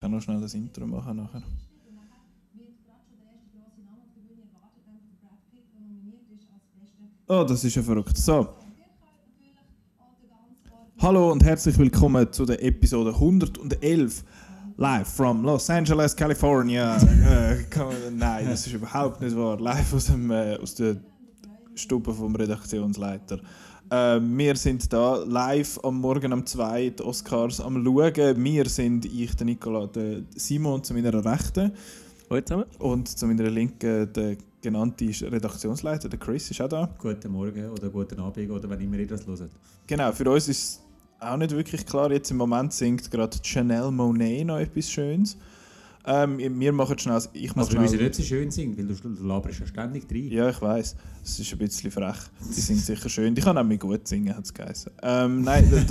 Ich kann noch schnell das Intro machen nachher. Oh, das ist ja verrückt. So. Hallo und herzlich willkommen zu der Episode 111 live from Los Angeles, California. äh, nein, das ist überhaupt nicht wahr. Live aus, dem, äh, aus der Stube vom Redaktionsleiter. Äh, wir sind da live am Morgen um 2 die Oscars am Schauen. Wir sind ich, der Nicola, der Simon zu meiner Rechten Hallo zusammen. und zu meiner Linken der genannte Redaktionsleiter, der Chris, ist auch da. Guten Morgen oder guten Abend oder wenn immer ihr das hört. Genau, für uns ist auch nicht wirklich klar. Jetzt im Moment singt gerade Chanel Monet noch etwas Schönes. Ähm, wir machen schnell. Ich mache Also wir müssen schnell. nicht so schön singen, weil du, du laberst ja ständig rein. Ja, ich weiß. Es ist ein bisschen frech. Die singt sicher schön. Die kann auch gut singen, hat es geheißen. Ähm, nein,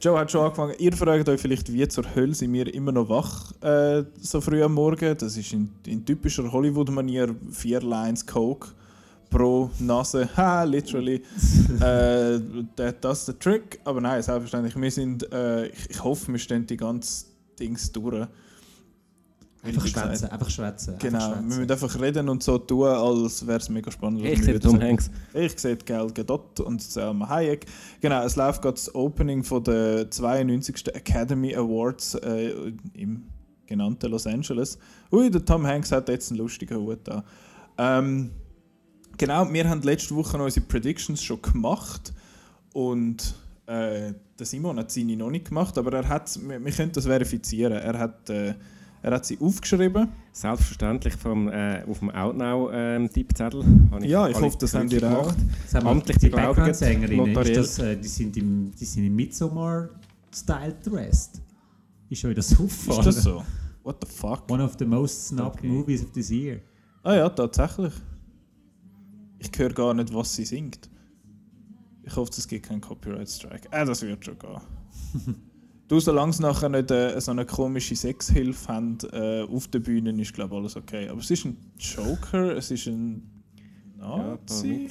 Joe hat schon angefangen. Ihr fragt euch vielleicht, wie zur Hölle sind wir immer noch wach äh, so früh am Morgen. Das ist in, in typischer Hollywood-Manier vier Lines Coke pro Nase. Ha, literally. äh, that, das ist der Trick. Aber nein, selbstverständlich. Wir sind, äh, ich, ich hoffe, wir stehen die ganzen Dings durch. Einfach schwätzen, einfach schwätzen. Genau, einfach wir schwätzen. müssen einfach reden und so tun, als wäre es mega spannend. Ich wir sehe Tom. Hanks. Ich sehe Gal Gadot und Selma Hayek. Genau, es läuft gerade das Opening von der 92. Academy Awards äh, im genannten Los Angeles. Ui, der Tom Hanks hat jetzt einen lustigen Hut da. Ähm, genau, wir haben letzte Woche noch unsere Predictions schon gemacht und äh, der Simon hat seine noch nicht gemacht, aber er hat, wir, wir können das verifizieren. Er hat, äh, er hat sie aufgeschrieben. Selbstverständlich vom, äh, auf dem Outnow-Tippzettel. Ja, ich hoffe, das haben die auch. Sag mal, amtlich die Background-Sängerinnen, das, äh, die sind im, die sind im Midsommar-Style dressed. Ist euch das auffallen? Ist das so? What the fuck? One of the most snubbed Okay. movies of this year. Ah ja, tatsächlich. Ich höre gar nicht, was sie singt. Ich hoffe, es gibt keinen Copyright Strike. Ah, das wird schon gehen. du, solange sie nachher nicht äh, so eine komische Sexhilfe haben äh, auf der Bühne, ist glaube alles okay. Aber es ist ein Joker, es ist ein Ja, Nazi.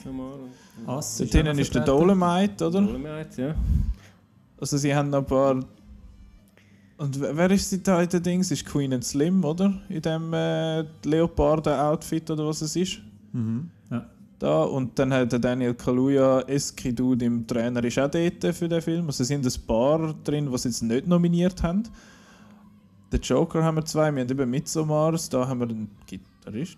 Ass Dort hinten noch ist der. Dolomite, oder? Dolomite, ja. Also sie haben noch ein paar... Und wer wer ist sie da in den Dings? Ist Queen and Slim, oder? In dem äh, Leoparden-Outfit oder was es ist? Mhm. Da und dann hat der Daniel Kaluuya Eskidu, dem Trainer, ist auch dort für den Film. Also es sind ein paar drin, die sie jetzt nicht nominiert haben. Den Joker haben wir zwei, wir haben eben Midsommars, da haben wir den Gitarrist.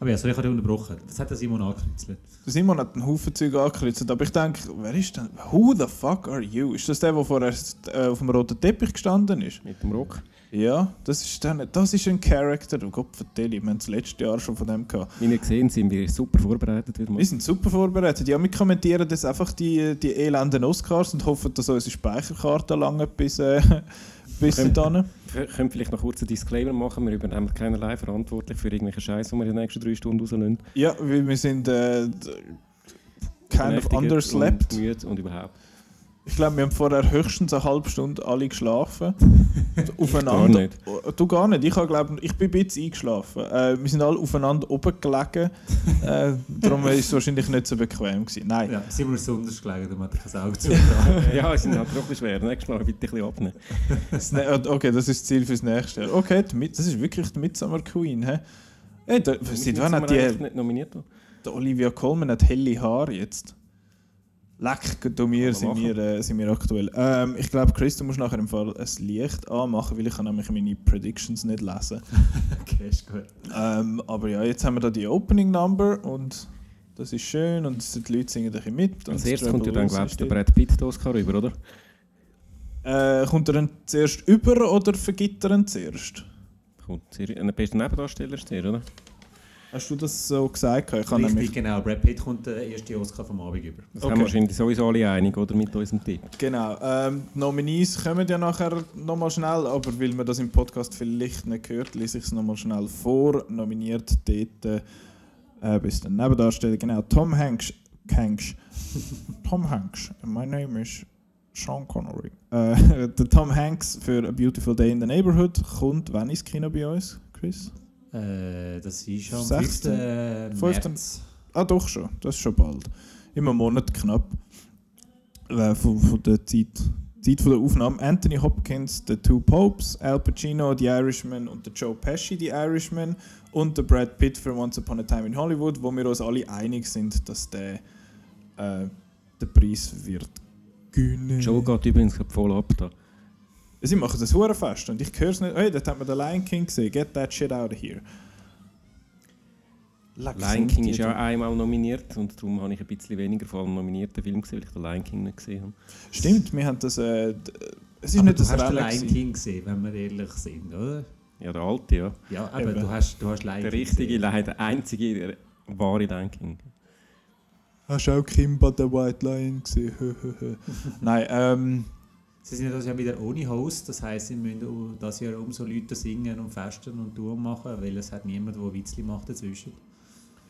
Aber ja, sorry, ich habe dich unterbrochen. Das hat der Simon angekritzelt. Der Simon hat einen Haufen Zeug angekritzelt, aber ich denke, wer ist denn? Who the fuck are you? Ist das der, der vorher äh, auf dem roten Teppich gestanden ist? Mit dem Rock. Ja, das ist, der, das ist ein Charakter. Du Gott vertell, wir haben das letzte Jahr schon von dem gehabt. Wie ihr gesehen sind wir super vorbereitet. Wieder mal. Wir sind super vorbereitet. Ja, wir kommentieren jetzt einfach die, die elenden Oscars und hoffen, dass unsere Speicherkarte lange bis, äh, bis Okay. dann. Wir können vielleicht noch kurz einen Disclaimer machen. Wir übernehmen keinerlei verantwortlich für irgendwelche Scheiße, die wir in den nächsten drei Stunden rauslösen. Ja, weil wir sind äh, kind of underslept. Und und überhaupt. Ich glaube, wir haben vorher höchstens eine halbe Stunde alle geschlafen. Gar aufeinander. nicht. Oh, Du gar nicht. Ich, glaub, ich bin ein bisschen eingeschlafen. Äh, wir sind alle aufeinander oben gelegen. äh, darum war es wahrscheinlich nicht so bequem. Gewesen. Nein. Ja, Simon ist besonders gelegen, darum hat er kein Auge zu. Ja, es sind halt bisschen schwer. Nächstes Mal bitte ein bisschen abnehmen. Das ne äh, okay, das ist das Ziel fürs nächste Jahr. Okay, das ist wirklich die Midsummer Queen. Hä? Hey, da, seit Sind wann wir hat die, nicht nominiert? die Olivia Colman hat helle Haare jetzt? Leck, du mir sind wir, äh, sind wir aktuell. Ähm, ich glaube, Chris, du musst nachher im Fall ein Licht anmachen, weil ich kann nämlich meine Predictions nicht lesen. okay, ist gut. Ähm, aber ja, jetzt haben wir da die Opening Number und das ist schön und die Leute singen ein bisschen mit. und Als erstes kommt ja dann, glaube ich, der Brad Pitt den Oscar rüber, oder? Äh, kommt er dann zuerst über oder vergibt er ihn zuerst? Kommt sehr- ein bester Nebendarsteller ist der, oder? Hast du das so gesagt? Ich habe Richtig, nämlich genau. Brad Pitt kommt der erste Oscar vom Abend über. Das Okay. haben wir wahrscheinlich sowieso alle einig, oder? Mit unserem Tipp. Genau. Ähm, die Nominees kommen ja nachher nochmal schnell, aber weil man das im Podcast vielleicht nicht hört, lese ich es nochmal schnell vor. Nominiert dort äh, bis der Nebendarsteller, genau. Tom Hanks. Hanks. Tom Hanks. My name is Sean Connery. Äh, der Tom Hanks für A Beautiful Day in the Neighborhood kommt wann ins Kino bei uns, Chris? Äh, das ist am 16. 5. Fünften- März. Ah, doch schon. Das ist schon bald. Immer einen Monat knapp. Äh, von, von der Zeit Zeit von der Aufnahme Anthony Hopkins, The Two Popes, Al Pacino, The Irishman und der Joe Pesci, The Irishman und der Brad Pitt für Once Upon a Time in Hollywood, wo wir uns alle einig sind, dass der äh, den Preis wird gewinnen. Joe geht übrigens voll ab da. Sie machen das hure fest und ich höre es nicht. Hey, dort hat man den Lion King gesehen. Get that shit out of here. Leck, Lion King ist ja einmal nominiert und darum habe ich ein bisschen weniger von allen nominierten Filmen gesehen, weil ich den Lion King nicht gesehen habe. Stimmt, wir haben das. Äh, es ist Aber nicht du das hast den. Lion. King gesehen, wenn wir ehrlich sind, oder? Ja, der alte, ja. Ja, aber Eben. du hast, du hast Lion Der richtige, gesehen. Lion, der einzige der wahre Lion King. Hast du auch Kimba der White Lion gesehen? Nein, ähm. Sie sind ja das Jahr wieder ohne Host, das heisst, sie müssen auch das Jahr umso Leute singen und festen und Touren machen, weil es hat niemand, der Witzli macht dazwischen.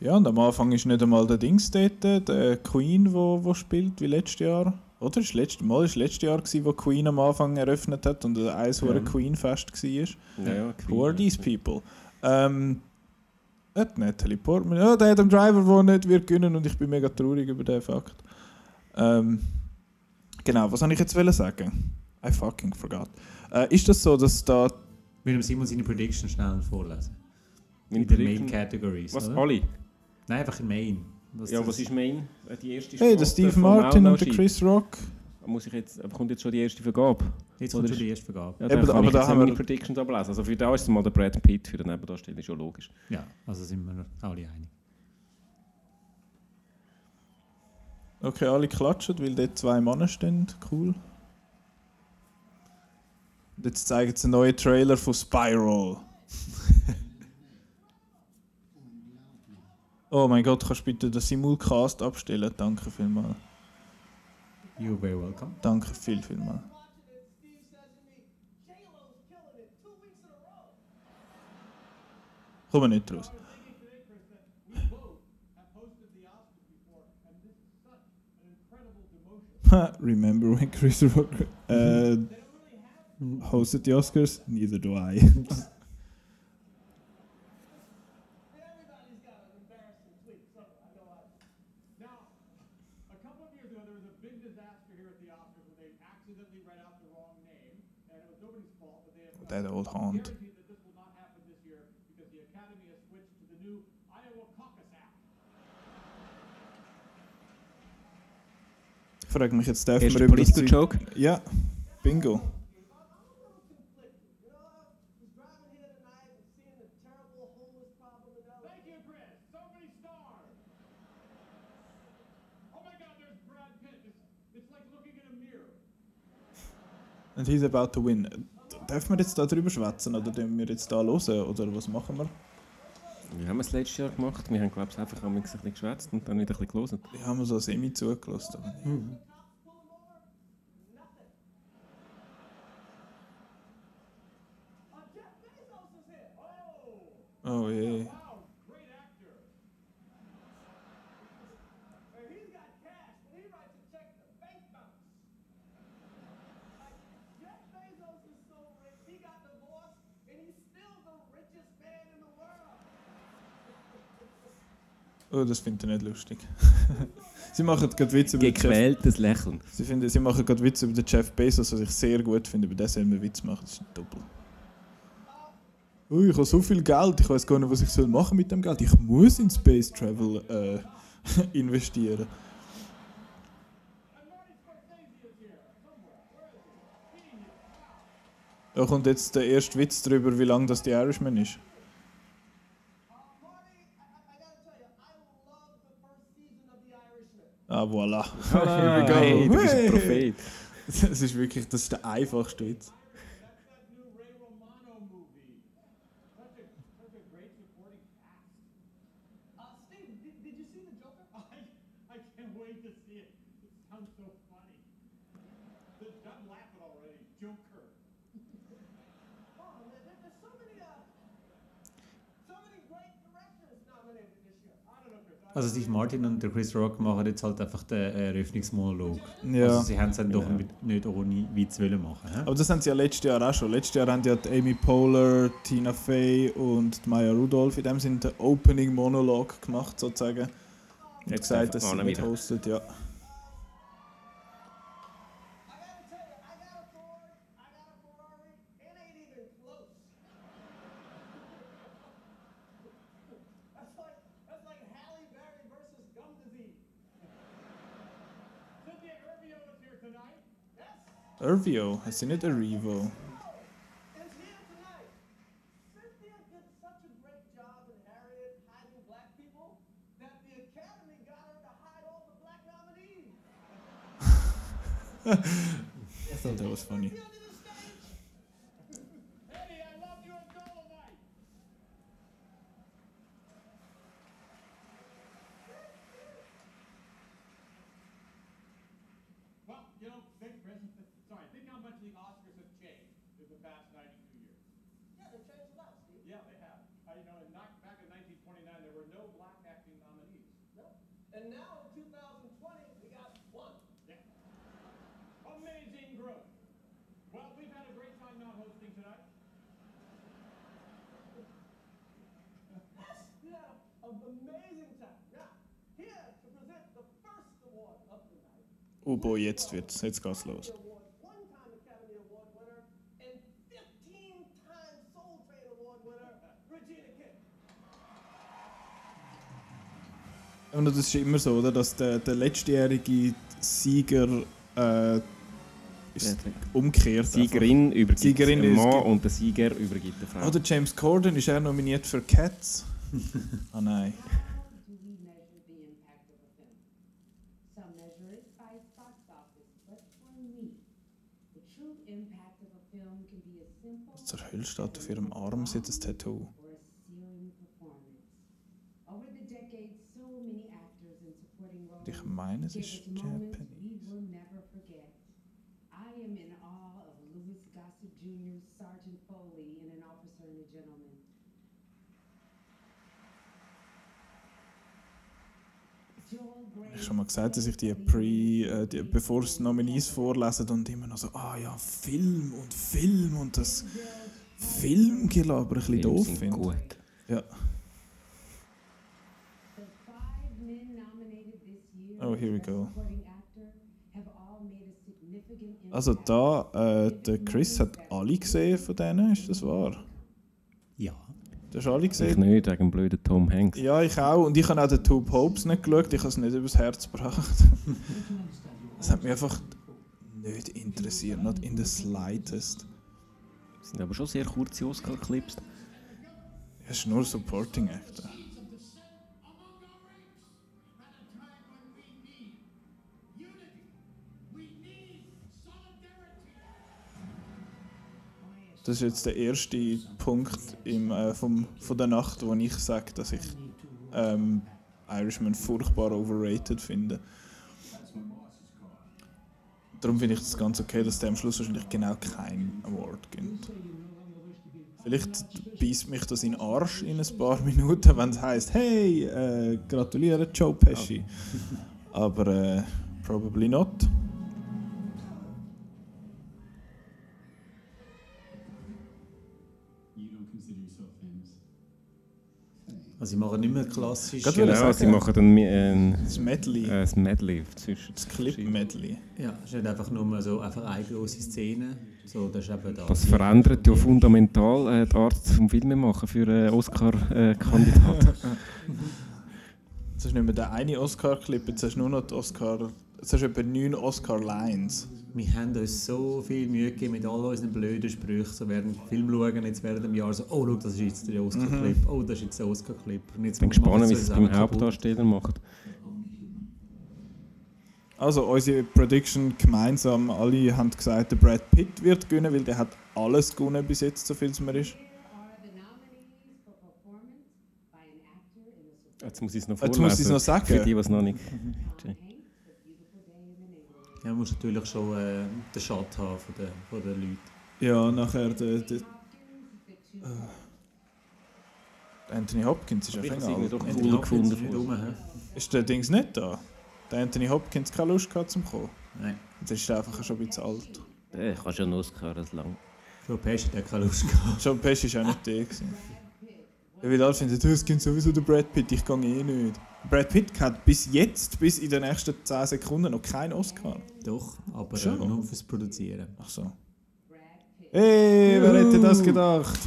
Ja, und am Anfang ist nicht einmal der Dings dort, der Queen, wo, wo spielt, wie letztes Jahr. Oder? Das letzte Mal war letztes Jahr, gewesen, wo Queen am Anfang eröffnet hat und eins Ja. ja. Queen-Fest war. Ja, ja, Who are these people? Ähm, hat Natalie Portman. Ja, der Adam Driver, der nicht wird gewinnen und ich bin mega traurig über den Fakt. Ähm, genau, was soll ich jetzt wollen sagen? I fucking forgot. Äh, ist das so, dass da. Wir müssen Simon seine Prediction schnell vorlesen. Meine In den Main Categories. Was, oder? alle? Nein, einfach in Main. Was Ja, was ist Main? Äh, Die erste Hey, der Steve Martin und der Chris Rock. Muss ich jetzt, kommt jetzt schon die erste Vergabe? Jetzt oder kommt schon die erste Vergabe. Ja, Eben, aber da haben wir- Predictions ablesen. Also für da ist es mal der Brad Pitt, für den Nebendarsteller ist ja logisch. Ja, also sind wir alle einig. Okay, alle klatschen, weil dort zwei Männer stehen. Cool. Und jetzt zeigen sie einen neuen Trailer von Spiral. oh mein Gott, kannst du bitte den Simulcast abstellen? Danke vielmals. You're very welcome. Danke viel, vielmals. Kommen wir nicht raus. Remember when Chris Rock uh, hosted the Oscars? Neither do I. Everybody's got an frage mich jetzt, dürfen wir über das Zeug- Joke? Ja, bingo. And he's about to win. Dürfen wir jetzt da drüber schwätzen oder dürfen wir jetzt da hören? Oder was machen wir? Wie haben wir es letztes Jahr gemacht? Wir haben, glaube ich, einfach am Anfang ein bisschen geschwätzt und dann wieder ein bisschen gelesen. Wir haben so semi zugelassen. here. Oh, je. wow, great actor. And he's got cash. When he writes a check, the bank bounce. Like, Jeff Bezos is so rich. He got divorced, and he's still the richest man in the world. Oh, das finde ich nicht lustig. sie machen gerade Witze über den Jeff, Gequältes Lächeln. sie, finden, sie machen gerade Witze über den Jeff Bezos, was ich sehr gut finde. Über den sollen wir Witz machen. Das ist ein Doppel. Oh, ich habe so viel Geld, ich weiß gar nicht, was ich soll machen mit dem Geld. Ich muss in Space Travel äh, investieren. Da kommt jetzt der erste Witz darüber, wie lang das die Irishman ist. Ah, voilà. Ah, Here we go. hey, du bist ein Prophet. Das ist wirklich das ist der einfachste Witz. That's that new Ray Romano movie. Such a, such a great supporting cast. Uh, Steve, did, did you see the Joker? I, I can't wait to see it. It sounds so funny. The- I'm laughing already. Joker. oh, man, there, there's so many, uh, so many great directors nominated this year. I don't know, Chris. I Also Steve Martin und der Chris Rock machen jetzt halt einfach den äh, Eröffnungsmonolog. Ja. Also sie haben es dann doch Genau. mit, nicht ohne Witz wollen machen. hä? Aber das haben sie ja letztes Jahr auch schon. Letztes Jahr haben ja die Amy Poehler, Tina Fey und die Maya Rudolph in dem Sinne den Opening Monolog gemacht sozusagen. Und Jetzt gesagt, dass sie mit hostet, ja. I gotta tell you, I Irvio, heißt sie nicht Arrivo? is here tonight. Cynthia did such a great job in Harriet hiding black people that the Academy got her to hide all the black nominees. I thought that was funny. Cynthia to the stage. Eddie, I love your Dolomite. Well, you know, think, sorry, think how much the Oscars have changed in the past 92 years. Yeah, they've changed a lot, Steve. Yeah, they have. Uh, you know, in, ni- back in 1929, there were no black acting nominees. No. And now in 2020, we got one. Yeah. Amazing growth. Well, we've had a great time not hosting tonight. Yes, we had an amazing time. Now, here to present the first award of the night. Oh boy, jetzt wird's, jetzt geht's los. Award, one-time Academy Award winner, and 15-time Soul Train Award winner, Regina King. Und das ist immer so, oder? Dass der, der letztjährige Sieger äh, ist umgekehrt. Siegerin übergibt Siegerin ist Mann und der Sieger übergibt einfach. Frau. Oder James Corden ist er nominiert für Cats. Ah nein. do we measure the impact of a film? Some measure it by its box office, but for me, the true impact of a film can be as simple Zur Hölle steht auf ihrem Arm sieht ein Tattoo. roles Ich meine, es ist us moments we Japanese. will never forget. I am in awe of Louis Gossett Jr.'s Sergeant Foley in An Officer and a Gentleman. Joel Grey Ich habe schon mal gesagt, dass ich die Pre, äh, die, bevor es Nominees vorlesen und immer noch so, ah ja, Film und Film und das Filmgelaber ein bisschen doof finde. gut. Ja. Oh, here we go. Also da, äh, der Chris hat alle gesehen von denen, ist das wahr? Ja. Du hast alle Ich gesehen? nicht, wegen dem blöden Tom Hanks. Ja, ich auch. Und ich habe auch den Two Popes nicht geschaut, ich habe es nicht übers Herz gebracht. Es hat mich einfach nicht interessiert, not in the slightest. Das sind aber schon sehr kurze Oscar-Clips. Es ist nur Supporting Actor. Das ist jetzt der erste Punkt im, äh, vom, von der Nacht, wo ich sage, dass ich ähm, Irishman furchtbar overrated finde. Darum finde ich es ganz okay, dass der am Schluss wahrscheinlich genau keinen Award gibt. Vielleicht beißt mich das in den Arsch in ein paar Minuten, wenn es heisst, hey, äh, gratuliere Joe Pesci. Aber äh, probably not. Also sie machen nicht mehr klassisch. Genau, sagen. sie machen dann ein, Das Medley, äh, ein Medley zwischen das Clip-Medley. Ja, es ist nicht einfach nur so einfach eine grosse Szene. So, das ist eben da. Das verändert ja fundamental äh, die Art vom Filmemachen für einen Oscar-Kandidat. Jetzt hast du nicht mehr den einen Oscar-Clip, jetzt hast du nur noch die Oscar... Jetzt hast du etwa neun Oscar-Lines. Wir haben uns so viel Mühe gegeben mit all unseren blöden Sprüchen, so während wir Film schauen, jetzt während dem Jahr so, oh, schau, das ist jetzt der Oscar-Clip, oh, das ist jetzt der Oscar-Clip. Jetzt Ich bin gespannt, wie es beim. Hauptdarsteller macht. Also unsere Prediction gemeinsam, alle haben gesagt, der Brad Pitt wird gewinnen, weil der hat alles gewonnen bis jetzt, so viel es mir ist. Jetzt muss ich es noch Jetzt vorlesen. muss ich es noch sagen. Für die, es noch nicht... Hanks, A Beautiful Day in the Neighborhood. Ja, man muss natürlich schon äh, den Shot haben von den, von den Leuten. Ja, nachher der, der Hopkins, the two Anthony Hopkins ist einfach Anthony cool Hopkins gefunden. ist rum? Ist der Dings nicht da? Der Anthony Hopkins keine Lust gehabt zum kommen. Nein. Jetzt ist er einfach schon ein bisschen alt. Äh, Ich habe schon das lang. Joe Pesci hat keine Lust gehabt. John Pesci war auch nicht der. Ja, weil alle finden, es gibt sowieso den Brad Pitt, ich gehe eh nicht. Brad Pitt hat bis jetzt, bis in den nächsten 10 Sekunden noch keinen Oscar. Doch, aber äh, Schon? nur fürs Produzieren. Ach so. Hey, wer hätte das gedacht?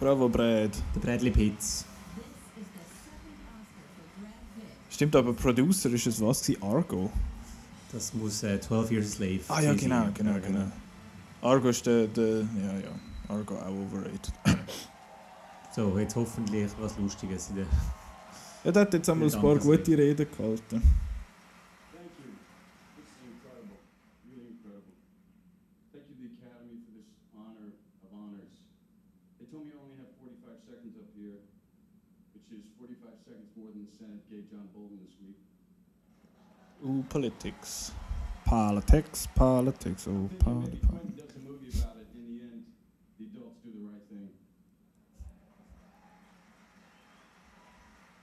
Bravo, Brad. Der Bradley Pitts. Stimmt, aber Producer ist es was? gewesen? Argo. Das muss äh, 12 Years Slave Ah ja, genau, genau, genau. Argo ist der, der ja, ja, Argo auch overrated. So, jetzt hoffentlich was Lustiges in der... Ja, der hat jetzt einmal ein paar gute Reden gehalten. Thank you. This is incredible. Really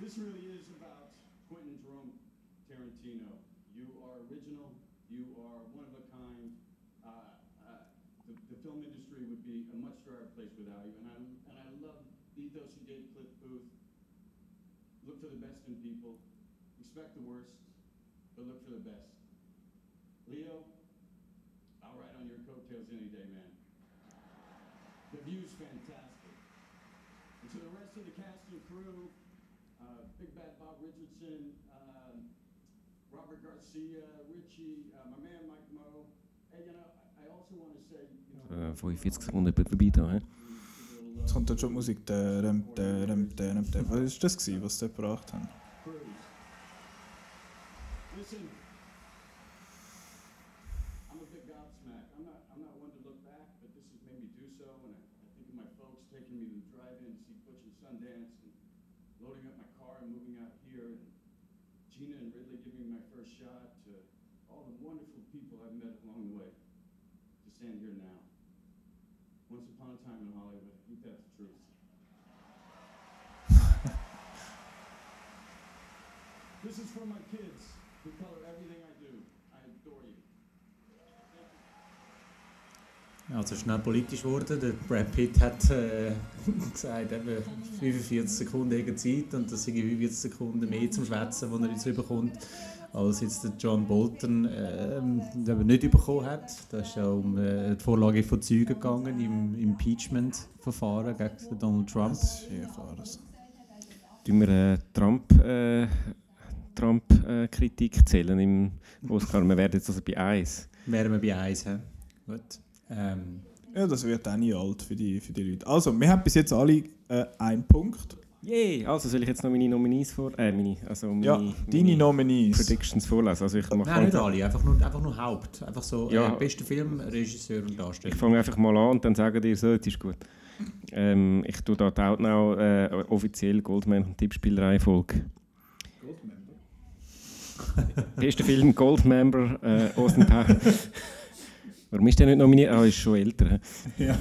This really is about Quentin Jerome Tarantino. You are original. You are one of a kind. Uh, uh, the, the film industry would be a much drier place without you. And I and I love the ethos you gave Cliff Booth. Look for the best in people. Expect the worst, but look for the best. Leo, I'll ride on your coattails any day, man. The view's fantastic. And to the rest of the cast and crew, Sekunden etwa vorbei da. hä? Jetzt kommt dann schon Musik. Was war das, gewesen, was sie gebracht haben? Listen, time in Hollywood, Also schnell politisch geworden. Der Brad Pitt hat äh, gesagt, eben 45 Sekunden Zeit und das sind 45 Sekunden mehr zum Schwätzen, die er jetzt bekommt, als jetzt der John Bolton er nicht bekommen hat. Da ist ja um äh, die Vorlage von Zeugen gegangen im Impeachment-Verfahren gegen Donald Trump. Das ist. Tun wir äh, Trump, äh, Trump äh, Kritik zählen im Oscar? Wir werden jetzt also bei 1. Wären wir bei 1. hä? Gut. Ähm, Ja, das wird auch nie alt für die, für die Leute. Also, wir haben bis jetzt alle äh, einen Punkt. Yay! Also soll ich jetzt noch meine Nominees vor... Äh, meine, also meine, Ja, deine meine Nominees. Predictions vorlesen. Also ich mache nein, nicht alle, einfach nur, einfach nur Haupt. Einfach so Ja. äh, bester Film, Regisseur und Darsteller. Ich fange einfach mal an und dann sagen dir, so, jetzt ist gut. Ähm, ich tue da die Outnow äh, offiziell Goldman und Tippspielreihenfolge. Bester Film Goldmember äh, Powers. Warum ist der nicht nominiert? Ah, ist schon älter. hä?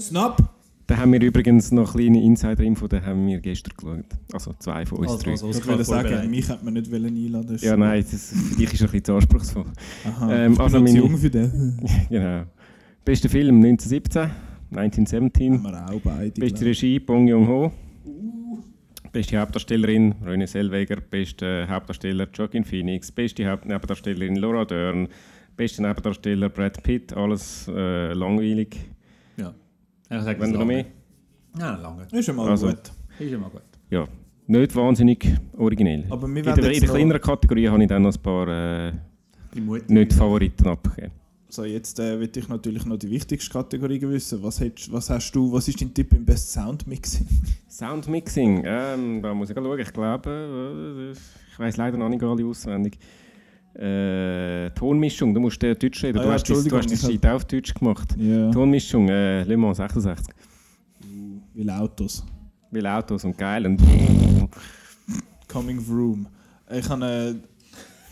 Snap! Da haben wir übrigens noch kleine Insider-Info, da haben wir gestern geschaut. Also zwei von uns Also, drei. also Ich würde sagen, mich hätte man nicht wollen einladen das ist Ja, nein, das, für dich ist es ein bisschen zu anspruchsvoll. Aha, Ähm, ich bin also zu meine- jung für den. genau. Bester Film 1917, 1917. Haben wir auch beide. Beste glaub. Regie Bong Joon-ho. Beste Hauptdarstellerin René Selweger. Beste Hauptdarsteller Joaquin Phoenix. Beste Hauptnebendarstellerin Laura Dern. Beste Nebendarsteller Brad Pitt. Alles äh, langweilig. Ja. Ich sage Wenn noch mehr? Ja, lange. Ist schon mal Also- gut. Ist ja mal gut. Ja, nicht wahnsinnig originell. Aber wir in der, in der kleineren Kategorie habe ich dann noch ein paar äh, nicht Favoriten abgegeben. So, jetzt äh, will ich natürlich noch die wichtigste Kategorie wissen. Was, hättest, was hast du, was ist dein Tipp im Best Sound Mixing? Soundmixing, ähm, da muss ich schauen. Ich glaube, äh, ich weiß leider noch nicht alle auswendig. Äh, Tonmischung, du musst äh, Deutsch reden. Ah du, ja, hast das, du hast auf Deutsch gemacht. Ja. Tonmischung, äh, Le Mans 66. Weil Autos. Weil Autos und geil und Coming Room. Ich habe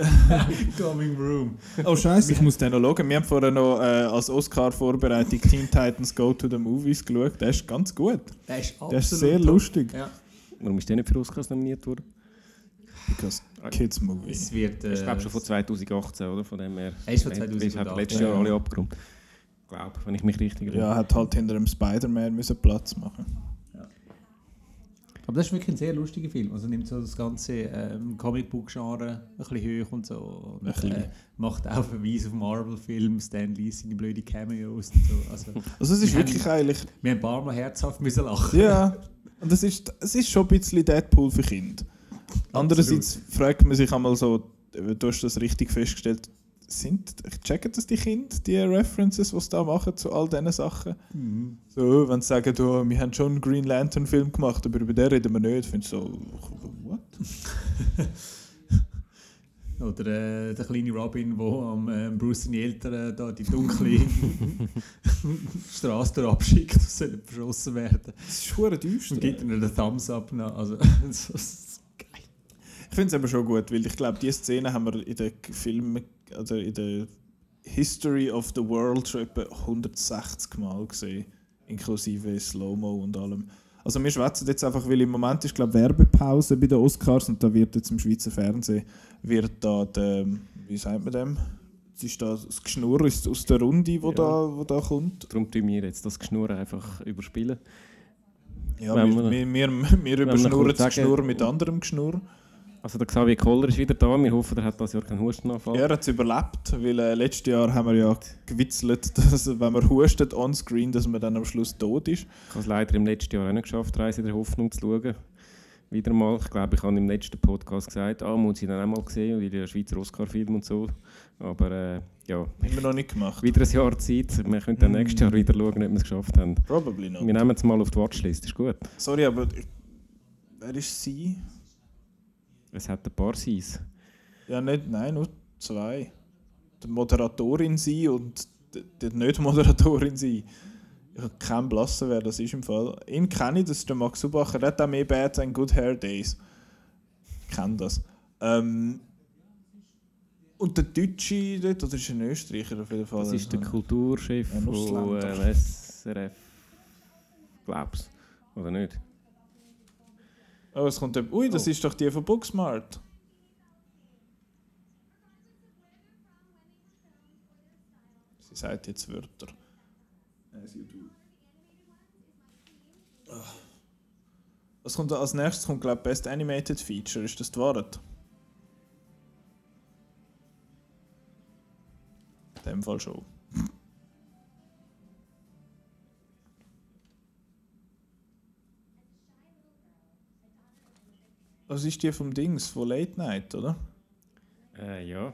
Coming Room. äh, Oh Scheiße, ich muss den noch schauen. Wir haben vorher noch äh, als Oscar-Vorbereitung Teen Titans Go to the Movies geschaut. Der ist ganz gut. Der ist absolut Der ist sehr top. lustig. Ja. Warum ist der nicht für Oscars nominiert worden? Because Kids Movie. Es wird. Äh, Ich glaube schon von 2018, oder? Von dem her. Er ist von Es hat 2018. letztes Jahr Ja. alle abgeräumt. Ich glaube, wenn ich mich richtig erinnere. Ja, hat halt hinter dem Spider-Man müssen Platz machen. Aber das ist wirklich ein sehr lustiger Film. Also nimmt so das ganze ähm, Comicbook-Genre ein bisschen hoch und so. Und, bisschen. äh, macht auch Verweise auf Marvel-Filme, Stan Lee seine blöde Cameos und so. Also, Also es ist Wir wirklich eigentlich... wir haben ein paar Mal herzhaft müssen lachen. Ja, und es ist, es ist schon ein bisschen Deadpool für Kinder. Andererseits fragt man sich einmal so, äh, du hast das richtig festgestellt, sind, checken das die Kinder, die References, die sie da machen zu all diesen Sachen? So, wenn sie sagen, oh, wir haben schon einen Green Lantern Film gemacht, aber über den reden wir nicht, finde ich so, what? Oder äh, der kleine Robin, der am äh, Bruce seine Eltern da die dunkle Straße abschickt und sollen verschossen werden. Das ist schon düster. Und gibt ihnen einen Thumbs up. nach. Also. Ich finde es aber schon gut, weil ich glaube, diese Szene haben wir in den Filmen, also in der History of the World schon etwa 160 Mal gesehen, inklusive Slow-Mo und allem. Also wir schwätzen jetzt einfach, weil im Moment ist glaube Werbepause bei den Oscars und da wird jetzt im Schweizer Fernsehen wird da der, wie sagt man dem? Es ist da das Geschnurr aus, aus der Runde, wo, Ja. da, wo da kommt. Darum tun wir jetzt das Geschnurr einfach überspielen. Ja, wir, wir- wir, wir, wir überschnurren das Geschnurr mit anderem Geschnurr. Also der Xavier Koller ist wieder da. Wir hoffen, er hat das Jahr keinen Hustenanfall. Er hat es überlebt, weil äh, letztes Jahr haben wir ja gewitzelt, dass wenn man hustet on-screen, dass man dann am Schluss tot ist. Ich habe es leider im letzten Jahr auch nicht geschafft, Reise der Hoffnung zu schauen. Wieder mal. Ich glaube, ich habe im letzten Podcast gesagt, ah, muss ich dann auch mal sehen, weil der Schweizer Oscar-Film und so. Aber äh, ja, Immer noch nicht gemacht. wieder ein Jahr Zeit. Wir können dann Mm. nächstes Jahr wieder schauen, ob wir es geschafft haben. Probably not. Wir nehmen es mal auf die Watchlist, ist gut. Sorry, aber wer ist sie? Es hat ein paar Seins. Ja, nicht, nein, nur zwei. Die Moderatorin sie und die, Nicht-Moderatorin sie. Ich habe keinen Blassen, wer das ist im Fall. Ihn kenne ich, das ist der Max Subacher. Der hat auch mehr Bad and Good Hair Days. Ich kenne das. Ähm, und der Deutsche dort, oder ist ein Österreicher auf jeden Fall? Das ist der Kulturchef Ein von äh, SRF. Glaub's. Oder nicht? Oh, es kommt. der- Ui, das Oh. ist doch die von Booksmart. Sie sagt jetzt Wörter. Ah. Was kommt als nächstes? Kommt, glaube Best Animated Feature. Ist das die Wahrheit? In dem Fall schon. Das ist die vom Dings, von Late Night, oder? Äh, ja.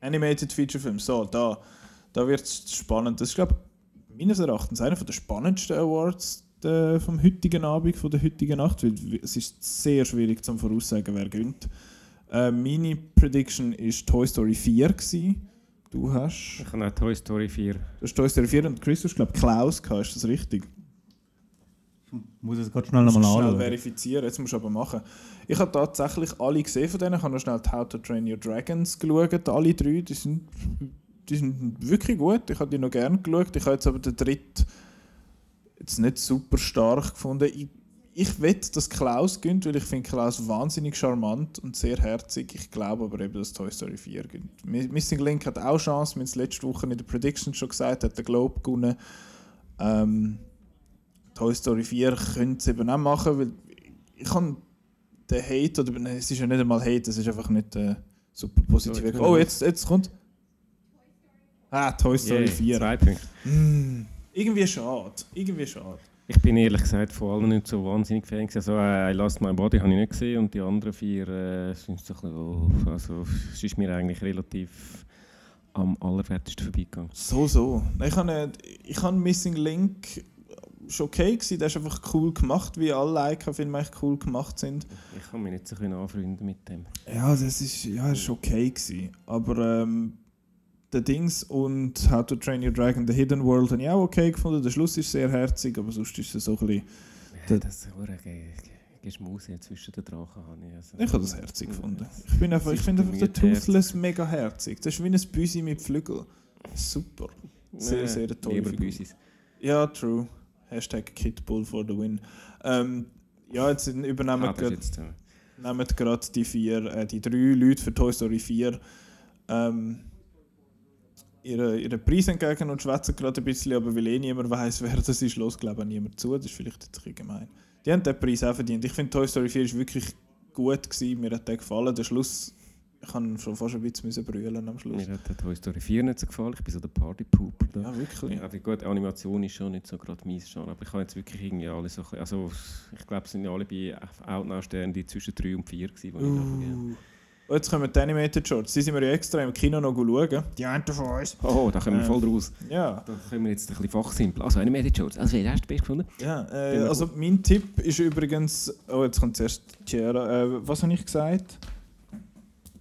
Animated Feature Film. So, da, da wird es spannend. Das ist, glaube ich, meines Erachtens einer der spannendsten Awards äh, vom heutigen Abend, von der heutigen Nacht, weil es ist sehr schwierig zu voraussagen, wer gönnt. Äh, meine Prediction ist Toy Story 4 gewesen. Du hast, Ich habe Toy Story 4. du hast Toy Story 4 und Chris, du hast, glaube Klaus gehabt, ist das richtig? Muss ich es gerade schnell nochmal schnell anschauen. verifizieren, jetzt musst du aber machen. Ich habe tatsächlich alle gesehen von denen. Ich habe noch schnell die How to Train Your Dragons geschaut, alle drei. Die sind, die sind wirklich gut. Ich habe die noch gerne geschaut. Ich habe jetzt aber den dritten jetzt nicht super stark gefunden. Ich, ich wette, dass Klaus gönnt, weil ich finde Klaus wahnsinnig charmant und sehr herzig. Ich glaube aber eben, dass Toy Story 4 gönnt. Mi- Missing Link hat auch Chance. Wir haben es letzte Woche in der Prediction schon gesagt, hat den Globe gewonnen. Ähm, Toy Story 4 könnte es eben auch machen, weil ich kann den Hate, oder nein, es ist ja nicht einmal Hate, es ist einfach nicht äh, super positiv. So, oh, jetzt, jetzt kommt. Ah, Toy Story Yay, 4. Zwei Punkte. Mm, irgendwie schade. Irgendwie schade. Ich bin ehrlich gesagt von allen nicht so wahnsinnig Fan. Also, äh, I Lost My Body habe ich nicht gesehen und die anderen vier äh, sind so ein bisschen, oh, also, es ist mir eigentlich relativ am allerwertesten vorbeigegangen. So, so. Ich habe, ich habe Missing Link schon okay gewesen. Der ist einfach cool gemacht, wie alle Leica-Filme eigentlich cool gemacht sind. Ich kann mich nicht so können anfreunden mit dem. Ja, das ist, ja, ist okay gewesen. Aber ähm, der Dings und How to Train Your Dragon, The Hidden World, habe ich auch okay gefunden. Der Schluss ist sehr herzig, aber sonst ist es so ein bisschen... Ja, das Ge- Geschmuse zwischen den Drachen habe ich. Also, Ich habe das herzig gefunden. Ich, bin einfach, ich finde einfach den ist Toothless mega herzig. Das ist wie ein Büsi mit Flügel. Super. Sehr, sehr tolle Lieber. Büsis. Ja, true. Hashtag Kitbull for the win. Ähm, ja, jetzt übernehmen Ah, das gerade ist jetzt, nehmen gerade die vier, äh, die drei Leute für Toy Story 4 ähm, ihre, ihre Preise entgegen und schwätzen gerade ein bisschen, aber weil eh niemand weiß, wer das ist, los glaube niemand zu. Das ist vielleicht jetzt ein gemein. Die haben den Preis auch verdient. Ich finde Toy Story 4 ist wirklich gut gewesen. Mir hat der gefallen. Der Schluss, ich kann schon fast ein bisschen brüllen am Schluss. Mir hat Toy Story 4 nicht so gefallen. Ich bin so der Party-Pooper. da. Ja, wirklich. Ja, gut, Animation ist schon nicht so gerade mies schon, aber ich habe jetzt wirklich irgendwie alle so, also ich glaube, es sind ja alle bei Outnow Sterne die zwischen 3 und 4 gewesen, die ich. Uh. Und jetzt kommen die Animated Shorts. Die sind wir ja extra im Kino noch schauen. Die einen von uns. Oh, da kommen wir Ähm, voll draus. Ja, Da können wir jetzt ein bisschen fachsimpel. Also, Medic Shorts. Also, wer hast du best gefunden? ja äh, also mein Tipp ist übrigens... Oh, jetzt kommt zuerst Chiara. Äh, was habe ich gesagt?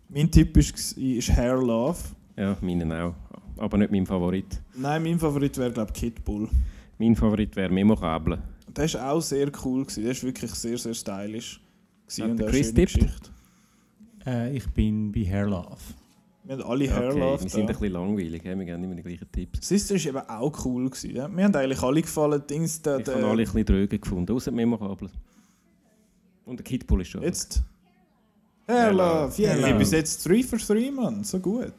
Mein Tipp ist, ist Hair Love. Ja, meinen auch. Aber nicht mein Favorit. Nein, mein Favorit wäre, glaube ich, Kid Bull. Mein Favorit wäre Memorable. Der war auch sehr cool. Gewesen. Der ist wirklich sehr, sehr stylisch. Hat und eine Chris schöne tippt? Geschichte. Äh, ich bin bei Hair Love. Wir haben alle Hair Okay, Love wir sind ein bisschen langweilig, wir geben immer die gleichen Tipps. Sister ist eben auch cool. Gewesen, ja? Mir haben eigentlich alle gefallen. Dings, der, Ich habe alle ein bisschen dröge gefunden, außer Memorable. Und der Kidbull ist schon. Jetzt. Hair Love. Yeah. Hair Ich bis jetzt 3 for 3, Mann. So gut.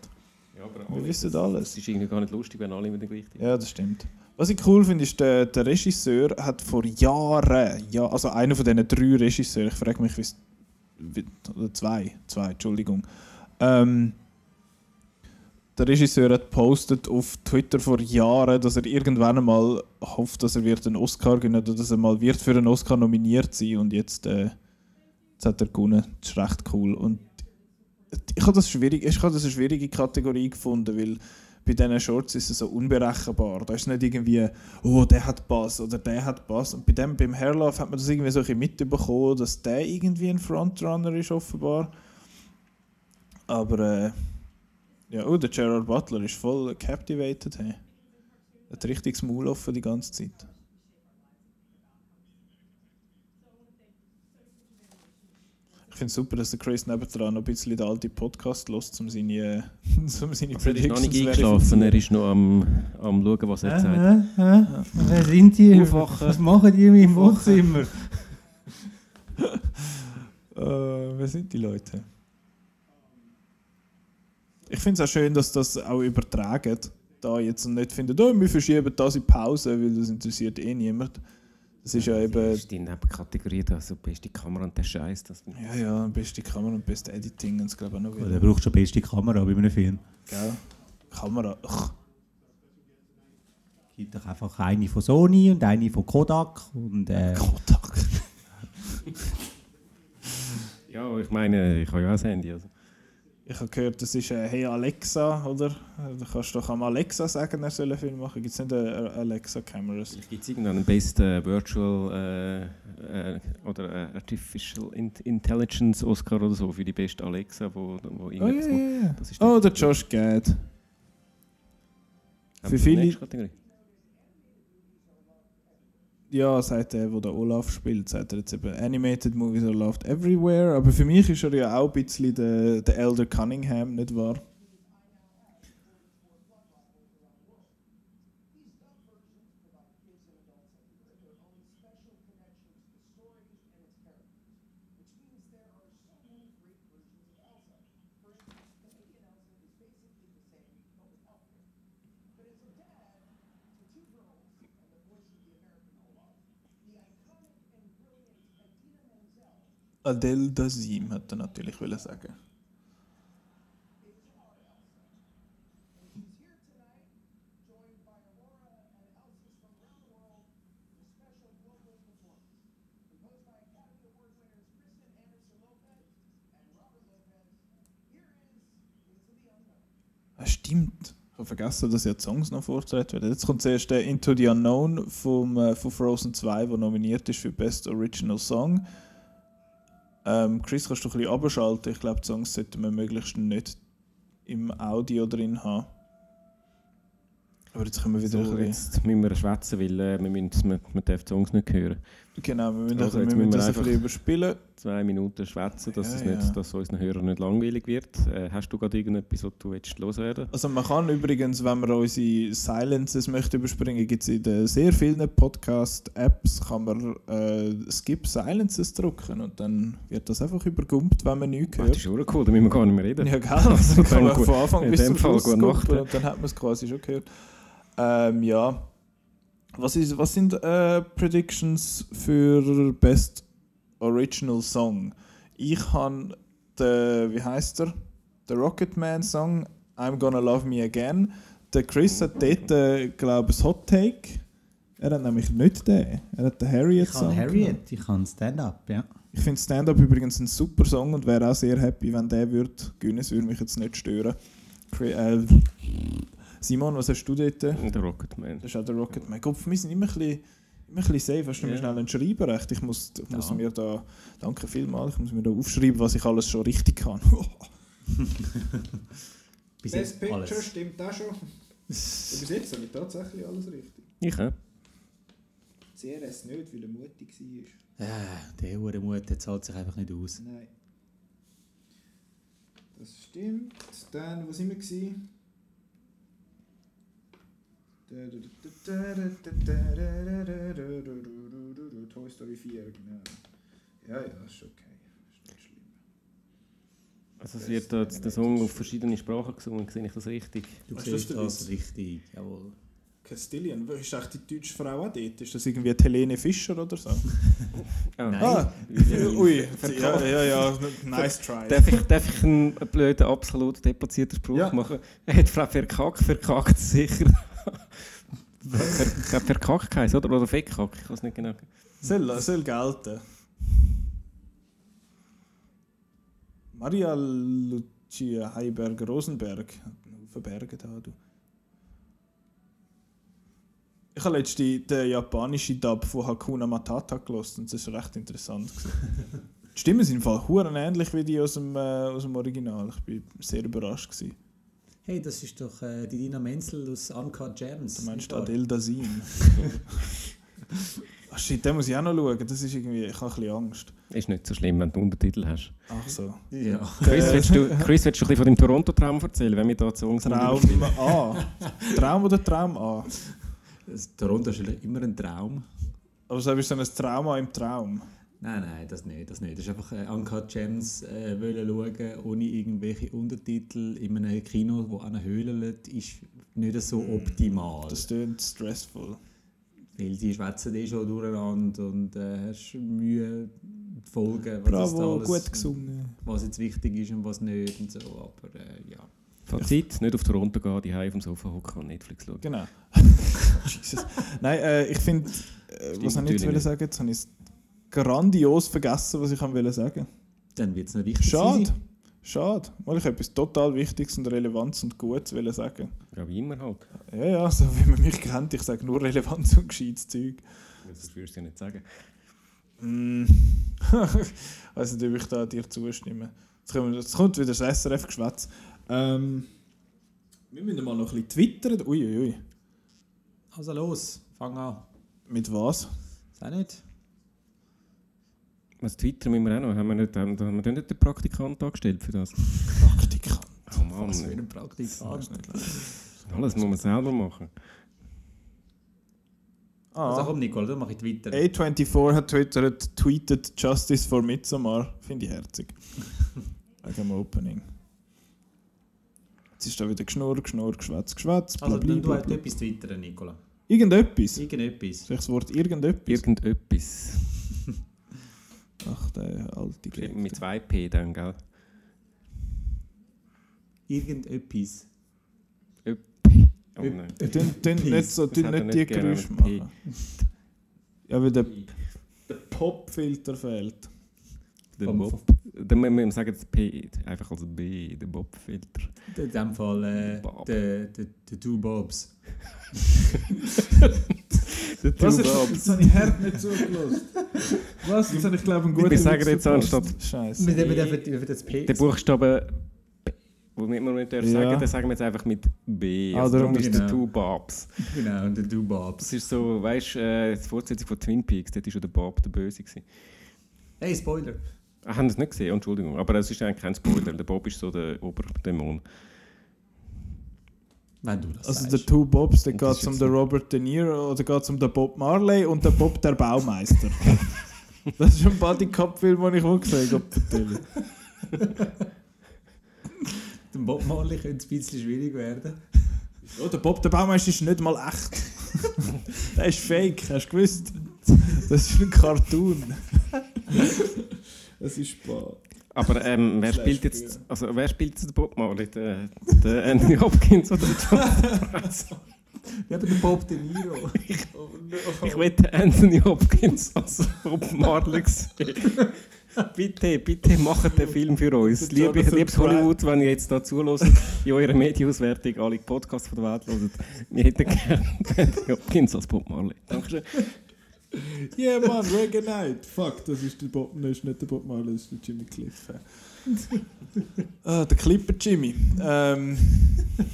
Ja, aber Wir wissen Es alles. ist irgendwie gar nicht lustig, wenn alle immer den gleichen Ja, das stimmt. Was ich cool finde, ist, der, der Regisseur hat vor Jahren, ja, also einer von diesen drei Regisseuren, ich frage mich, wie oder zwei, zwei, Entschuldigung. Ähm, der Regisseur hat postet auf Twitter vor Jahren, dass er irgendwann einmal hofft, dass er wird einen Oscar gewinnen oder dass er mal wird für einen Oscar nominiert sein und jetzt, äh, jetzt hat er gewonnen. Das ist recht cool. Und ich habe das, schwierig, ich habe das eine schwierige Kategorie gefunden, weil bei diesen Shorts ist es so unberechenbar. Da ist nicht irgendwie, oh, der hat Bass oder der hat Bass. Und bei dem, beim Hairlove hat man das irgendwie so ein bisschen mitbekommen, dass der irgendwie ein Frontrunner ist, offenbar. Aber, äh, ja, oh, der Gerard Butler ist voll captivated. Hey. Hat richtig das Maul offen die ganze Zeit. Finde es super, dass der Chris nebendran noch ein bisschen den alten Podcast lässt, um seine, äh, um seine Also er ist noch nicht zu eingeschlafen, er ist noch am, am schauen, was er sagt. Äh, äh, wer sind die? Was machen die in meinem Wohnzimmer? Äh, wer sind die Leute? Ich finde es auch schön, dass das auch übertragen da jetzt und nicht finden, oh, wir verschieben das in Pause, weil das interessiert eh niemand. Das ist ja eben, Das ist die Nebenkategorie, da, so beste Kamera und der Scheiß. Das ja, ja, beste Kamera und beste Editing und das glaube ich auch noch Der wieder. braucht schon beste Kamera bei einem Film. Gell? Kamera, ach, Es gibt doch einfach eine von Sony und eine von Kodak. Und, äh, Kodak. ja, ich meine, ich habe ja auch ein Handy. Also. Ich habe gehört, das ist äh, Hey Alexa, oder? Da kannst du doch am Alexa sagen, er soll einen Film machen. Gibt es nicht äh, Alexa-Cameras? Vielleicht gibt es irgendeinen Best äh, Virtual äh, äh, oder äh, Artificial In Intelligence Oscar oder so für die beste Alexa, wo, wo Oh, ja, macht. ja, ja. Das ist Oh, der Josh Gad. Für viele-? Ja, sagt er, wo der Olaf spielt, sagt er jetzt eben Animated Movies are loved everywhere. Aber für mich ist er ja auch ein bisschen der, der Elder Cunningham, nicht wahr? Adele Dazim hat er natürlich sagen. Ah, stimmt. Ich habe vergessen, dass ja die Songs noch vorgetragen werden. Jetzt kommt zuerst der Into the Unknown vom, äh, von Frozen 2, der nominiert ist für Best Original Song. Ähm, Chris, kannst du ein bisschen abschalten? Ich glaube, die Songs sollten wir möglichst nicht im Audio drin haben. Aber jetzt können wir wieder So, ein bisschen... jetzt müssen wir schwätzen, weil äh, wir, müssen, wir, wir dürfen die Songs nicht hören. Genau, wir müssen, Also, wir jetzt müssen wir das ein einfach- bisschen überspielen. Zwei Minuten schwätzen, dass, Ja, es ja. nicht, dass unseren Hörern nicht langweilig wird. Äh, hast du gerade irgendetwas, was du willst loswerden Also man kann übrigens, wenn man unsere Silences möchte überspringen, gibt es in den sehr vielen Podcast-Apps, kann man äh, Skip Silences drücken und dann wird das einfach übergumpt, wenn man nichts Das hört. ist schon cool, da müssen wir gar nicht mehr reden. Ja, gell? Also Dann kann man von Anfang bis zum Schluss und dann hat man es quasi schon gehört. Ähm, ja. Was, ist, was sind äh, Predictions für Best Original Song? Ich habe den, wie heißt er? Der Rocketman Song I'm Gonna Love Me Again. Der Chris hat dort, äh, glaube ich, ein Hot Take. Er hat nämlich nicht den. Er hat den Harriet Ich Song. kann genommen. Harriet, ich kann Stand-up, ja. Ich finde Stand-Up übrigens ein super Song und wäre auch sehr happy, wenn der würde gewinnen. Es würde mich jetzt nicht stören. Äh, Simon, was hast du dort? Das Der Rocketman. ist auch der Rocketman. Kopf, wir sind immer ein bisschen, immer ein bisschen safe. Hast du mir Ja. schnell ein Schreibenrecht? Ich muss, ich muss Ja. mir da, danke vielmals, ich muss mir da aufschreiben, was ich alles schon richtig kann. Bis jetzt alles. stimmt auch schon. Bis jetzt habe ich tatsächlich alles richtig. Ich auch. CRS nicht, weil er mutig war. Äh, der hure Mut, der zahlt sich einfach nicht aus. Nein. Das stimmt. Dann, wo sind wir gewesen? Toy Story 4, genau. Ja, ja, ist okay. Ist nicht schlimm. Also es wird da jetzt der Song auf verschiedene Sprachen gesungen, sehe ich das richtig? Du Was siehst ist das das richtig, jawohl. Castilian, ist eigentlich die deutsche Frau auch dort? Ist das irgendwie die Helene Fischer oder so? Ah. Nein. Ah, ui, ja, ja, ja, nice try. Darf ich, darf ich einen blöden, absolut deplatzierten Spruch Ja. machen? Er hat Frau Verkack, verkackt sicher. Ich glaube, verkackt heisst, oder? Oder Feckack, ich weiß nicht genau. Soll, soll gelten. Maria Lucia Heiberger-Rosenberg. Haufen Berge da, du. Ich habe letztens den japanischen Dub von Hakuna Matata gelost und das war recht interessant. die Stimmen sind im Fall ähnlich wie die aus dem, äh, aus dem Original. Ich bin sehr überrascht. Gewesen. Hey, das ist doch äh, die Dina Menzel aus Uncut Gems. Du meinst? Adele Dazeem. Ach shit, den muss ich auch noch schauen. Das ist irgendwie, ich habe ein bisschen Angst. Ist nicht so schlimm, wenn du Untertitel hast. Ach so. Ja. Chris, willst du, Chris, willst du ein bisschen von deinem Toronto-Traum erzählen, wenn wir da zu uns Traum A. Traum oder Traum A? Das Toronto ist immer ein Traum. Aber so ist so ein Trauma im Traum. Nein, nein, das nicht. Das, nicht. das ist einfach äh, Uncut Gems äh, wollen schauen, ohne irgendwelche Untertitel in einem Kino, wo an einer Höhle liegt, ist nicht so optimal. Das klingt stressful. Weil die schwätzen eh schon durcheinander und äh, hast Mühe zu folgen, was, Bravo, alles, gut gesungen. was jetzt wichtig ist und was nicht und so. Aber äh, ja. Fazit, nicht auf Toronto gehen, die auf dem Sofa hocken und Netflix schauen. Genau. Jesus. Nein, äh, ich finde, äh, was ich jetzt nicht. sagen? Jetzt habe ich grandios vergessen, was ich wollte sagen. Dann wird es noch wichtig Schade. sein. Schade. Weil ich etwas total Wichtiges und Relevantes und Gutes wollte sagen. Ja, wie immer halt. Ja, ja, so wie man mich kennt, ich sage nur Relevanz und gescheites Zeug. Das würdest du ja nicht sagen. Mm. also, ob ich da dir zustimme. Jetzt, wir, jetzt kommt wieder das SRF-Geschwätz. Ähm, wir müssen mal noch ein bisschen twittern. Uiuiui. Ui. Also los, fang an. Mit was? Sei nicht. Was Twitter müssen wir auch noch? Haben wir nicht, haben, haben wir nicht den Praktikant angestellt für das? Praktikant. Oh Mann, Was für ein Praktikant. alles muss man selber machen. Also Ah. komm, Nicole, dann mache ich Twitter. A24 hat twittert, tweetet Justice for Midsommar. Finde ich herzig. Wegen dem Opening. Jetzt ist da wieder geschnurrt, geschnurrt, geschwätz, geschwätz. Also, dann du halt blabli. etwas twittern, Nicola. Irgendetwas. Irgendetwas. Soll ich das Wort irgendetwas? Irgendetwas. Ach, der alte Gag. Mit zwei P dann, gell? Irgendetwas. Oh nein. Tun, tun nicht, so, Das nicht die Geräusche machen. Ja, weil der, der Popfilter fehlt. Der Bob. Dann müssen wir sagen jetzt P, einfach als B, der Bob-Filter. In dem Fall äh, der- der Two Bobs. Was ist, jetzt habe ich hart nicht zugelassen. Was? Jetzt habe ich glaube einen guten Wir sagen jetzt anstatt- Scheiße. Mit dem dürfen dürfen das P. Der Buchstabe B, wo wir nicht dürfen Ja. sagen, den sagen wir jetzt einfach mit B. Ah, Also darum darum ist genau. der Two Bobs. Genau, und der Two Bobs. Das ist so, weißt du, äh, die Fortsetzung von Twin Peaks, dort war schon der Bob der Böse. Gewesen. Hey, Spoiler. Ah, haben das nicht gesehen? Entschuldigung. Aber es ist eigentlich kein Spoiler. Der Bob ist so der Oberdämon. Wenn du das Also sagst. der Two Bobs, das geht ist um den Robert De Niro oder geht um den Bob Marley und den Bob der Baumeister. das ist ein Buddy Cup Film, den ich auch gesehen habe. Dem Bob Marley könnte es ein bisschen schwierig werden. Oh, der Bob der Baumeister ist nicht mal echt. der ist fake, hast du gewusst? Das ist ein Cartoon. Das ist spannend. Aber ähm, wer spielt jetzt, also wer spielt jetzt den Bob Marley? Der, der Anthony Hopkins oder der John Ja, aber der Bob De Niro. Ich wette Anthony Hopkins als Bob Marley sehen. Bitte, bitte macht den Film für uns. Liebe, Jonathan liebes. Hollywood, wenn ihr jetzt da zulässt, in eurer Medienauswertung alle Podcasts von der Welt hört, wir hätten gerne Anthony Hopkins als Bob Marley. Dankeschön. Yeah, man, Reggae Night. Fuck, das ist, der Bob, das ist nicht der Bob Marley, das ist der Jimmy Cliff. ah, der Clipper Jimmy. Ähm,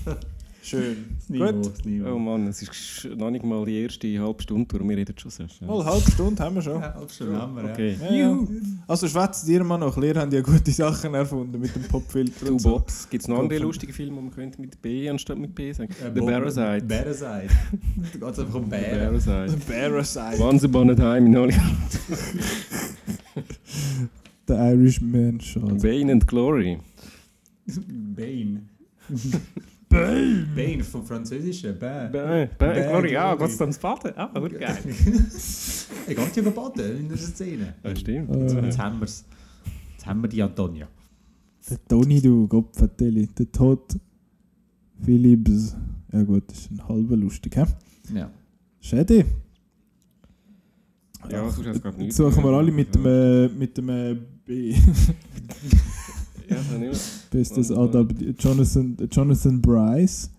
schön. Das Niveau, Gut. Oh Mann, es ist noch nicht mal die erste halbe Stunde durch, wir reden schon so schnell. Mal eine halbe Stunde haben wir schon. Ja, schon haben wir, ja. Okay. Ja, ja. Also schwätzt ihr mal noch. Ihr habt ja gute Sachen erfunden mit dem Popfilter so. Bobs. Gibt es noch andere lustige Filme, die man könnte mit B anstatt mit B sagen? Äh, The Parasite. Parasite. Da geht es einfach um The Bären. Parasite. Parasite. Once upon a time in Hollywood. The Irishman Shot. Bane and Glory. Bane. Bane. Bane vom Französischen. Bane. Bane, Bane. Ah, dann ins Baden? Ah, gut geil. Er geht ja baden in der Szene. Ja, stimmt. Äh. Jetzt haben wir's. Jetzt haben wir die Antonia. Der Toni, du Gopfeteli. Der Tod Philips. Ja gut, das ist ein halber lustig, hä? Ja. Schade. Ja, ich Jetzt suchen wir alle mit dem, äh, mit dem äh, B. Ja, wir. Bestes Und- Adab Jonathan, Jonathan Bryce.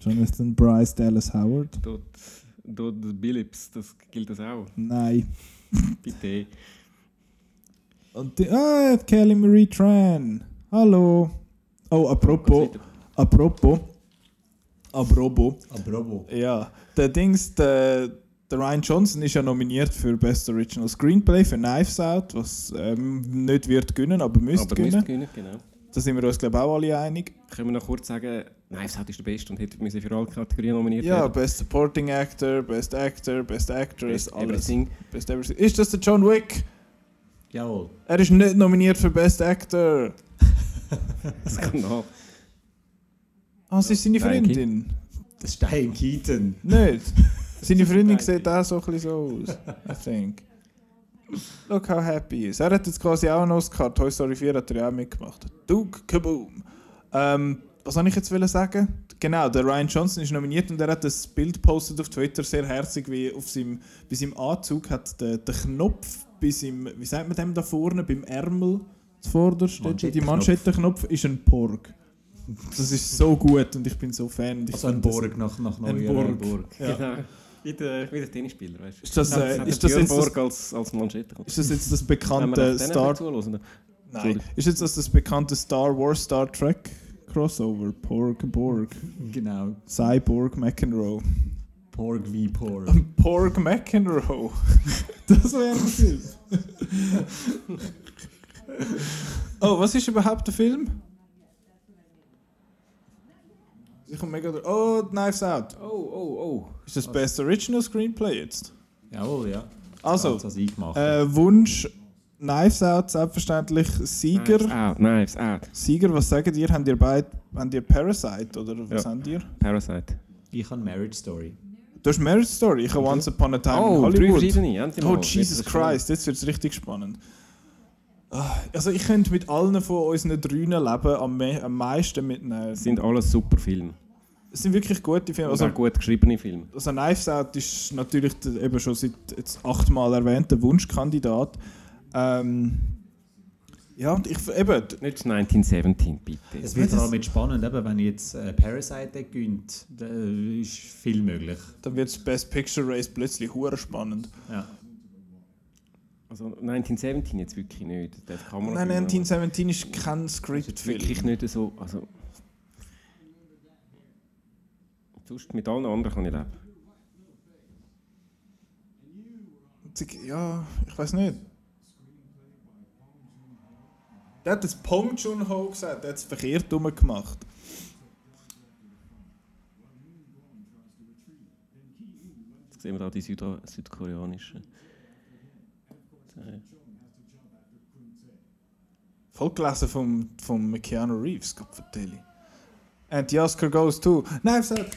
Jonathan Bryce Dallas Howard. Dort, dort Billips, das gilt das auch. Nein. Bitte. Und die, ah, Kelly Marie Tran. Hallo. Oh, apropos, apropos, apropos, Bravo. ja, der Dings, der, der Ryan Johnson ist ja nominiert für Best Original Screenplay für Knives Out, was ähm, nicht wird gewinnen, aber müsste Aber gewinnen. gewinnen, genau. Da sind wir uns, glaube ich, auch alle einig. Können wir noch kurz sagen, Knives Out ist der Beste und hätte müssen für alle Kategorien nominiert Ja, werden. Best Supporting Actor, Best Actor, Best Actress, Best alles. Everything. Best Everything. Ist das der John Wick? Jawohl. Er ist nicht nominiert für Best Actor. Das kann nach. Ah, sie ist seine Freundin. Das ist Diane Keaton. Nicht. Seine Freundin sieht auch so ein bisschen so aus. I think. Look how happy he is. Er hat jetzt quasi auch einen Oscar. Toy Story 4 hat er ja auch mitgemacht. Duke Kaboom. Ähm, was soll ich jetzt wollen sagen? Genau, der Ryan Johnson ist nominiert und er hat das Bild gepostet auf Twitter, sehr herzig, wie auf seinem, bei seinem Anzug hat der, der Knopf bei seinem, wie sagt man dem da vorne, beim Ärmel zuvorderst, die Manschettenknopf. Ist ein Porg. Das ist so gut und ich bin so Fan. Ich Also ein Borg nach, nach Ein Neuer Borg. Ja. Genau. Wie der, wie der Tennisspieler, weißt du? Ist das, äh, ist das jetzt das, Borg als, als Manschette. ist das jetzt das bekannte Star. Nein. Ist jetzt das das bekannte Star Wars Star Trek Crossover Porg Borg Genau. Cyborg McEnroe Porg wie Porg. Porg McEnroe Das wäre ein Film Oh, was ist überhaupt der Film? Ich komme mega Oh, Knives Out. Oh, oh, oh. Ist das Best Original Screenplay jetzt? Jawohl, ja. Also, Das ich gemacht. äh, Wunsch Knives Out, selbstverständlich Sieger. Knives Out, Knives Out. Sieger, was sagt ihr? Habt ihr beide, habt ihr Parasite oder was Ja. habt ihr? Parasite. ich habe Marriage Story. Du hast Marriage Story, ich habe Once Upon a Time in Oh, drei Hollywood. verschiedene. endlich Oh. Jesus Christ, jetzt wird es richtig spannend. Ah, Also ich könnte mit allen von unseren drünen leben am, me am meisten mit einem... Es sind alles super Filme. Es sind wirklich gute Filme. Also auch gut geschriebene Filme. also Knives Out ist natürlich eben schon seit jetzt achtmal erwähnter Wunschkandidat. Ähm, ja, und ich eben... Nicht 1917, bitte. Es wird vor allem spannend, eben, wenn jetzt äh, Parasite gönnt, da ist viel möglich. Dann wird das Best Picture Race plötzlich hure spannend. Ja. Also 1917 jetzt wirklich nicht. Das kann man Nein, natürlich, 1917 ist kein es ist wirklich nicht so. Also, sonst mit allen anderen kann ich leben. Ja, ich weiß nicht. Der hat das Pong Chun Ho gesagt, der hat es verkehrt gemacht. Jetzt sehen wir da die Süda südkoreanischen. Voll gelesen vom, vom Keanu Reeves. And the Oscar goes to Knives Out.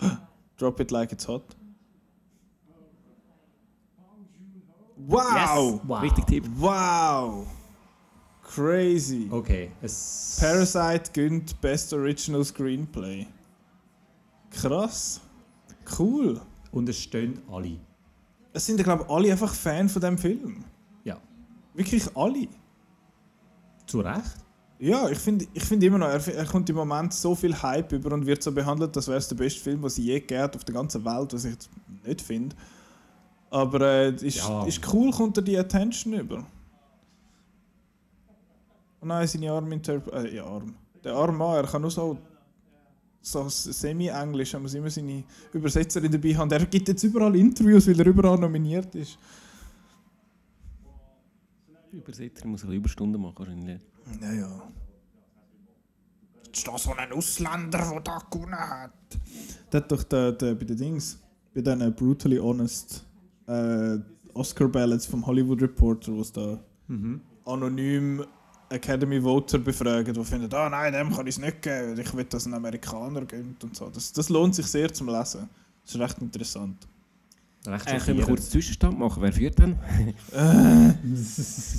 Drop it like it's hot. Wow! Wow. Richtig Tipp. Wow! Crazy. Okay. Es Parasite gönnt Best Original Screenplay. Krass. Cool. Und es stehen alle. Es sind, glaube ich, alle einfach Fan von dem Film. Ja. Wirklich alle. Zu Recht. Ja, ich finde ich find immer noch, er, er kommt im Moment so viel Hype über und wird so behandelt, als wäre es der beste Film, was es je hat auf der ganzen Welt, was ich jetzt nicht finde. Aber äh, ist, Ja. ist cool, kommt er die Attention über. Oh nein, seine Arm interp äh, ja, Arm. Der Arm Mann, er kann nur so, so semi-englisch, er muss immer seine Übersetzerin dabei haben. Er gibt jetzt überall Interviews, weil er überall nominiert ist. Übersetzer muss eine Überstunden machen wahrscheinlich. Naja. Ist da so ein Ausländer, der da gewonnen hat? Der hat doch der, der, bei den Dings, bei diesen Brutally Honest äh, Oscar-Ballots vom Hollywood Reporter, wo es da anonym Academy Voter befragen, die finden, ah nein, dem kann ich es nicht geben, ich will, dass ein Amerikaner gönnt und so. Das, das lohnt sich sehr zum Lesen. Das ist recht interessant. Recht Äh, können wir kurz Zwischenstand machen? Wer führt denn?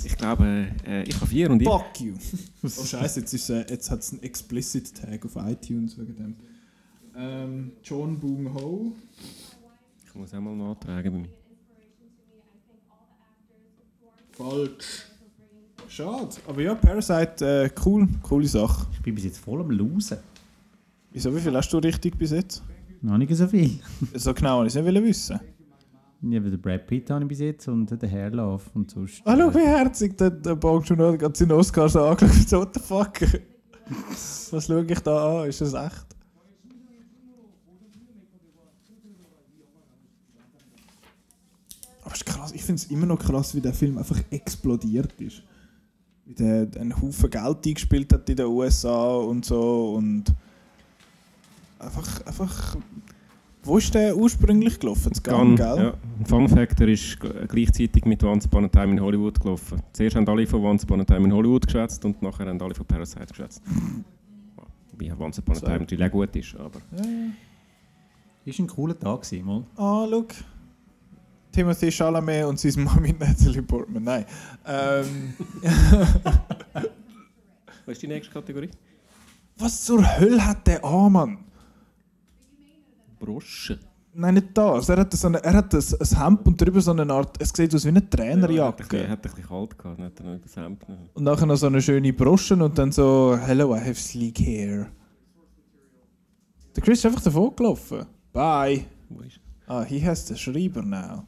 ich glaube, äh, ich habe vier und ich. Fuck you! oh scheiße, jetzt, ist, äh, jetzt hat es einen Explicit Tag auf iTunes wegen dem. Ähm, John Boong Ho. Ich muss auch mal nachtragen bei mir. Falsch. Schade. Aber ja, Parasite, äh, cool, coole Sache. Ich bin bis jetzt voll am Losen. Wieso, wie viel hast du richtig bis jetzt? Noch nicht so viel. So genau, wollte ich es nicht wissen. Ja, den Brad Pitt habe ich bis jetzt und den Hairlauf und sonst. Ah, schau, wie herzig der, der Bong Joon-ho hat seinen Oscar so angeschaut. So, what the fuck? Was schaue ich da an? Ist das echt? Aber es ist krass, ich finde es immer noch krass, wie der Film einfach explodiert ist. Wie der einen Haufen Geld eingespielt hat in den USA und so und einfach, einfach wo ist der ursprünglich gelaufen? Das Gun, Gun, gell? ja. Ein Fun Fact, er ist gleichzeitig mit Once Upon a Time in Hollywood gelaufen. Zuerst haben alle von Once Upon a Time in Hollywood geschwätzt und nachher haben alle von Parasite geschwätzt. Wie Once Upon a So. Time natürlich auch gut ist, aber... Ist ein cooler Tag gewesen, mal. Ah, look. Timothy Chalamet und seine Mami Natalie Portman. Nein. Ähm, Was ist die nächste Kategorie? was zur Hölle hat der an, Mann? Brosche. Nein, nicht das. Er hat, so eine, er hat ein, ein Hemd und drüber so eine Art. Es sieht aus wie eine Ja, Trainerjacke. bisschen- hat ein bisschen kalt gehabt, nicht noch das Hemd. noch. und nachher noch so eine schöne Brosche und dann so: Hello, I have sleek hair. Der Chris ist einfach davon gelaufen. Bye. Wo ist Ah, he has the Schreiber now.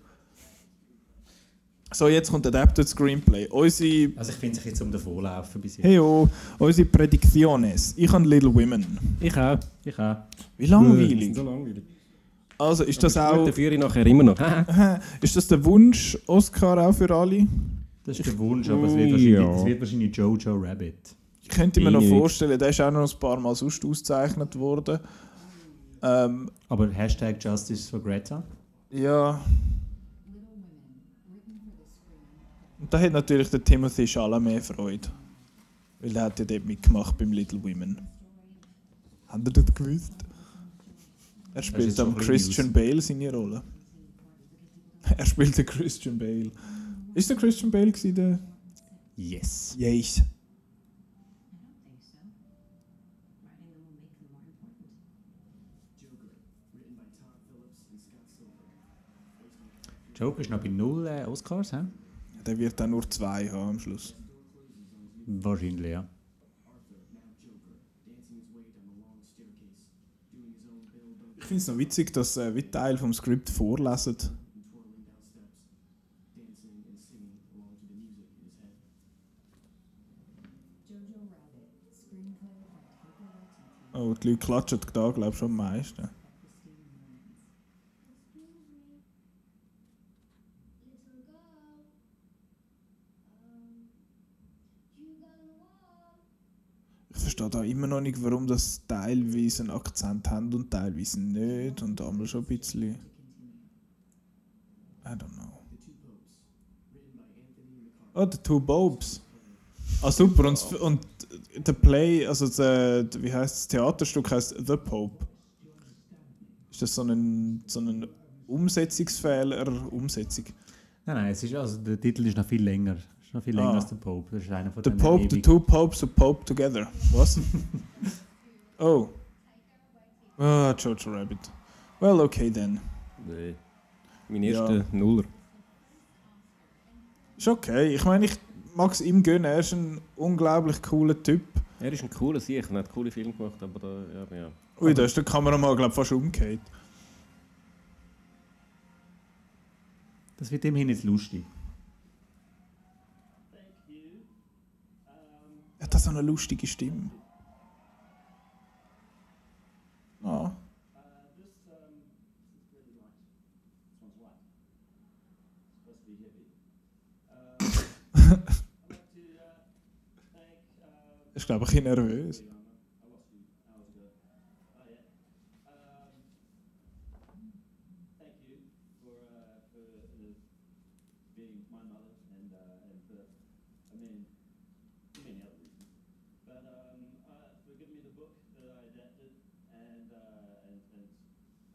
So, jetzt kommt Adapted Screenplay. Unsere Also ich finde sich jetzt um den Vorlaufen bis jetzt. Hey, oh, unsere Prediktiones. Ich habe Little Women. Ich auch. Ich auch. Wie langweilig. So langweilig. Also, ist das Gut, auch. Dafür ich nachher immer noch. Ist das der Wunsch Oscar auch für alle? Das ist der Wunsch, aber es wird wahrscheinlich, Ja. es wird wahrscheinlich Jojo Rabbit. Ich könnte mir noch vorstellen, der ist auch noch ein paar Mal sonst ausgezeichnet worden. Ähm, Aber Hashtag Justice for Greta. ja. Und da hat natürlich der Timothy Chalamet Freude. Weil der hat ja dort mitgemacht beim Little Women. Habt ihr das gewusst? Er spielt am Christian Bale seine Rolle. Er spielt den Christian Bale. Ist der Christian Bale gewesen, der? Yes. Yes. Joker ist noch bei null äh, Oscars, hä? Der wird dann nur zwei haben am Schluss. Wahrscheinlich, ja. Ich finde es noch witzig, dass äh, wie Teil vom Skript vorlesen. Oh, die Leute klatschen da, glaube ich, schon am meisten. Ich verstehe da immer noch nicht, warum das teilweise einen Akzent haben und teilweise nicht und einmal schon ein bisschen. I don't know. Oh, The Two Bobs. Ah, super. Und, und der Play, also der, wie heißt das Theaterstück heißt The Pope. Ist das so ein, so ein Umsetzungsfehler? Umsetzung. Nein, nein, es ist, also der Titel ist noch viel länger. Ist noch viel länger Ah. als der Pope. Das ist einer von The den Pope, the two Popes who Pope together. Was? oh. Ah, Jojo Rabbit. Well, okay then. Nee. Mein Ja. erster Nuller. Ist okay. Ich meine, ich mag es ihm gönnen. Er ist ein unglaublich cooler Typ. Er ist ein cooler Sieg, er hat coole Filme gemacht, aber da, ja, ja. Ui, da ist der Kameramann, glaube ich, fast umgekehrt. Das wird immerhin jetzt lustig. Hat so eine lustige Stimme. Er ist, glaube ich, ein bisschen nervös. thank you for uh, for uh, being my mother and uh, and for I mean many other reasons. But um, uh, for giving me the book that I adapted and uh, and, and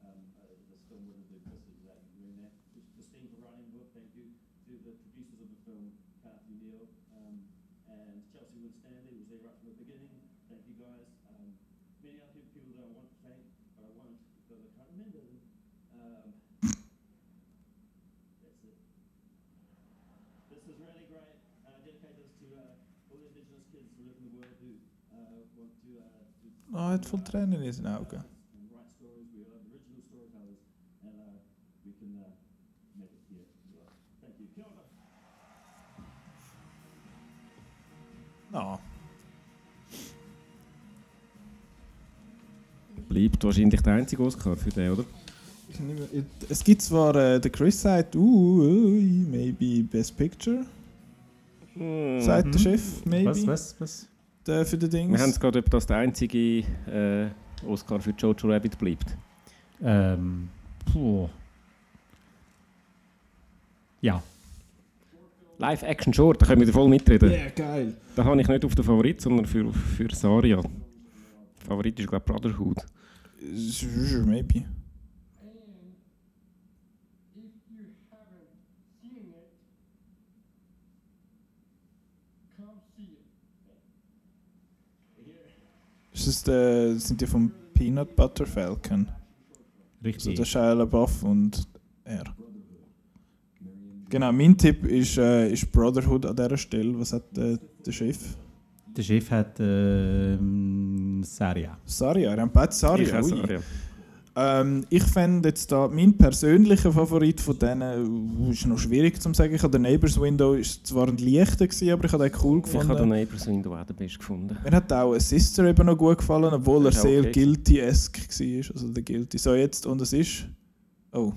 um, uh, the film wouldn't do justice without you doing that. Just Christine for writing the book. Thank you to the producers of the film, Kathy Neal um, and Chelsea Wood Stanley was there right from the beginning. Thank you guys. Um, many other people that I want to thank, but I won't because I can't remember them. Um, that's it. This is really great. Uh, dedicate this to uh, all the Indigenous kids who live in the world who uh, want to, uh, to Ah, er hat voll Tränen in seinen Augen. and write stories. We are the original storytellers, and uh, we can uh, make it here as well. Thank you. Kia ora. Ah. Bleibt wahrscheinlich der einzige Oscar für den, oder? Es gibt zwar, äh, der Chris sagt, uh, uh, maybe Best Picture, sagt der Chef, maybe, Was, was, was? Der für den Dings. Wir haben es gerade, ob das der einzige äh, Oscar für Jojo Rabbit bleibt. Ähm, puh. Ja. Live-Action-Short, da können wir voll mitreden. Ja, geil. Da habe ich nicht auf den Favorit, sondern für, für Saria. Favorit ist, glaube ich, Brotherhood. Maybe. And if you haven't seen it, come see it. Ist das der, sind die vom Peanut Butter Falcon? Also Richtig. der Shia LaBeouf und er. Genau, mein Tipp ist, äh, ist Brotherhood an dieser Stelle. Was hat äh, der Chef? Der Chef hat ähm, Saria. Saria, er hat beide Saria. Ich. Saria. Ähm, ich fände jetzt da, mein persönlicher Favorit von denen, uh, ist noch schwierig zu sagen. Ich habe den Neighbors Window, ist zwar ein leichter gewesen, aber ich habe den cool Ich habe den gefunden. Neighbors Window auch den besten gefunden. Mir hat auch ein Sister eben noch gut gefallen, obwohl er sehr okay. guilty-esque war. Also der Guilty. So jetzt, und es ist... Oh.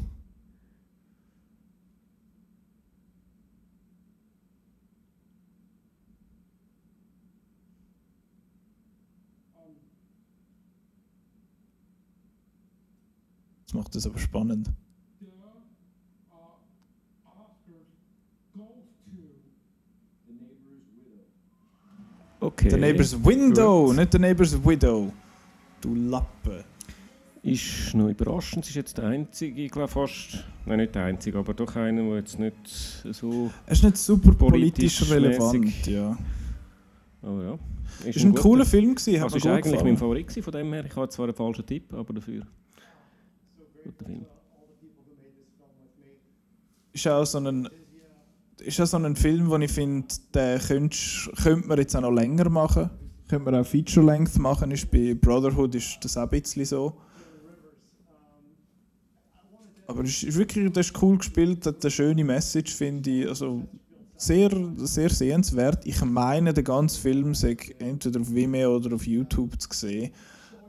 Das macht es aber spannend. The to The neighbor's. Okay. Window, Gut. nicht der Neighbors Widow. Du Lappe. Ist noch überraschend, es ist jetzt der einzige, ich glaube fast, nein nicht der einzige, aber doch einer, der jetzt nicht so, Er ist nicht super politisch, Politisch relevant, mäßig. ja. oh ja. Ist ein, guter- cooler Film gewesen, hat Also mir ist eigentlich mein Favorit gewesen, von dem her. Ich habe zwar einen falschen Tipp, aber dafür. Guter Film. ist auch so ein ist auch so ein Film, wo ich finde, den könntest- könnte man jetzt auch noch länger machen. Könnte man auch Feature-Length machen. Ist bei Brotherhood ist das auch ein bisschen so. Aber es ist wirklich das ist cool gespielt, hat eine schöne Message, finde ich. Also sehr, sehr sehenswert. Ich meine, der ganze Film sei entweder auf Vimeo oder auf YouTube zu sehen.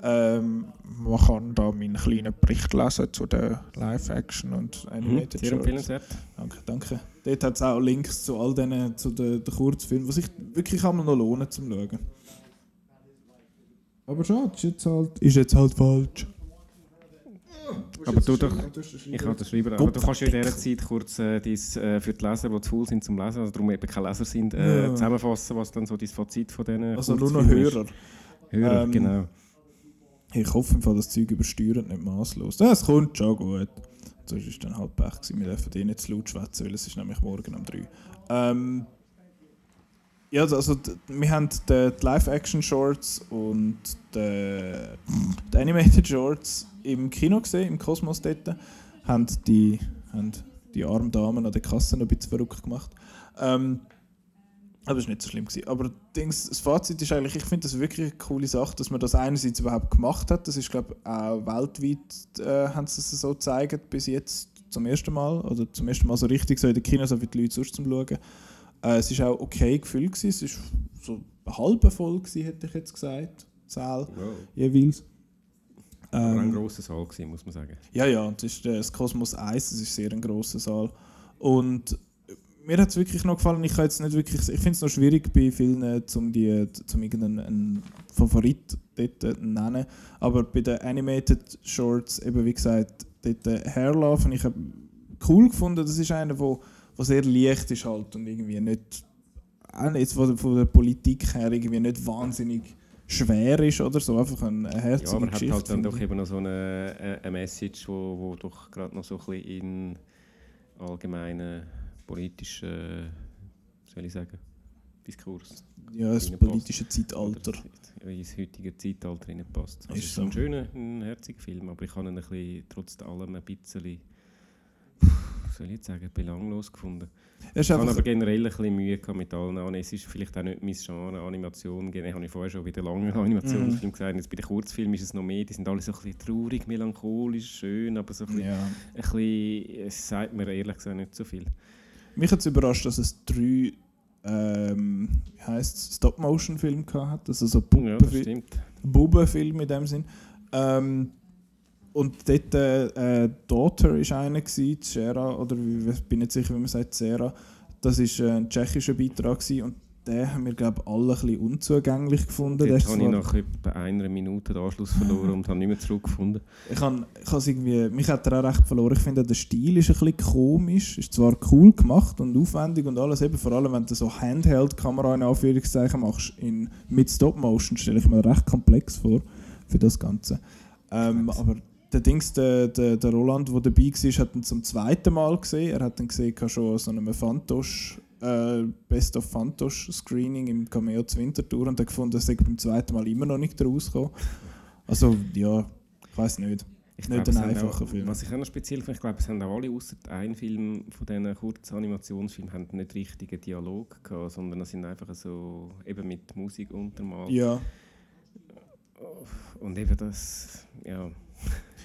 Ähm, man kann da meinen kleinen Bericht lesen zu der Live-Action und Mhm, Animated sehr Shorts. empfehlenswert. Danke, danke. Dort hat es auch Links zu all diesen, zu den, den Kurzfilmen, die sich wirklich einmal noch lohnen zum Schauen. Aber schade, ist jetzt halt, ist jetzt halt falsch. Aber du doch, ich kann das schreiben, aber du kannst ja in dieser Zeit kurz äh, dies, äh, für die Leser, die zu faul sind zum Lesen, also darum eben keine Leser sind, äh, Ja. zusammenfassen, was dann so dein Fazit von diesen Also nur noch Kurzfilmen ist. Hörer. Hörer, Ähm, genau. Ich hoffe, das Zeug übersteuert nicht maßlos. Ja, es kommt schon gut. Sonst ist dann halt Pech. Wir dürfen eh nicht zu laut schwätzen, weil es ist nämlich morgen um 3. Ähm, Ja, also d- wir haben die, die Live-Action-Shorts und die, die Animated Shorts im Kino gesehen, im Kosmos dort. Haben die, haben die armen Damen an der Kasse noch ein bisschen verrückt gemacht. Ähm, aber es war nicht so schlimm. Gewesen. Aber Dings, das Fazit ist eigentlich, ich finde das wirklich eine coole Sache, dass man das einerseits überhaupt gemacht hat. Das ist, glaube ich, auch weltweit äh, haben sie es so gezeigt bis jetzt zum ersten Mal. Oder zum ersten Mal so richtig so in den Kinos, so wie die Leute sonst zum Schauen. Äh, es war auch okay gefüllt. Gewesen. Es war so halb voll, gewesen, hätte ich jetzt gesagt. Saal Wow. jeweils. Aber ein Ähm, grosser Saal gewesen, muss man sagen. ja, ja, das ist äh, das Kosmos 1, das ist sehr ein grosser Saal. Und mir hat es wirklich noch gefallen. Ich, kann jetzt nicht wirklich, ich finde es noch schwierig bei vielen, äh, zum die, zum irgendeinen einen Favorit dort äh, nennen. Aber bei den Animated Shorts, eben wie gesagt, dort äh, habe ich hab cool gefunden. Das ist einer, wo, wo sehr leicht ist halt und irgendwie nicht, auch jetzt von, von der Politik her irgendwie nicht wahnsinnig schwer ist oder so. Einfach eine Ja, herzige aber hat halt dann doch eben noch so eine, äh, eine Message, wo, wo doch gerade noch so ein bisschen in allgemeinen politischen, wie soll ich sagen, Diskurs ja, das politische Zeitalter. Ins heutige Zeitalter reinpasst. Also Ist es ist so ein schöner, ein herziger Film, aber ich habe ihn ein bisschen, trotz allem ein bisschen, wie soll ich jetzt sagen, belanglos gefunden. Ich habe aber generell ein bisschen Mühe mit allen Ani- Es ist vielleicht auch nicht mein Genre Animation. Generell habe ich vorher schon wieder lange Animationsfilm gesagt. Jetzt bei den Kurzfilmen ist es noch mehr. Die sind alle so ein bisschen traurig, melancholisch, schön, aber so ein bisschen, ja. ein bisschen es sagt mir ehrlich gesagt nicht so viel. Mich hat es überrascht, dass es drei ähm, wie heisst's, Stop-Motion-Filme gehabt hat. Also so Ja. Bubenfilm in dem Sinn. Ähm, und dort äh, Daughter ist einer gewesen, Cera, oder ich bin nicht sicher, wie man sagt, Cera. Das ist äh, ein tschechischer Beitrag gewesen und den haben wir glaube ich alle ein bisschen unzugänglich gefunden. Ist habe ich nach etwa einer Minute den Anschluss verloren und habe nicht mehr zurückgefunden. Ich han, ich irgendwie, mich hat er auch recht verloren. Ich finde, der Stil ist ein bisschen komisch. Ist zwar cool gemacht und aufwendig und alles, eben vor allem wenn du so Handheld-Kamera in Anführungszeichen machst, in, mit Stop-Motion, stelle ich mir recht komplex vor für das Ganze. Ähm, aber der Dings, der, der, der Roland, der dabei war, hat ihn zum zweiten Mal gesehen. Er hat ihn gesehen schon an so einem Fantosch, äh, Best of Fantosch Screening im Cameo zu Winterthur und hat gefunden, er sei beim zweiten Mal immer noch nicht rausgekommen. Also ja, ich weiß nicht. Ich Nicht glaube, ein einfacher auch, Film. Was ich auch noch speziell finde, ich glaube, es haben auch alle außer ein Film von diesen kurzen Animationsfilmen haben nicht richtigen Dialog gehabt, sondern es sind einfach so eben mit Musik untermalt. Ja, Und eben das, ja.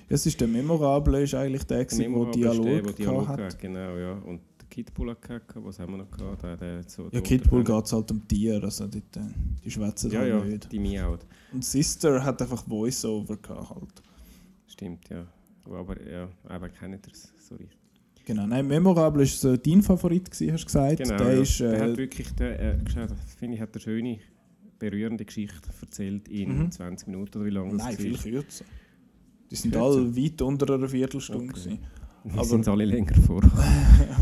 es ist der Memorable, ist eigentlich der, der ist Dialog, der, der Dialog gehabt hat. hat. Genau, ja. Und der Kidbull hat gehabt, was haben wir noch gehabt? Der, der so Ja, Kidbull geht es halt um Tiere, also äh, die schwätzen Ja, halt ja, nicht. die Miaut. Und Sister hat einfach Voice-Over gehabt halt. Stimmt, ja. Aber ja, aber kennt ihr es so richtig. Genau, nein, Memorable ist so dein Favorit gewesen, hast du gesagt. Genau, der ja. ist, der hat äh, wirklich, der, äh, finde ich, hat eine schöne, berührende Geschichte erzählt in Mhm. 20 Minuten oder wie lange nein, viel war. kürzer. Die sind alle weit unter einer Viertelstunde. Okay. gewesen. Wir Aber- sind alle länger vor.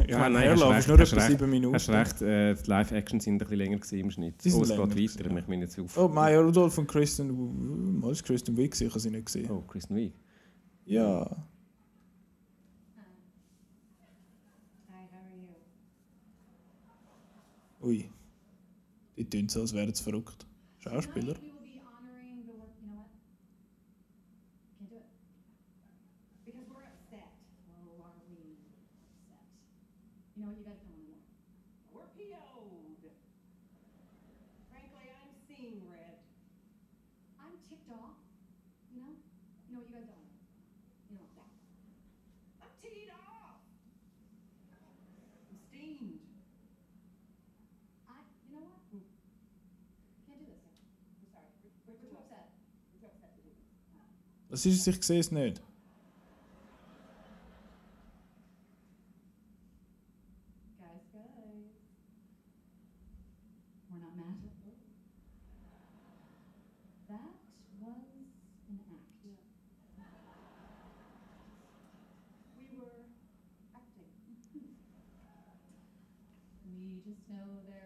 Ja, Ah, nein, recht, ist nur etwa sieben Minuten. Hast recht, äh, die Live-Action sind ein bisschen länger gewesen im Schnitt. Sind oh, es geht gewesen, weiter, ja. ich bin jetzt auf. Oh, Maya Rudolph und Kristen... Mal ist Kristen Wiig, gewesen, ich habe sie nicht gesehen. Oh, Kristen Wiig. Ja, Hi, how are you? ui. Die tun so, als wären sie verrückt. Schauspieler. Was ist es? Ich sehe es nicht. Guys, guys. We're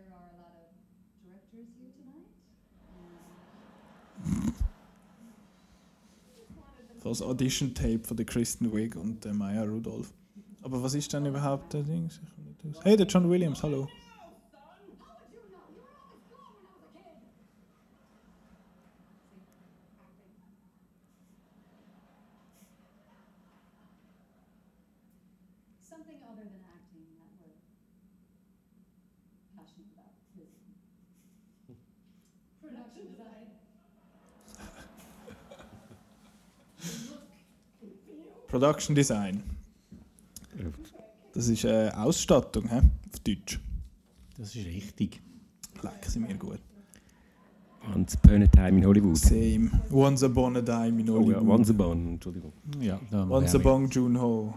Das Audition-Tape von der Kristen Wiig und der Maya Rudolph. Aber was ist denn überhaupt der Ding? Hey, der John Williams, hallo. How would you know? You were always good. something other than acting that we're passionate about. Production design. Production Design. Das ist äh, Ausstattung, hä? auf Deutsch. Das ist richtig. Leck sie mir gut. Once Upon a Time in Hollywood. Same. Once upon a time in Oh ja, Hollywood. Once Upon, Entschuldigung. Ja, Once upon June Ho.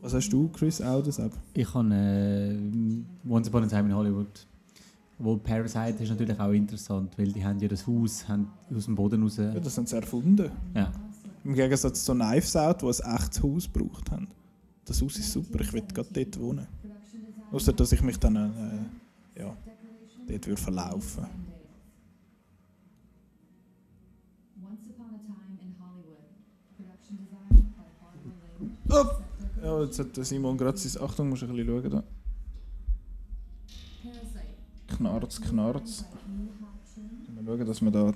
Was hast du, Chris, auch das ab? Ich habe äh, Once Upon a Time in Hollywood. Wo Parasite ist natürlich auch interessant, weil die haben ja das Haus haben aus dem Boden raus. Ja, das haben sie erfunden. Ja. Im Gegensatz zu Knives Out, die ein echtes Haus gebraucht haben. Das Haus ist super, ich will gerade dort wohnen. Außer dass ich mich dann äh, ja, dort würde verlaufen. Lane. Upp. Ja, jetzt hat Simon gerade sein... Achtung, musst du ein bisschen schauen da. Knarz, Knarz. Mal schauen, dass wir da...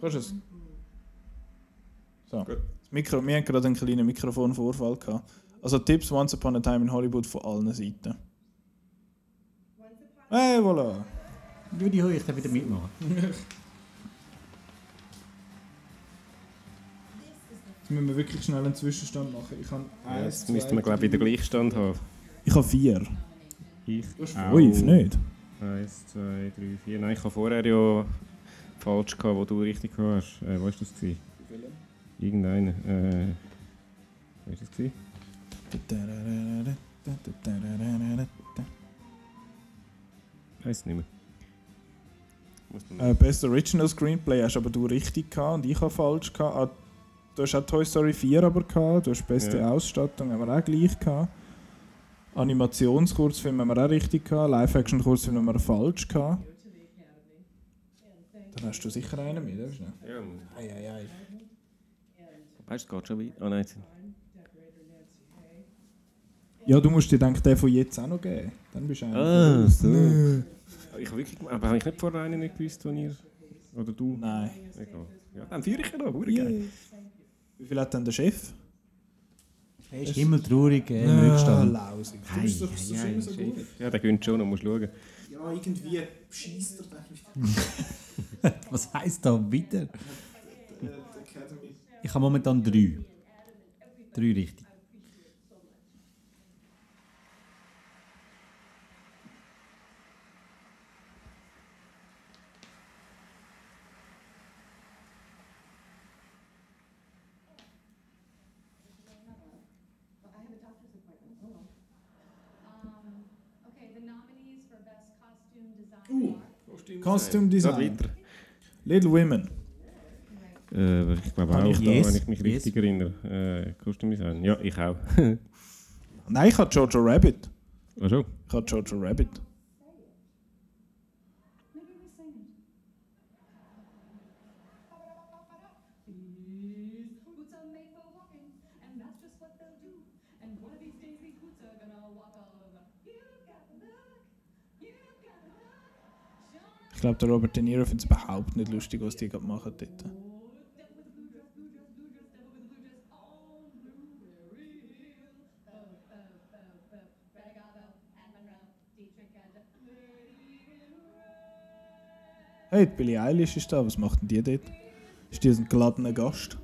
Kannst du es? So. Das Mikro, wir haben gerade einen kleinen Mikrofonvorfall gehabt. Also Tipps Once Upon a Time in Hollywood von allen Seiten. Hey, voilà. Judy, hoi, ich darf wieder mitmachen. Jetzt müssen wir wirklich schnell einen Zwischenstand machen. Ich habe Ja, Jetzt müssten wir, glaube ich, wieder Gleichstand haben. Ich habe vier. Ich Du hast auch. fünf, nicht? Eins, zwei, drei, vier. Nein, ich habe vorher ja falsch gehabt, wo du richtig gehabt hast. Äh, wo war das? Gewesen? Irgendeiner. Äh, wo war das? Gewesen? Weiß nicht mehr. Äh, Best Original Screenplay hast aber du richtig gehabt und ich habe falsch gehabt. Ah, du hast auch Toy Story 4 aber gehabt, du hast beste Ja. Ausstattung, haben wir auch gleich gehabt. Animationskurzfilm haben wir auch richtig gehabt, Live-Action-Kurzfilm haben wir falsch gehabt. Dann hast du sicher einen mit, oder? ja, Ei, ei, ei. Weißt du, es geht schon weiter. Ah nein, Ja, du musst dir denke den von jetzt auch noch geben. Dann bist du einer. Ah, so. Ich habe wirklich, aber habe ich nicht vorher einen nicht gewusst, den ihr oder du? Nein. Egal. Ja, dann führe ich ja noch, hure geil. Wie viel hat denn der Chef? Er ist himmeltraurig äh, im Ah, Rückstand. lausig. Du Ei, bist doch so schön so gut. Ja, der gönnt schon, noch musst schauen. Ja, irgendwie schießt er. Was heisst da wieder? Ich habe momentan drei. Drei richtig. Uh, Costume Design. Little Women. Äh, ich glaube Habe auch, ich da, yes, wenn ich mich yes. richtig erinnere. Äh, Design. Ja, ich auch. Nein, ich hatte Jojo Rabbit. Ach so. Ich hatte Jojo Rabbit. Ich glaube, der Robert De Niro findet es überhaupt nicht lustig, was die gerade machen dort. Hey, die Billie Eilish ist da. Was macht denn die dort? Ist die ein geladener Gast?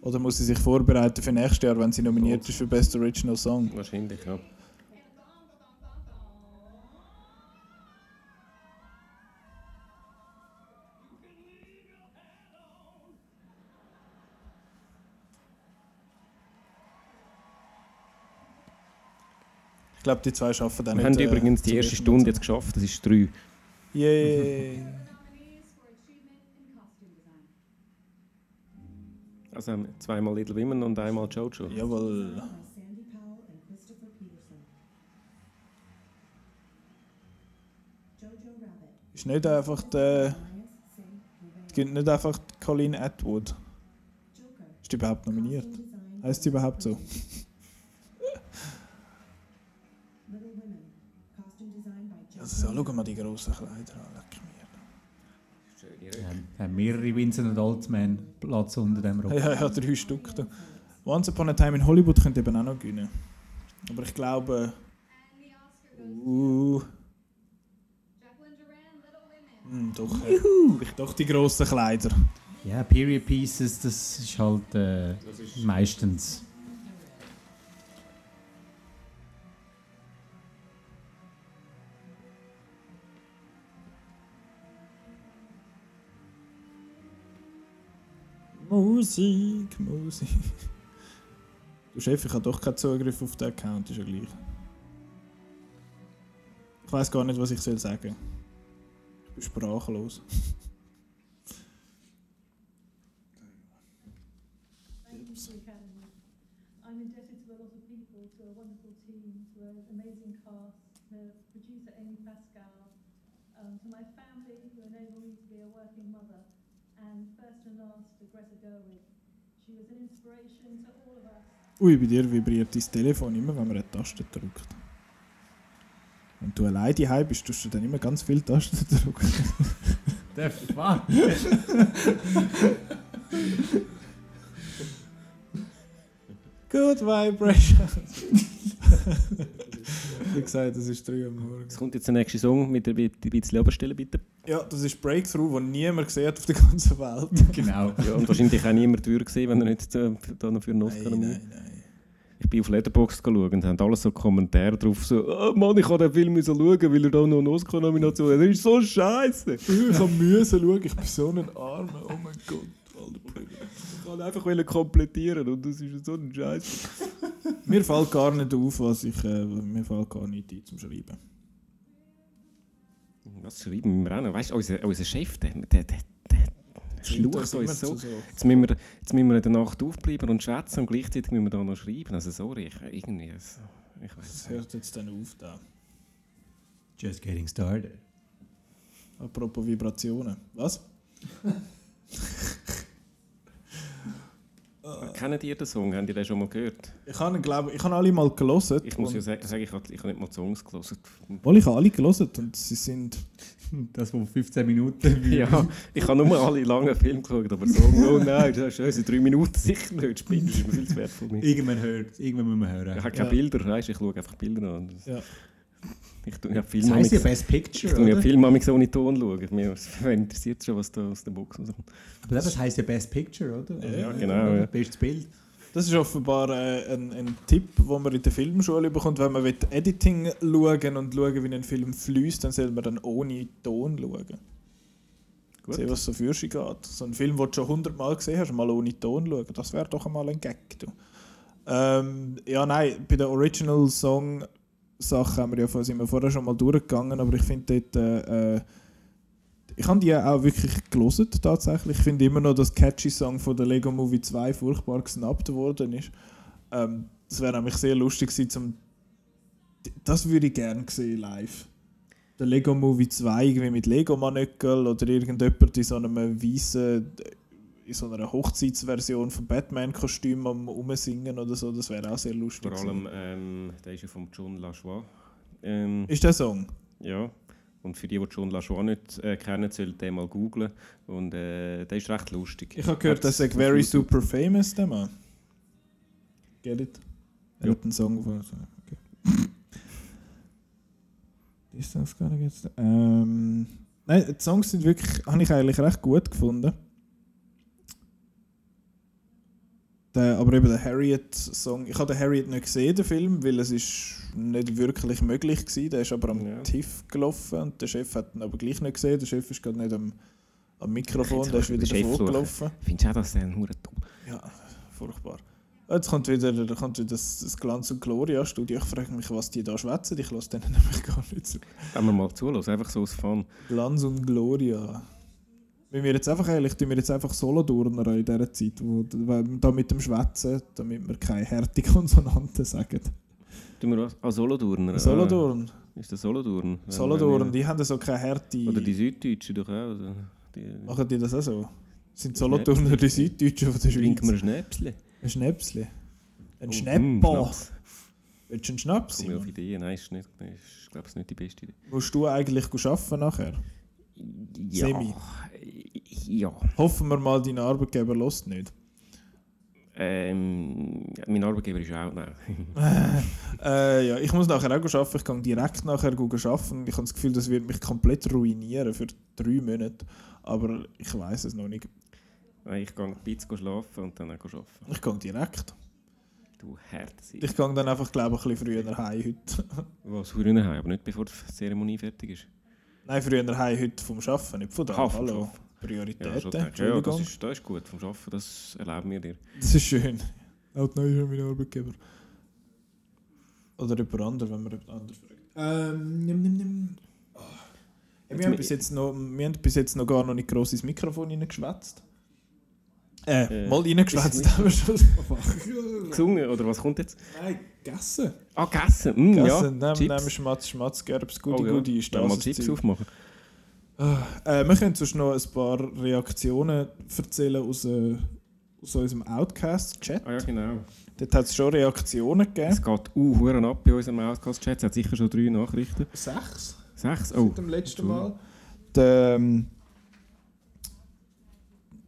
Oder muss sie sich vorbereiten für nächstes Jahr, wenn sie nominiert ist für Best Original Song? Wahrscheinlich, ja. Ich glaube, die zwei schaffen dann Wir nicht. haben äh, übrigens die erste Stunde jetzt geschafft, das ist drei. Yay! Nominees Also wir zweimal Little Women und einmal Jojo. Jawohl. Ist nicht einfach der. Nicht einfach die Colleen Atwood. Joker. Ist die überhaupt nominiert? Heißt sie überhaupt so? Also, so, schau mal die grossen Kleider an. Wir haben, haben mehrere Vincent und Altman Platz unter dem Rock. Ja, ja, drei Stück da. Once Upon a Time in Hollywood könnte eben auch noch gewinnen. Aber ich glaube. Uh, Jacqueline Duran, Little Women. hm, doch, äh, doch die grossen Kleider. Ja, Period Pieces, das ist halt äh, meistens. Musik, Musik. Du Chef, ich habe doch keinen Zugriff auf den Account, ist ja gleich. Ich weiß gar nicht, was ich soll sagen. Ich bin sprachlos. Um, to my family who enable me to be a working mother, and first and last Ui, bei dir vibriert dein Telefon immer, wenn man eine Taste drückt. Wenn du alleine daheim bist, tust du dann immer ganz viele Tasten drücken. Der fuck? Good Vibration. Wie gesagt, es ist 3 Uhr morgens. Es kommt jetzt der nächste Song mit ein bisschen Oberstelle, bitte. Ja, das ist Breakthrough, den niemand gesehen hat auf der ganzen Welt. Genau. Ja, und wahrscheinlich auch niemand würde gesehen, wenn er nicht äh, da noch für einen Oscar nein, nein, nein. Ich bin auf Letterboxd geschaut und haben alle so Kommentare drauf, so, oh Mann, ich habe den Film müssen schauen, weil er da noch eine Oscar-Nomination hat. Das ist so scheiße. Ich habe müssen schauen, ich bin so ein Armer. Oh mein Gott, alter Bruder. Ich wollte einfach wollen komplettieren und das ist so ein Scheiß. Mir fällt gar nicht auf, was ich. Äh, mir fällt gar nicht ein zum Schreiben. Was schreiben wir auch noch? Weißt du, unser, unser Chef, der, der, der, der schlucht Das immer uns so. zu Jetzt müssen, wir, jetzt müssen wir in der Nacht aufbleiben und schwätzen und gleichzeitig müssen wir da noch schreiben. Also sorry, ich, irgendwie, also, ich Das weiß hört jetzt dann auf da. Just getting started. Apropos Vibrationen. Was? Kennen ihr den Song? Habt ihr den schon mal gehört? Ich habe, glaube ich, habe alle mal gelesen. Ich muss ja sagen, ich habe ich habe nicht mal die Songs gelesen. Wohl, ich habe alle gelesen und sie sind. Das von 15 Minuten. Ja, ich habe nur alle langen Filme geschaut, aber so, oh nein, das ist unsere drei Minuten sicher nicht. Spinnen, das ist mir viel zu wertvoll. Ich Irgendwann hört, irgendwann müssen wir hören. habe keine Ja. Bilder, weißt, ich schaue einfach Bilder an. Ja. Ich tue ja Das Filme heisst ja ich Best Picture, tue ja? Filme manchmal ohne Ton schauen. Mir interessiert schon, was da aus der Box rauskommt. Aber das heisst ja Best Picture, oder? Ja, genau, ja. Bestes Bild. Das ist offenbar äh, ein, ein Tipp, den man in der Filmschule bekommt. Wenn man will Editing schauen und schauen, wie ein Film fließt, dann soll man dann ohne Ton schauen. Gut. Sehen, was so für sich geht. So ein Film, den du schon hundertmal gesehen hast, mal ohne Ton schauen. Das wäre doch einmal ein Gag. Du. Ähm, ja, nein, bei der Original Song Sache haben wir ja sind wir vorher schon mal durchgegangen, aber ich finde dort, äh, äh, ich habe die auch wirklich gelesen tatsächlich. Ich finde immer noch, dass catchy Song von der Lego Movie 2 furchtbar gesnappt worden ist. Ähm, das wäre nämlich sehr lustig gewesen, zum das würde ich gerne sehen live. Der Lego Movie 2 irgendwie mit Lego Manöckel oder irgendjemand in so einem weißen in so einer Hochzeitsversion von Batman-Kostüm am Umsingen oder so, das wäre auch sehr lustig. Vor allem, ähm, der ist ja von John Lajoie. Ähm, Ist der Song? ja. Und für die, die John Lajoie nicht äh, kennen, sollten den mal googlen. Und äh, der ist recht lustig. Ich habe gehört, dass er very super famous, der Mann. Get it? Er Ja. hat einen Song von. Okay. Ist das gar nicht jetzt? Ähm, nein, die Songs sind wirklich, habe ich eigentlich recht gut gefunden. Der, aber eben der Harriet-Song, ich habe den Harriet nicht gesehen, den Film, weil es ist nicht wirklich möglich war. Der ist aber am Ja. TIFF gelaufen und der Chef hat ihn aber gleich nicht gesehen. Der Chef ist gerade nicht am, am Mikrofon, der ist wieder davor gelaufen. Findest du auch, dass der ein Hure dumm Ja, furchtbar. Jetzt kommt wieder, kommt wieder das, das Glanz und Gloria Studio. Ich frage mich, was die da schwätzen. Ich lasse denen nämlich gar nicht zu. Wenn wir mal zulassen, einfach so aus Fun. Glanz und Gloria. Wenn wir jetzt einfach ehrlich, tun wir jetzt einfach Solo-Durner in dieser Zeit, wo, da mit dem Schwätzen, damit wir keine harte Konsonanten sagen. Tun wir was? Ah, Solodurner. Solodurn. Ah, ist der Solodurn? Solodurn, die haben so keine harte. Oder die Süddeutschen doch auch. Also die, Machen die das auch so? Sind Solothurner die Süddeutschen von der trinken wir Schweiz? ein Schnäpsle. Ein Schnäpsli. Ein Oh, mm, Schnäppo. Willst du einen Schnaps? Komme ich auf Simon? Ideen? Nein, ist nicht, ist, glaube ich, nicht die beste Idee. Musst du eigentlich arbeiten nachher? Ja. Semi. Ja. Hoffen wir mal, dein Arbeitgeber lässt nicht. Ähm, mein Arbeitgeber ist auch, nein. äh, ja, ich muss nachher auch arbeiten. Ich gehe direkt nachher arbeiten. Ich habe das Gefühl, das wird mich komplett ruinieren für drei Monate. Aber ich weiß es noch nicht. Ich gehe ein bisschen schlafen und dann auch arbeiten. Ich gehe direkt. Du Herz. Ich gehe dann einfach, glaube ich, ein bisschen früher heim heute. Was, früher heim? Aber nicht bevor die Zeremonie fertig ist? Nein, früher heim heute vom Arbeiten, nicht von da. Ah, Hallo. Arbeiten. Prioritäten. Ja, ja, ja, das, ist, das ist gut vom Arbeiten, das erlauben wir dir. Das ist schön. Halt neu ist mein Arbeitgeber. Oder jemand anderes, wenn man jemand anderes fragt. Ähm, nimm, nimm, nimm. Oh. Ja, wir, haben bis jetzt noch, wir haben bis jetzt noch gar noch nicht gross ins Mikrofon reingeschwätzt. Äh, Äh, mal reingeschwätzt ist haben wir schon. Gesungen, oder was kommt jetzt? Nein, gegessen. Ah, gegessen, mm, ja. Gegessen, nehmen, Chips. nehmen Schmatz, Schmatz, Gerbs, Gudi, Oh, ja. Gudi, Wollen wir mal Chips aufmachen. Äh, wir können sonst noch ein paar Reaktionen erzählen aus, äh, aus unserem Outcast-Chat. Ah ja, genau. Dort hat es schon Reaktionen gegeben. Es geht uh, Huren ab bei unserem Outcast-Chat. Es hat sicher schon drei Nachrichten. Sechs Sechs? Oh. seit dem letzten Mal. Der, ähm,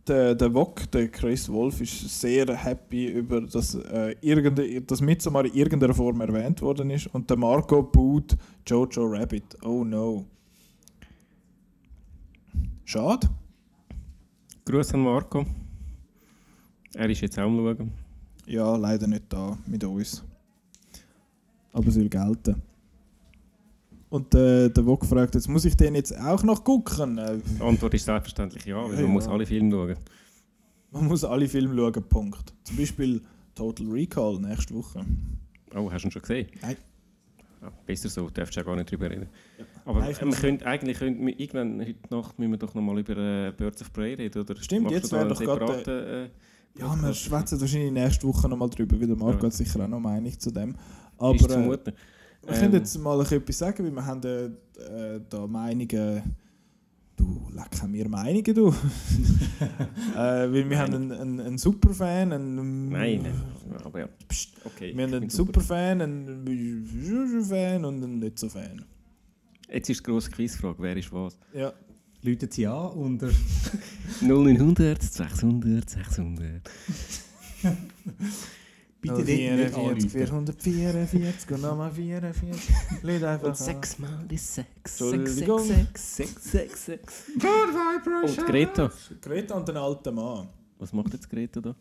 der, der Wok, der Chris Wolf, ist sehr happy über, dass, äh, irgende, dass Midsommar in irgendeiner Form erwähnt worden ist. Und der Marco boot Jojo Rabbit. Oh no. Schade. Gruß an Marco. Er ist jetzt auch am Schauen. Ja, leider nicht da mit uns. Aber soll gelten. Und äh, der Wok fragt jetzt, muss ich den jetzt auch noch gucken? Die Antwort ist selbstverständlich ja, weil Ja, man muss ja. alle Filme schauen. man muss alle Filme schauen, Punkt. Zum Beispiel Total Recall nächste Woche. Oh, hast du ihn schon gesehen? Nein. Ja, besser so, darfst du ja gar nicht drüber reden. Aber Nein, äh, wir können, eigentlich könnten wir irgendwann heute Nacht müssen wir doch noch mal über äh, Birds of Prey reden, oder? Stimmt, jetzt wäre doch gerade, separaten, äh, Ja, wir schwätzen wahrscheinlich nächste Woche nochmal drüber, weil der Marco Ja. hat sicher auch noch Meinung zu dem. ist Aber zu äh, vermuten. wir können Ähm, jetzt mal etwas sagen, weil wir haben äh, äh, da Meinungen... Du, leck haben wir Meinungen, du. äh, weil wir haben einen, einen, einen Superfan, einen... Nein, aber ja. Psst. Okay, Wir haben einen. Superfan, einen Fan und einen nicht so Fan. Jetzt ist die grosse Quizfrage, wer ist was? Ja. Läutet sie an unter 0900, 600, 600. Bitte nicht, nicht 44, anrufen. 444 und nochmal 44. Leute einfach Und sechsmal die sechs. Entschuldigung. Sechs, sechs, sechs, sechs, sechs. Und Greta. an. Greta und den alten Mann. Was macht jetzt Greta da?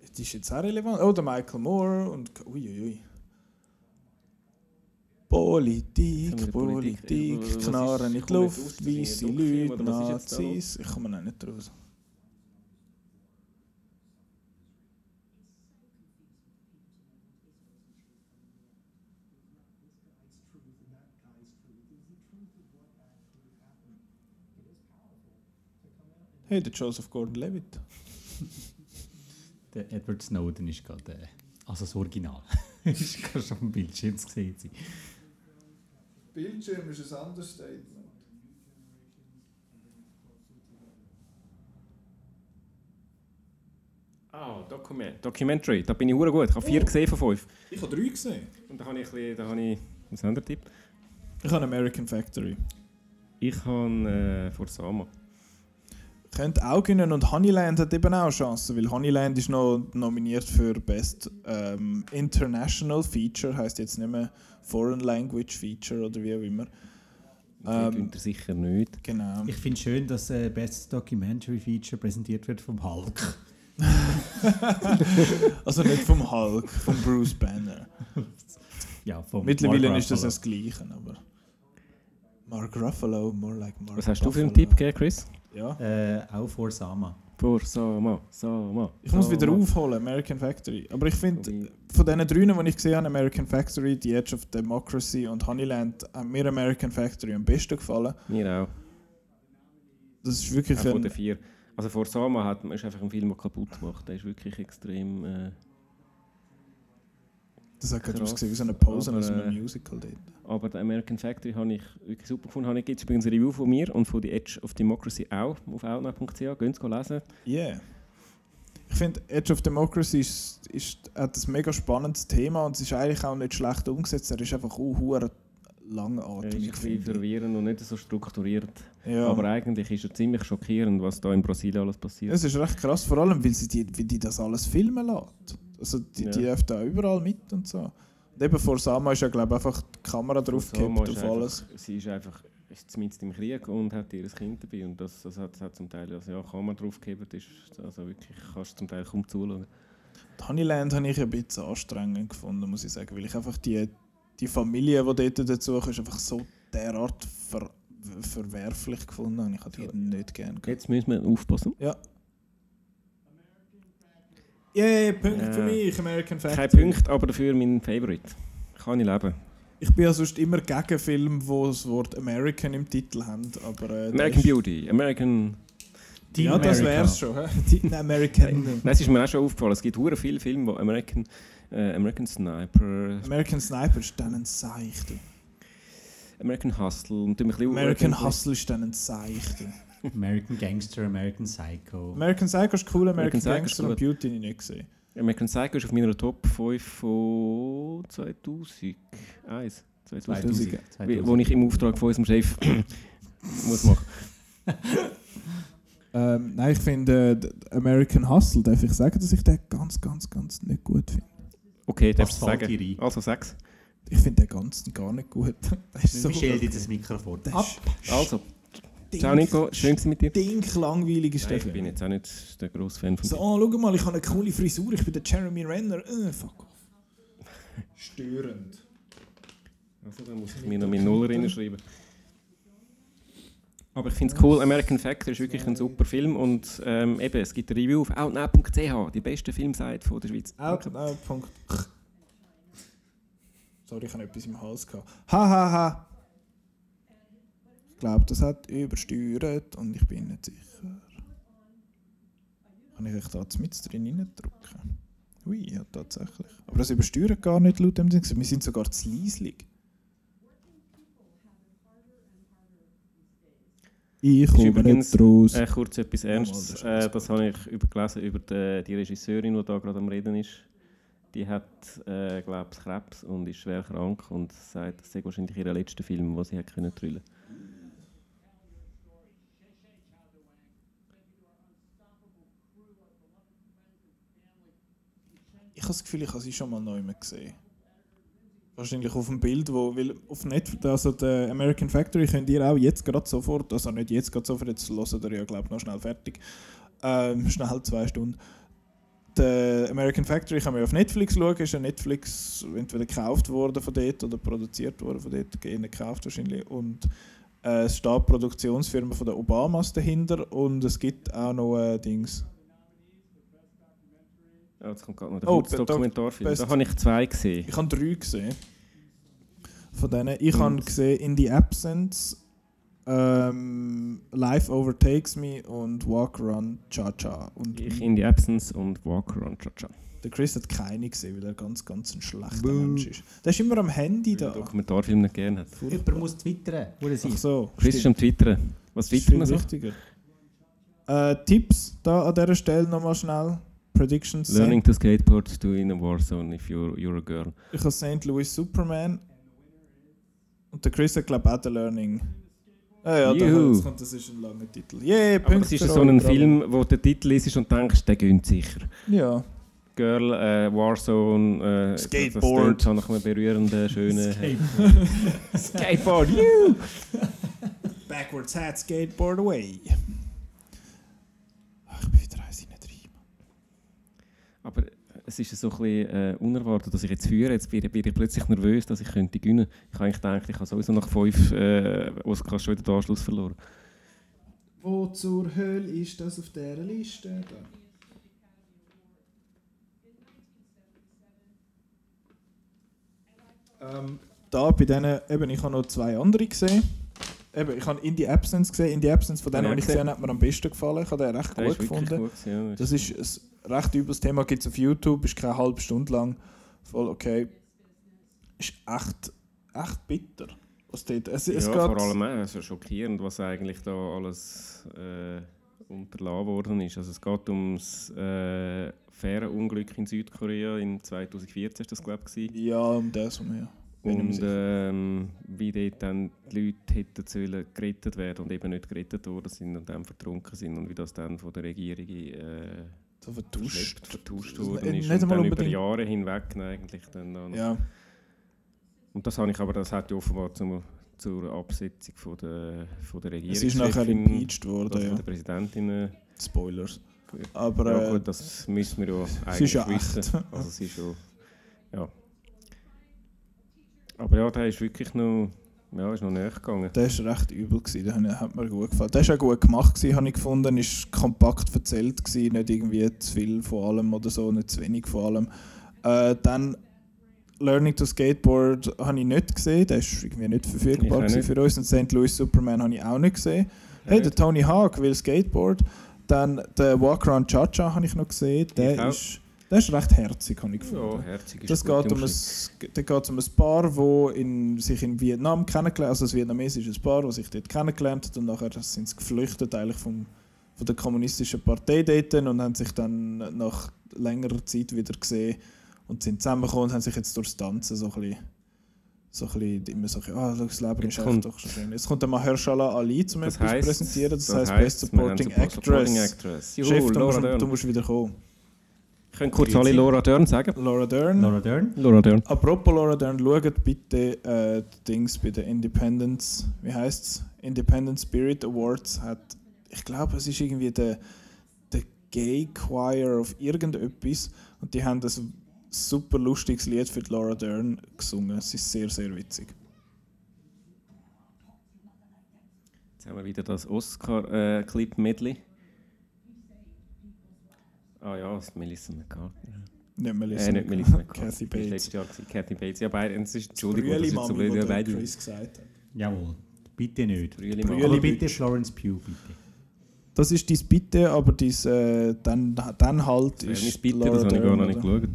Das ist jetzt auch relevant. Oh, der Michael Moore und... Uiuiui. Politik, Politik. Knarren in die nicht Luft, weisse Leute, Nazis. Ich komme auch nicht raus. Hey, der Joseph Gordon-Levitt. Der Edward Snowden ist gerade, äh, also das Original, ist gerade schon am Bildschirm zu sehen. Bildschirm ist ein anderes Statement. Ah, Document. Documentary. Da bin ich hure gut. Ich habe vier gesehen von fünf. Ich habe drei gesehen. Und da habe ich ein bisschen, da habe ich... Was haben Tipp? Ich habe American Factory. Ich habe äh, Forsama. Könnte auch gewinnen und Honeyland hat eben auch Chancen, weil Honeyland ist noch nominiert für Best ähm, International Feature, heißt jetzt nicht mehr Foreign Language Feature oder wie auch immer. Ähm, Ähm, er sicher nicht. Genau. Ich finde schön, dass äh, Best Documentary Feature präsentiert wird vom Hulk. Also nicht vom Hulk, vom Bruce Banner. Ja, vom Mittlerweile Mark ist das Ruffalo. das Gleiche, aber. Mark Ruffalo, more like Mark Was hast du für einen Ruffalo. Tipp gegeben, Chris? Ja. Äh, auch vor Sama. Forsama, Sama. Ich muss wieder Sama. aufholen, American Factory. Aber ich finde, von diesen drei, die ich gesehen habe, American Factory, The Edge of Democracy und Honeyland, hat mir American Factory am besten gefallen. Mir auch. Das ist wirklich Auch von ein, den vier. Also Forsama hat, ist einfach ein Film, der kaputt gemacht. Der ist wirklich extrem... Äh, Das hat gerade ausgesehen wie so eine Aber, aus einem äh, Musical dort. aber der American Factory habe ich wirklich super gefunden. Habe ich jetzt übrigens ein Review von mir und von The Edge of Democracy auch auf outnow.ch. Gehen Sie lesen. Yeah. Ich finde, Edge of Democracy ist, ist, hat ein mega spannendes Thema und es ist eigentlich auch nicht schlecht umgesetzt. Er ist einfach uh, hure Er ist ein langatmig. bisschen verwirrend und nicht so strukturiert. Ja. Aber eigentlich ist er ziemlich schockierend, was da in Brasilien alles passiert. Es ist recht krass, vor allem, weil sie die, wie die das alles filmen lässt. Also die, die Ja. dürfen da überall mit und so. Und eben vor Sama ist ja, glaube ich, einfach die Kamera draufgekippt Sama ist auf einfach- alles. Sie ist einfach ist mitten im Krieg und hat ihr Kind dabei. Und das, das, hat, das hat zum Teil, also ja, kann man draufgeben, das ist also wirklich, kannst du zum Teil kaum zuschauen. Honeyland habe ich ein bisschen anstrengend gefunden, muss ich sagen, weil ich einfach die, die Familie, die dort dazu ist, einfach so derart ver, verwerflich gefunden habe. Ich habe die nicht gerne. Jetzt müssen wir aufpassen. Ja. Yay, Punkt Ja. für mich, American Factory. Kein Punkt, aber dafür mein Favorite. Kann ich leben. Ich bin ja sonst immer gegen Filme, die das Wort American im Titel haben, aber... Äh, American das Beauty, American... Team ja, das America. wär's schon. Die American, Nein, es ist mir auch schon aufgefallen, es gibt hure viele Filme, wo American, äh, American Sniper, American Sniper ist dann ein Seich. American Hustle und American Hustle ist dann ein Seich. American Gangster, American Psycho. American Psycho ist cool, American, American Psycho ist Gangster und. Beauty habe ich nicht gesehen. American Psycho ist auf meiner Top 5 von 2001. 2000. 2000. Wie- Wo ich im Auftrag von unserem Chef muss machen. Ähm, nein, ich finde äh, American Hustle, darf ich sagen, dass ich den ganz, ganz, ganz nicht gut finde. Okay, darfst du sagen. Also 6. Ich finde den ganzen gar nicht gut. Der ist so Michel, dir das Mikrofon der ab. Also, dink- ciao Nico, schön mit dir. Stinklangweilig ist Nein, der ich bin jetzt auch nicht der grosse Fan von So, oh, schau mal, ich habe eine coole Frisur, ich bin der Jeremy Renner. Äh, fuck off. Störend. Also, dann muss ich mir noch meine Nuller reinschreiben. Aber ich finde es cool, American Factor ist wirklich ein super Film und ähm, eben, es gibt eine Review auf outnow.ch, die beste Filmseite von der Schweiz. Out, Punkt. Sorry, ich habe etwas im Hals gehabt. Ha, ha, ha. Ich glaube, das hat übersteuert und ich bin nicht sicher. Kann ich euch da mit drin reindrücken? Ui, ja, tatsächlich. Aber das übersteuert gar nicht laut dem Ding. Wir sind sogar zu leislich. Ich komme übrigens, nicht raus. Äh, kurz etwas Ernstes. das ist Äh, das habe ich übergelesen über die, die Regisseurin, die da gerade am Reden ist. Die hat, äh, glaube ich, Krebs und ist schwer krank und sagt, das sei wahrscheinlich ihr letzter Film, den sie hat können drüllen. Ich habe das Gefühl, ich habe sie schon mal neu gesehen. Wahrscheinlich auf dem Bild, wo, weil auf Netflix, also der American Factory könnt ihr auch jetzt gerade sofort, also nicht jetzt gerade sofort, jetzt hört ihr ja glaube ich noch schnell fertig, ähm, schnell zwei Stunden. Der American Factory kann man auf Netflix schauen, ist ja Netflix entweder gekauft worden von dort oder produziert worden von dort, eher gekauft wahrscheinlich. Und äh, es steht Produktionsfirma von den Obamas dahinter und es gibt auch noch äh, Dings. Ja, jetzt kommt gerade noch der Oh, Doc- Dokumentarfilm. Best- Da habe ich zwei gesehen. Ich habe drei gesehen. Von denen. Ich habe gesehen In the Absence, ähm, Life Overtakes Me und Walk Run Cha Cha. Und Ich in the Absence und Walker on Cha Cha. der Chris hat keine gesehen, weil er ganz, ganz ein schlechter Mensch ist. Der ist immer am Handy Der da. Dokumentarfilm nicht gerne hat. Jemand muss twittern. Wo er Ach so. Chris ist am Twittern. Was twittern wir so? wichtiger. Äh, Tipps da an dieser Stelle nochmal schnell. Predictions. Learning to skateboard to in a war zone if you're, you're a girl. Ich habe St. Louis Superman. Und der Chris hat, glaube auch den Learning. Ah ja, da, kommt, das ist ein langer Titel. Yeah, Aber das ist so ein Film, wo der Titel ist und denkst, der gönnt sicher. Ja. Girl, äh, Warzone, äh, Skateboard. Das nach einem berührenden, schönen... Skateboard. Skateboard, you! Backwards hat Skateboard away. Ach, ich bin wieder eins nicht rein. Aber es ist so ein bisschen äh, unerwartet, dass ich jetzt führe. Jetzt bin, bin ich plötzlich nervös, dass ich könnte gewinnen könnte. Ich habe eigentlich gedacht, ich habe sowieso nach fünf äh, Oscars schon wieder den Anschluss verloren. Wo zur Hölle ist das auf dieser Liste? Da. Ähm, da bei denen, eben, ich habe noch zwei andere gesehen. Eben, ich habe In the Absence gesehen. In the Absence von denen, Ja, die ich gesehen. habe, hat mir am besten gefallen. Ich habe den recht Der gut ist gefunden. gut ja. Das ist ein recht übles Thema, gibt es auf YouTube, ist keine halbe Stunde lang. Voll okay. Ist echt, echt bitter. Was dort, es, es ja, geht, vor allem auch, es ist schockierend, was eigentlich da alles äh, unterlassen worden ist. Also es geht ums äh, Fährenunglück in Südkorea in 2014 ist das glaube ich. Ja, um das um mir Und ähm, wie dort dann die Leute hätten sollen gerettet werden und eben nicht gerettet worden sind und dann vertrunken sind und wie das dann von der Regierung äh, So vertuscht. vertuscht worden ist. nicht und dann über Jahre hinweg eigentlich dann noch. Ja, Und das habe ich aber, das hat ja offenbar zum, zur Absetzung von der, von der Regierung. es ist nachher impeached worden, ja. von der Präsidentin. Äh, Spoilers. Aber ja äh, gut, das müssen wir ja eigentlich ja wissen. Also es ist schon, ja. Aber ja, der ist wirklich noch, ja, ist noch näher gegangen. der war recht übel, gewesen. der hat- mir gut gefallen. Der war auch gut gemacht, gewesen, habe ich gefunden. Ist kompakt erzählt, gewesen, nicht irgendwie zu viel von allem oder so, nicht zu wenig von allem. Äh, dann Learning to Skateboard habe ich nicht gesehen, der ist irgendwie nicht Ich verfügbar nicht. für uns. Und St. Louis Superman habe ich auch nicht gesehen. Hey, der Tony Hawk will Skateboard. Dann der Walk Around Cha-Cha habe ich noch gesehen. Der Ich ist, der ist recht herzig, habe ich gefunden. Ja, herzig ist Das geht um, ein, da geht um ein Paar, wo in, sich in Vietnam kennengelernt also ein vietnamesisches Paar, das sich dort kennengelernt hat und nachher sind sie geflüchtet eigentlich vom, von der kommunistischen Partei dort und haben sich dann nach längerer Zeit wieder gesehen und sind zusammengekommen und haben sich jetzt durchs Tanzen so ein bisschen, so ein bisschen immer so, ah, schau, das Leben ist echt kommt- doch schon schön. Jetzt kommt der Mahershala Ali zum Das heisst, präsentieren, das, das heisst heisst, Best haben Supporting Support- Supporting Actress. Actress. Juhu, Chef, du musst, du musst wieder kommen. Ich könnte kurz alle Laura Dern sagen. Laura Dern. Laura Dern. Laura Dern. Apropos Laura Dern, schaut bitte äh, die Dings bei den Independence, wie heißt's? Independent Spirit Awards hat, ich glaube, es ist irgendwie der, der Gay Choir of irgendetwas und die haben das super lustiges Lied für die Laura Dern gesungen. Es ist sehr, sehr witzig. Jetzt haben wir wieder das Oscar-Clip-Medley. Ah ja, das Melissa McCartney. Nicht Melissa Äh, nicht Melissa McCarthy. Cathy Das war Bates. letztes Jahr. gewesen. Cathy Bates. Ja, beide. Es ist, Entschuldigung, das ist so blöd. Ja, beide. Chris gesagt hat. Jawohl. Bitte nicht. Brüeli Brüeli bitte Florence Pugh, bitte. Das ist dein Bitte, aber dies, äh, dann, dann halt Fairness ist bitte, Laura das habe ich gar noch nicht geschaut.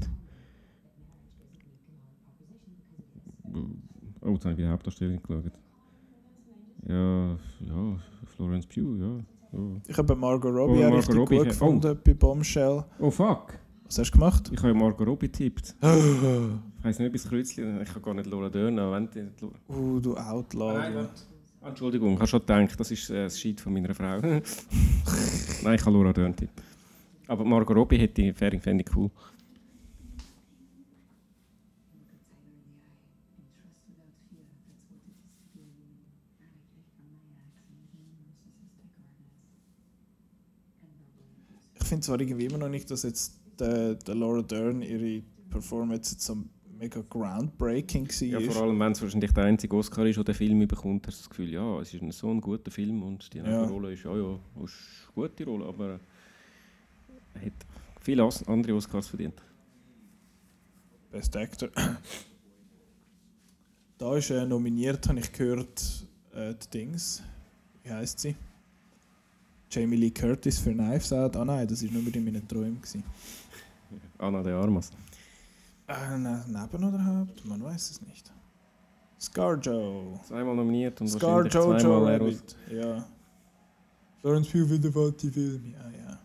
Oh, jetzt habe ich wieder Hauptdarstellung geschaut. Ja, ja, Florence Pugh, ja. Ich habe Margot Oh, Robbie Margot richtig Robbie, gut oh. gefunden bei Bombshell. Oh fuck! Was hast du gemacht? Ich habe Margot Robbie getippt. Ich weiß nicht, bis Kreuzchen. Ich habe gar nicht Laura Dern, Lo- Uh, du Outlaw. Nein. Ah, Entschuldigung, ich habe schon gedacht, das ist äh, das Scheit von meiner Frau. Nein, ich habe Laura Dern tippt. Aber Margot Robbie hätte ich- fände ich cool. Ich finde zwar irgendwie immer noch nicht, dass jetzt der, der Laura Dern ihre Performance jetzt so mega groundbreaking war. Ja, vor allem, wenn es wahrscheinlich der einzige Oscar ist, der den Film bekommt, hast du das Gefühl, ja, es ist ein, so ein guter Film und die Ja. Rolle ist, ja, ja, ist eine gute Rolle, aber er hat viele andere Oscars verdient. Best Actor. Da ist äh, nominiert, habe ich gehört, äh, die Dings. Wie heißt sie? Jamie Lee Curtis für Knives Out. Ah nein, das war nur in meinen Träumen. Anna de Armas. Äh, ne, neben oder Haupt? Man weiß es nicht. Scarjo. Zweimal nominiert und Scar wahrscheinlich Jojo zweimal Rabbit. Ja. Florence Pugh fährt die Film. Ja, ja.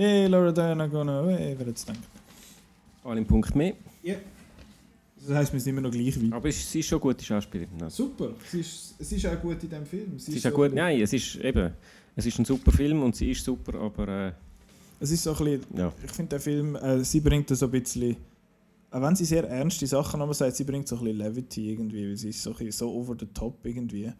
Ja. Hey, Laura I'm gonna away. Wer hätte es gedacht? Einen Punkt mehr. Das heisst, wir sind immer noch gleich weit. Aber es- sie ist schon eine gute Schauspielerin. Ja. Super. Sie ist, es ist auch gut in diesem Film. Sie ist ja gut. Nein, es ist eben. Es ist ein super Film und sie ist super, aber äh, Es ist so ein bisschen, ja. ich finde der Film, äh, sie bringt so ein bisschen, auch wenn sie sehr ernste Sachen aber sagt, sie bringt so ein bisschen Levity irgendwie, weil sie ist so, ein bisschen so over the top irgendwie.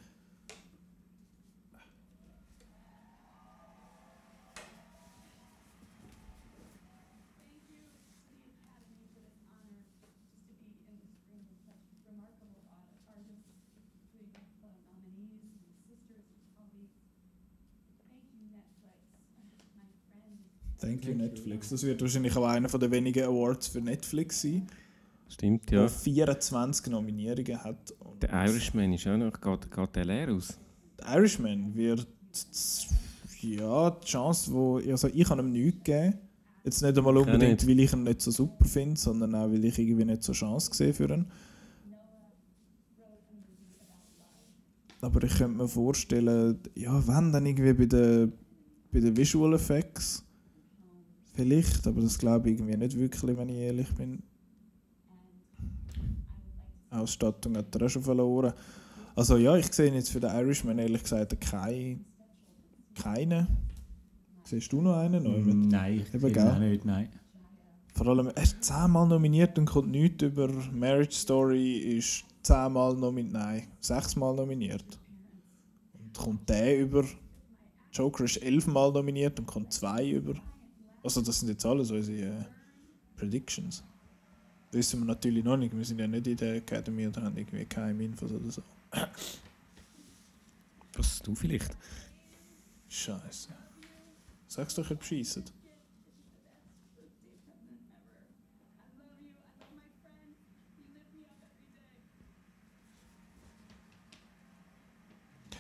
Thank you Netflix. Das wird wahrscheinlich auch einer von der wenigen Awards für Netflix sein, Stimmt, der ja. 24 Nominierungen hat. Und Der Irishman ist auch noch. Geht, geht der leer aus? der Irishman wird ja die Chance, wo also ich habe ihm nichts gegeben. Jetzt nicht einmal unbedingt, nicht. weil ich ihn nicht so super finde, sondern auch, weil ich irgendwie nicht so Chance sehe für ihn. Aber ich könnte mir vorstellen, ja, wenn dann irgendwie bei den, bei den Visual Effects. Vielleicht, aber das glaube ich irgendwie nicht wirklich, wenn ich ehrlich bin. Ausstattung hat er auch schon verloren. Also ja, ich sehe jetzt für den Irishman ehrlich gesagt keinen. Keine. Siehst du noch einen? Neumann? Nein, ich Eben, gell? auch nicht, nein. Vor allem, er ist zehnmal nominiert und kommt nichts über Marriage Story, ist zehnmal nominiert, nein, sechsmal nominiert. Und kommt der über, Joker ist elfmal nominiert und kommt zwei über. Also das sind jetzt alles unsere äh, Predictions. Wissen wir natürlich noch nicht, wir sind ja nicht in der Academy oder haben irgendwie keine Infos oder so. Was du vielleicht? Scheiße. Sag's doch, ihr bescheissen.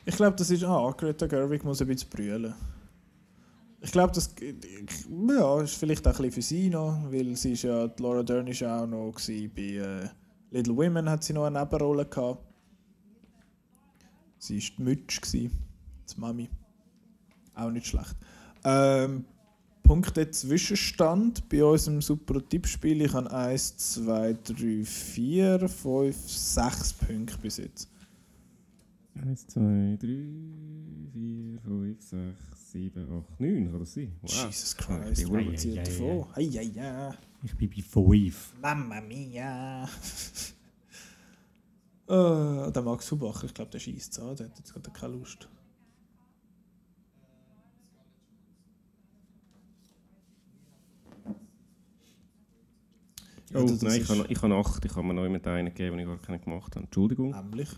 Ich glaube, das ist. Ah, Greta Gerwig muss ein bisschen brüllen. Ich glaube, das ja, ist vielleicht auch ein bisschen für sie noch, weil sie ist ja, Laura Dern ist auch noch gewesen, bei äh, Little Women hat sie noch eine Nebenrolle gehabt. Sie war die Mütsch, die Mami. Auch nicht schlecht. Ähm, Punkte Zwischenstand bei unserem super Tippspiel. Ich habe 1, 2, 3, 4, 5, 6 Punkte bis jetzt. 1, 2, 3, 4, 5, 6, 7, 8, 9 kann das sein? Wow. Jesus Ja, Christ, ich bin zieht ja, ja, vor? Hei, hei, hei. Ich bin bei 5. Mamma mia! äh, der Max Hubach, ich glaube, der schießt an, der hat jetzt gerade keine Lust. Ja, Oh, das nein, ich habe, ich habe 8. Ich habe mir noch jemand einen gegeben, den ich gar keinen gemacht habe. Entschuldigung. Nämlich.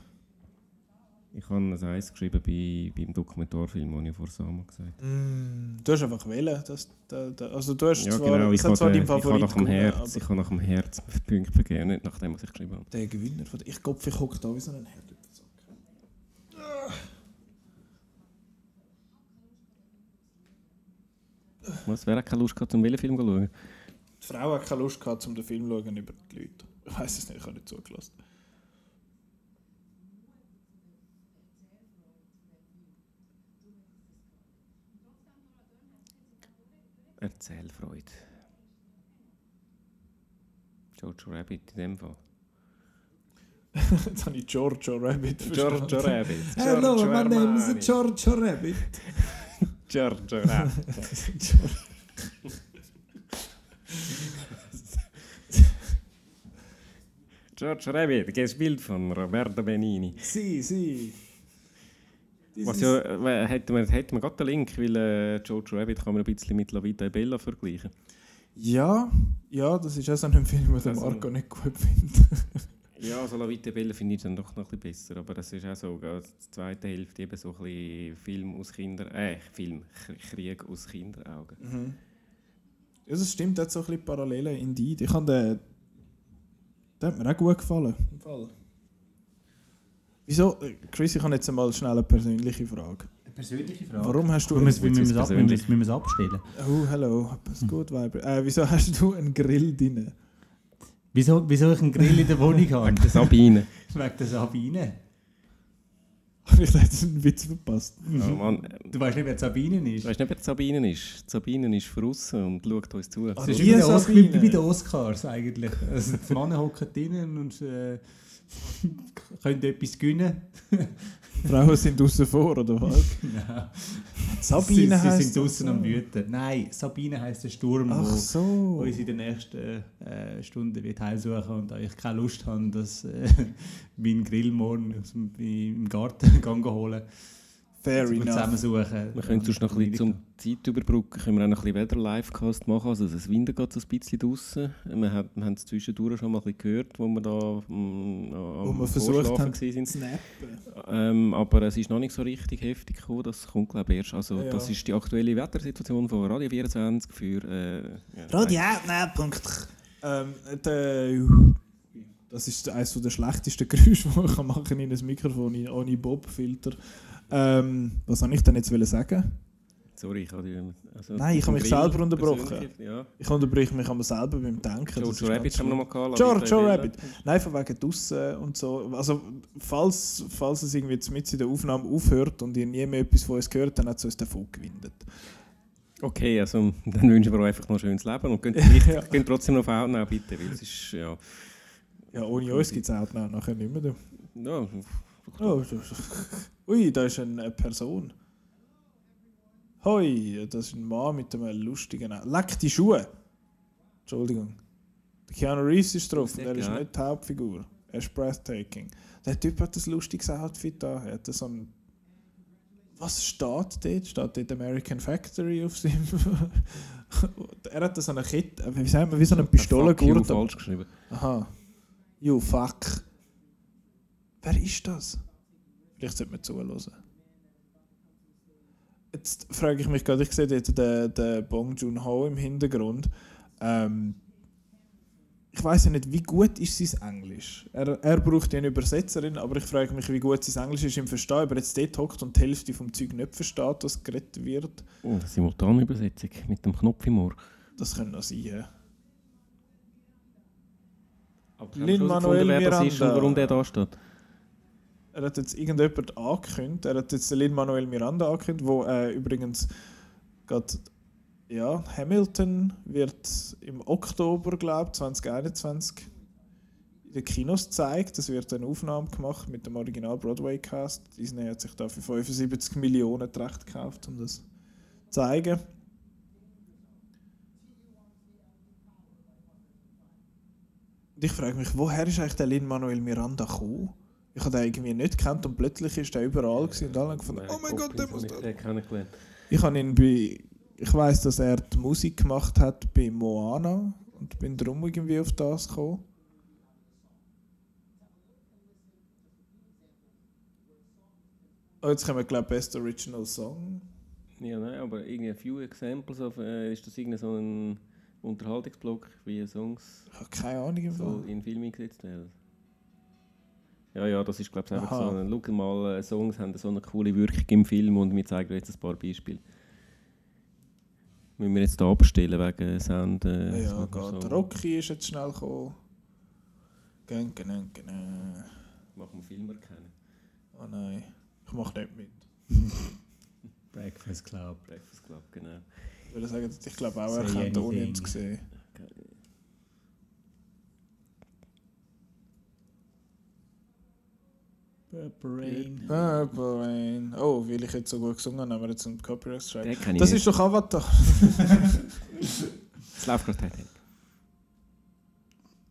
Ich habe ein Eis geschrieben bei, beim Dokumentarfilm, den ich vor Sama gesagt habe. Mm, du hast einfach wählen. Das, da, da, also du hast Ja, zwar, genau. Ich habe, zwar den, ich habe Favorit nach dem gewonnen, Herz, ich aber habe nach dem Herz Punkte vergeben, nicht nach dem, was ich geschrieben habe. der Gewinner von der, Ich glaube, ich hocke da wie so ein Herd. Was, wer hat keine Lust gehabt, um welchen Film zu schauen? Die Frau hat keine Lust gehabt, um den Film zu schauen über die Leute. Ich weiß es nicht, ich habe nicht zugelassen. Erzählfreude. Jojo Rabbit in dem Fall. Jetzt habe ich Giorgio Rabbit verstanden. Giorgio Rabbit. Hello, Giorgio my name is Armani. Giorgio Rabbit. Giorgio Rabbit. Giorgio Rabbit, gespielt von Roberto Benini. Sie, sie. Was ja, äh, hätten wir, hätten wir gerade den Link, weil äh, Jojo Rabbit kann man ein bisschen mit La Vita e Bella vergleichen. Ja, ja, das ist auch so ein Film, den der Also- Marco nicht gut findet. Ja, also La Vita e Bella finde ich dann doch noch ein bisschen besser, aber das ist auch so, äh, die zweite Hälfte eben so ein bisschen Film aus Kinder, äh, Film, Krieg aus Kinderaugen. Mhm. Ja, das stimmt, der hat so ein bisschen Parallelen in die. Ich habe den. Der hat mir auch gut gefallen. Im Fall. Wieso? Chris, ich habe jetzt einmal schnell eine persönliche Frage. Eine persönliche Frage. Warum hast du. Wir müssen, es ab, wir persönlich. müssen, wir müssen es abstellen. Oh, hallo, ist gut, Weiber. Äh, wieso hast du einen Grill drin? Wieso, wieso ich einen Grill in der Wohnung habe? Der Sabine. Wegen der Sabine. Habe ich jetzt einen Witz verpasst? oh Mann, Du weißt nicht, wer Sabine ist. weißt du nicht, wer Sabine ist? Sabine ist draussen und schaut uns zu. Ah, Das ist wie bei den Oscars eigentlich. Also die Männer hocken drinnen und äh, können etwas gewinnen. Frauen sind außen vor, oder was? Nein. Sabine sie, sie sind draußen am so. Wüten. Nein, Sabine heisst der Sturm, Ach wo, so. wo uns in den nächsten äh, Stunden wird heimsuchen und da ich keine Lust habe, dass äh, meinen Grill morgen aus dem, im Garten holen. Fair enough. zusammensuchen. Wir können sonst noch ein bisschen zum Zeit überbrücken, können wir auch noch ein bisschen Wetter-Livecast machen. Also das Winter geht so ein bisschen draussen. Wir, haben- wir haben es zwischendurch schon mal ein bisschen gehört, wo wir da mm, Wo am wir versucht haben zu sind. Ähm, aber es ist noch nicht so richtig heftig gekommen. Das kommt glaube ich erst. Also Ja. das ist die aktuelle Wettersituation von Radio 24 für... Äh, ja, Radioutnet.ch ähm, der, Das ist eines der schlechtesten Geräusche, die man machen kann in ein Mikrofon ohne Bob-Filter. Ähm, was soll ich denn jetzt sagen? Sorry, ich habe die... Also Nein, ich habe mich selber unterbrochen. Ja. Ich unterbreche mich aber selber beim Denken. ganz Rabbit haben wir schlimm. noch mal gehabt. Joe Bella. Rabbit. Nein, von wegen draussen und so. Also, falls, falls es irgendwie mit in der Aufnahme aufhört und ihr nie mehr etwas von uns gehört, dann hat es uns davon gewindet. Okay, also dann wünschen wir euch einfach noch ein schönes Leben und könnt, Ja. könnt trotzdem noch auf Outnow bitte, weil es ist, ja... Ja, ohne uns gibt es noch- nachher nicht mehr. ja Oh. Ui, da ist eine Person. Hoi, das ist ein Mann mit einem lustigen Namen. Leck die Schuhe! Entschuldigung. Der Keanu Reeves ist drauf er ist nicht die Hauptfigur. Er ist breathtaking. Der Typ hat ein lustiges Outfit da. Er hat so ein. Was steht dort? Steht dort American Factory auf seinem. er hat so eine Kette, wie sagen wir, wie so eine Fuck you, falsch geschrieben. Aha. You fuck. Wer ist das? Vielleicht sollte man zuhören. Jetzt frage ich mich gerade, ich sehe dort den, den Bong Joon-ho im Hintergrund. Ähm, ich weiß ja nicht, wie gut ist sein Englisch. Er, er braucht ja eine Übersetzerin, aber ich frage mich, wie gut sein Englisch ist im Verstehen. Ob er jetzt dort hockt und die Hälfte vom Zeug nicht versteht, was geredet wird, Oh, das ist Simultanübersetzung mit dem Knopf im Ohr. das könnte noch sein. Ja. Aber Lin-Manuel wer das ist und warum der da steht. Er hat jetzt irgendjemand angekündigt. Er hat jetzt Lin-Manuel Miranda angekündigt, wo äh, übrigens gerade ja, Hamilton wird im Oktober, glaube ich, 2021 in den Kinos gezeigt. Es wird eine Aufnahme gemacht mit dem Original Broadway-Cast. Disney hat sich da für 75 Millionen die Rechte gekauft, um das zu zeigen. Und ich frage mich, woher ist eigentlich der Lin-Manuel Miranda gekommen? Ich habe den irgendwie nicht gekannt und plötzlich ist er überall gewesen und alle gefunden, oh mein Gott, der muss da. Ich habe ihn bei, ich weiß, dass er die Musik gemacht hat bei Moana und bin darum irgendwie auf das gekommen. Oh, jetzt kommen wir, glaube ich, Best Original Song. Ja, nein, aber irgendwie a few examples of, äh, ist das irgendein so ein Unterhaltungsblock, wie Songs Ich habe keine Ahnung. So in Filme gesetzt werden? Ja, ja, das ist glaube ich einfach Aha. so ein, schau mal, äh, Songs haben so eine coole Wirkung im Film und wir zeigen euch jetzt ein paar Beispiele. Müssen wir jetzt hier abstellen wegen Sound? Äh, Ja, so- geht. so- Rocky ist jetzt schnell gekommen. Gön, gön, gön. Machen wir Film erkennen. Oh nein, ich mache nicht mit. Breakfast Club. Breakfast Club, genau. Ich würde sagen, ich glaube auch, er Say kennt ohne ihn anything. zu sehen. Purple Rain. Purple Rain. Oh, weil ich jetzt so gut gesungen habe, haben wir jetzt einen Copyright Strike. Das nicht. ist doch Avatar. Es läuft gerade Titanic.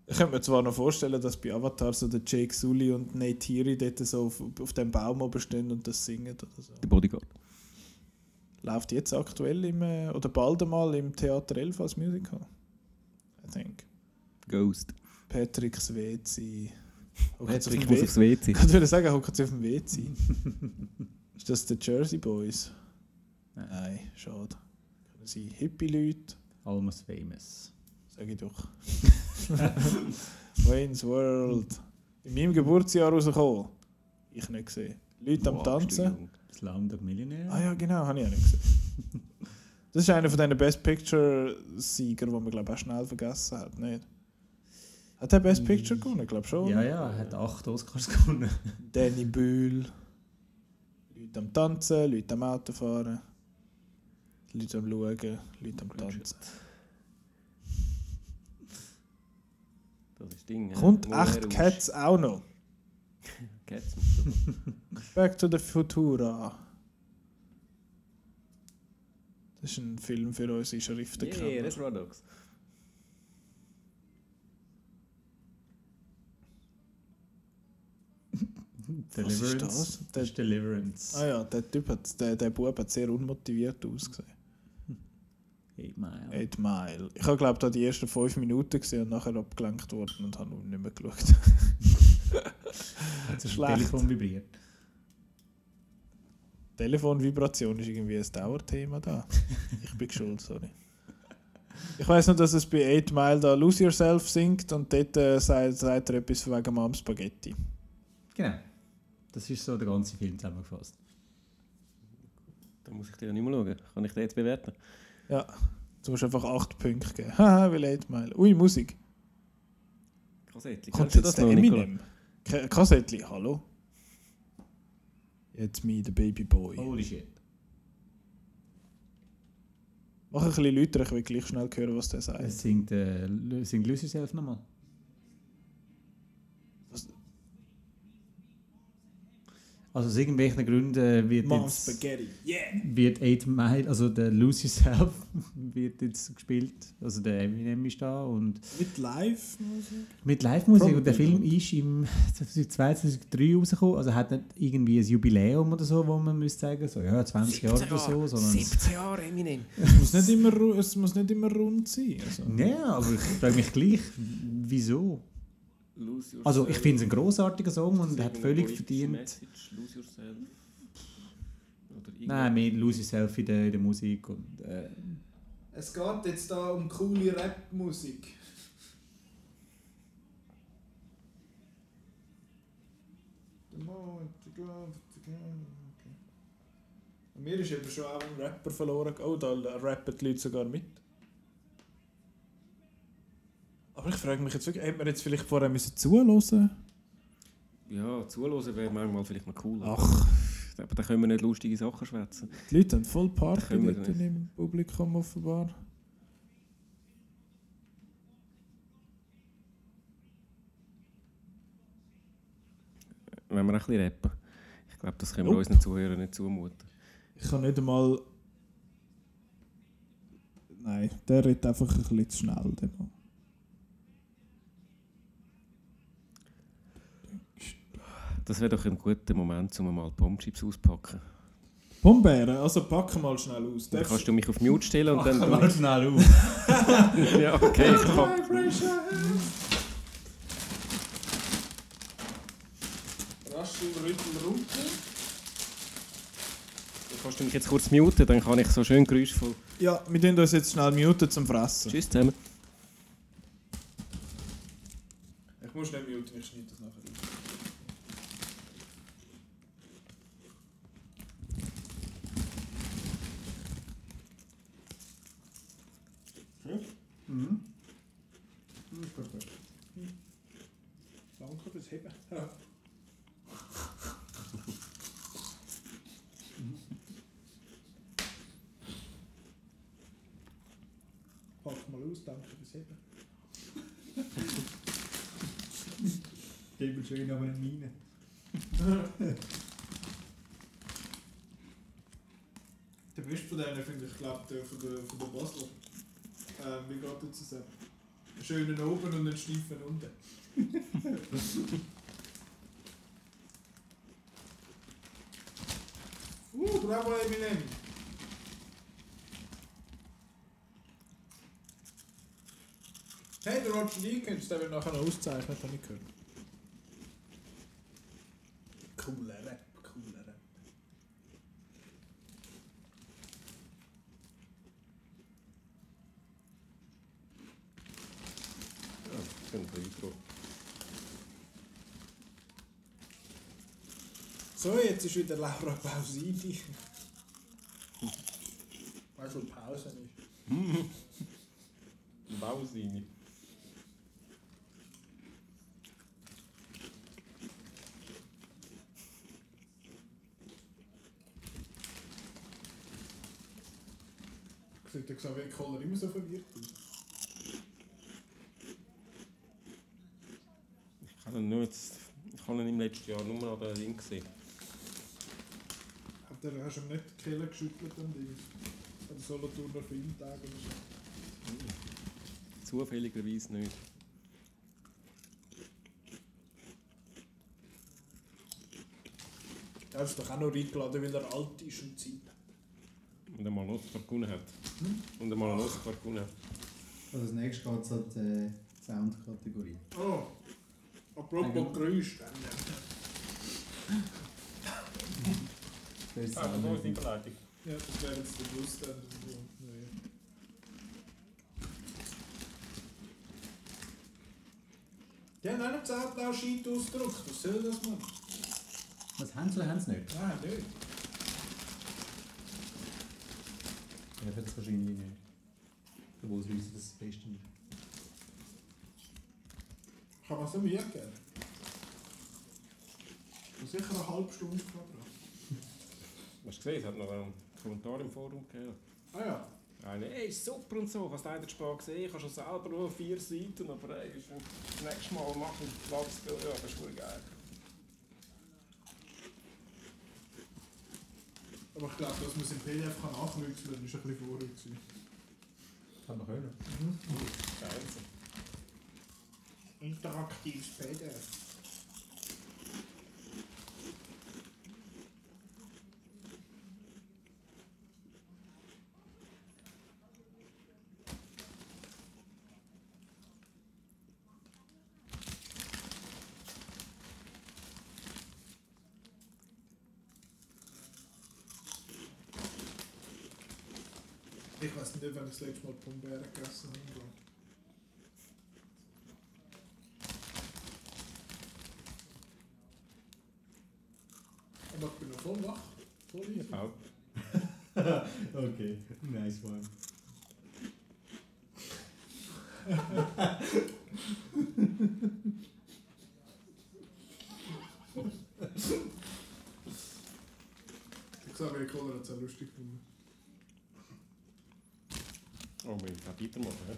Ich könnte mir zwar noch vorstellen, dass bei Avatar so der Jake Sully und Neytiri dort so auf, auf dem Baum oben stehen und das singen oder so. Der Bodyguard. Läuft jetzt aktuell im, äh, oder bald einmal im Theater 11 als Musical. I think. Ghost. Patrick Svezi. Hockt jetzt auf dem muss aufs WC. Ich würde sagen, hockt jetzt auf dem WC. ist das die Jersey Boys? Nein. Nein, schade. Können sie Hippie-Leute? Almost Famous. Sag ich doch. Wayne's World. In meinem Geburtsjahr rausgekommen. Ich nicht gesehen. Leute am Tanzen. Slumdog Millionaire. Ah ja, genau, habe ich auch nicht gesehen. Das ist einer von diesen Best Picture-Sieger, die man, glaube ich, auch schnell vergessen hat. Nicht? Hat er Best Picture gewonnen? Ich glaube schon. Ja, ja, er hat acht Oscars gewonnen. Danny Bühl. Leute am Tanzen, Leute am Autofahren. Leute am Schauen, Leute am Tanzen. Das ist das Ding. ja. Kommt Moulin echt. Cats auch noch? Cats. Back to the Futura. Das ist ein Film für unsere Yeah, Schriftenkenner. Reservoir Dogs. Deliverance. das? Das ist Deliverance. Ah ja, der Typ hat, der, der Bub hat sehr unmotiviert ausgesehen. Eight Mile. Eight Mile. Ich habe glaube da die ersten fünf Minuten gesehen und nachher abgelenkt worden und habe nicht mehr geschaut. Hat das. Telefon vibriert. Telefonvibration ist irgendwie ein Dauerthema da. Ich bin schuld, sorry. Ich weiß nur, dass es bei 8 Mile da Lose Yourself singt und dort äh, sagt, sagt er etwas von wegen Mom Spaghetti. Genau. Das ist so der ganze Film zusammengefasst. Da muss ich dir ja nicht mehr schauen. Kann ich den jetzt bewerten? Ja, du musst einfach 8 Punkte geben. Haha, wie Late Mile. Ui, Musik. Kassettli. Kommt Kennst du jetzt das der? Eminem? K Kassettli, hallo? Jetzt me, der Baby Boy. Holy shit. Mach ein bisschen lauter, ich will gleich schnell hören, was der sagt. Es singt, äh, singt Lose Yourself nochmal. Also aus irgendwelchen Gründen wird Mom jetzt, Spaghetti, yeah! wird 8 Mile, also der Lose Yourself wird jetzt gespielt. Also der Eminem ist da und Mit Live-Musik? mit Live-Musik. Und der Film ist im 2003 rausgekommen. Also hat nicht irgendwie ein Jubiläum oder so, wo man müsste sagen, so ja 20 Jahre oder so, sondern 17 Jahre Eminem. Es muss nicht immer, es muss nicht immer rund sein. Also. ja, aber ich frage mich gleich, wieso? Also ich finde es ein großartiger Song und hat völlig verdient. Message, lose yourself. Oder. Nein, mehr Lose Yourself in der, in der Musik und äh, Es geht jetzt da um coole Rap-Musik. Mir ist eben schon auch ein Rapper verloren. Oh, da rappen die Leute sogar mit. Aber ich frage mich jetzt wirklich, hätte man jetzt vielleicht vorher müssen zuhören Ja, zuhören wäre manchmal vielleicht noch cool. Ach, Aber da können wir nicht lustige Sachen schwätzen. die Leute haben voll Party dort im Publikum offenbar. Wenn wir ein bisschen rappen. Ich glaube, das können wir Nope. unseren Zuhörern nicht zumuten. Ich kann nicht einmal. Nein, der redet einfach ein bisschen zu schnell. Das wäre doch ein guter Moment, um mal Bombchips auszupacken. Pombeeren, also packen mal schnell aus. Dann kannst du mich auf Mute stellen und dann... mal schnell auf. ja, okay, ich pack. Raschel, Rüttel, Runkel. Kannst du mich jetzt kurz muten, dann kann ich so schön geräuschvoll... Ja, wir tun uns jetzt schnell muten zum Fressen. Tschüss zusammen. Ich muss nicht muten, ich schneide das nachher raus. Mhm. Danke fürs Heben. Ja. Pack mal aus, danke fürs Heben. Geben schön aber eine Mine. Der beste von denen finde ich, glaube der von der, von der Basler. Ähm, wie geht das zusammen? Einen schönen oben und einen steifen unten. Uh, bravo Eminem! Hey, der Roger Deakins, der wird nachher noch auszeichnet, habe ich gehört. Cooler Rap, cooler Rap. So, jetzt ist wieder Laura Pausini. Weißt du, was Pause ist? Bausini. Ich hätte gesagt, wie Koller immer so verwirrt ist. Ich habe ihn nur jetzt... Ich habe ihn im letzten Jahr nur noch den Ding gesehen. Der, hast du ihm nicht die Kehle geschüttelt am Ding? An der Solothurner Filmtag oder so? Zufälligerweise nicht. Er ist doch auch noch eingeladen, weil er alt ist und Zeit hat. Und einmal einen Oscar gewonnen hat. Und einmal einen Oscar gewonnen hat. Also als nächstes geht es an die äh, Soundkategorie. Oh, apropos Geräusch. Das ist Ah, ist die Überleitung. ja, das wäre jetzt der. Ja, ja. Die haben auch nicht Zeltau Scheit ausgedruckt. Was soll das, Mann? Was haben sie oder haben sie nicht? Nein, nicht. Er wird es wahrscheinlich nicht. Obwohl es wissen, dass es das Beste ist. Kann man so mir geben? Sicher eine halbe Stunde gebraucht. Hast du gesehen, es hat noch einen Kommentar im Forum gegeben. Ah ja. Eine, ey, ist super und so, was der Spar gesehen ich habe schon selber nur vier Seiten, aber ey, ist das nächste Mal machen Platz, ja, das ist voll geil. Aber ich glaube, dass man es im PDF kann nachwechseln kann, ist ein bisschen gewesen. Kann man können. Scheiße. Interaktives PDF. Ich weiß nicht, wann ich das letzte Mal Pombeeren gegessen habe. Aber ich bin noch voll wach. Voll easy. Auch. okay, nice one. Ich sage, ich Kohler hat es auch lustig gefunden. Oh, wir müssen auch weitermachen?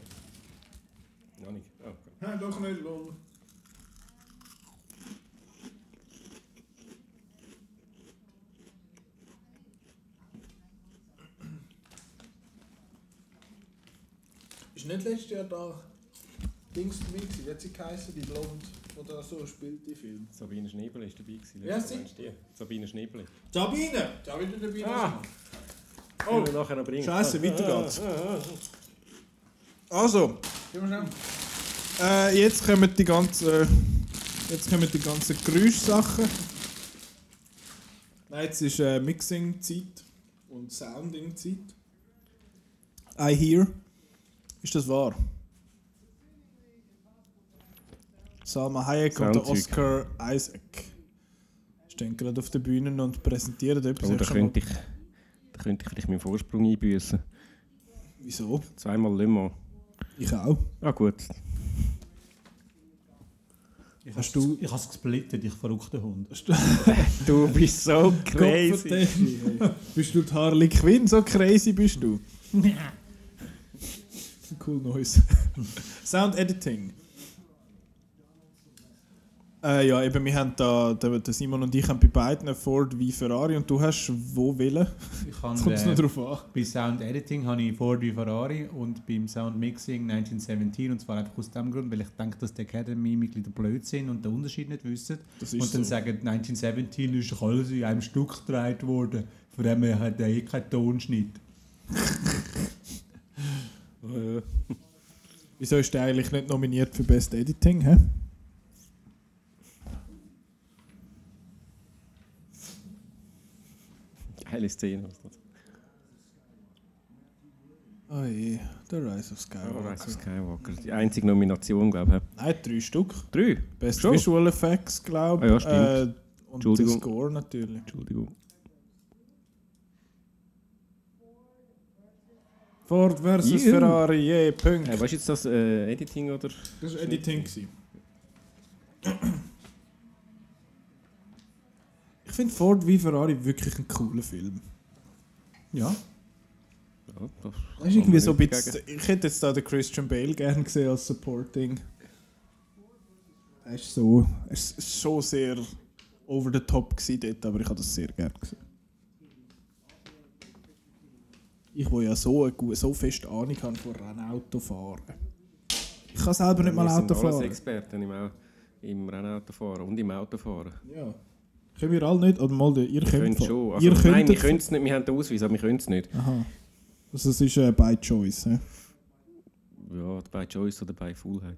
Noch nicht. Oh, okay. Ja, doch nicht lang. Ist nicht letztes Jahr da Dings dabei gewesen? Wie hat sie geheißen, die Blond, da so spielt, die Film? Sabine Schneebel ist dabei gewesen. Ja, sie-. Meinst du die? Sabine Schneebel. Sabine! Sabine dabei. Ah. Oh. Können wir nachher noch bringen. Scheiße, weiter Ah, geht's. ah, ah. Also, äh, jetzt kommen die ganzen, jetzt kommen die ganzen Geräuschsachen. Nein, jetzt ist äh, Mixing-Zeit und Sounding-Zeit. I hear. Ist das wahr? Salma Hayek und Soundzeug. Oscar Isaac stehen gerade auf der Bühne und präsentieren etwas. Oh, da könnte ich, da könnte ich vielleicht meinen Vorsprung einbüßen. Wieso? Zweimal Le Mans. Ich auch. Ah, gut. Ich Hast has du- Ich habe es gesplittet, ich verrückter Hund. Du bist so crazy. Bist du die Harley Quinn? So crazy bist du. cool Noise. Sound Editing. Äh, ja, eben, wir haben da, der, Simon und ich haben bei beiden Ford wie Ferrari und du hast wo willen? Ich habe, es noch äh, drauf an. Bei Sound Editing habe ich Ford wie Ferrari und beim Sound Mixing 1917 und zwar einfach aus dem Grund, weil ich denke, dass die Academy-Mitglieder blöd sind und den Unterschied nicht wissen. Und dann so. sagen, 1917 ist alles in einem Stück gedreht worden. Von dem her hat er eh keinen Tonschnitt. Äh, Wieso ist der eigentlich nicht nominiert für Best Editing? Hä? Geile Szene. Oh je, The Rise of Oh, Skywalker. Rise of Skywalker. Die einzige Nomination, glaube ich. Nein, drei Stück. Drei? Best Schon? Visual Effects, glaube Ah ja, stimmt. Äh, und der. Score natürlich. Entschuldigung. Ford versus Juhu. Ferrari, je, Punkt. Äh, was ist jetzt das? Äh, Editing oder? Das war Editing. Ich finde Ford wie Ferrari wirklich ein cooler Film. Ja. Ja, das Das ist irgendwie so ein bisschen, ich hätte jetzt da den Christian Bale gerne gesehen als Supporting. Er ist so, er ist schon sehr over the top gewesen dort, aber ich habe das sehr gerne gesehen. Ich, wo ja so, eine, so fest Ahnung habe von Rennautofahren. Ich kann selber nicht mal Auto fahren. Experten im, im Rennautofahren und im Autofahren. Ja. Können wir alle nicht? Oder mal, ihr Wir könnt fahren. schon. Also, ihr könnt nein, wir es- können es nicht. Wir haben den Ausweis, aber wir können es nicht. Aha. Also es ist äh, by choice. He? Ja, bei Choice oder bei Fullheit.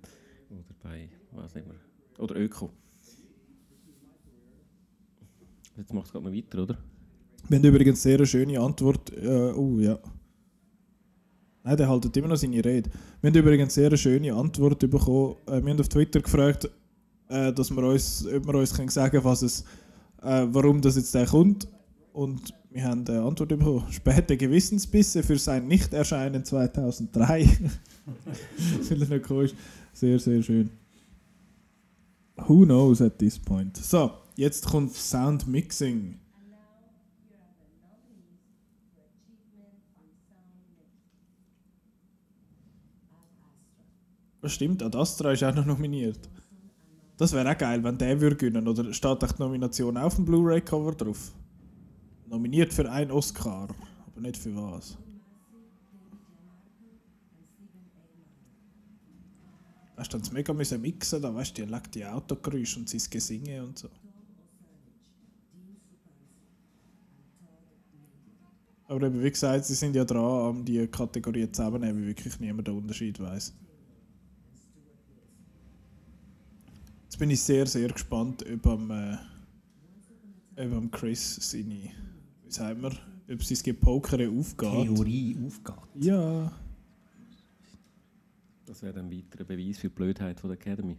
Oder bei, was immer. Oder Öko. Jetzt macht es gerade noch weiter, oder? Wir haben übrigens sehr eine schöne Antwort. Äh, oh ja. Nein, der haltet immer noch seine Rede. Wir haben übrigens sehr eine schöne Antwort bekommen. Äh, wir haben auf Twitter gefragt, äh, dass wir uns, ob wir uns können sagen was es, äh, warum das jetzt der kommt. Und Wir haben eine Antwort bekommen. Späte Gewissensbisse für sein Nichterscheinen 2003. Vielleicht noch komisch. Sehr, sehr schön. Who knows at this point? So, jetzt kommt Sound Mixing. Stimmt, Ad Astra ist auch noch nominiert. Das wäre auch geil, wenn der würde gewinnen. Oder steht echt die Nomination auf dem Blu-ray-Cover drauf? Nominiert für einen Oscar, aber nicht für was. Hast du dann mega müssen mixen, da weißt du, die legt die Autogeräusche und sein Gesinge und so. Aber eben, wie gesagt, sie sind ja dran, um die Kategorien zusammenzunehmen, weil wirklich niemand den Unterschied weiß. Jetzt bin ich sehr, sehr gespannt, ob am, äh, ob am Chris seine, wie sagen wir, ob sein Gepokere aufgeht. Theorie aufgeht. Ja. Das wäre ein weiterer Beweis für die Blödheit von der Academy.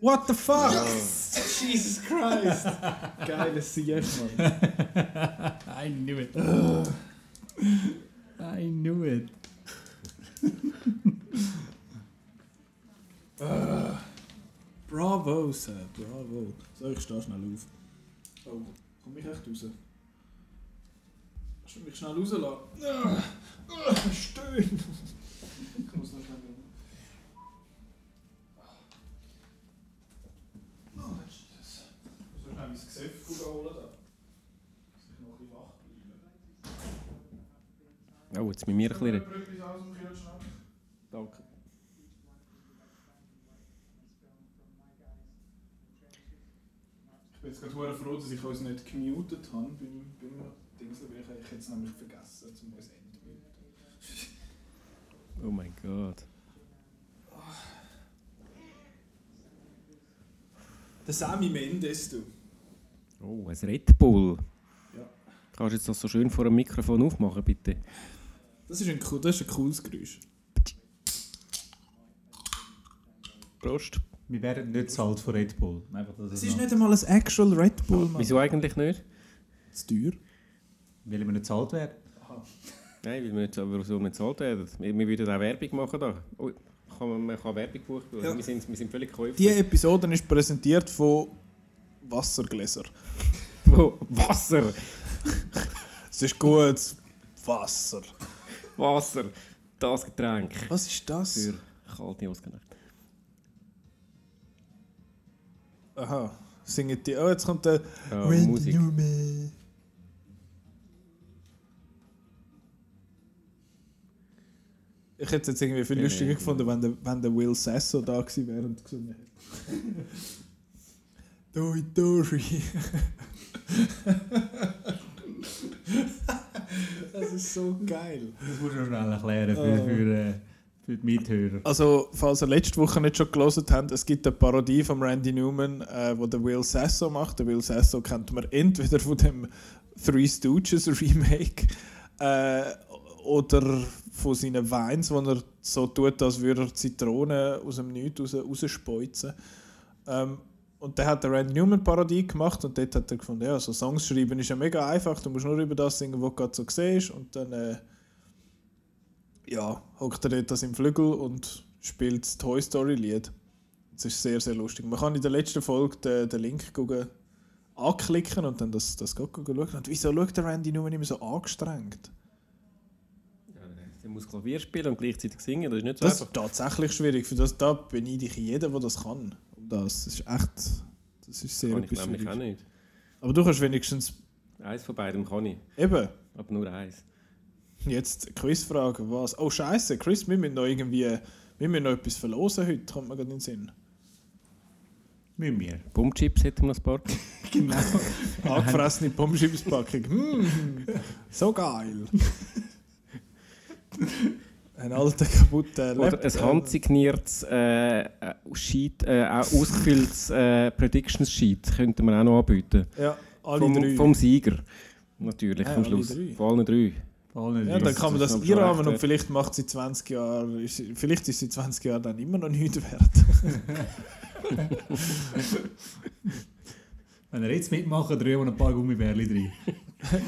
What the fuck? Jesus Christ! Geiles CF, Mann. I knew it. I knew it. Ah. bravo, Sir, bravo. So, ich stehe schnell auf. Oh, komm ich echt raus? Kannst du mich schnell rauslassen? Ah, ah, Stöhn! Ich muss noch schnell. Oh, Jesus. Ich muss noch schnell mein Gesicht holen. Da. Oh, jetzt mit mir ein bisschen. Etwas aus dem Kühlschrank? Danke. Ich bin jetzt gerade froh, dass ich uns nicht gemutet habe beim, beim Dingsel, weil ich eigentlich jetzt nämlich vergessen zum uns entmuten. Oh mein Gott. Der Sami Mendes, du. Oh, ein Red Bull. Ja. Kannst du jetzt das so schön vor dem Mikrofon aufmachen, bitte? Das ist ein, das ist ein cooles Geräusch. Prost. Wir werden nicht zahlt von Red Bull. Einfach, dass Es ist noch- nicht einmal ein actual Red Bull, Mann. Wieso eigentlich nicht? Zu teuer. Weil wir nicht zahlt werden. Nein, weil wir nicht, aber so nicht bezahlt werden. Wir, wir würden auch Werbung machen da. Oh, kann man, man kann Werbung buchen. Ja. Wir, sind, wir sind völlig käuflich. Die Episode ist präsentiert von Wassergläser. Wo- Wasser! Es ist gut. Wasser. Wasser! Das Getränk. Was ist das? Für kalte Ausgänge. Aha. Singen die. Oh, jetzt kommt der. Ja, Randy Musik. Newman. Ich hätte es jetzt irgendwie viel lustiger ja, gefunden, wenn der, wenn der Will Sasso da gewesen wäre und gesungen hätte. Doi Dori. das ist so geil. Das musst du schnell erklären für, für, äh, für die Mithörer. Also, falls ihr letzte Woche nicht schon gelesen habt, es gibt eine Parodie von Randy Newman, äh, wo der Will Sasso macht. Der Will Sasso kennt man entweder von dem Three Stooges Remake äh, oder von seinen Weins, wo er so tut, als würde er Zitronen aus dem Nichts raus, rausspeuzen. Ähm, und der hat eine Randy Newman Parodie gemacht und dort hat er gefunden, ja, so Songs schreiben ist ja mega einfach, du musst nur über das singen, was du gerade so siehst und dann äh, ja, hockt er dort seinem Flügel und spielt das Toy Story Lied. Das ist sehr, sehr lustig. Man kann in der letzten Folge den, den Link gucken, anklicken und dann das, das schauen. Und wieso schaut der Randy nur immer so angestrengt? Der muss Klavier spielen und gleichzeitig singen, das ist nicht so Das einfach. ist tatsächlich schwierig. Für das da beneide ich jeden, der das kann. Um das. das ist echt. Das ist sehr Kann ich etwas nämlich auch nicht. Aber du kannst wenigstens. Eins von beidem kann ich, Eben. aber nur eins. Jetzt Quizfrage, was? Oh Scheiße, Chris, wir müssen noch irgendwie. Wir müssen noch etwas verlosen heute, kommt mir gerade in den Sinn. Müssen wir. Bumchips hätten wir noch ein paar. Genau. Angefressene Pommes-Packung. Mm, so geil. Ein alter kaputter Oder ein handsigniertes, äh, äh, Sheet, äh, auch ausgefülltes äh, Predictions-Sheet könnten wir auch noch anbieten. Ja, alle vom, drei. Vom Sieger. Natürlich, Ja, am Schluss. Von allen drei. Nicht Ja, dann kann man das das einrahmen und vielleicht macht sie 20 Jahre, ist, sie- vielleicht ist sie 20 Jahre dann immer noch nichts wert. Wenn er jetzt mitmacht, drehen wir ein paar Gummibärli drin.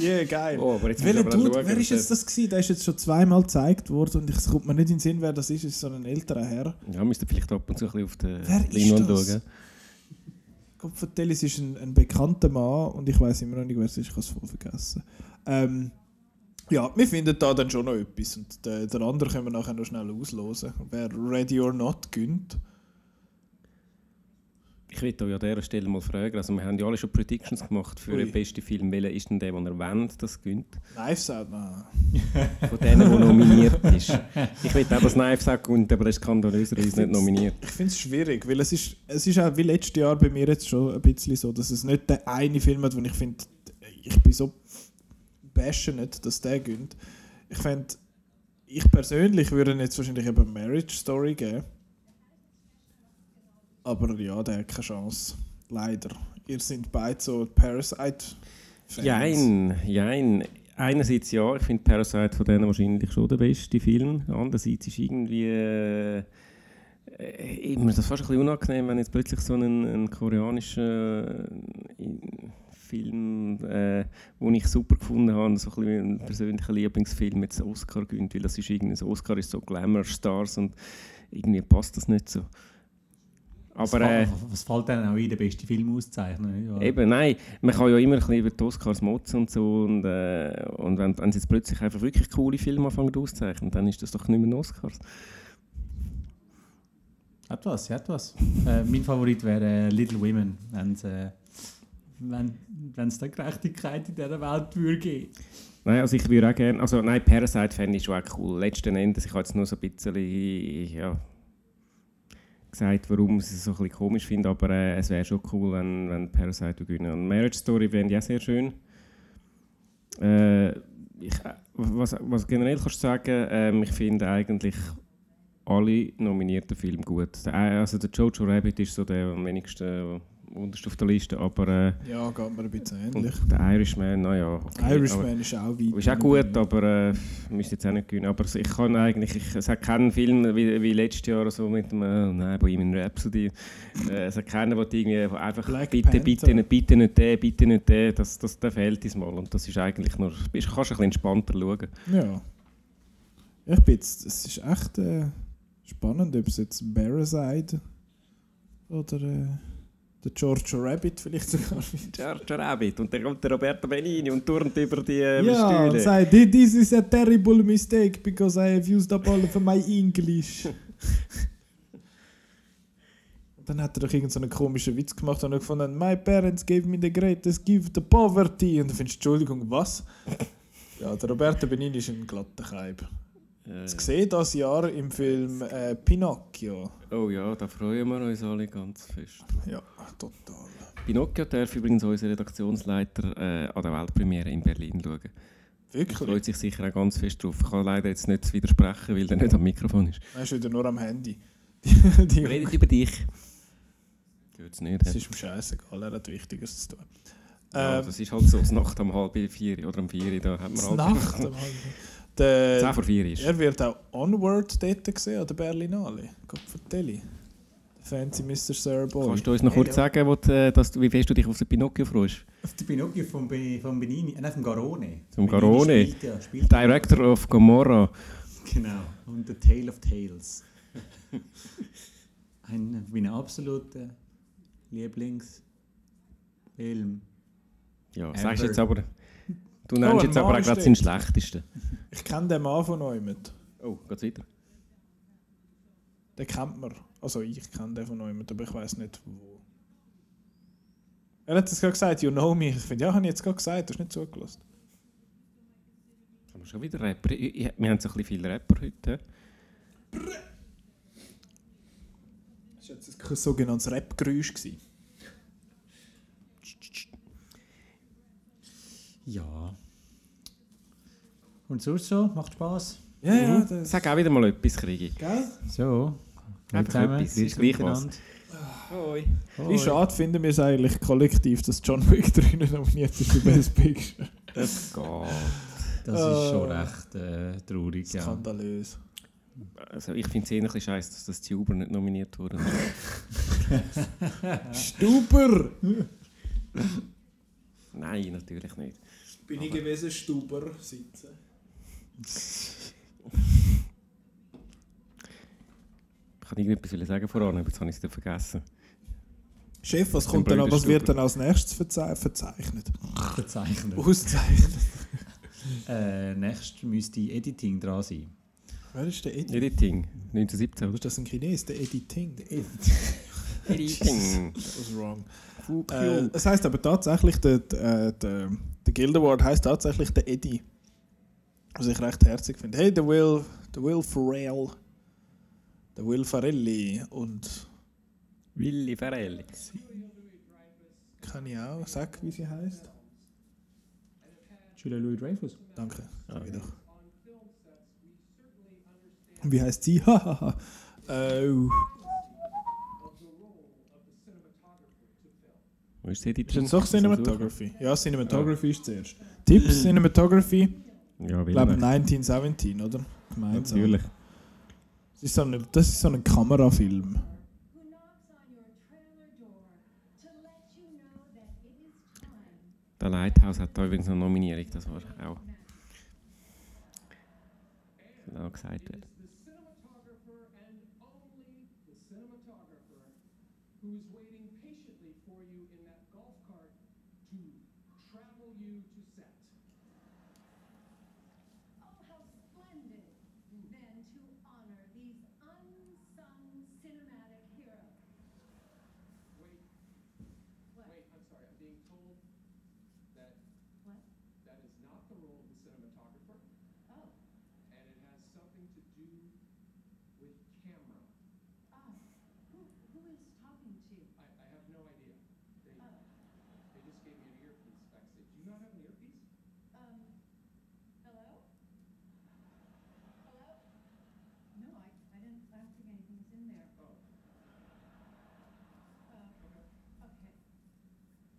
Ja, geil. Oh, aber jetzt Welcher Dude, schauen, wer ist jetzt das gewesen? Der ist jetzt schon zweimal gezeigt worden und ich- es kommt mir nicht in den Sinn, wer das ist. Es ist so ein älterer Herr. Ja, müsst ihr vielleicht ab und zu ein bisschen auf den das? schauen. Gott vertell, es ist ein, ein bekannter Mann und ich weiß immer noch nicht, wer es ist. Ich habe es voll vergessen. Ähm, ja, wir finden da dann schon noch etwas und der, der andere können wir nachher noch schnell auslosen. Wer Ready or Not gönnt. Ich will euch an dieser Stelle mal fragen, also wir haben ja alle schon Predictions gemacht für Ui. den besten Film. Welcher ist denn der, den er wollt, das gönnt? Knives Out, nein. Von denen, der nominiert ist. Ich will auch, dass Knives Out gönnt, aber der ist skandalöserweise nicht nominiert. Ich finde es schwierig, weil es ist, es ist auch wie letztes Jahr bei mir jetzt schon ein bisschen so, dass es nicht der eine Film hat, wo ich finde, ich bin so passionate, dass der gönnt. Ich finde, ich persönlich würde jetzt wahrscheinlich eben Marriage Story geben. Aber ja, der hat keine Chance. Leider. Ihr seid beide so Parasite-Fans. Jein, jein. Einerseits ja, ich finde Parasite von denen wahrscheinlich schon der beste Film. Andererseits ist irgendwie äh, immer das fast ein bisschen unangenehm, wenn jetzt plötzlich so ein, ein koreanischer äh, Film, äh, den ich super gefunden habe, so ein, bisschen ein persönlicher Lieblingsfilm jetzt Oscar gewinnt, weil das ist irgendwie, das Oscar ist so Glamour Stars und irgendwie passt das nicht so. Aber äh, was, fällt denn auch in den besten Film auszeichnen? Ja. Eben, nein, man kann ja immer ein bisschen über die Oscars motzen und so. Und, äh, und wenn, wenn sie jetzt plötzlich einfach wirklich coole Filme anfangen auszuzeichnen, dann ist das doch nicht mehr ein Oscars. Hat was, hat was. äh, mein Favorit wäre äh, Little Women, wenn's, äh, wenn es da Gerechtigkeit in dieser Welt würde. Nein, also ich würde auch gerne, also nein, Parasite fände ich schon auch cool. Letzten Endes, ich habe jetzt nur so ein bisschen, ja, gesagt, warum ich es so ein bisschen komisch finde, aber äh, es wäre schon cool, wenn, wenn Parasite gewinnen. Und Marriage Story fände ich auch sehr schön. Äh, ich, äh, was, was generell kannst du sagen, ähm, ich finde eigentlich alle nominierten Filme gut. Der, äh, also der Jojo Rabbit ist so der am wenigsten äh, unterst auf der Liste, aber äh, Ja, geht mir ein bisschen ähnlich. der Irishman, naja, okay. Irishman ist auch weit. ist auch gut, aber äh, müsste jetzt auch nicht gewinnen. Aber ich kann eigentlich, ich, es hat keinen Film wie, wie letztes Jahr so mit dem äh, nein, Bohemian Rhapsody. Äh, es hat keinen, der irgendwie einfach Black bitte, Panther. bitte, nicht, bitte nicht der, bitte nicht der, das, das, der fehlt diesmal. Und das ist eigentlich nur, bist, kannst ein bisschen entspannter schauen. Ja. Ich bin jetzt, es ist echt äh, spannend, ob es jetzt Parasite oder äh, der Giorgio Rabbit vielleicht sogar. Giorgio Rabbit und dann kommt der Roberto Benini und turnt über die äh, Ja, und Stühle. sagt, "Thi- this is a terrible mistake because I have used up all of my English. Und dann hat er doch irgendeinen so einen komischen Witz gemacht und er gefunden, my parents gave me the greatest gift, the poverty. Und du findest, Entschuldigung, was? Ja, der Roberto Benini ist ein glatter Kaib. Äh, Das gesehen das Jahr im Film äh, Pinocchio. oh ja, da freuen wir uns alle ganz fest. Ja, total. Pinocchio darf übrigens unser Redaktionsleiter äh, an der Weltpremiere in Berlin schauen. Er Wirklich? freut sich sicher auch ganz fest drauf. Ich kann leider jetzt nicht widersprechen, weil er nicht am Mikrofon ist. Er ist wieder nur am Handy. Die, reden über dich. Tut's nicht. das hä? ist ihm scheißegal, er hat Wichtiges zu tun. ja, Ähm, das ist halt so, Nacht um halb vier oder um vier, da hat man halt... Nacht. am Abend. Der, Zehn vor vier ist. Er wird auch Onward dort gesehen, an der Berlinale. Gott vertelle. Fancy Mr. Sir Boy. Kannst du uns noch kurz sagen, wo, du, äh, dass du, wie fest du dich auf den Pinocchio freust? Auf die Pinocchio von, Be von Benini, äh, nein, vom Garone. Vom Garone. Spielt, ja, spielt Director of Gomorra. Genau. Und The Tale of Tales. Ein mein absoluter Lieblingsfilm. Ja, Ever. sagst jetzt aber... Du Oh, nennst ein jetzt aber auch gerade seinen schlechtesten. Ich kenne den Mann von euch mit. Oh, geht's weiter? Den kennt man. Also ich kenne den von euch mit, aber ich weiß nicht wo. Er hat es gerade gesagt, you know me. Ich finde, ja, habe ich jetzt gerade gesagt, du hast nicht zugelassen. Haben wir schon wieder Rapper? Wir haben so ein bisschen viele Rapper heute. Das war jetzt ein sogenanntes Rap-Geräusch. Ja. Und sonst so? Macht Spaß? Ja, ja, das... Sag auch wieder mal etwas, Krigi. Gell? So. Einfach zusammen, etwas, ist gleich was. miteinander. Hoi. Wie schade finden wir es eigentlich kollektiv, dass John Wick 3 nicht nominiert ist für Best Picture. Das geht. Das ist schon Ah. recht äh, traurig, ja. Skandalös. Also ich finde es eher ein bisschen scheiße, dass das Tuber nicht nominiert wurde. Stuber! Nein, natürlich nicht. Bin ich gewesen, Stuber sitzen. Ich kann irgendetwas sagen voran, aber jetzt habe ich es vergessen. Chef, was kommt dann, was wird dann als nächstes verze verzeichnet? Verzeichnet. Auszeichnet. Äh, nächstes müsste Editing dran sein. Wer ist der Edi? Editing, 1917. Oder ist das ein Chines? Der Editing? Der Editing. That was wrong. Äh, es heißt aber tatsächlich, der, der, der, der Guild Award heißt tatsächlich der Eddie. Was ich recht herzig finde. Hey, der Will, der Will Ferrell, der Will Farelli und Willi Ferrelli. kann ich auch sagen, wie sie heißt? Julia Louis Dreyfus. Danke. Ah. Sag ich doch. Und wie heißt sie? Hahaha. äh, Wo ist das ist du suchen? Cinematography? Ja, Cinematography ist zuerst. Tipps Cinematography, Ja, ich glaube will 1917, oder? Gemeinsam. Natürlich. Das ist so ein, das ist so ein Kamerafilm. Der Lighthouse hat da übrigens eine Nominierung, das war auch. Auch gesagt werden. the cinematographer and only the cinematographer who is waiting patiently for you in that golf cart to travel you to set. Oh, how splendid then to honor these unsung cinematic heroes. Wait, What? wait, I'm sorry, I'm being told that What? that is not the role of the cinematographer, Oh, and it has something to do with camera. ah, who, who is talking to? I, I have no idea. They, Oh, they just gave me an earpiece backstage. Do you not have an earpiece? um, hello? Hello? No, I, I didn't, I don't think anything's in there. Oh, Uh, okay.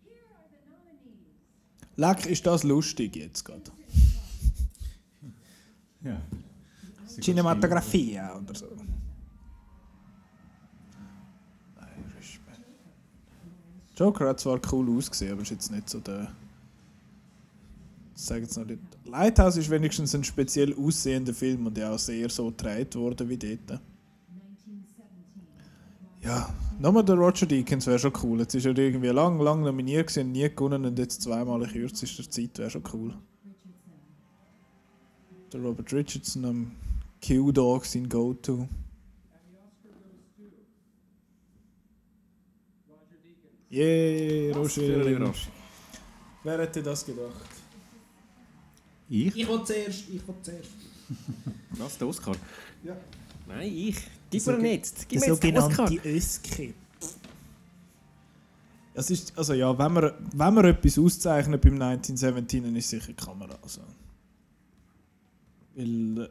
Here are the nominees. Leck, ist das lustig jetzt gerade? Ja. Cinematografie oder so. Irishman. Joker hat zwar cool ausgesehen, aber ist jetzt nicht so der. Ich sage jetzt noch nicht. Lighthouse ist wenigstens ein speziell aussehender Film und ja auch sehr so gedreht worden wie dort. 1917. Ja, nochmal der Roger Deakins wäre schon cool. Jetzt ist er irgendwie lang, lang nominiert gewesen, nie gewonnen und jetzt zweimal in kürzester Zeit wäre schon cool. Der Robert Richardson am Q-Dog sein Go-To. Roger. Yay, Roger. überraschend. Wer hätte das gedacht? Ich? Ich will zuerst, ich will zuerst. Was, der Oscar? Ja. Nein, ich. Gib mir jetzt. Gib mir jetzt den Oscar. Öski. Es ist, also ja, wenn man, wenn man etwas auszeichnet beim 1917, dann ist es sicher die Kamera. Also. Weil, äh,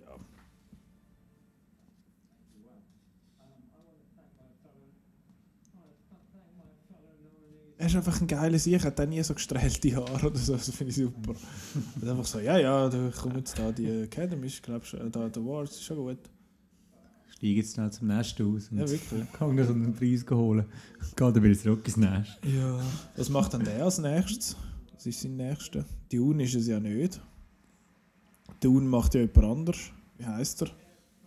ja. Er ist einfach ein geiler Sieg, hat auch nie so gestrählte Haare oder so, das finde ich super. Und einfach so, ja, ja, da kommt jetzt da die Academy, ich glaube, da die Awards, ist schon gut. Steige jetzt schnell zum Nest aus und Ja, wirklich. kann mir so einen Preis holen. Geht dann wieder zurück ins Nest. Ja. Was macht dann der als nächstes? Das ist sein nächster. Dune ist es ja nicht. Dune macht ja jemand anders. Wie heißt er?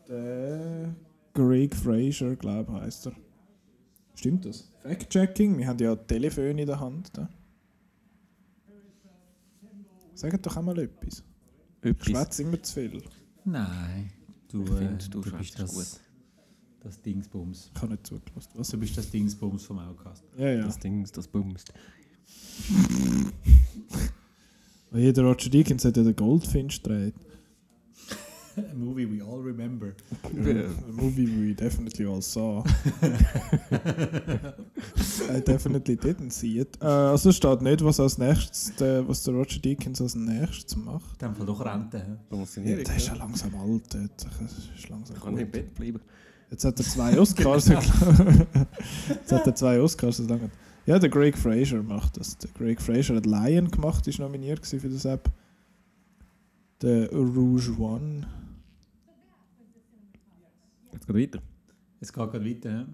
Der Greg Fraser, glaube ich, heißt er. Stimmt das? Fact-Checking? Wir haben ja Telefon in der Hand. Da. Sagt doch einmal etwas. Ich schwätze immer zu viel. Nein. Du, Ich äh, finde, du du bist das, das Dingsbums. Ich habe nicht zugelassen. Was? Du bist das Dingsbums vom Outcast. Ja, ja. Das Ding, das bumst. Jeder Roger Deakins hat ja den Goldfinch gedreht. A movie we all remember. A movie we definitely all saw. I definitely didn't see it. Äh, also steht nicht, was als nächstes, der, was der Roger Deakins als nächstes macht. Dem Fall doch Rente. Ja, der ist ja langsam alt. ist langsam Ich kann nicht im. Bett bleiben. Jetzt hat er zwei Oscars. Jetzt hat er zwei Oscars. Das lange. Ja, der Greg Fraser macht das. Der Greg Fraser hat Lion gemacht, ist nominiert für das App. Der Rouge One. Geht weiter. Es geht gerade weiter. Ja?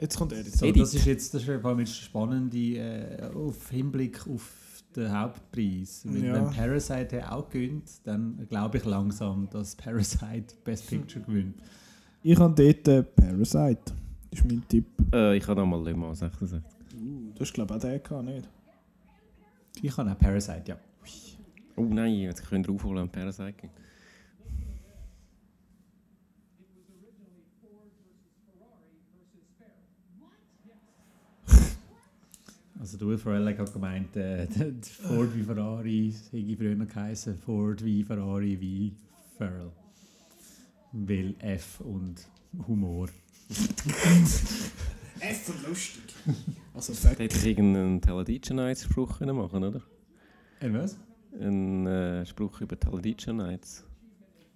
Jetzt kommt. So, Edith. das ist jetzt das ist vor allem jetzt spannend äh, auf Hinblick auf den Hauptpreis. Weil Ja. Wenn Parasite auch gewinnt, dann glaube ich langsam, dass Parasite Best Picture gewinnt. Ich habe dort äh, Parasite. Das ist mein Tipp. Äh, ich habe nochmal Le Mans 66. Du hast glaube ich auch den gehabt, nicht? Ich habe auch Parasite, ja. Oh nein, jetzt könnt ihr aufholen und Parasite gehen. Also der Will Ferrell hat gemeint, äh, Ford wie Ferrari, hätte früher geheißen, Ford wie Ferrari wie Ferrell. Weil F und Humor. F und lustig. Also Da Fact. hätte ich irgendeinen Talladega Nights Spruch können machen oder? Äh, was? Ein äh, Spruch über Talladega Nights.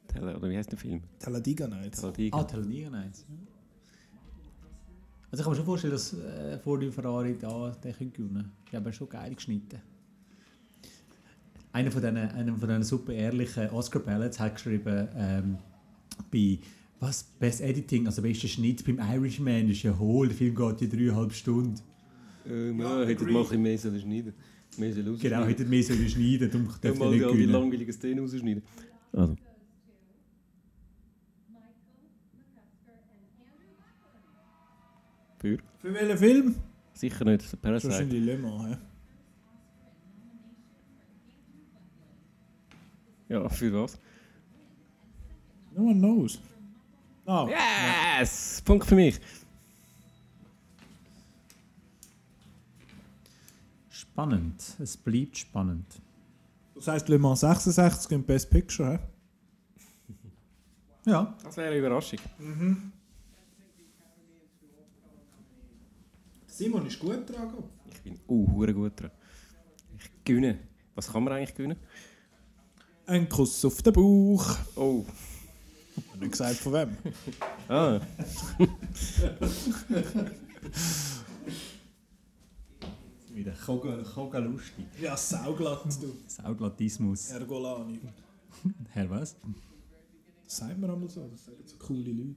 Tele oder wie heißt der Film? Talladega Nights. Talladega. Ah, Talladega Nights. ja. Also ich kann mir schon vorstellen, dass äh, Ford wie Ferrari da den können gewinnen Die haben schon geil geschnitten. Einer von diesen, einer von diesen super ehrlichen Oscar Ballots hat geschrieben, ähm, bei was, Best Editing, also bester Schnitt beim Irishman ist ja hohl, der Film geht ja dreieinhalb Stunden. Äh, nein, hättet mal ein bisschen mehr sollen schneiden Mehr sollen. Genau, hätte mehr sollen schneiden, darum Ja, mal die die, nicht all die gewinnen. langweiligen Szenen rausschneiden. Also. Für? Für welchen Film? Sicher nicht, Das ist Parasite. wahrscheinlich Le Mans. hä? Ja, für was? No one knows. Ah, Yes! Punkt für mich. Spannend, es bleibt spannend. das heisst Le Mans 66 im Best Picture. He? Ja, Das wäre eine Überraschung. Simon ist gut dran. Ich bin uh, hure gut dran. Ich gewinne. Was kann man eigentlich gewinnen? Ein Kuss auf den Bauch. Oh. Ich habe nicht gesagt von wem. Ah. wieder Koga, lustig. Ja, sauglatt, du. Sauglatismus. Ergolani. Herr was? Das sagt man einmal so. Das sagen so coole Leute.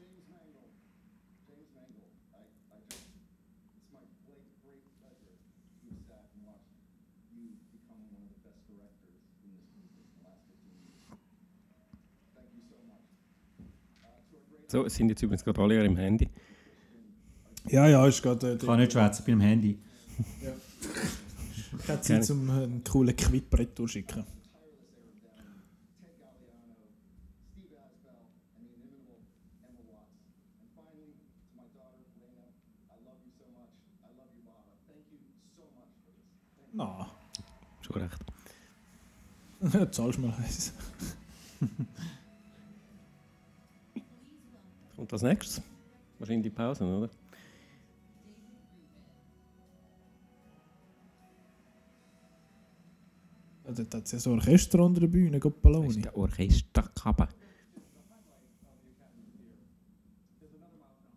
James Mangold. James Mangold. I, I just, it's my great, great pleasure to have sat and watched you become one of the best directors in this movie in the last 15 years. Thank you so much. Uh, to our great So, es sind jetzt übrigens gerade alle im Handy. Ja, ja, ist gerade. Ich kann nicht schwätzen, bin am Handy. Ich habe Zeit, um einen coolen Quittbrett durchschicken. Na, Schon recht. zahlst mal eins. Und als nächstes? Wahrscheinlich die Pause, oder? Ja, Dort hat es ja so ein Orchester unter der Bühne, Das Goppaloni. ist der Orchesterkappe.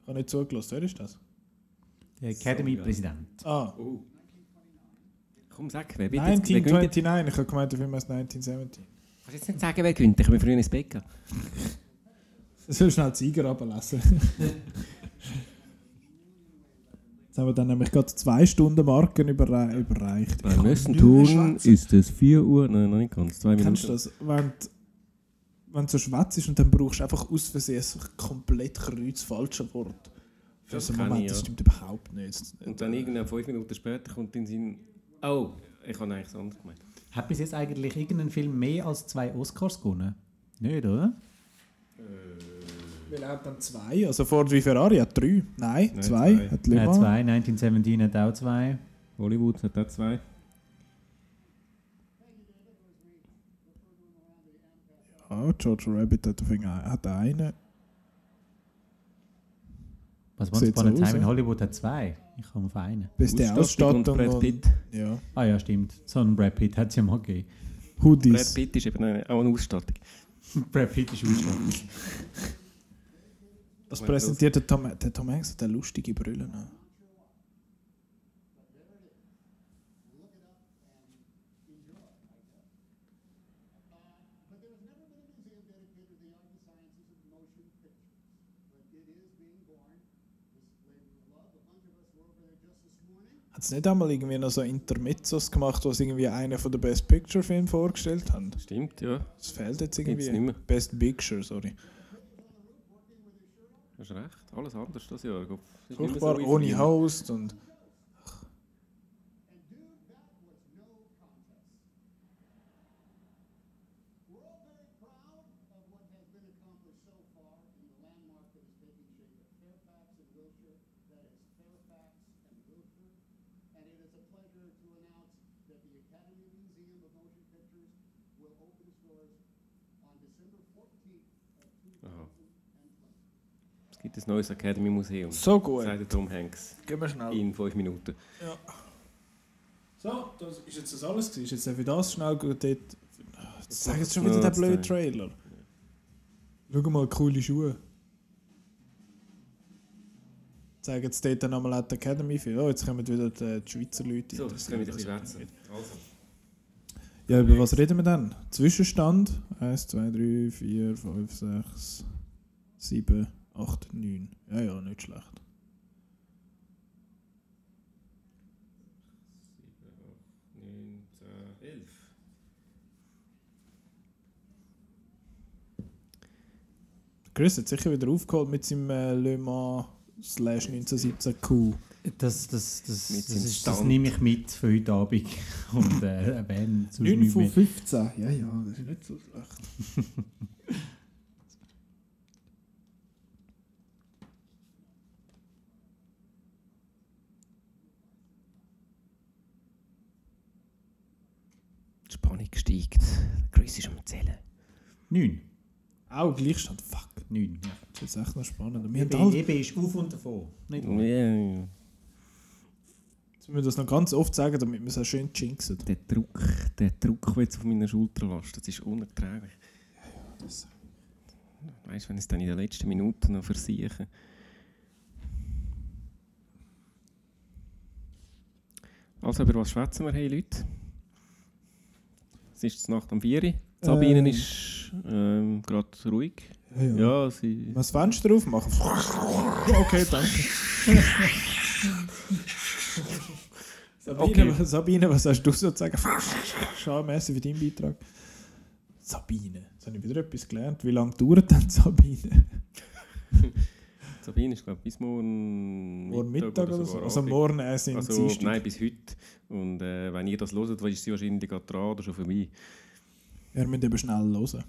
Ich habe nicht zugelassen. Wer ist das? Der Academy-Präsident. Ah, Komm, sag, wer bitte jetzt? Wer gewinnt jetzt? 1929. Ich habe gemeint, der Film heißt 1970. Kannst du jetzt nicht sagen, wer gewinnt? Ich bin früher ins Bett gehen. Ich soll schnell die Sieger runterlassen. Jetzt haben wir dann nämlich gerade zwei Stunden Marken überrei überreicht. Ich Beim nächsten Turn ist es 4 Uhr. Nein, noch nicht ganz. Zwei Kennst Minuten. du das? Wenn, du- wenn du so schwätzt ist und dann brauchst du einfach aus Versehen ein komplett kreuz falsche Wort. Für Das so einen kann Moment, ich, das ja. stimmt überhaupt nicht. Und dann irgendwann fünf Minuten später kommt in Sinn. Oh, ich habe eigentlich anders gemeint. Hat bis jetzt eigentlich irgendein Film mehr als zwei Oscars gewonnen? Nicht, oder? Weil er hat dann zwei, also Ford wie Ferrari hat drei. Nein, Nein, zwei. zwei. Hat Le Mans. zwei, 1917 hat auch zwei. Hollywood hat auch zwei. Ja, George Rabbit hat, hat einen. Was Once Sieht's Upon a aus, Time in? Hollywood hat zwei. Ich komme auf einen. Beste Ausstattung Ausstattung. und Brad Pitt. ja. Ah ja, stimmt. So einen Brad Pitt hat es ja mal gegeben. Brad Hoodies. Pitt ist eben eine, auch eine Ausstattung. Brad Pitt ist Ausstattung. Was Wenn präsentiert der Tom, der Tom Hanks? eine lustige Brille. Hat es nicht einmal irgendwie noch so Intermezzos gemacht, wo sie irgendwie einen von den Best Picture Filmen vorgestellt haben? Stimmt, ja. Das fehlt jetzt irgendwie. nicht mehr. Best Picture, sorry. Du hast recht. Alles anders das Jahr. Furchtbar, so ohne. Host und. And dude, that was no contest. We're all very proud of what has been accomplished so far in the landmark that is taking shape at Fairfax in Wiltshire. That is Fairfax and Wiltshire. And it is a pleasure to announce that the Academy Museum of Motion Pictures will open its doors on December 14th of 2020. Es gibt ein neues Academy Museum. So gut. Sagt Tom Hanks. Gehen wir schnell. In fünf Minuten. Ja. So, das ist jetzt das alles gewesen. Ist jetzt für das schnell gut dort. Jetzt sag jetzt schon wieder der blöde Trailer. Schau mal, coole Schuhe. Zeigen jetzt dort nochmal auch die Academy für. Oh, jetzt kommen wieder die, die Schweizer Leute. So, jetzt können wir interessieren. schwätzen. Also. Ja, über was reden wir dann? Zwischenstand? 1, 2, 3, 4, 5, 6, 7, 8, 9. Ja, ja, nicht schlecht. 9, 10, 11. Chris hat sicher wieder aufgeholt mit seinem äh, Le Mans slash 1917 Q. Das, das, das, das, ist, das nehme ich mit für heute Abend und äh, erwähne sonst 9 nicht von mehr. 15. Ja, ja, das ist nicht so schlecht. Die Spannung steigt. Chris ist am Zählen. Neun. Auch Gleichstand. Fuck. Neun, ja. Das ist echt noch spannend. Wir EB, alle, EB ist auf und davon. Nicht um. Ja, jetzt müssen wir das noch ganz oft sagen, damit wir es auch schön jinxen. der Druck, der Druck, der jetzt auf meiner Schulter lastet, das ist unerträglich. Das- Weißt du, wenn ich es dann in den letzten Minuten noch versieche. Also, über was schwätzen wir, hey Leute? Es ist die Nacht um 4 Uhr. Sabine Ähm. ist ähm, gerade ruhig. Ja, ja. Ja, sie. Was Fenster aufmachen? Okay, danke. Sabine, Okay. Sabine, was hast du so zu sagen? Schau, merci für deinen Beitrag. Sabine, jetzt habe ich wieder etwas gelernt. Wie lange dauert denn Sabine? Sabine ist, glaube ich, bis morgen Morgen Mittag oder so? Also morgen erst im Also, Dienstag. nein, bis heute. Und äh, wenn ihr das hört, dann ist sie wahrscheinlich gerade dran oder schon vorbei. Wir müssen eben schnell hören.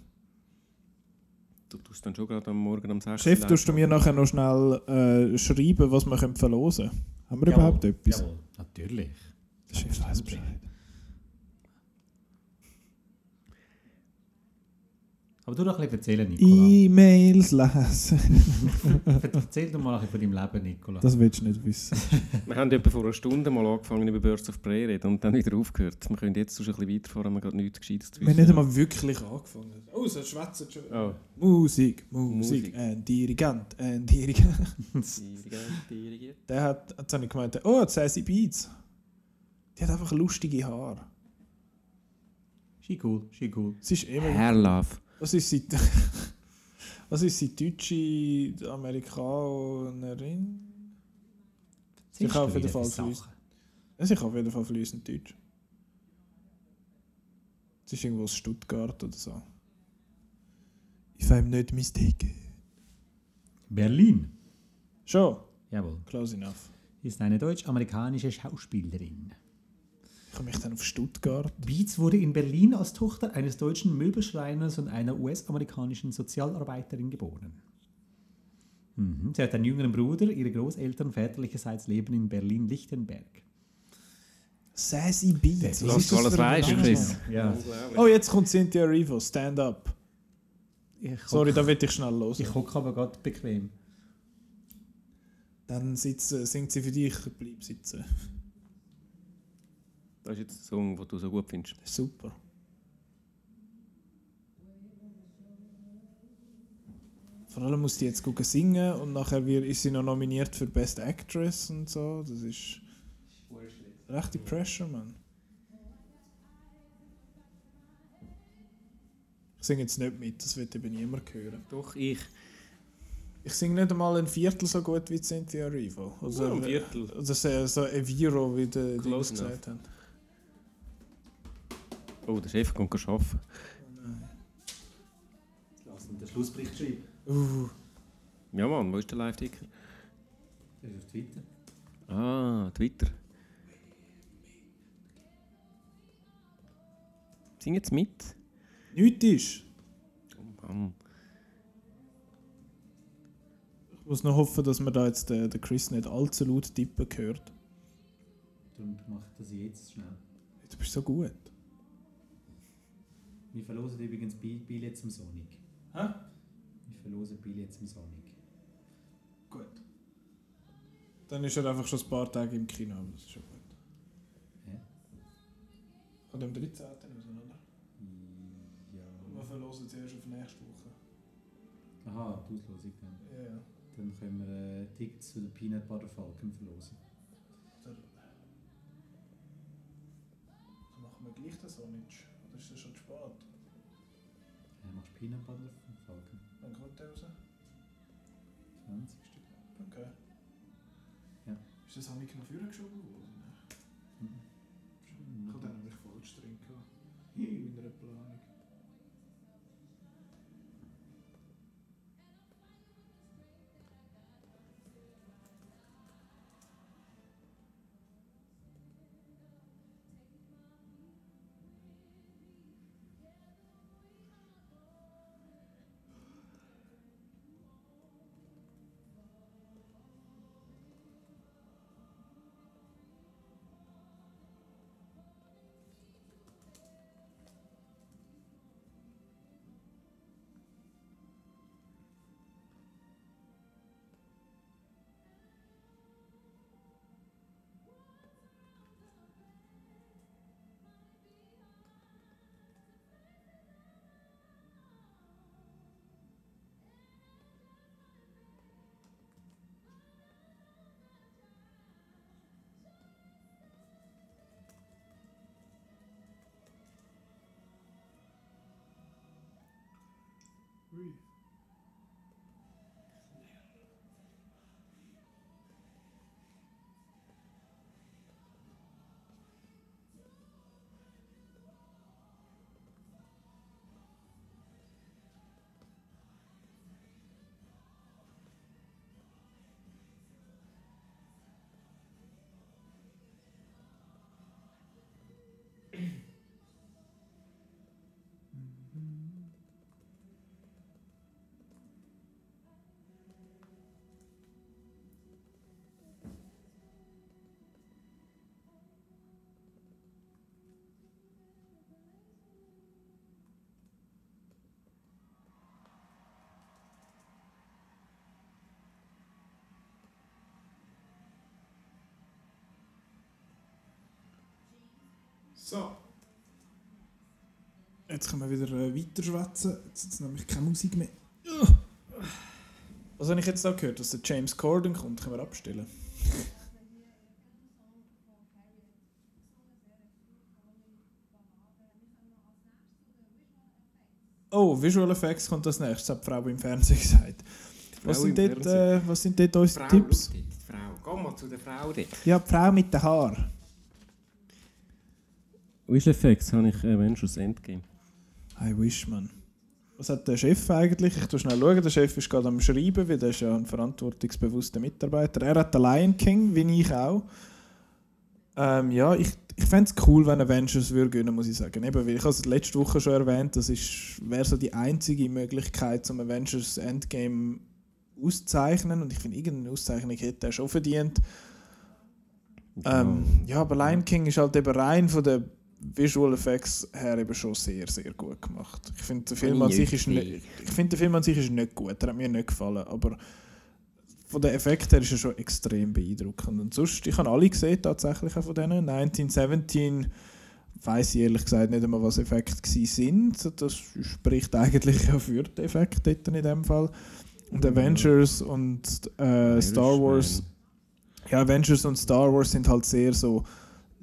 Du tust dann schon gerade am Morgen um 6 Chef, tust du mir nachher noch schnell äh, schreiben, was wir können verlosen können? Haben wir Jawohl, überhaupt etwas? Jawohl, natürlich. Chef weiß Bescheid. Aber du doch ein bisschen erzählen, Nicola. E-Mails lesen. Erzähl doch mal ein bisschen von deinem Leben, Nicola. Das willst du nicht wissen. Wir haben etwa vor einer Stunde mal angefangen über Birds of Prey reden und dann wieder aufgehört. Wir können jetzt sonst ein bisschen weiterfahren, wenn wir gerade nichts Gescheites zu Wir haben wissen nicht einmal wirklich angefangen. Oh, so schwätzen schon. Oh. Musik, Musik, Musik. ein Dirigent, ein Dirigent. Dirigent, Dirigent. Der hat, jetzt habe ich gemeint, oh, die Sassy Beats. Die hat einfach lustige Haare. Ski cool, ski cool. Sie ist immer... Hair Love. Was ist sie... Was ist sie? Deutsche Amerikanerin? Sie kann auf jeden Fall fließen. Sie kann auf jeden Fall fließend Deutsch. Sie ist irgendwo aus Stuttgart oder so. If I'm not mistaken. Berlin. Schon, Jawohl. close enough. Ist eine deutsch-amerikanische Schauspielerin. Ich komme mich dann auf Stuttgart. Beats wurde in Berlin als Tochter eines deutschen Möbelschreiners und einer US-amerikanischen Sozialarbeiterin geboren. Mhm. Sie hat einen jüngeren Bruder, ihre Großeltern väterlicherseits leben in Berlin-Lichtenberg. Sassy Beats. Was ist du alles weißt? Chris. Ja. Oh, jetzt kommt Cynthia Erivo, Stand Up. Ich Sorry, da will ich schnell los. Ich hocke aber gerade bequem. Dann sitze, singt sie für dich, bleib sitzen. Das ist jetzt ein Song, den du so gut findest. Super. Vor allem muss die jetzt gucken singen und nachher wird, ist sie noch nominiert für Best Actress und so. Das ist rechte Pressure, Mann. Ich singe jetzt nicht mit, das wird eben niemand hören. Doch, ich. Ich singe nicht einmal ein Viertel so gut wie Cynthia Erivo. Also, Oh, ein Viertel. Also so, so ein Viro, wie die die Close gesagt haben. Oh, der Chef kommt arbeiten. Lass uns den Schlussbericht schreiben. Uh, Ja, Mann, wo ist der Live-Ticker? Das ist auf Twitter. Ah, Twitter. Sing jetzt mit. nichts ist. Oh Mann. Ich muss noch hoffen, dass man da jetzt den, den Chris nicht allzu laut tippen hört. Darum mache ich das jetzt schnell. Du bist so gut. Wir verlosen übrigens Bi- Billett zum Sonic. Hä? Wir verlosen Billett zum Sonic. Gut. Dann ist er einfach schon ein paar Tage im Kino, aber das ist schon gut. Ja. Kommt am 13. raus, oder? Ja. Wir verlosen zuerst auf nächste Woche. Aha, die Auslosung dann. Ja, ja. Dann können wir äh, Tickets zu der Peanut Butter Falcon verlosen. Dann machen wir gleich den Sonic. Oder ist das schon zu spät? Peanut Butter Falcon? Wann kommt der raus? 20. Okay. Ja. Ist das Sonic noch früher geschoben worden? Ui. So. Jetzt können wir wieder äh, weiter schwätzen. Jetzt ist nämlich keine Musik mehr. Was habe ich jetzt da gehört? Dass der James Corden kommt? Können wir abstellen? Oh, Visual Effects kommt als nächstes, hat die Frau im Fernsehen gesagt. Was sind, dort, äh, was sind dort unsere Frau, Tipps? dort, die Frau. Geh mal zu der Frau dort. Ja, die Frau mit den Haaren. Visual Effects habe ich Avengers Endgame. I wish, man. Was hat der Chef eigentlich? Ich tu schnell schauen. Der Chef ist gerade am Schreiben, weil der ist ja ein verantwortungsbewusster Mitarbeiter. Er hat den Lion King, wie ich auch. Ähm, ja, ich, ich fände es cool, wenn Avengers würde gewinnen, muss ich sagen. Eben, weil ich habe es letzte Woche schon erwähnt, das wäre so die einzige Möglichkeit, zum Avengers Endgame auszuzeichnen. Und ich finde, irgendeine Auszeichnung hätte er schon verdient. Ähm, ja, aber Lion King ist halt eben rein von den Visual Effects her eben schon sehr, sehr gut gemacht. Ich finde, der Film an sich ist nicht, ich finde, der Film an sich ist nicht gut. Er hat mir nicht gefallen, aber von den Effekten her ist er schon extrem beeindruckend. Und sonst, ich habe alle gesehen, tatsächlich auch von denen. 1917 weiß ich ehrlich gesagt nicht einmal, was Effekte sind. Das spricht eigentlich ja für den Effekt dort in dem Fall. Und Avengers und äh, Star Wars. Ja, Avengers und Star Wars sind halt sehr so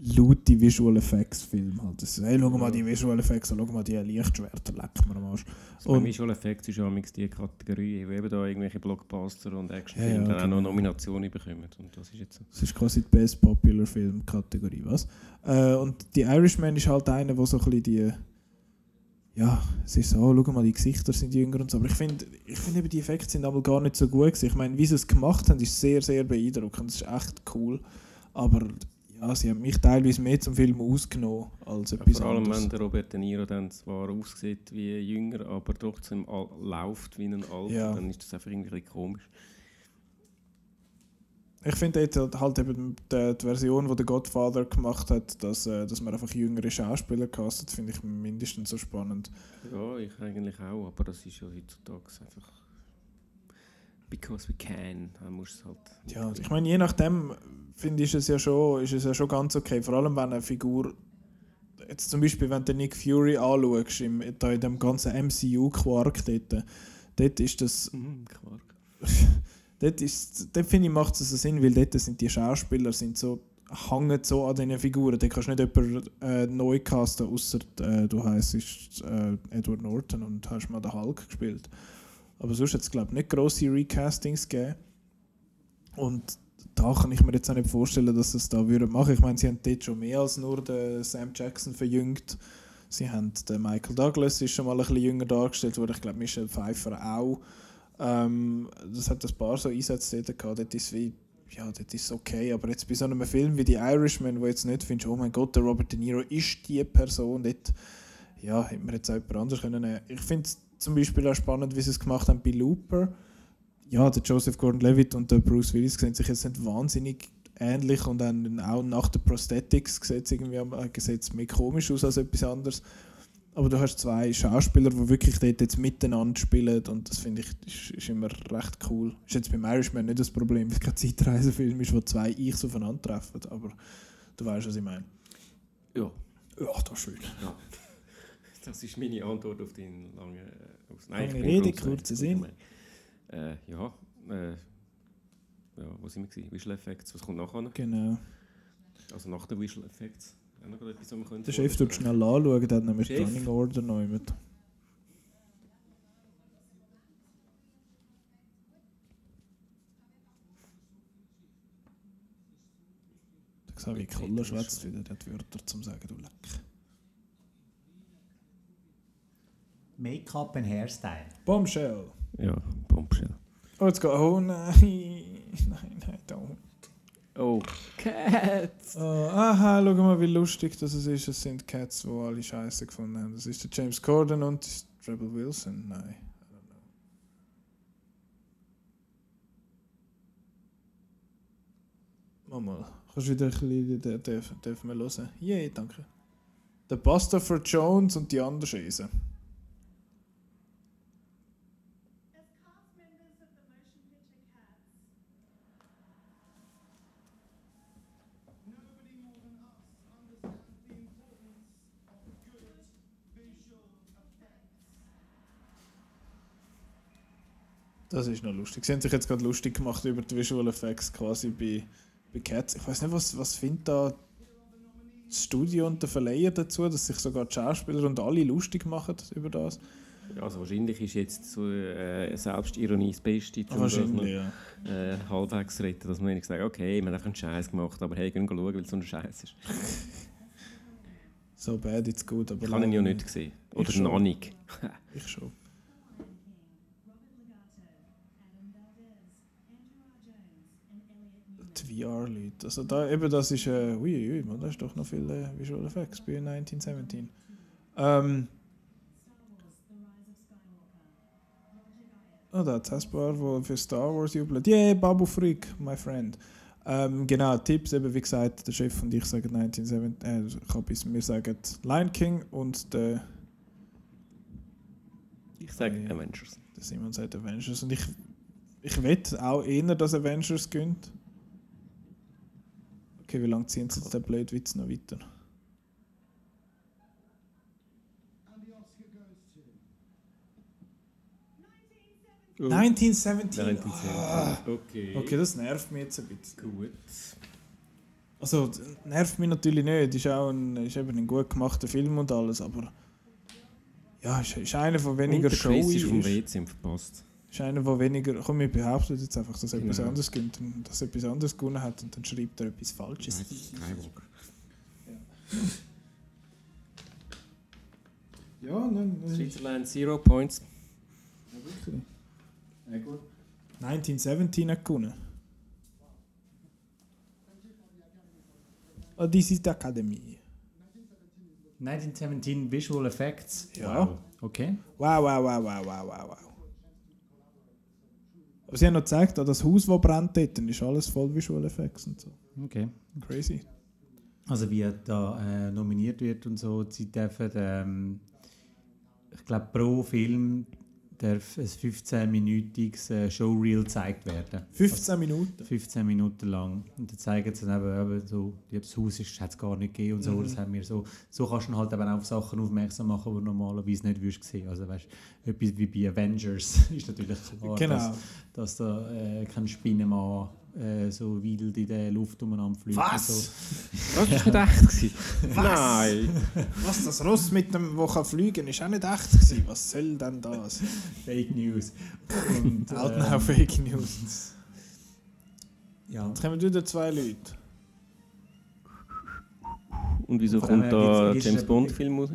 laute Visual Effects Filme. Halt. Das, hey, schau mal die Visual Effects, schau mal die Lichtschwerter, leck mir am Arsch. So, Und- Visual Effects ist ja amigs die Kategorie, wo eben da irgendwelche Blockbuster und Ja, Actionfilme ja, dann auch noch genau. Nominationen bekommen. Und das ist jetzt so. Das ist quasi die Best Popular Film Kategorie, was? Äh, und die Irishman ist halt einer, wo so ein bisschen die. Ja, es ist so, oh, schau mal, die Gesichter sind jünger und so. Aber ich finde, ich find eben, die Effekte sind aber gar nicht so gut. Gewesen. Ich meine, wie sie es gemacht haben, ist sehr, sehr beeindruckend. Das ist echt cool. Aber ja, sie haben mich teilweise mehr zum Film ausgenommen als Ja, etwas vor allem, anderes. wenn der Robert De Niro dann zwar aussieht wie jünger, aber trotzdem läuft wie ein Alter, Ja. dann ist das einfach irgendwie ein komisch. Ich finde jetzt halt- halt eben die, die Version, die der Godfather gemacht hat, dass, äh, dass man einfach jüngere Schauspieler castet, finde ich mindestens so spannend. Ja, ich eigentlich auch, aber das ist ja heutzutage einfach. Because we can, dann musst halt. Ja, ich meine, je nachdem finde ich es ja schon, ist es ja schon ganz okay. Vor allem wenn eine Figur, jetzt zum Beispiel, wenn du Nick Fury anschaust, im, da in dem ganzen MCU-Quark dort, dort ist das, Mhm, Quark. dort, ist, dort finde ich, macht es so Sinn, weil dort sind die Schauspieler sind so, hängen so an diesen Figuren. Da kannst du nicht jemanden äh, neu casten, außer äh, du heisst äh, Edward Norton und hast mal den Hulk gespielt. Aber sonst hat es, glaube ich, nicht grosse Recastings gegeben. Und da kann ich mir jetzt auch nicht vorstellen, dass sie es da würden machen. Ich meine, sie haben dort schon mehr als nur den Sam Jackson verjüngt. Sie haben den Michael Douglas ist schon mal ein bisschen jünger dargestellt worden. Ich glaube, Michelle Pfeiffer auch. Ähm, das hat ein paar so Einsätze dort gehabt. Dort ist wie, ja, dort ist okay. Aber jetzt bei so einem Film wie The Irishman, wo jetzt nicht findest, oh mein Gott, der Robert De Niro ist die Person, dort, ja, hätte man jetzt auch jemand anderes können. Ich finde zum Beispiel auch spannend, wie sie es gemacht haben bei Looper. Ja, der Joseph Gordon-Levitt und der Bruce Willis sehen sich jetzt nicht wahnsinnig ähnlich und dann auch nach den Prosthetics sieht es irgendwie äh, sieht's mehr komisch aus als etwas anderes. Aber du hast zwei Schauspieler, die wirklich dort jetzt miteinander spielen und das finde ich ist, ist immer recht cool. Ist jetzt beim Irishman nicht das Problem, weil es kein Zeitreisefilm ist, wo zwei Ichs aufeinandertreffen, aber du weißt, was ich meine. Ja. Ja, das ist schön. Ja. Das ist meine Antwort auf deinen langen. Äh, auf, Lange ich Rede, kurzer Sinn. Äh, ja, äh, ja, wo sind wir? Visual Effects, was kommt nachher? Genau. Also nach den Visual Effects. Etwas, was wir Der Chef tut schnell anschauen, der hat nämlich Chef? Running Order noch mit. Der Xavier Koller schwätzt wieder, der hat Wörter zum Sagen, du Leck. Make-up and Hairstyle. Bombshell. Ja, Bombshell. Oh, jetzt geht. Oh nein. Nein, nein, don't. Oh, Cats! Oh, aha, schau mal, wie lustig das ist. Es sind Cats, die alle Scheiße gefunden haben. Das ist der James Corden und Rebel Wilson. Nein. I don't know. Mama, kannst du wieder ein bisschen, dürfen, dürfen wir hören? Yay, danke. Der Buster for Jones und die anderen Scheiße. Nobody more than us understands the importance of good visual effects. Das ist noch lustig. Sie haben sich jetzt gerade lustig gemacht über die Visual Effects quasi bei, bei Cats. Ich weiß nicht, was, was findet da das Studio und der Verleiher dazu, dass sich sogar die Schauspieler und alle lustig machen über das? Ja, also wahrscheinlich ist jetzt so äh, Selbstironie das Beste, um Wahrscheinlich, das noch, äh, halbwegs zu retten, dass man nicht sagt, okay, wir haben einfach einen Scheiß gemacht, aber hey, gehen wir schauen, weil es so ein Scheiß ist. So bad, it's good. Aber Ich habe ihn ja nicht gesehen. Oder noch nicht. ich schon. VR-Leute. Also da, eben das ist, äh, ui, ui, man, da ist doch noch viel äh, Visual Effects bei 1917. Ähm, Oh, da Hasbro, wo für Star Wars jubelt. Yeah, Babu Freak, my friend. Ähm, genau, Tipps, eben wie gesagt, der Chef und ich sagen 1970, äh, ich hab bis, wir sagen Lion King und der, Ich sage Avengers. der Simon sagt Avengers. Und ich, ich wette auch eher, dass Avengers gönnt. Okay, wie lange ziehen sie jetzt den blöden Witz noch weiter? To 1917. 1917. Ah. Okay. Okay, das nervt mich jetzt ein bisschen. Gut. Also, nervt mich natürlich nicht. Ist auch ein, ist eben ein gut gemachter Film und alles, aber. Ja, ist, ist einer von weniger Und der Chris ist vom WC verpasst. Ist einer von weniger. Komm, ich behaupte jetzt einfach, dass etwas Genau. anderes gibt und dass etwas anderes gewonnen hat und dann schreibt er etwas Falsches. Nein, Skywalker. Ja, nein, nein. Switzerland Zero Points. Ja, wirklich. Ja, gut. 1917 hat gewonnen. Oh, this is the Academy. 1917 Visual Effects. Ja. Wow. Okay. Wow, wow, wow, wow, wow, wow, wow. Aber sie haben noch gezeigt, auch das Haus, das brennt dort, dann ist alles voll Visual Effects und so. Okay. Crazy. Also wie er da äh, nominiert wird und so, sie dürfen, ähm, ich glaube pro Film darf ein 15-minütiges äh, Showreel gezeigt werden. 15 Minuten. 15 Minuten lang. Und dann zeigen sie dann eben, eben so, das Haus ist, hat es gar nicht gegeben und so. Mhm. Das haben wir so. So kannst du halt eben auf Sachen aufmerksam machen, die du normalerweise nicht würdest sehen. Also weißt, etwas wie bei Avengers ist natürlich klar, Genau. dass, dass da äh, kein Spinnenmann äh, so wild in der Luft umeinander fliegt. Was? So. Das ist nicht echt. gewesen. Was? Nein. Was, das Ross mit dem, wo kann fliegen, ist auch nicht echt gewesen. Was soll denn das? Fake News. Und, Halt ähm, now Fake News. Ja. Jetzt kommen wieder zwei Leute. Und wieso kommt da James Bond-Film raus?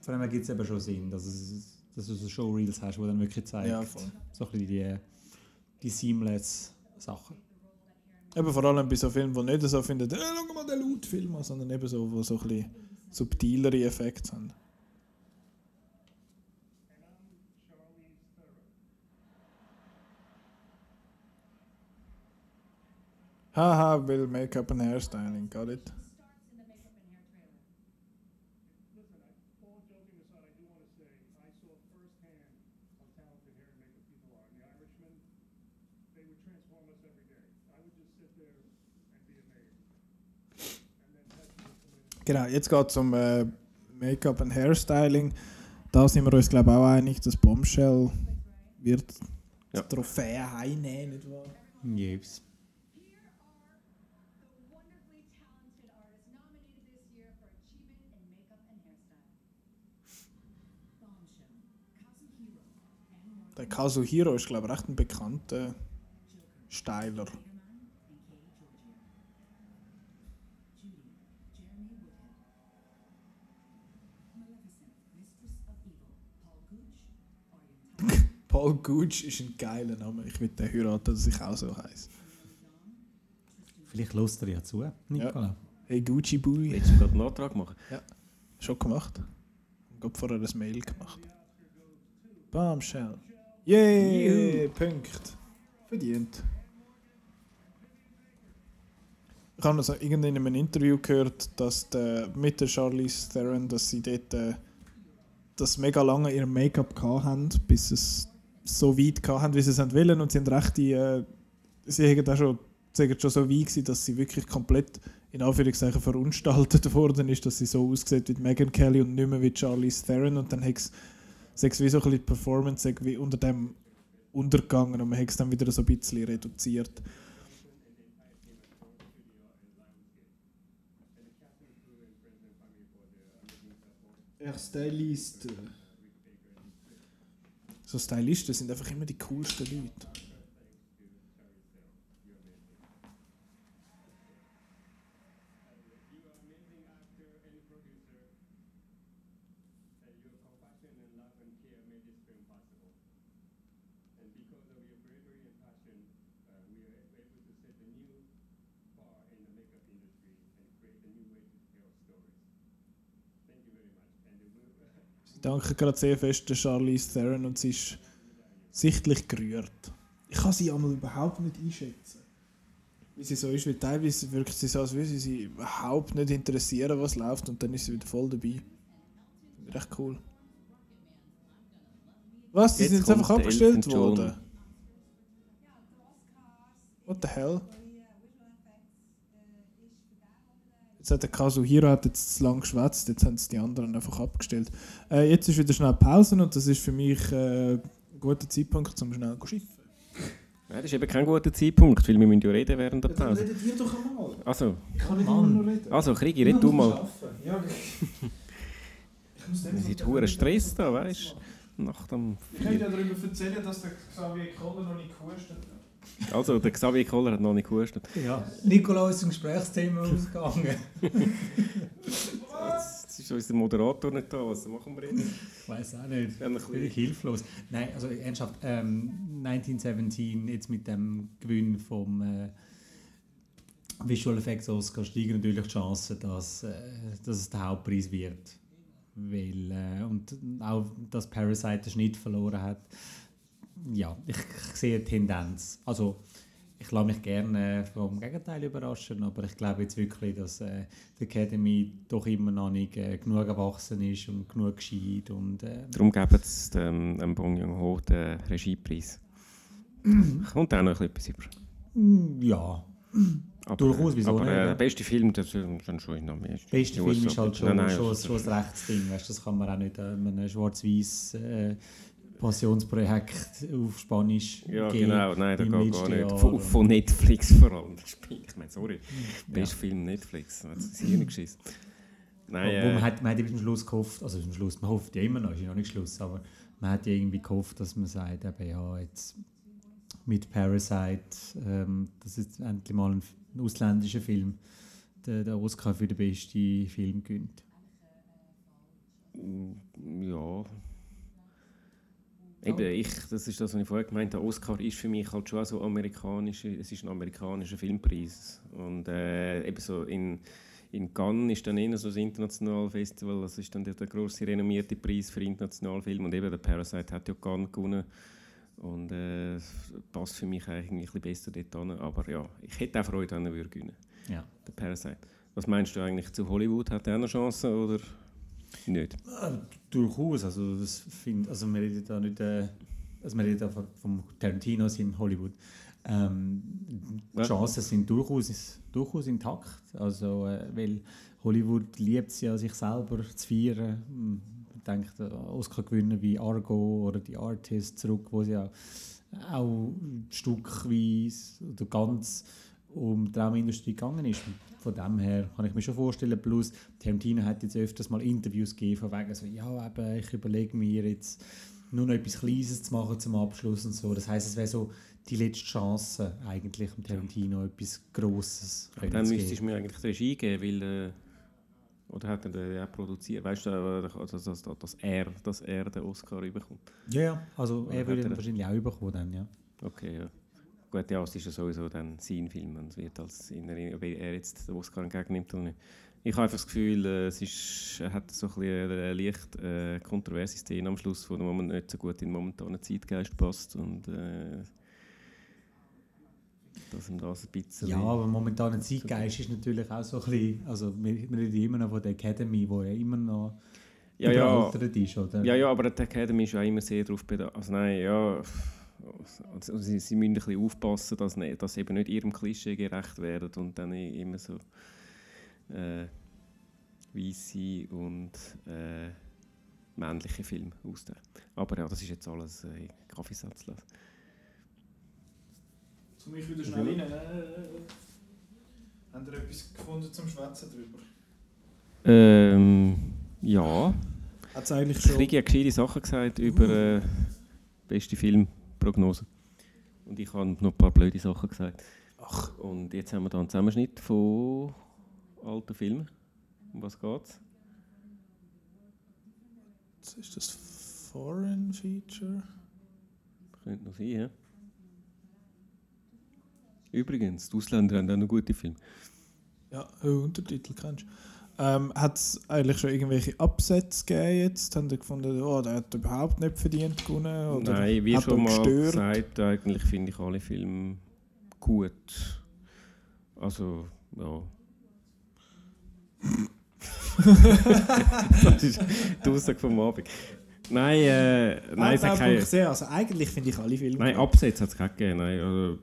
Vor allem gibt es eben schon Sinn, dass, es, dass du so Showreels hast, die dann wirklich zeigen. Ja. So ein bisschen die, die seamless Sachen. Eben vor allem bei so Filmen, die nicht so finden, äh, schau mal den Lautfilm an, sondern eben so, wo so ein bisschen subtilere Effekte haben. Haha, will Make-up and Hairstyling, got it? All joking aside, I do want to say I saw firsthand how talented hair and makeup people are. In The Irishman, they would transform us every day. I would just sit there and be amazed. And then Pesci would come in. Genau, jetzt geht es um äh, Make-up und Hairstyling. Da sind wir uns, glaube ich, auch einig, dass Bombshell wird Ja. die Trophäe heimnehmen, nicht wahr? Yes. Der Kazuhiro ist, glaube ich, recht ein bekannter Styler. Peterman and Katie Georgia. Judy, Jeremy Woodhead. Maleficent, Mistress of Evil, Paul Gooch, Aryan Tyler, Paul Gooch ist ein geiler Name. Ich will den heiraten, dass ich auch so heiße. Vielleicht lässt er ja zu, Nicola. Hey Gucci Boy. Willst du gerade einen Antrag machen? Schon gemacht. Ich habe vorher ein Mail gemacht. Bombshell. Yay! Punkt. Verdient. Ich habe also in einem Interview gehört, dass der, mit der Charlize Theron, dass sie dort äh, das mega lange ihr Make-up gehabt haben, bis es so weit haben, wie sie es wollen. Und sie haben recht die, äh, sie haben auch schon, schon so weit gewesen, dass sie wirklich komplett in Anführungszeichen verunstaltet worden ist, dass sie so aussieht wie Megan Kelly und nicht mehr wie Charlize Theron. Und dann hat es wie so ein die Performance wie unter dem untergegangen und man hat es dann wieder so ein bisschen reduziert. Er Stylist. So Stylisten sind einfach immer die coolsten Leute. You are amazing actor and producer. And your compassion and love and care made this film possible. And because of your bravery and passion, uh, we were able to set a new bar in the makeup industry and create a new way to tell stories. Thank you very much. And the will Ich danke gerade sehr fest der Charlize Theron und sie ist sichtlich gerührt. Ich kann sie einmal überhaupt nicht einschätzen. Wie sie so ist, weil teilweise wirkt sie so, als würde sie sich überhaupt nicht interessieren, was läuft und dann ist sie wieder voll dabei. Finde ich echt cool. Was? Die Jetzt sind jetzt einfach abgestellt worden? What the hell? Jetzt hat der Kazuhiro hat jetzt zu lang geschwätzt, jetzt haben sie die anderen einfach abgestellt. Äh, jetzt ist wieder schnell Pause und das ist für mich äh, guter Zeitpunkt, um schnell zu schiffen. Nein, das ist eben kein guter Zeitpunkt, weil wir müssen ja reden während der Pause. redet ihr doch einmal. Also, Ich kann nicht Mann. immer noch reden. also Krigi, red du mal. Ja, ich muss Wir sind hohen Stress da, weißt du? Nach dem Ich könnte ja darüber erzählen, dass der Xavier Koller noch nicht gehustet hat. Also, der Xavier Koller hat noch nicht gehustet. Ja, Nicola ist zum Gesprächsthema ausgegangen. Jetzt ist unser Moderator nicht da, was machen wir jetzt? Ich weiß auch nicht. Bisschen. Völlig hilflos. Nein, also ernsthaft, ähm, 1917 jetzt mit dem Gewinn vom äh, Visual Effects Oscar steigen natürlich die Chancen, dass, äh, dass es der Hauptpreis wird. Weil, äh, und auch, dass Parasite den Schnitt verloren hat. Ja, ich, ich sehe eine Tendenz. Also, ich lasse mich gerne vom Gegenteil überraschen, aber ich glaube jetzt wirklich, dass äh, die Academy doch immer noch nicht äh, genug erwachsen ist und genug gescheit und äh, Darum geben sie dem, dem Bong Joon-ho den Regiepreis. Kommt auch noch etwas über. Mm, Ja. Aber, Durchaus, wieso aber nicht, äh, der beste Film, das ist dann schon noch mehr. Der beste Film ist halt schon, Nein, nein, schon, das- schon ein Rechtsding. Weißt, das kann man auch nicht äh, einem schwarz-weiß äh, Passionsprojekt auf Spanisch Ja, geben. genau, nein, das geht gar nicht. Von, von Netflix vor allem. Ich meine, sorry. Ja. Bester Film Netflix. Das ist hier nicht geschissen. Nein, Wo äh, man, hat, man hat am Schluss gehofft, also am Schluss, man hofft ja immer noch, ist ja noch nicht Schluss, aber man hat ja irgendwie gehofft, dass man sagt, eben, ja, jetzt mit Parasite, ähm, das ist endlich mal ein, ein ausländischer Film, der, der Oscar für den besten Film gönnt. Ja. Eben, ich, das ist das, was ich vorher gemeint habe. Oscar ist für mich halt schon so amerikanische, es ist ein amerikanischer Filmpreis. Und äh, eben so in, in Cannes ist dann eher so das internationale Festival, das ist dann der, der grosse renommierte Preis für internationale Filme. Und eben der Parasite hat ja Cannes gewonnen. Und äh, passt für mich eigentlich ein bisschen besser dort an. Aber ja, ich hätte auch Freude, wenn er würde gewinnen Ja. Der Parasite. Was meinst du eigentlich zu Hollywood? Hat er auch eine Chance oder nicht? Äh, durchaus, also das find, also wir reden da nicht, äh, also wir reden da vom Tarantino in Hollywood. Ähm, die Ja. Chancen sind durchaus, durchaus intakt, also äh, weil Hollywood liebt es ja, sich selber zu feiern. Hm, Ich denke, der Oscar gewinnen wie Argo oder die Artist zurück, wo sie auch, auch stückweise oder ganz um die Traumindustrie gegangen ist. Von dem her kann ich mir schon vorstellen, plus Tarantino hat jetzt öfters mal Interviews gegeben, von wegen so, ja, eben, ich überlege mir jetzt nur noch etwas Kleines zu machen zum Abschluss und so. Das heißt, es wäre so die letzte Chance eigentlich, dem Tarantino etwas Grosses Aber können dann zu müsstest du mir eigentlich die Regie geben, weil. Äh, oder hat er auch produziert? Weißt du, äh, dass, dass, dass, er, dass er den Oscar bekommt? Ja, ja, also er würde ihn wahrscheinlich auch bekommen dann, ja. Okay, ja. Gut, ja, es ist ja sowieso dann sein Film und wird als in Erinnerung, ob er jetzt den Oscar entgegennimmt oder nicht. Ich habe einfach das Gefühl, äh, es ist, er hat so ein bisschen eine leicht äh, kontroverse Szene am Schluss, die moment nicht so gut in den momentanen Zeitgeist passt und äh, dass ihm das ein bisschen... Ja, aber momentan ein Zeitgeist ist natürlich auch so ein bisschen, also wir, wir reden immer noch von der Academy, wo ja immer noch Ja, ja. ist, oder? Ja, ja, aber die Academy ist ja immer sehr darauf bedacht. Also nein, ja. Also, sie, sie müssen ein bisschen aufpassen, dass, nicht, dass sie eben nicht ihrem Klischee gerecht werden und dann immer so äh, weisse und äh, männliche Filme austeilen. Aber ja, das ist jetzt alles äh, Kaffeesatzlass. Zu mich wieder schnell rein. Äh, Habt ihr etwas gefunden zum Schwätzen drüber? Ähm, ja. Hat's eigentlich schon- Krigi hat gescheite Sachen gesagt über äh, beste Filmprognose. Und ich habe noch ein paar blöde Sachen gesagt. Ach. Und jetzt haben wir da einen Zusammenschnitt von alten Filmen. Um was geht's? Ist das Foreign Feature? Könnte noch sein, ja? Übrigens, die Ausländer haben auch noch gute Filme. Ja, Untertitel kennst du. Ähm, hat es eigentlich schon irgendwelche Absätze gegeben jetzt? Haben die gefunden, oh, der hat überhaupt nicht verdient gewonnen? Oder Nein, wie schon mal gestört? gesagt, eigentlich finde ich alle Filme gut. Also, ja. das ist die Aussage vom Abend. Nein, äh, nein, es hat Nein, keine... Also eigentlich finde ich alle Filme Nein. Absätze hat es keine gegeben. Nein, also,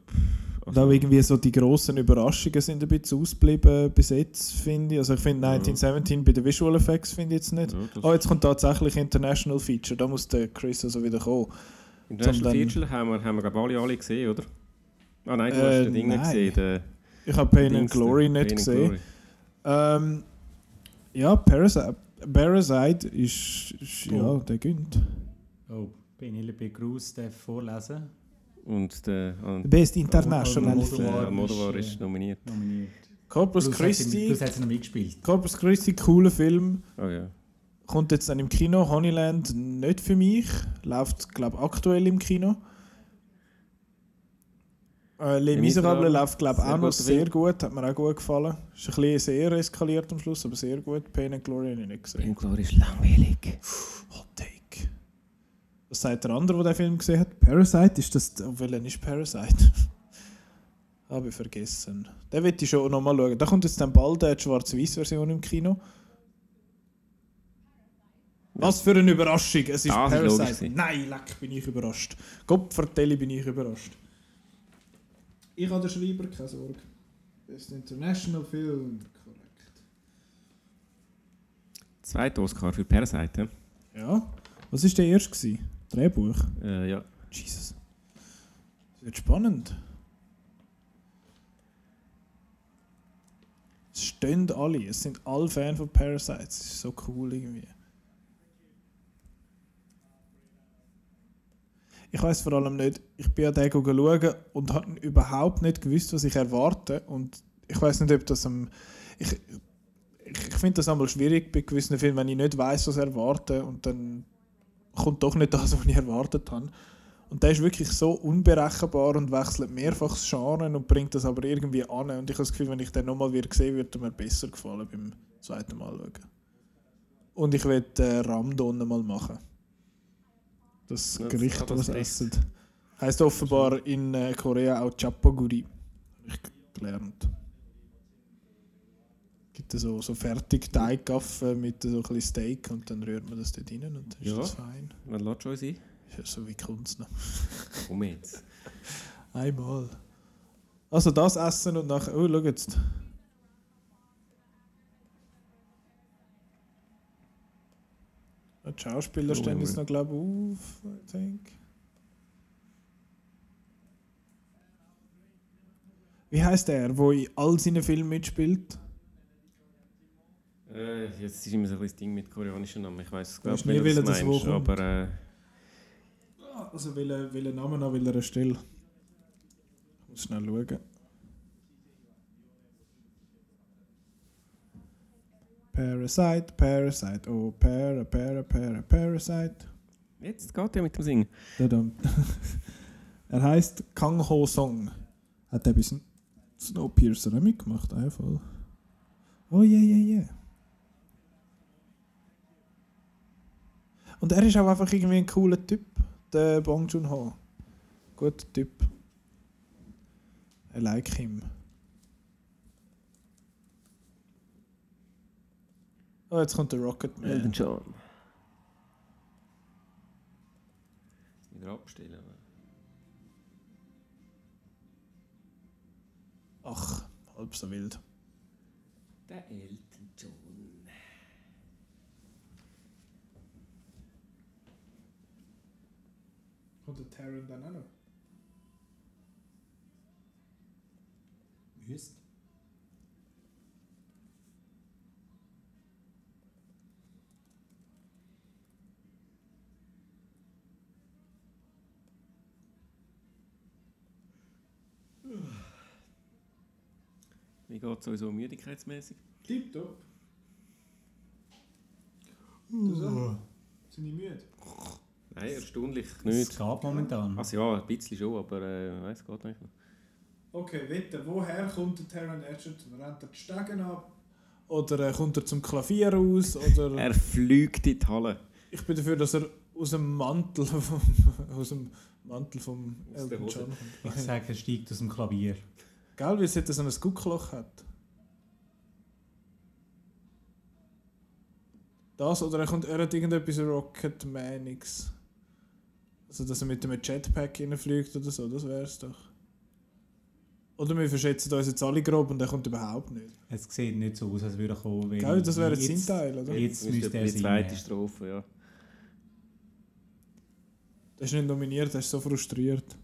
Und auch irgendwie so die grossen Überraschungen sind ein bisschen ausgeblieben bis jetzt, finde ich. Also ich finde 1917 bei den Visual Effects finde ich jetzt nicht. Ja, oh, jetzt kommt tatsächlich International Feature, da muss der Chris also wieder kommen. International Feature haben wir, haben wir glaube alle, alle gesehen, oder? Ah nein, du Äh, hast den Ding nicht gesehen. Den, Ich habe Pain and Glory nicht Pain gesehen. Glory. Ähm, ja, Parasite, Parasite ist, ist ja, Oh. der gönnt. Oh, Penelope Cruz darf vorlesen. Und der, und Best International Almodovar Film. der Almodovar ist, ist nominiert. nominiert. Corpus Plus Christi, Plus hat sie noch mitgespielt. Corpus Christi, cooler Film. Oh ja. Kommt jetzt dann im Kino. Honeyland nicht für mich. Läuft, glaube ich, aktuell im Kino. Äh, Les Les Miserables läuft, glaube ich, auch noch sehr gut. Hat mir auch gut gefallen. Ist ein bisschen sehr eskaliert am Schluss, aber sehr gut. Pain and Glory habe ich nicht gesehen. Pain and Glory ist langweilig. Hot Take. Was sagt der andere, der den Film gesehen hat? Parasite? Ist das. Oh, welcher ist Parasite? Habe ich vergessen. Den will ich schon nochmal schauen. Da kommt jetzt dann bald eine Schwarz-Weiß-Version im Kino. Was für eine Überraschung! Es ist ist logisch Parasite. gewesen. Nein, leck, bin ich überrascht. Gott vertelle, bin ich überrascht. Ich habe den Schreiber, keine Sorge. Best International Film. Korrekt. Zweiter Oscar für Parasite. Ja. Was war der erste? gewesen? Drehbuch? Äh, ja. Jesus. Das wird spannend. Es stehen alle, es sind alle Fans von Parasite. Es ist so cool irgendwie. Ich weiß vor allem nicht, ich bin an den schauen und habe überhaupt nicht gewusst, was ich erwarte. Und ich weiß nicht, ob das am. Ich, ich, ich finde das einmal schwierig bei gewissen Filmen, wenn ich nicht weiß, was ich erwarte und dann kommt doch nicht das, was ich erwartet habe. Und der ist wirklich so unberechenbar und wechselt mehrfach das Genre und bringt das aber irgendwie an. Und ich habe das Gefühl, wenn ich den nochmal wieder sehe, würde er mir besser gefallen beim zweiten Mal schauen. Und ich will äh, Ramdon mal machen. Das Das- Gericht, das was Gericht. essen. Heißt offenbar in äh, Korea auch Chapaguri. Habe ich gelernt. Gibt es so, so fertig Teiggaffen mit so ein bisschen Steak und dann rührt man das dort rein und dann ist Ja. das fein. Wann lässt schon sein? Ja, so wie Kunst noch. Komm jetzt. Einmal. Also das essen und nachher. Oh, schau jetzt. Die Schauspieler stehen jetzt noch, glaube ich, auf. I think. Wie heißt der, wo in all seinen Filmen mitspielt? Äh, jetzt ist immer so ein bisschen das Ding mit koreanischen Namen. Ich weiß, glaube nie ich, wollen, das meinst, kommt. aber äh, Also welchen welchen Namen an welcher Stelle? Ich muss schnell schauen. Parasite, Parasite, oh, Para, Para, Para, Parasite. jetzt geht er mit dem Singen. Er heißt Kang Ho Song. Hat er ein bisschen Snowpiercer mitgemacht, einfach. Oh yeah, yeah, yeah. Und er ist auch einfach irgendwie ein cooler Typ, der Bong Joon-ho. Guter Typ. I like him. Oh, jetzt kommt der Rocket Man. Elton John. Wieder abstellen. Ach, halb so wild. Der Elton Der Taron noch? Wüst. Wie geht es euch so müdigkeitsmäßig? Tipptopp. Du so? Sind die müde? Nein, erstaunlich Es nicht. geht momentan. Also ja, ein bisschen schon, aber äh, es geht nicht. Okay, weiter. Woher kommt der Taron Egerton? Rennt er die Stegen ab? Oder äh, kommt er zum Klavier raus? Oder Er fliegt in die Halle. ich bin dafür, dass er aus dem Mantel vom, aus dem Mantel vom Aus Elton. John Ich kommt. sage, er steigt aus dem Klavier. Gell, wie es jetzt so ein Guckloch hat. Das oder er, kommt, er hat irgendetwas Rocketmanics. Also, dass er mit einem Jetpack reinfliegt oder so, das wär's doch. Oder wir verschätzen uns jetzt alle grob und er kommt überhaupt nicht. Es sieht nicht so aus, als würde er kommen. weil Gell, das wäre jetzt sein Teil, oder? Jetzt Müsste müsste er die zweite. Strophe, ja. Er ist nicht nominiert, er ist so frustriert.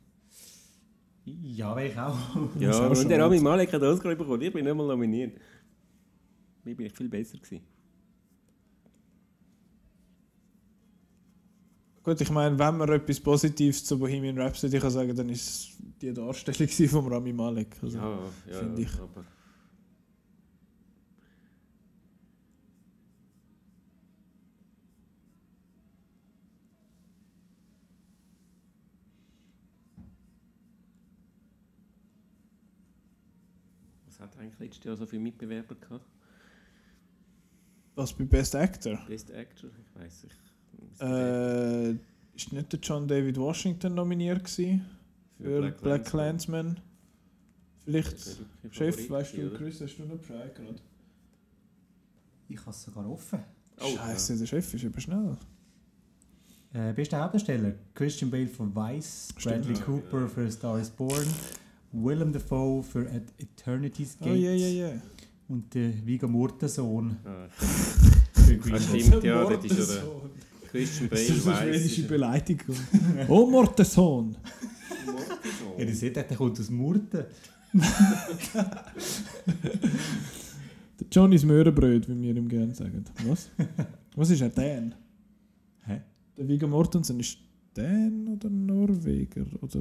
Ja, wäre ich auch. Ja, und der. Rami Malek hat Oscar bekommen. Ich bin nicht mal nominiert. Ich bin echt viel besser gewesen. Gut, ich meine, wenn man etwas Positives zu Bohemian Rhapsody kann sagen, dann ist es die Darstellung von Rami Malek. Also, Ja, ja, finde ich. aber... Was hat eigentlich letztes Jahr so viele Mitbewerber gehabt? Was bei Best Actor? Best Actor? Ich weiß nicht. Äh, ist nicht der John David Washington nominiert gewesen für, Black Black. Klansman? Vielleicht Chef, weißt du? Chris, hast du noch Bescheid gerade? Ich habe es sogar offen. Oh, Scheiße, der Chef ist eben schnell. Äh, bester Hauptdarsteller: Christian Bale für Vice, Stimmt. Bradley Cooper für A Star is Born, Willem Dafoe für At Eternity's Oh, Gate ja, ja, ja. und der Viggo Mortensohn Ah, für Green das Book. stimmt, ja, das ist ja der Christian Bale Das ist eine schwedische Beleidigung. oh, Mortensohn! Ja, ihr seht, der kommt aus Murten. Der Johnny's Möhrenbröt, wie wir ihm gerne sagen. Was? Was ist er? Dan? Hä? Der Viggo Mortensen ist Dan oder Norweger? Oder?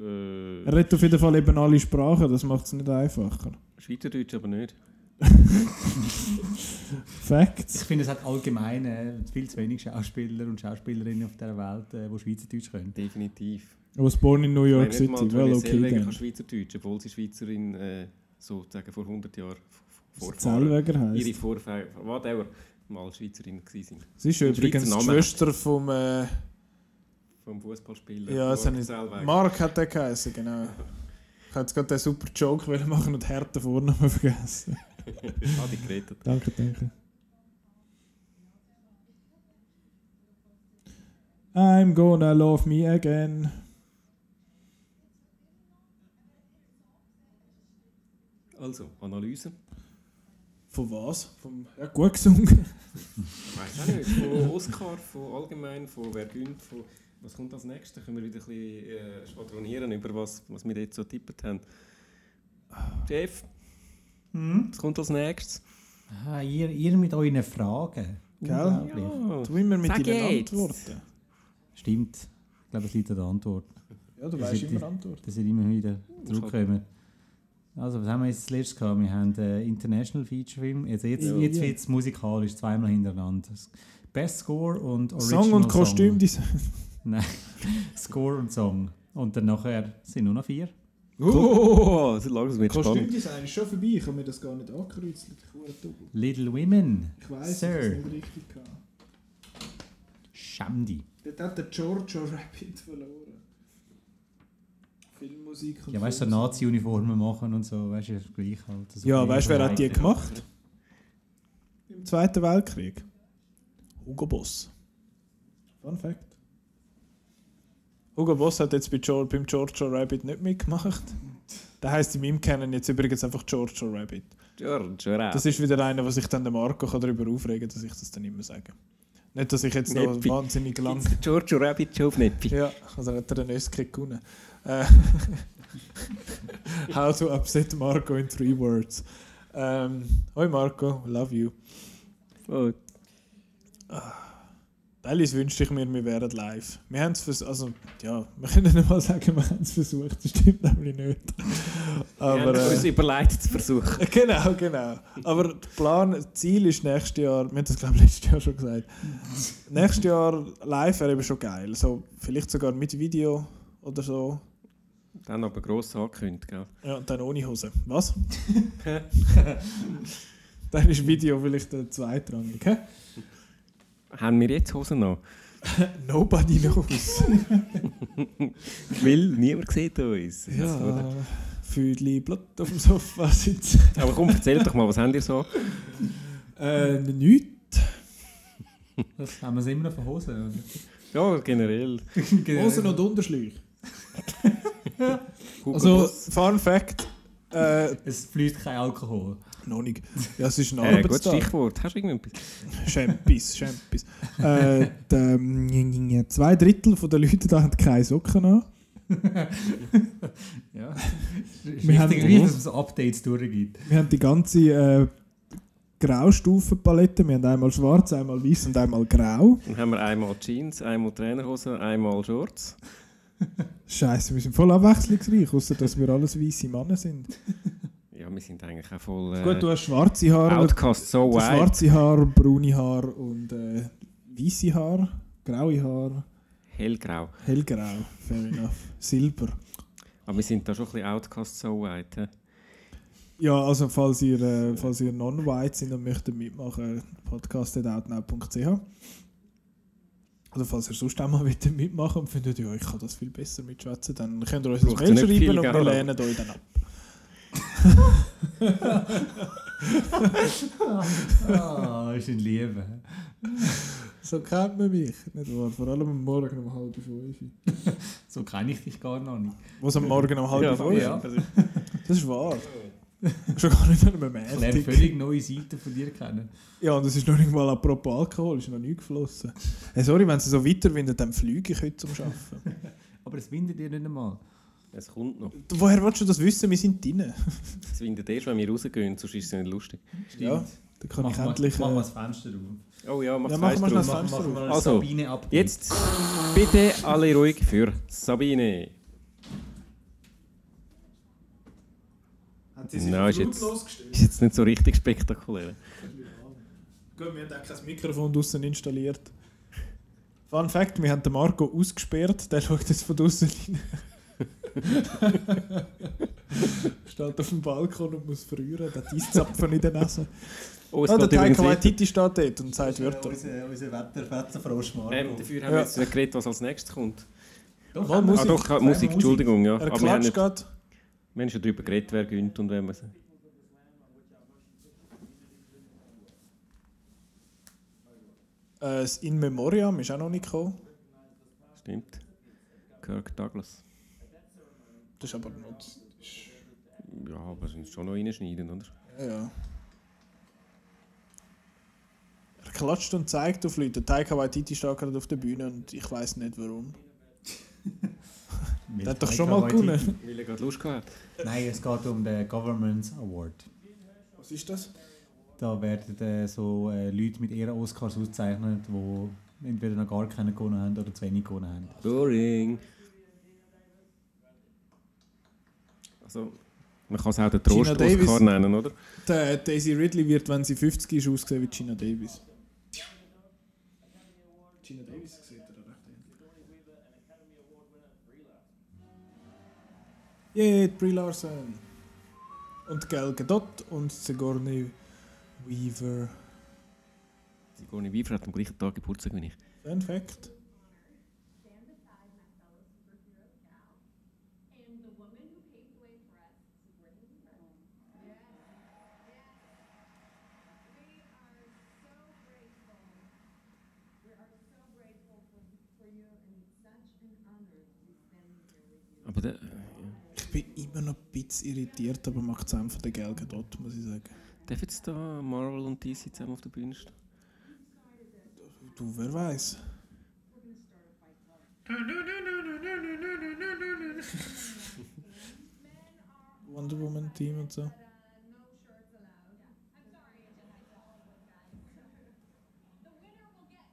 Äh, Er redet auf jeden Fall eben alle Sprachen, das macht es nicht einfacher. Schweizerdeutsch aber nicht. Facts. Ich finde, es hat allgemein äh, viel zu wenig Schauspieler und Schauspielerinnen auf dieser Welt, äh, die Schweizerdeutsch können. Definitiv. I was born in New York Ich meine, nicht City. mal Well, okay Zellweger kann Schweizerdeutsch, obwohl sie Schweizerin äh, sozusagen vor 100 Jahren Vorfahren, Zellweger heisst. ihre Vorfahren, whatever, mal Schweizerin gewesen sind. Sie ist Ein übrigens die. Schwester vom. Äh, Vom Fußballspieler. ja, das Mark habe ich, Zellweger. Mark hat der geheißen, genau. Ich habe jetzt gerade den super Joke wollen machen und härten Vornamen vergessen. Schade gerettet. danke, danke. I'm gonna love me again. Also, Analyse. Von was? Vom, ja, gut gesungen. Ich weiß auch nicht. Von Oscar, von allgemein, von wer gönnt, von was kommt als nächstes? Da können wir wieder ein bisschen äh, schwadronieren über was, was wir jetzt so tippt haben. Chef, Hm? was kommt als nächstes? Ah, ihr, ihr mit euren Fragen. Gell? Ja. Du immer mit Sag deinen jetzt. Antworten. Stimmt. Ich glaube, es liegt an der Antwort. Ja, du Das weißt ist immer die- Antworten. dass ihr immer wieder zurückkommen. Also, was haben wir jetzt als letztes gehabt? Wir haben äh, International Feature Film. Also jetzt Ja. jetzt Ja. wird es musikalisch zweimal hintereinander. Best Score und Original Song und. Kostümdesign. Nein, Score und Song. Und dann nachher sind nur noch vier. Oh, so langsam wird spannend. Kostümdesign ist schon vorbei, ich habe mir das gar nicht angekreuzt. Little Women. Ich weiss, Sir. ich habe es nicht richtig gehabt. Shamdi. Dort hat der Giorgio Rabbit verloren. Filmmusik und Ja, weißt du, so Filmmusik. Nazi-Uniformen machen und so, weißt du, ist gleich halt. So Ja, weißt du, wer hat die gemacht? Im Zweiten Weltkrieg. Hugo Boss. Fun Fact. Hugo Boss hat jetzt bei Gior- beim Giorgio Rabbit nicht mitgemacht. Der heisst in meinem Kennen jetzt übrigens einfach Giorgio Rabbit. George, hör auf. Das ist wieder einer, wo sich dann der Marco kann darüber aufregen kann, dass ich das dann immer sage. Nicht, dass ich jetzt noch Neppi. wahnsinnig lang... Gibt's Giorgio Rabbit schon auf Neppi? Ja, also hat er den Öski gewonnen. Äh, How to upset Marco in three words. Ähm, hoi Marco, love you. Oh, Alice wünschte ich mir, wir wären live. Wir haben es versucht, also ja, wir können nicht mal sagen, wir haben es versucht, das stimmt nämlich nicht. wir Aber, haben uns äh, überlegt zu versuchen. genau, genau. Aber der Plan, das Ziel ist nächstes Jahr, wir haben das glaube ich letztes Jahr schon gesagt, nächstes Jahr live wäre eben schon geil. So, vielleicht sogar mit Video oder so. Dann aber gross angekündigt, gell? Ja, und dann ohne Hose. Was? dann ist Video vielleicht der zweitrangig. hä? Haben wir jetzt Hosen noch? Nobody knows. Weil niemand sieht uns. ja, Füdli Blut auf dem Sofa sitzen. Aber komm, erzähl doch mal, was habt ihr so? Äh, nichts. Das haben wir es immer noch von Hosen. Ja, generell. Hosen und Unterschläge. Hugo Also. Fun Fact: Äh, Es fließt kein Alkohol. Noch nicht. Ja, es ist ein Äh, gutes Arbeitstag. Stichwort. Hast du irgendetwas? Champis, Champis. äh, die, ähm, zwei Drittel von der Leute da haben keine Socken an. Ja. Wir haben- dass es so Updates durchgibt. Wir haben die ganze äh, Graustufenpalette. Wir haben einmal schwarz, einmal weiß und einmal grau. Dann haben wir einmal Jeans, einmal Trainerhosen, einmal Shorts. Scheiße, wir sind voll abwechslungsreich, außer dass wir alles weiße Männer sind. Ja, wir sind eigentlich auch voll. Äh, Gut, du hast schwarze Haare, Outcast so wide. schwarze Haare, braune Haare und äh, weiße Haare, graue Haare, Hellgrau. hellgrau, fair enough, silber. Aber wir sind da schon ein bisschen Outcast so wide. hä? Ja, also falls ihr, äh, falls ihr non-white sind und möchtet mitmachen, podcast.outnow.ch Oder falls ihr sonst auch mal mitmachen und findet, ja, ich kann das viel besser mitschwätzen, dann könnt ihr uns ein Braucht Mail schreiben und wir lehnen euch dann ab. Ah, ist ein Liebe. So kennt man mich, nicht wahr? Vor allem am Morgen um halb fünf. So kenne ich dich gar noch nicht. Was am Morgen um halb Ja, fünf? ja. Das ist wahr. Schon gar nicht mehr Ich lerne völlig neue Seiten von dir kennen. Ja, und es ist noch nicht mal apropos Alkohol, ist noch nie geflossen. Hey, sorry, wenn sie so weiterwindet, dann fliege ich heute zum Arbeiten. Aber es windet dir nicht einmal. Es kommt noch. Woher willst du das wissen? Wir sind drinnen. Es windet erst, wenn wir rausgehen, sonst ist es nicht lustig. Ja, dann kann ich Mach endlich... Mach äh, mal das Fenster auf. Oh ja, mach Ja, das Fenster auf. Also, Sabine-Update. Jetzt bitte alle ruhig für Sabine. Hat sie ist jetzt, lautlos gestellt? ist jetzt nicht so richtig spektakulär. Gut, wir haben auch kein Mikrofon draussen installiert. Fun Fact, wir haben den Marco ausgesperrt, der schaut jetzt von draussen rein. steht auf dem Balkon und muss frieren, der Eiszapfen in der Nase. Oh, es Ah, der Taika weiter. Waititi steht dort und sagt Wörter. Unser, unser Wetterfetzenfrosch Marco. Ähm, dafür haben wir jetzt nicht geredet, was als nächstes kommt. Doch, Mal Musik. Ah doch, wir Musik, Entschuldigung. Ja. Er Aber wir haben, klatscht nicht, gerade. wir haben schon darüber geredet, wer gönnt und wenn man Äh, das In Memoriam ist auch noch nicht gekommen. Stimmt. Kirk Douglas. Das ist aber noch... das ist- Ja, aber sind schon noch reinschneiden, oder? Ja, ja. Er klatscht und zeigt auf Leute. Der Taika Waititi steht gerade auf der Bühne und ich weiß nicht warum. Der hat doch schon mal gewonnen. Weil er gerade Lust gehabt. Nein, es geht um den Government Award. Was ist das? Da werden äh, so äh, Leute mit ihren Oscars ausgezeichnet, die entweder noch gar keinen gewonnen haben oder zu wenig gewonnen haben. Boring. Also, man kann es auch den Gina Trost-Oscar Davis. nennen, oder? Der Daisy Ridley wird, wenn sie 50 ist, aussehen wie Gina Davis. Gina Davis sieht er recht ähnlich. Yay, Brie Larson. Und Gal Gadot und Sigourney Weaver. Sigourney Weaver hat am gleichen Tag Geburtstag wie ich. Fun Fact. Stand aside, my fellow superhero gal. And the woman who paved the way for us, Sigourney Weaver. Yes. Yes. We are so grateful. We are so grateful for, for you and it's such an honor to be standing here with you. Aber der, Ich bin immer noch ein bisschen irritiert, aber macht es von der Gal Gadot, muss ich sagen. darf jetzt da Marvel und DC zusammen auf der Bühne stehen? Du, wer weiß? Wonder Woman Team und so. Uh, no shirts allowed. I'm sorry, it's just I saw all those guys. The winner will get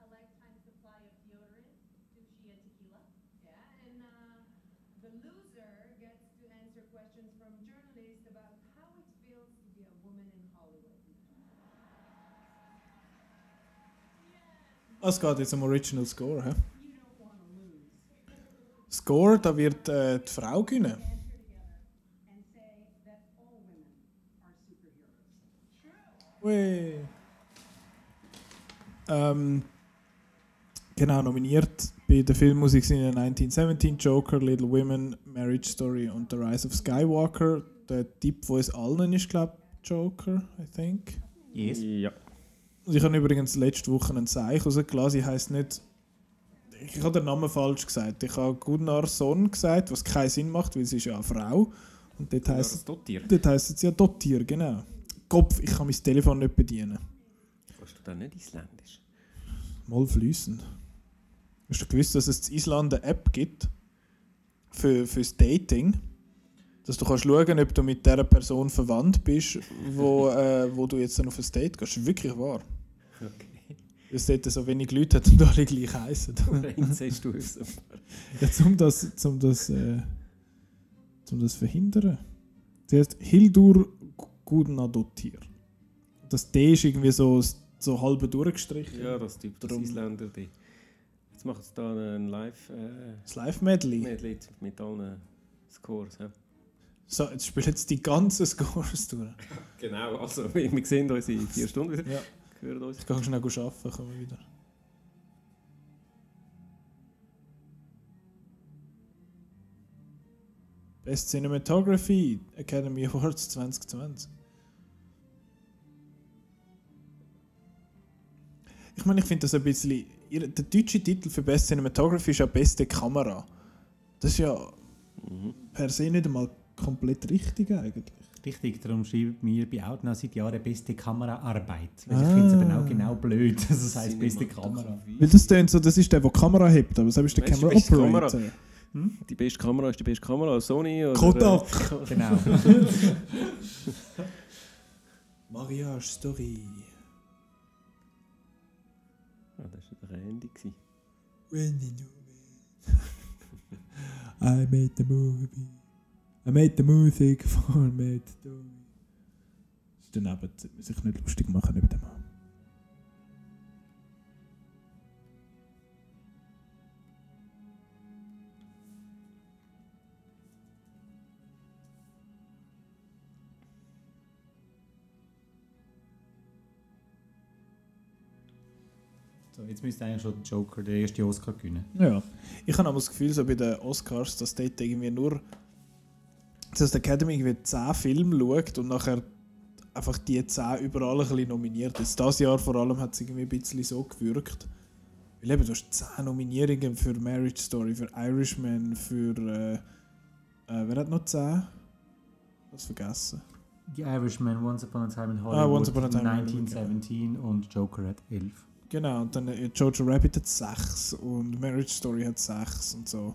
a lifetime supply of deodorant, sushi, and tequila. Yeah, and uh, the loser gets to answer questions from journalists about how it feels to be a woman in Hollywood. Ah, Es geht jetzt um Original Score, hä? Score, da wird äh, die Frau gewinnen. Ui. Ähm, genau, nominiert bei der Filmmusik sind ja 1917, Joker, Little Women, Marriage Story und The Rise of Skywalker. Der Tipp, wo es allen ist, glaube ich, Joker, I think. Yes. Ja. Und ich habe übrigens letzte Woche einen Zeichen rausgelassen. Ich heißt nicht. Ich habe den Namen falsch gesagt. Ich habe Gunnar Sohn gesagt, was keinen Sinn macht, weil sie ist ja eine Frau. Und dort heisst, das Dottier. dort heisst es ja Dottier, genau. Kopf, ich kann mein Telefon nicht bedienen. Kannst du dann nicht isländisch? Mal fließen. Hast du gewusst, dass es in Island eine App gibt für, fürs Dating? Dass du kannst schauen, ob du mit der Person verwandt bist, wo, äh, wo du jetzt dann auf ein Date gehst. Das ist wirklich wahr. Okay. Es dort so wenig Leute hat und alle gleich heißen. Inzest du es. ja, um das, um das, äh, um das verhindern. Sie heißt Hildur Gudnadottir. Das D ist irgendwie so, so halb durchgestrichen. Ja, das Typ, das Isländer. Die. Jetzt machen sie da ein Live. Äh, Das Live-Medley. Medley mit allen Scores. Ja. So, jetzt spielen jetzt die ganzen Scores durch. Genau, also wir wir sehen uns in vier Stunden wieder. Ja. Hören uns. Ich kann schnell arbeiten, kommen wir wieder. Best Cinematography Academy Awards 2020. Ich meine, ich finde das ein bisschen. Der deutsche Titel für Best Cinematography ist ja Beste Kamera. Das ist ja per se nicht einmal komplett richtig eigentlich. Richtig, darum schreibt mir bei Outnow seit Jahren beste Kameraarbeit. Weil ich finde es eben Ah. auch genau blöd, dass es heißt beste Kamera. Weil das tönt so, das ist der, der die Kamera hebt, aber selbst der Camera beste Operator. Kamera? Die beste Kamera ist die beste Kamera, Sony oder... Kodak. Äh, Genau. Mariage Story. Ah, das war der Randy. gewesen. When you know me. I made the movie. I made the music for made the story. Ist daneben sollte man sich nicht lustig machen über den Mann. So, jetzt müsste eigentlich schon der Joker den ersten Oscar gewinnen. Ja. Ich habe aber das Gefühl, so bei den Oscars, dass dort irgendwie nur. Dass die Academy irgendwie 10 Filme schaut und nachher einfach die 10 überall ein bisschen nominiert. Jetzt dieses Jahr vor allem hat es irgendwie ein bisschen so gewirkt. Weil eben, du hast 10 Nominierungen für Marriage Story, für Irishman, für. Äh, äh, wer hat noch 10? Was vergessen? The Irishman, Once Upon a Time in Hollywood, Ah, Once Upon a Time in Hollywood, 1917 und Joker hat 11. Genau, und dann äh, Jojo Rabbit hat 6 und Marriage Story hat 6 und so.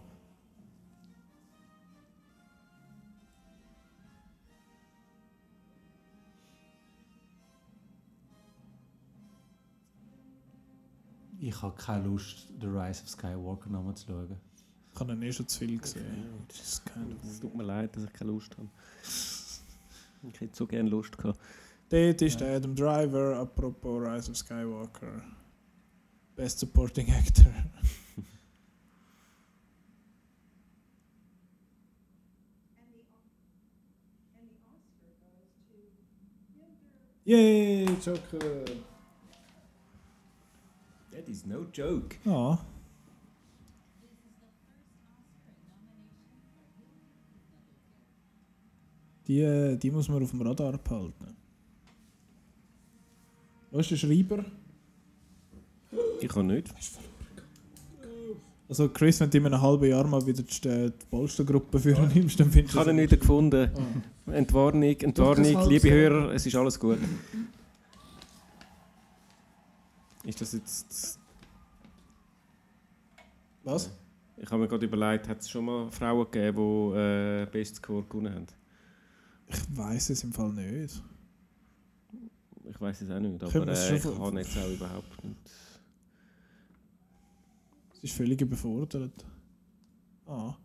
Ich habe keine Lust, The Rise of Skywalker nochmal zu schauen. Ich habe ihn eh schon zu viel gesehen. Es tut mir leid, dass ich keine Lust habe. Ich hätte so gerne Lust gehabt. Dort ist der Adam Driver, apropos Rise of Skywalker. Best Supporting Actor. Yay, Joker! That is no joke. Ja. Die, äh, die muss man auf dem Radar behalten. Wo ist der Schreiber? Ich kann nicht. Also Chris, wenn du in einem halben Jahr mal wieder die, äh, die Polstergruppe führen nimmst, dann findest Ich habe ihn nicht gefunden. Entwarnung, Entwarnung, halb liebe. Hörer, es ist alles gut. Ist das jetzt. Was? Ich habe mir gerade überlegt, hat es schon mal Frauen gegeben, die äh, Best Score gewonnen haben? Ich weiß es im Fall nicht. Ich weiß es auch nicht, aber äh, ich kann jetzt auch überhaupt nicht. Es ist völlig überfordert. Ah.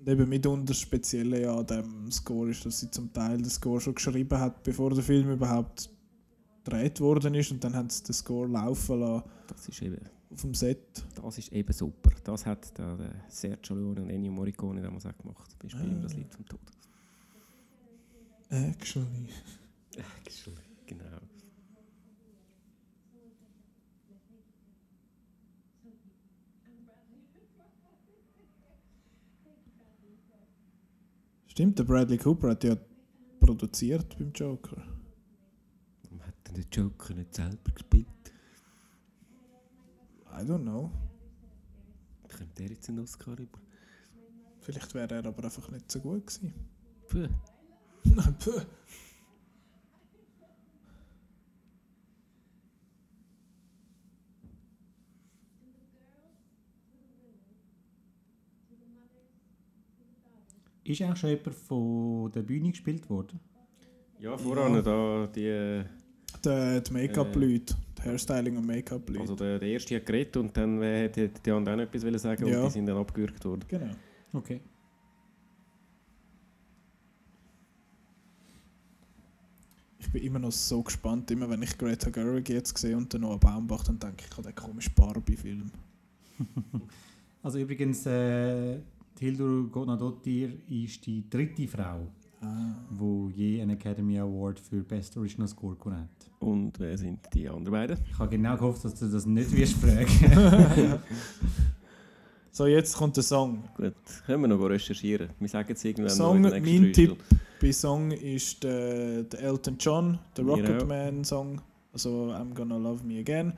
Und eben mitunter das Spezielle ja an dem Score ist, dass sie zum Teil den Score schon geschrieben hat, bevor der Film überhaupt gedreht worden ist und dann haben sie den Score laufen lassen Das ist eben, auf dem Set. das ist eben super. Das hat der, der Sergio Leone und Ennio Morricone damals auch gemacht. Zum Beispiel Ah. das Lied vom Tod. Actually. Actually, genau. Stimmt, der Bradley Cooper hat ja produziert beim Joker. Warum hat denn der Joker nicht selber gespielt? I don't know. Kommt der jetzt einen Oscar über? Vielleicht wäre er aber einfach nicht so gut gewesen. Puh. Nein, puh. Ist auch schon jemand von der Bühne gespielt worden? Ja, voran da die. äh, Die, die Make-up-Leute, die Hairstyling- und Make-up-Leute. Also der, der erste hat geredet und dann äh, hat die, die anderen auch noch etwas sagen Ja. und die sind dann abgewürgt worden. Genau. Okay. Ich bin immer noch so gespannt, immer wenn ich Greta Gerwig jetzt sehe und dann noch einen Baumbach, dann denke ich an den komischen Barbie-Film. Also übrigens, äh, Hildur Godnadottir ist die dritte Frau, Ah. die je einen Academy Award für Best Original Score gewonnen hat. Und wer sind die anderen beiden? Ich habe genau gehofft, dass du das nicht wirst fragen. So, jetzt kommt der Song. Gut, können wir noch recherchieren. Wir sagen es irgendwann Song, noch in den mein Tipp bei Song ist der, der Elton John, der auch. Rocketman-Song. Also I'm Gonna Love Me Again.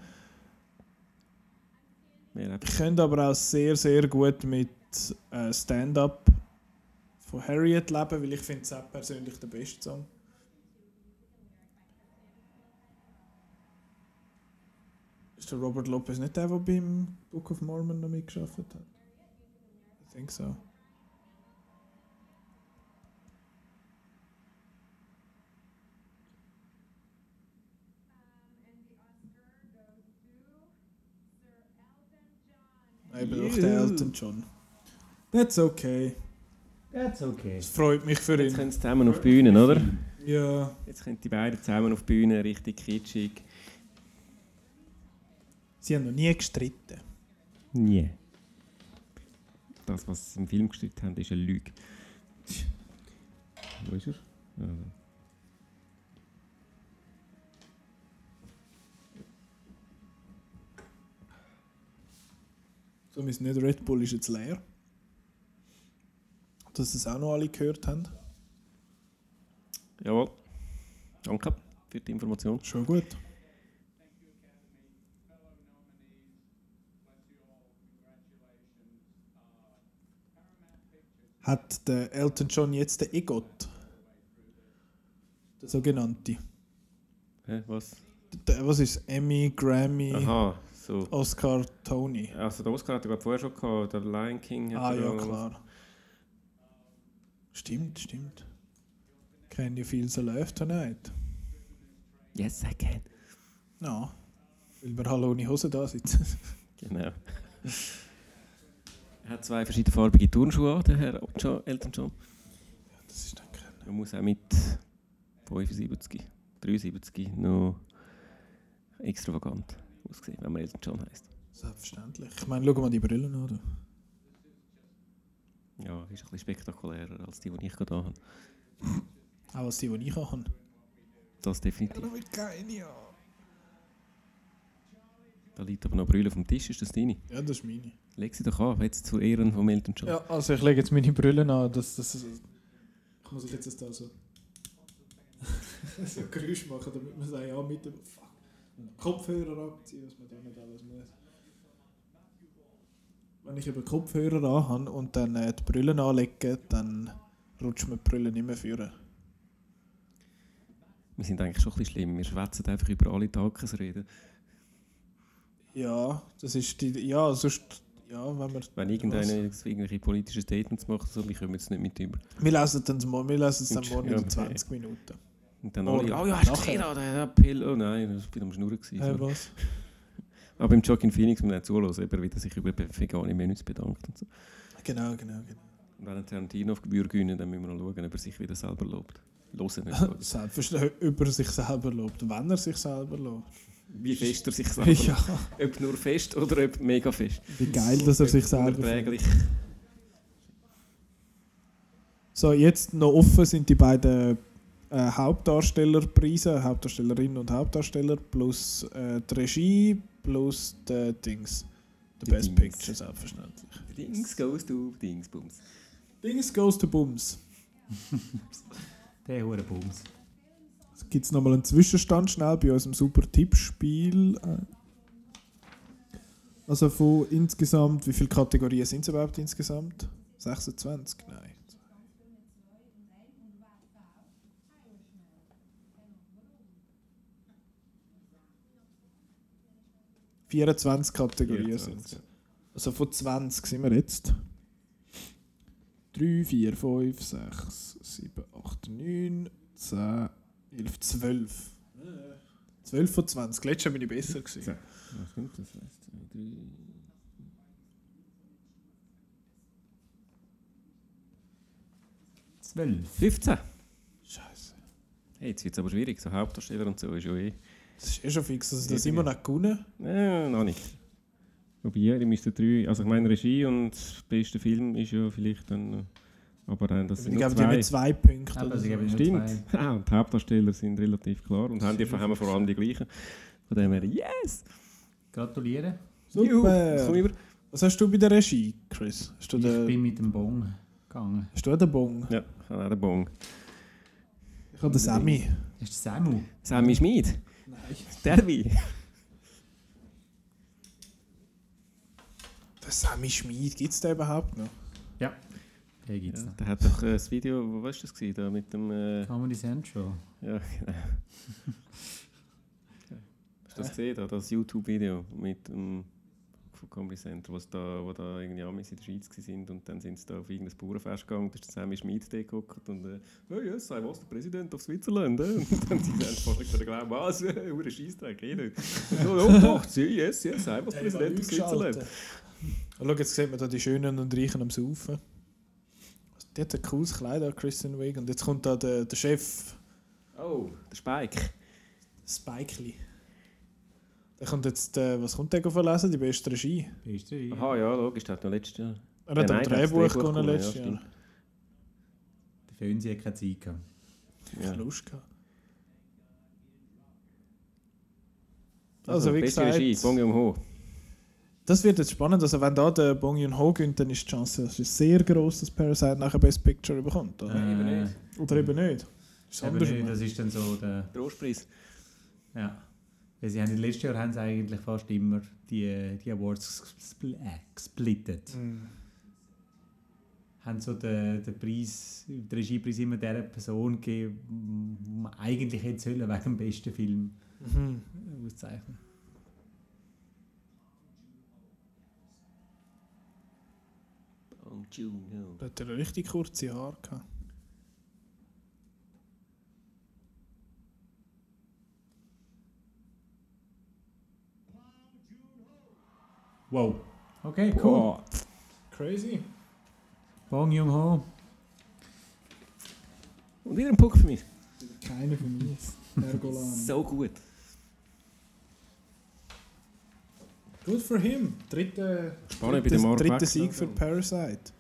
Ich könnte aber auch sehr, sehr gut mit äh, Stand-Up von Harriet leben, weil ich finde es auch persönlich der beste Song. Ist der Robert Lopez nicht der, der beim Book of Mormon noch mitgeschafft hat? I think so. Eben auch der. Elton John. That's okay. That's okay. Es freut mich für Jetzt ihn. können sie zusammen auf die Bühne, oder? Ja, Jetzt können die beiden zusammen auf die Bühne, richtig kitschig. sie haben noch nie gestritten. Nie. Das, was sie im Film gestritten haben, ist eine Lüge. Wo ist er? Also. So, sind nicht Red Bull ist jetzt leer. Dass es auch noch alle gehört haben. Jawohl. Danke für die Information. Schon gut. Hat der Elton John jetzt den EGOT? Der sogenannte. Hä, was? Der, was ist Emmy, Grammy, Aha, so. Oscar, Tony? Also der Oscar hat er vorher schon gehabt, der Lion King hat Ah ja, klar. Stimmt, stimmt. Can you feel the love tonight? Yes, I can. Ja. Weil wir alle ohne Hose da sitzen. Genau. er hat zwei verschiedenfarbige Turnschuhe an, der Herr John, Elton John. Das ist dann kein. Er muss auch mit 75, 73 noch extravagant aussehen, wenn man Elton John heisst. Selbstverständlich. Ich meine, schau mal die Brillen an. du. Ja, ist ein bisschen spektakulärer als die, die ich gerade habe. Auch als die, die ich habe. Das definitiv. keine, ja. Da liegt aber noch Brille auf dem Tisch, ist das deine? Ja, das ist meine. Leg sie doch an, jetzt zu Ehren von Elton John. Ja, also ich lege jetzt meine Brillen an. Das, das, das, ich muss ich jetzt das da so. so Geräusch machen, damit man sagt, ja, mit dem Kopfhörer abziehen, was man da nicht alles muss. Wenn ich eben Kopfhörer anhabe und dann äh, die Brillen anlege, dann rutscht mir die Brille nicht mehr führen. Wir sind eigentlich schon ein bisschen schlimm. Wir schwätzen einfach über alle Tagesreden. Ja, das ist die. Ja, sonst. Ja, wenn wir. Wenn irgendeiner irgendwelche politischen Statements macht, so, wir kommen jetzt nicht mit über. Wir lesen dann morgen, wir lesen es dann morgen Ja, in 20 Minuten. Und dann Oder alle, oh ja, hast du gesehen, ah, der Appell? Oh nein, das war am Schnurren. gewesen, so. was? Aber beim Joaquin Phoenix muss man zuhören, eben, wie er sich über vegane Menüs bedankt. Und, so. Genau, genau, genau. und wenn ein Tarantino auf Gebühr gewinnen, dann müssen wir noch schauen, ob er sich wieder selber lobt. Hören nicht. Selbstverständlich über sich selber lobt, wenn er sich selber lobt. Wie fest er sich selber Ja. lobt. Ob nur fest oder ob mega fest. Wie geil, dass er sich selber Unerträglich. So, jetzt noch offen sind die beiden äh, Hauptdarstellerpreise, Hauptdarstellerinnen und Hauptdarsteller, plus äh, die Regie, plus die Dings. The Die Best Dings. Picture, selbstverständlich. Dings goes to Dings, Bums. Dings goes to Bums. Der hure Bums. Jetzt gibt es nochmal einen Zwischenstand schnell bei unserem super Tippspiel. Also von insgesamt, wie viele Kategorien sind es überhaupt insgesamt? 26? Nein. 24 Kategorien 24, sind es. Also von 20 sind wir jetzt. 3, 4, 5, 6, 7, 8, 9, 10, 11, 12. 12 von 20. Letztes Jahr bin ich besser gewesen. Was sind das? 1, 2, 3. Zwölf. 15. Scheiße. Hey, jetzt wird es aber schwierig. So Hauptdarsteller und so ist ja eh. Das ist eh schon fix, dass das immer noch gewonnen. Äh, noch nicht. Wobei, ihr müsst drei. Also, ich meine, Regie und beste Film ist ja vielleicht dann. Aber äh, das Ich sind nur glaube, die haben zwei. Punkte. Aber oder so. Stimmt. zwei. Ah, und die Hauptdarsteller sind relativ klar und haben, die, haben wir vor allem die gleichen. Von dem her, yes! Gratuliere. Juhu, komm Super. über. Was hast du bei der Regie, Chris? Hast du, Ich den, bin mit dem Bon gegangen. hast du auch den Bon? Ja, ich habe auch den Bon. Ich habe den Sammy. Das ist Samu. Sammy Schmid. Nein. Derby. Der Sammy Schmid, gibt es den überhaupt noch? Ja, den gibt es Ja, noch. der hat doch äh, das Video, wo war das gewesen, da mit dem. Äh, Comedy Central. ja, genau. Hast du das gesehen, da, das YouTube-Video mit dem von Comedy Center, wo's da, wo da irgendwie Amis in der Schweiz waren und dann sind sie da auf irgendein Bauernfest gegangen, da ist der Sammy Schmid da geguckt und äh, «Oh yes, I was the president of Switzerland». Äh? Und dann sind sie können glauben, «Was? Hure Scheissdreck, eh nicht». «Ja, ja, doch, yes, yes, I was the president of Switzerland». Oh, schau, jetzt sieht man da die Schönen und Reichen am Saufen. Die hat ein cooles Kleid an, Kristen Wiig. Und jetzt kommt da der, der Chef, «Oh, der Spike». Spikely. Der kommt jetzt, äh, was kommt der verlesen? Die beste Regie. Beste Reihe. Aha, ja, logisch, der hat noch letztes Jahr... Er hat Ja, das Drehbuch gewonnen letztes ja, Jahr. stimmt. Der Fönsi hat keine Zeit gehabt. Ich Ja. Lust gehabt. Also, wie beste gesagt, Regie, Bong Joon-ho. das wird jetzt spannend. Also, wenn da der Bong Joon-ho gewinnt, dann ist die Chance das ist sehr groß, dass Parasite nachher Best Picture bekommt. Oder, eben Äh, nicht. oder eben nicht. Ist eben nicht, das ist dann so der... Trostpreis. Ja. Weil sie haben, letztes Jahr haben sie eigentlich fast immer die, die Awards gespl äh, gesplittet. Mhm. Haben so den, den Preis, den Regiepreis immer der Person gegeben, die man eigentlich hätte sollen wegen dem besten Film Mhm. auszeichnen. Bong Joon-ho. Da hat er richtig kurze Haare gehabt. Wow. Okay, cool. Wow. Crazy. Bong Joon-ho. Und wieder ein Punkt für mich. Keiner von mir. Ergolan. So gut. Good for him. Dritte, Spannend bei dritte, dem Mark dritte. Sieg für Parasite.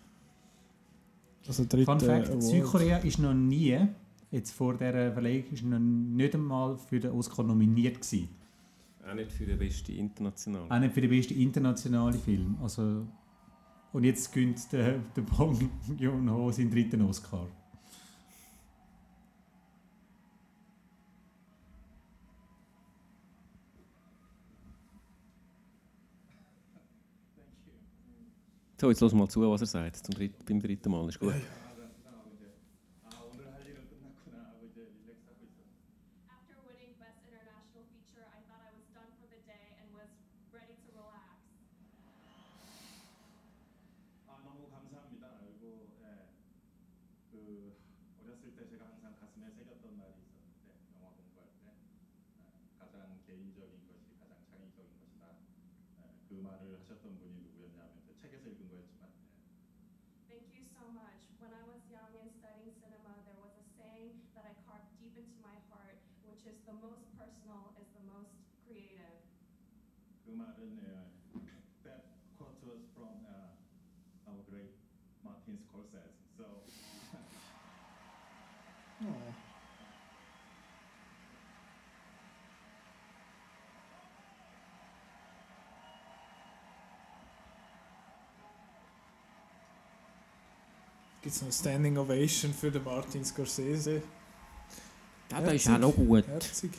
Also dritte Fun Fact: Award. Südkorea ist noch nie, jetzt vor dieser Verleihung, ist noch nicht einmal für den Oscar nominiert gewesen. Auch nicht für den besten internationalen. Auch nicht für den besten internationalen Film. Also, und jetzt gönnt der, der Bong Joon-ho seinen dritten Oscar. So, jetzt wir mal zu, was er sagt zum dritt, beim dritten Mal. Ist gut. 아오 Gibt es noch eine Standing Ovation für den Martin Scorsese? Ja, der ist auch noch gut. Herzig.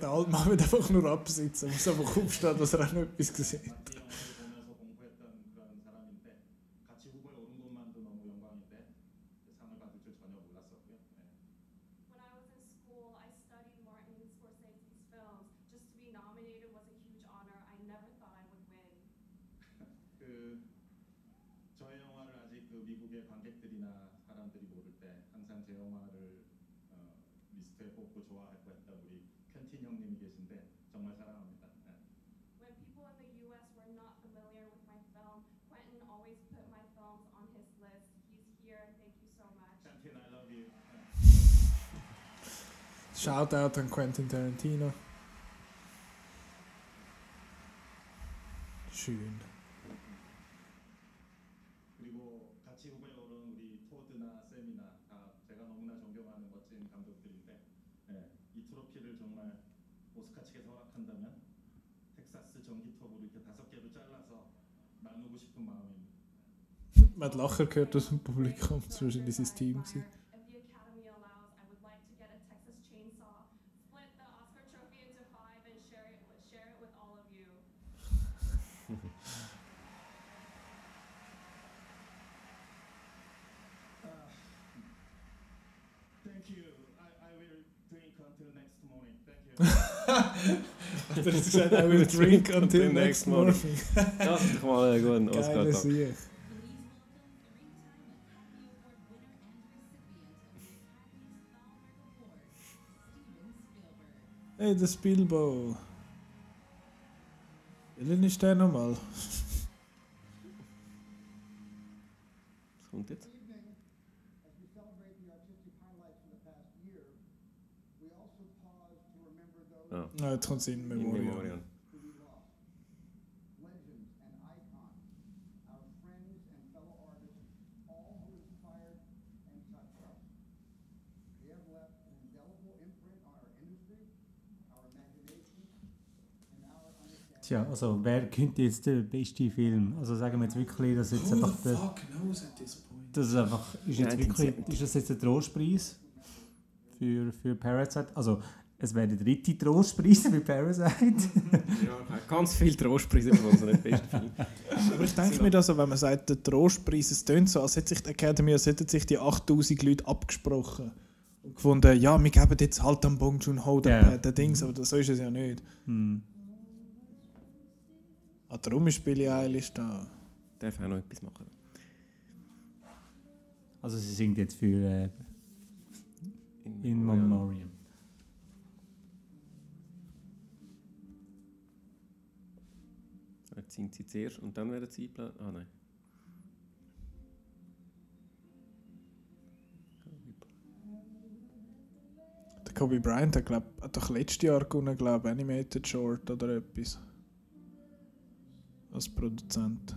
Der alte Mann wird einfach nur absitzen, muss einfach aufstehen, dass er auch noch etwas gesehen hat. 리스트에 뽑고 좋아하고 했던 우리 켄틴 형님이 계신데 정말 사랑합니다. 네. When people in the U.S. were not familiar with my film, Quentin always put my films on his list. He's here. Thank you so much. 켄틴 I love you. 네. Shoutout an Quentin Tarantino. Schön. Man hat Lacher gehört aus dem Publikum, das war wahrscheinlich sein Team. gewesen. If the Academy allows, I would like to get a Texas chainsaw, split the Oscar trophy into five, and share it with, share it with all of you. Thank you. I, I will drink until next morning. Thank you. Hat er jetzt gesagt, I will drink until next morning. Das ist doch mal ein guter Oscar. Geile. Sieg. From the past year, we also pause to remember those Ah, Ah, jetzt kommt es in in Memoriam. Memoriam. who we lost. Legends and icons, our friends and fellow artists, all who inspired and touched us. They have left an indelible imprint on our industry, our imagination, and our understanding. Tja, also wer könnte jetzt der beste Film? Also sagen wir jetzt wirklich, dass jetzt einfach der, knows at this point? das ist einfach, ist jetzt wirklich, ist das jetzt der Trostpreis für, für Parasite? Also es wäre der dritte Trostpreis für Parasite. Ja, ganz viele Trostpreise bekommen, so nicht beste Film. Aber ich denke mir, also, wenn man sagt, der Trostpreis, es tönt so, als hätte sich die Academy, als hätten sich die 8000 Leute abgesprochen und gefunden, ja, wir geben jetzt halt am Bong Joon-ho den, Ja. den Dings, aber so ist es ja nicht. hm. Ah, darum ist Billie Eilish da. Darf auch noch etwas machen. Also sie singt jetzt für äh, In Memoriam. Jetzt singt sie zuerst und dann werden sie eingeladen. Ah nein. Der Kobe Bryant hat, glaub, hat doch letztes Jahr gewonnen, glaube Animated Short oder etwas. Als Produzent.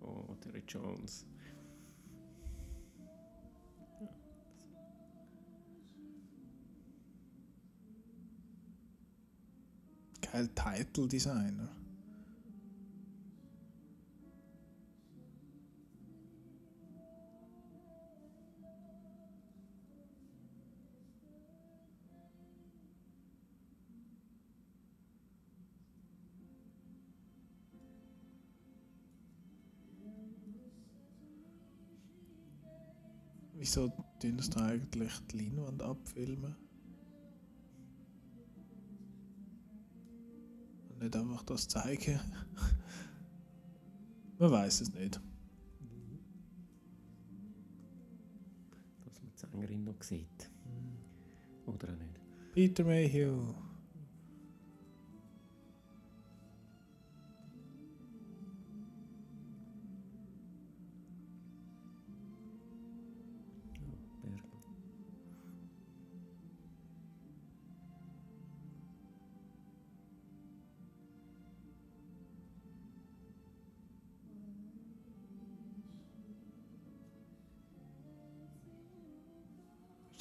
Oh, Terry Jones. Geil Title Designer. Wieso sie da eigentlich die Leinwand abfilmen? Und nicht einfach das zeigen? Man weiß es nicht. Dass man die Sängerin noch sieht. Oder auch nicht. Peter Mayhew.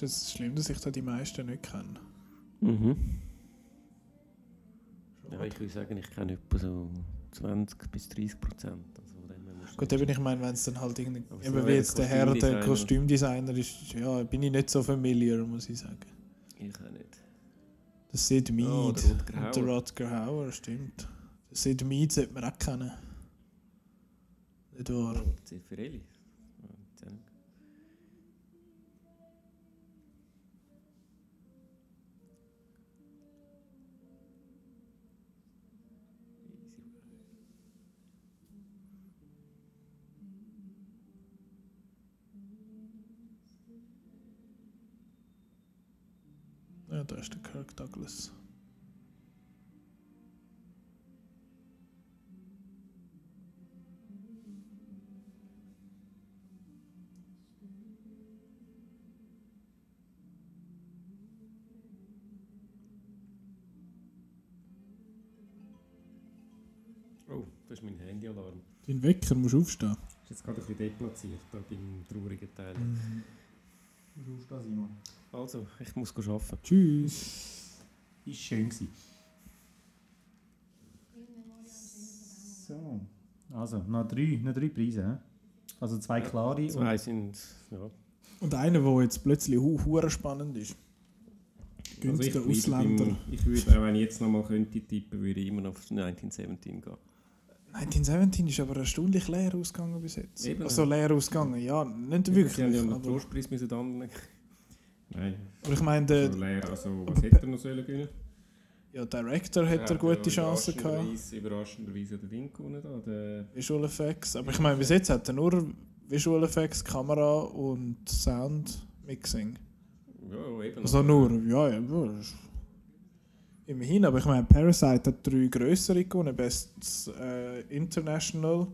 Ist das schlimm, dass ich da die meisten nicht kenne? Mhm. Ja, ich würde sagen, ich kenne etwa so 20 bis 30 Prozent. Also Gut, nicht- eben, ich meine, wenn es dann halt irgendwie, eben so wie jetzt der Herr, der Kostümdesigner. Ist, ja, bin ich nicht so familiar, muss ich sagen. Ich auch nicht. Der Sid Mead Oh, der Rutger und der Hauer. Rutger Hauer, stimmt. Der Sid Mead sollte man auch kennen. Nicht wahr? Zeffirelli. Da ist der Kirk Douglas. Oh, das ist mein Handyalarm. Dein Wecker muss aufstehen. Ist jetzt gerade ein bisschen deplatziert, da beim traurigen Teil. Mhm. Du da, Simon. Also, ich muss arbeiten. Tschüss. Ist schön gewesen. So. Also, noch drei, noch drei Preise. hä? Also zwei klare Zwei und sind, ja. Und einer, der jetzt plötzlich hu spannend ist. Also ich, Günther bleibe Ausländer. beim- ich würde, auch wenn ich jetzt nochmal könnte tippen, würde ich immer noch auf 1917 gehen. 1917 ist aber erstaunlich leer ausgegangen bis jetzt. Eben. Also leer ausgegangen, ja, nicht wirklich. ja einen aber, Trostpreis müssen dann. Nein. aber ich meine, der so leer, also was hätte er noch sollen gewinnen? ja, Director hat er gute Chancen gehabt. Überraschenderweise, überraschenderweise den Ding gewonnen da. Der, Visual Effects. Aber ich meine, bis jetzt hat er nur Visual Effects, Kamera und Sound Mixing. ja, eben. Also nur, ja, ja. Ist- Immerhin, aber ich meine, Parasite hat drei größere gewonnen: Best äh, International,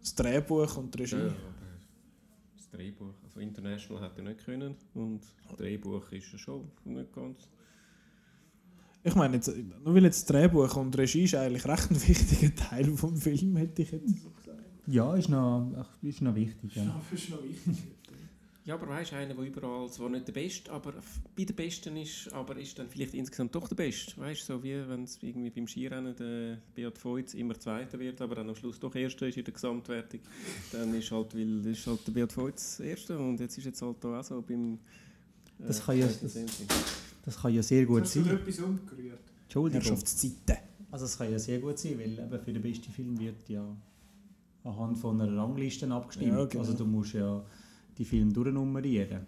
das Drehbuch und die Regie. Ja, aber das Drehbuch, also International hat er nicht können und das Drehbuch ist ja schon nicht ganz. Ich meine, jetzt, nur weil jetzt das Drehbuch und Regie ist eigentlich recht ein wichtiger Teil vom Film, hätte ich jetzt so gesagt. ja, ist noch, ist noch wichtig. Ja. ist noch wichtig. Ja, aber weißt du, einer, der überall zwar nicht der Beste, aber bei den Besten ist, aber ist dann vielleicht insgesamt doch der Beste. Weißt du, so wie wenn es irgendwie beim Skirennen der Beat Voits immer Zweiter wird, aber dann am Schluss doch Erster ist in der Gesamtwertung, dann ist halt, weil ist halt der Beat Voits Erster und jetzt ist jetzt halt da auch so beim. äh, Das kann ja- das-. Das kann ja sehr gut sein. etwas umgerührt? Entschuldigung. Herrschaftszeiten. Also es kann ja sehr gut sein, weil eben für den besten Film wird ja anhand von einer Rangliste abgestimmt. Ja, genau. Also du musst ja die Filme durchnummerieren.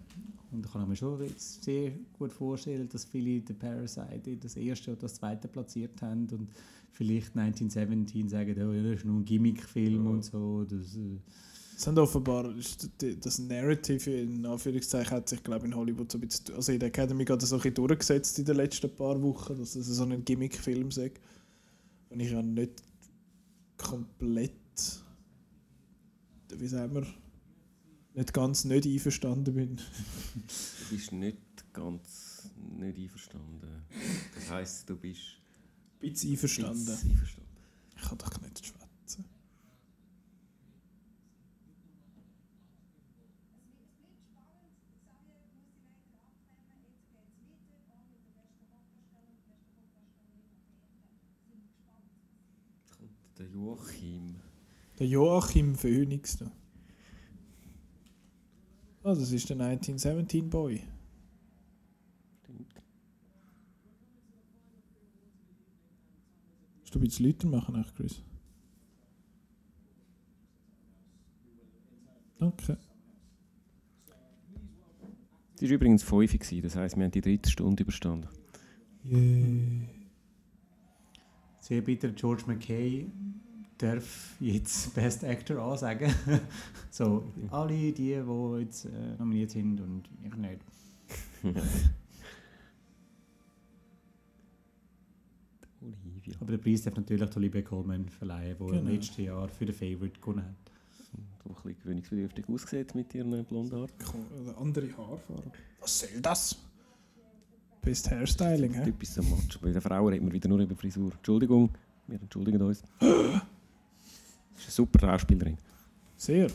Und da kann ich mir schon sehr gut vorstellen, dass viele den Parasite das erste oder das zweite platziert haben und vielleicht 1917 sagen, oh, ja, das ist nur ein Gimmickfilm Ja. und so. Das, äh, Es haben offenbar, das Narrative in Anführungszeichen hat sich, glaube ich, in Hollywood so ein bisschen, also in der Academy gerade so ein bisschen durchgesetzt in den letzten paar Wochen, dass es so ein Gimmick-Film sei. Und ich ja nicht komplett, wie sagen wir, nicht ganz nicht einverstanden bin. Du bist nicht ganz nicht einverstanden. Das heisst, du bist Ein bisschen einverstanden. bisschen einverstanden. Ich kann doch nicht schwätzen. Der Joachim. Der Joachim Phoenix da. Ah, das ist der 1917 Boy. Stimmt. Musst du ein bisschen lauter machen, echt, Chris? Danke. Es war übrigens 5 Uhr, das heisst, wir haben die dritte Stunde überstanden. Yeah. sehr bitter, George McKay darf jetzt Best Actor ansagen. so, alle die, die jetzt äh, nominiert sind und ich nicht. Olivia. Aber der Preis darf natürlich der Olivia Colman verleihen, der im Genau. letzten Jahr für den Favorite gewonnen hat. So ein bisschen gewöhnungsbedürftig aussieht mit ihren blonden Haaren. Oder andere Haarfarbe. Was soll das? Best Hairstyling, hä? Typisch so Match. Bei den Frauen reden wir wieder nur über Frisur. Entschuldigung, wir entschuldigen uns. Das ist eine super Schauspielerin. Sehr.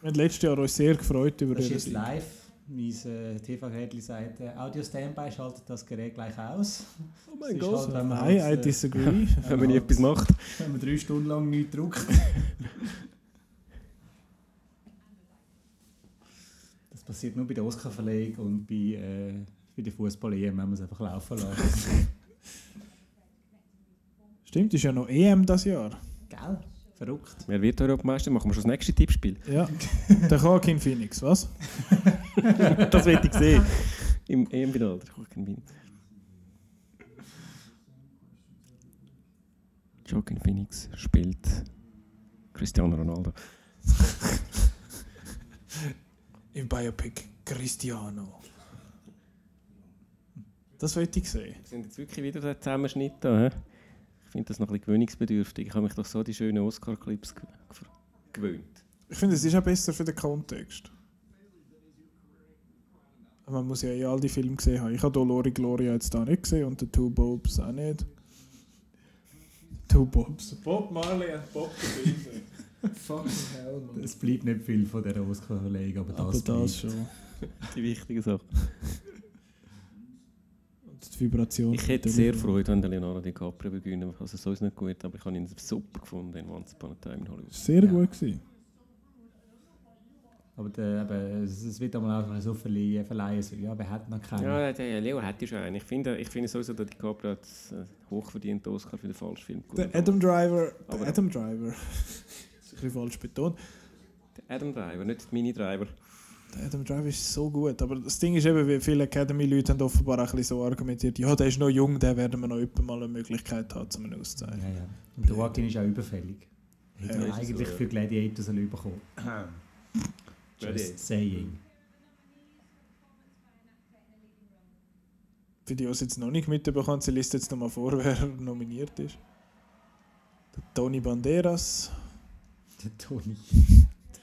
Wir haben letztes Jahr uns sehr gefreut über Das ist jetzt Sieg. live. Mein äh, TV-Gerät sagt, äh, Audio Standby schaltet das Gerät gleich aus. Oh Das ist halt, wenn Nein, halt, I disagree. Wenn man nie etwas macht. Wenn man drei Stunden lang nichts druckt. das passiert nur bei der Oscar-Verleihung und bei, äh, bei der Fußball-EM, wenn man es einfach laufen lässt. Stimmt, ist ja noch EM das Jahr. Gell? Verrückt. Wer wird Europameister? Machen wir schon das nächste Tippspiel. Ja. Der Joaquin Phoenix, was? das will ich sehen. Im EM-Final. der Joaquin Phoenix. Joaquin Phoenix spielt Cristiano Ronaldo. Im Biopic Cristiano. Das wollte ich sehen. Wir sind jetzt wirklich wieder der Zusammenschnitt da. He? Ich finde das noch ein bisschen gewöhnungsbedürftig. Ich habe mich doch so an die schönen Oscar-Clips ge- ge- gewöhnt. Ich finde, es ist auch besser für den Kontext. Man muss ja eh all die Filme gesehen haben. Ich habe Dolori Gloria jetzt da nicht gesehen und The Two Bobs auch nicht. Two Bobs. Bob Marley und Bob the. Fucking hell, man. Es bleibt nicht viel von dieser Oscar-Verleihung, aber das, Aber das bleibt. schon. Die wichtigen Sachen. Die Vibration. Ich hätte sehr Freude, wenn der Leonardo DiCaprio beginnen Also so ist nicht gut, aber ich habe ihn super gefunden in Once Upon a Time in Hollywood. Sehr gut gewesen. Aber der, eben, es, wird einmal einfach so verleihen, verleihen so, ja, wer hat noch keinen? Ja, der Leo hat ja schon einen. Ich finde, ich finde sowieso, dass DiCaprio hat äh, hochverdienten Oscar für den falschen Film Der Adam Driver. Der Adam Driver. das ist ein bisschen falsch betont. Der Adam Driver, nicht der Mini-Driver. Der Adam Driver ist so gut. Aber das Ding ist eben, wie viele Academy-Leute haben offenbar auch ein bisschen so argumentiert, ja, der ist noch jung, der werden wir noch mal eine Möglichkeit haben, um ihn auszuzeichnen. Ja, ja. Und der Joaquin ist auch überfällig. Hätte Ja, er eigentlich so, für Gladiator sollen bekommen. Just saying. Für die, die es jetzt noch nicht mitbekommen, sie liest jetzt nochmal vor, wer nominiert ist. Der Tony Banderas, Der Toni.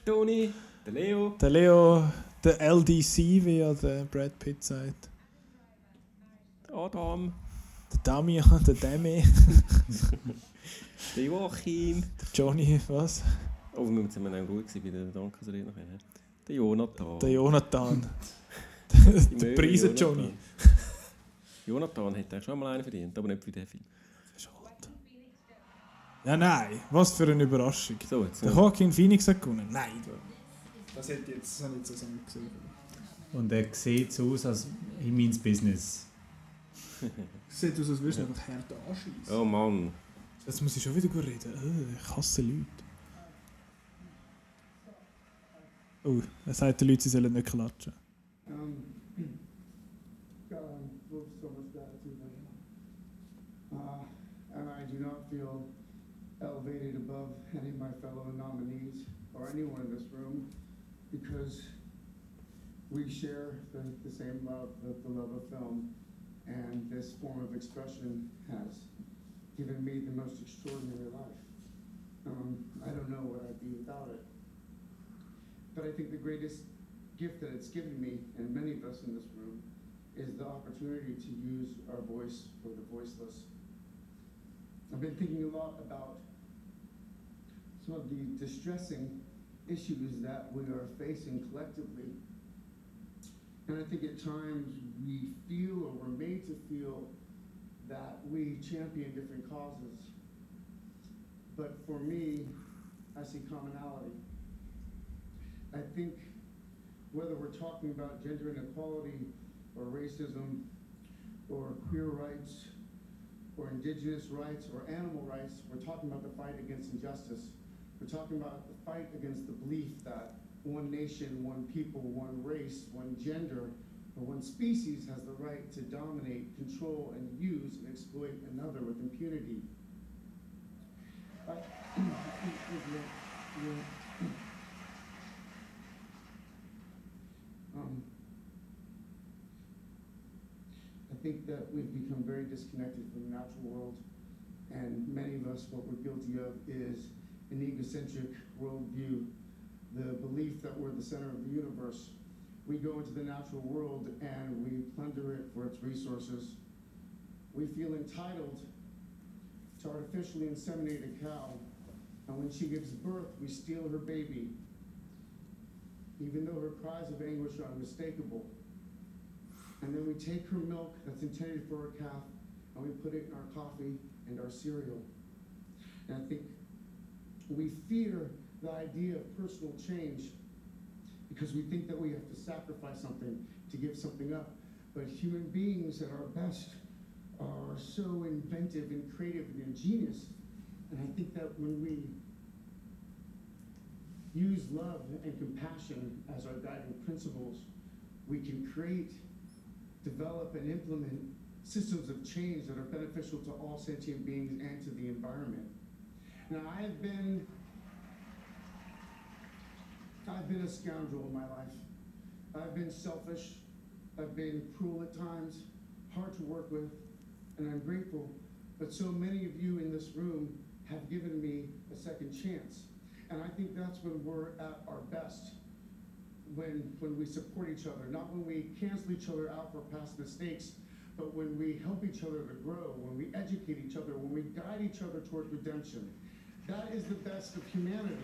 Der Toni, der Leo. der Leo, der LDC, wie ja der Brad Pitt sagt. Der Adam. Der Damian, der Demi, Der Joachim. der Johnny, was? Oh, wir sind auch gut bei der Dankesrede. nachher? Der Jonathan. Der Jonathan. Der Preise Jonathan. Johnny. Jonathan hätte eigentlich schon mal einen verdient, aber nicht für den Film. Ja, nein, was für eine Überraschung. So, jetzt. Der Joaquin Phoenix hat gewonnen. Nein, das hätte jetzt das habe ich jetzt zusammen gesehen. Und er sieht so aus, als he means business. Sieht aus, als würdest du einfach hart anschießen. Oh Mann. Jetzt muss ich schon wieder gut reden. Äh, Ich hasse Leute. Oh, er sagt den Leuten, sie sollen nicht klatschen. Um. Uh, and I do not feel elevated above any of my fellow nominees or anyone in this room because we share the, the same love, the, the love of film, and this form of expression has given me the most extraordinary life. Um, I don't know what I'd be without it. But I think the greatest gift that it's given me, and many of us in this room, is the opportunity to use our voice for the voiceless. I've been thinking a lot about some of the distressing issues that we are facing collectively. And I think at times we feel or we're made to feel that we champion different causes. But for me, I see commonality. I think whether we're talking about gender inequality or racism or queer rights or indigenous rights or animal rights, we're talking about the fight against injustice. We're talking about the fight against the belief that one nation, one people, one race, one gender, or one species has the right to dominate, control, and use and exploit another with impunity. I- Um, I think that we've become very disconnected from the natural world, and many of us, what we're guilty of is an egocentric worldview, the belief that we're the center of the universe. We go into the natural world and we plunder it for its resources. We feel entitled to artificially inseminate a cow, and when she gives birth, we steal her baby. even though her cries of anguish are unmistakable. And then we take her milk that's intended for her calf and we put it in our coffee and our cereal. And I think we fear the idea of personal change because we think that we have to sacrifice something to give something up. But human beings at our best are so inventive and creative and ingenious. And I think that when we use love and compassion as our guiding principles, we can create, develop, and implement systems of change that are beneficial to all sentient beings and to the environment. Now, I have been, I've been a scoundrel in my life. I've been selfish. I've been cruel at times, hard to work with, and I'm grateful. But so many of you in this room have given me a second chance. And I think that's when we're at our best. When, when we support each other, not when we cancel each other out for past mistakes, but when we help each other to grow, when we educate each other, when we guide each other toward redemption. That is the best of humanity.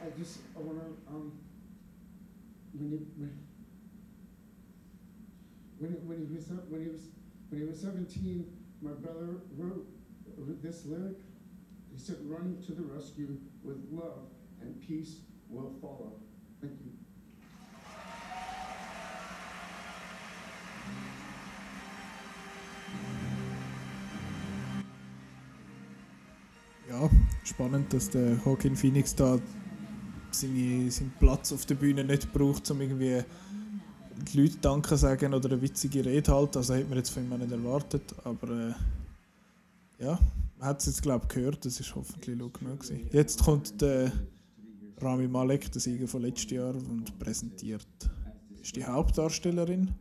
I just, I wanna, um, when he, when, when, when he was, when he was, when he was seventeen, my brother wrote this lyric. He said, "Run to the rescue with love, and peace will follow." Thank you. Ja, spannend, dass der Joaquin Phoenix da seine, seinen Platz auf der Bühne nicht braucht, um irgendwie die Leute Danke sagen oder eine witzige Rede halten. Also hätte man jetzt von ihm nicht erwartet. Aber äh, ja, man hat es jetzt glaube ich gehört, das ist hoffentlich laut genug. Jetzt kommt der Rami Malek, der Sieger von letztes Jahr, und präsentiert. Ist die Hauptdarstellerin.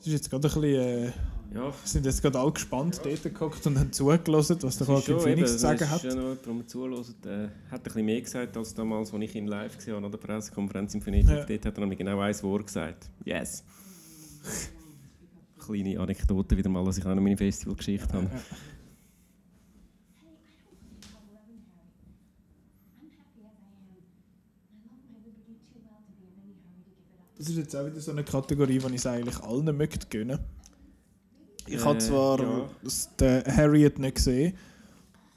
Es ist jetzt gerade ein bisschen... Äh, Ja. sind jetzt gerade alle gespannt dort geguckt und haben zugelassen, was der Joaquin Phoenix zu sagen hat. Jemand, der mir zuhört, äh, hat ein bisschen mehr gesagt als damals, als ich ihn live gesehen habe, an der Pressekonferenz in Venedig. Ja. Dort hat er nämlich genau ein Wort gesagt. Yes. Kleine Anekdote wieder mal, dass ich auch noch meine Festivalgeschichte habe. Das ist jetzt auch wieder so eine Kategorie, die ich es eigentlich allen möchte gönnen. Ich Äh, habe zwar ja. den Harriet nicht gesehen,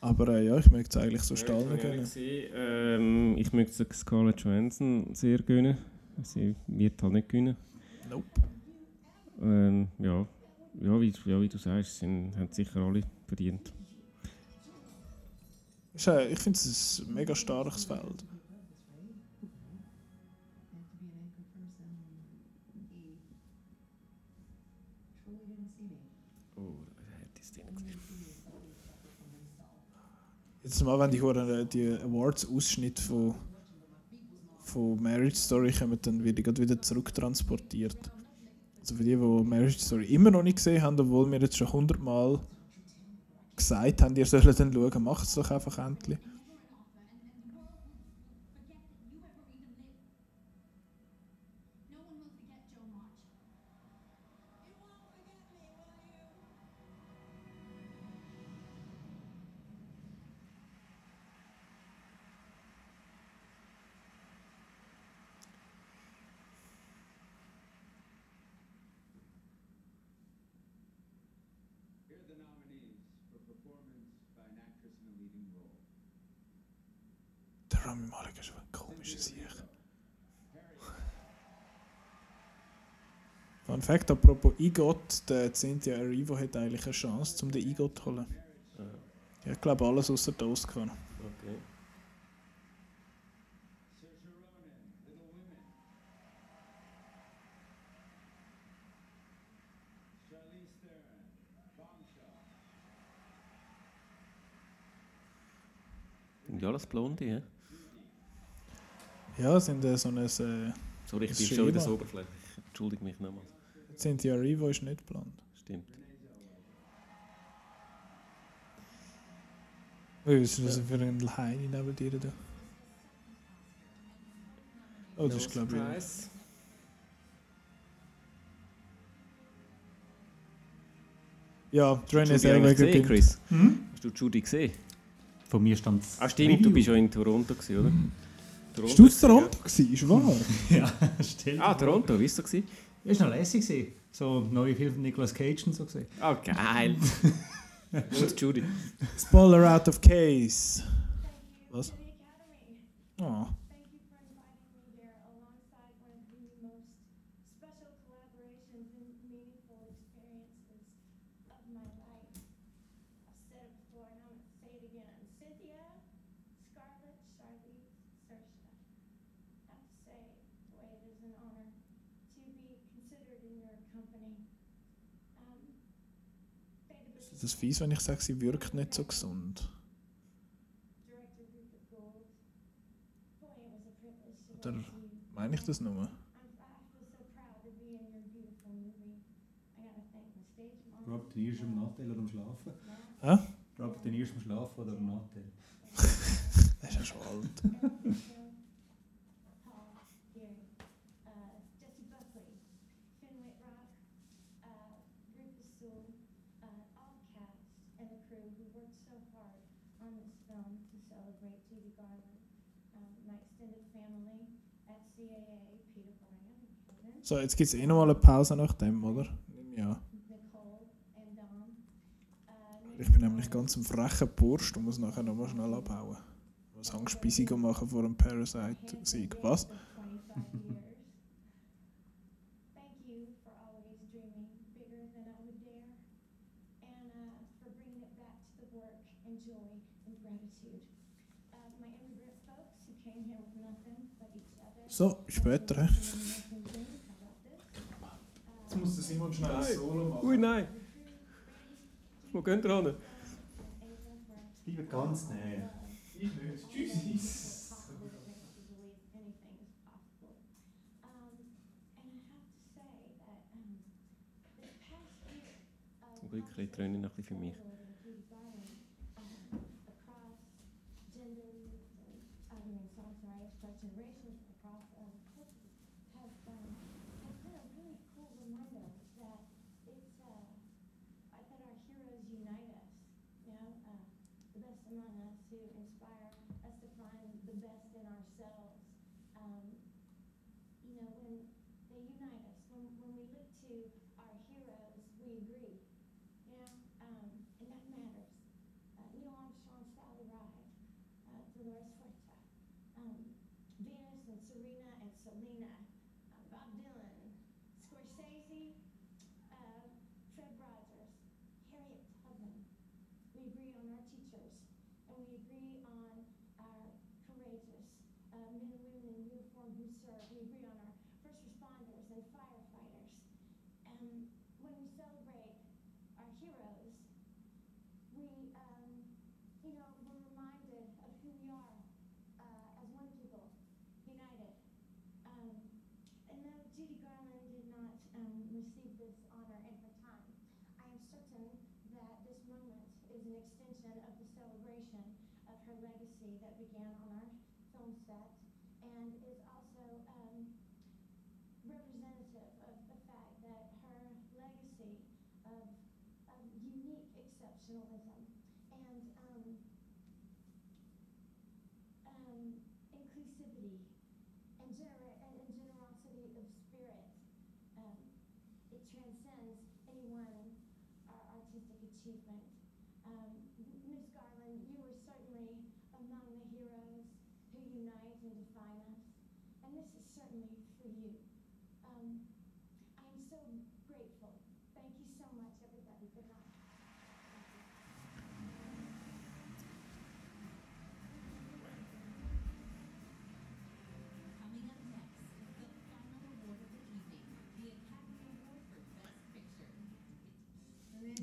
aber äh, ja, ich möchte es eigentlich so ich habe gönnen. gesehen, ähm, ich möchte es Scarlett Johansson sehr gönnen. Sie wird halt nicht gewinnen. Nope. Ähm, ja. Ja, wie, ja, wie du sagst, sind, haben sicher alle verdient. Äh, ich finde es ein mega starkes Feld. Jetzt mal, wenn die, Huren, die Awards-Ausschnitte von, von Marriage Story kommen, dann werde ich wieder zurücktransportiert. Also für die, die Marriage Story immer noch nicht gesehen haben, obwohl wir jetzt schon hundertmal gesagt haben, ihr sollt dann schauen, macht es doch einfach endlich. Fact, apropos IGOT, der Cynthia Erivo hat eigentlich eine Chance, um den IGOT zu holen. Ja, ich glaube alles außer der Oscar. Okay. Sind ja alles Blonde, hä? Ja, sind äh, so ein. Äh, Sorry, ich Das bin schon wieder so oberflächlich. Entschuldige mich nochmals. Cynthia Erivo ist nicht geplant. Stimmt. Ui, was ist für ein Heini neben dir da? Oh, das no ist glaube ich. Ja, Trainer ist eigentlich gesehen, Chris. Hm? Hast du Judy gesehen? Von mir stand es. Ah, stimmt, du bist ja in Toronto, gewesen, oder? Hm. Toronto Bist du in Toronto? Gewesen, ist wahr? ja, stimmt. Ah, Toronto, wie ist das? Das war noch lässig. So neue Film von Nicolas Cage und so. Oh, geil. und Judy. Spoiler out of case. Was? Oh. ist das fies, wenn ich sage, sie wirkt nicht so gesund? Oder meine ich das nur? Robert den Niro ist im Nachteil oder am Schlafen? Hä? Robert De Niro ist im Schlafen oder am Nachteil? das ist ja schon alt. So, jetzt gibt es eh nochmal eine Pause nach dem, oder? Ja. Ich bin nämlich ganz ein frecher Bursch und muss nachher nochmal schnell abhauen. Ich muss Hangspeisigel machen vor einem Parasite-Sieg. Was? So, später muss der Simon schnell nein. ein Solo machen. Ui, nein. Wo geht ihr hin? Bleibe ganz näher. Ich nicht. Tschüss. Zum Glück ein bisschen Tränen für mich.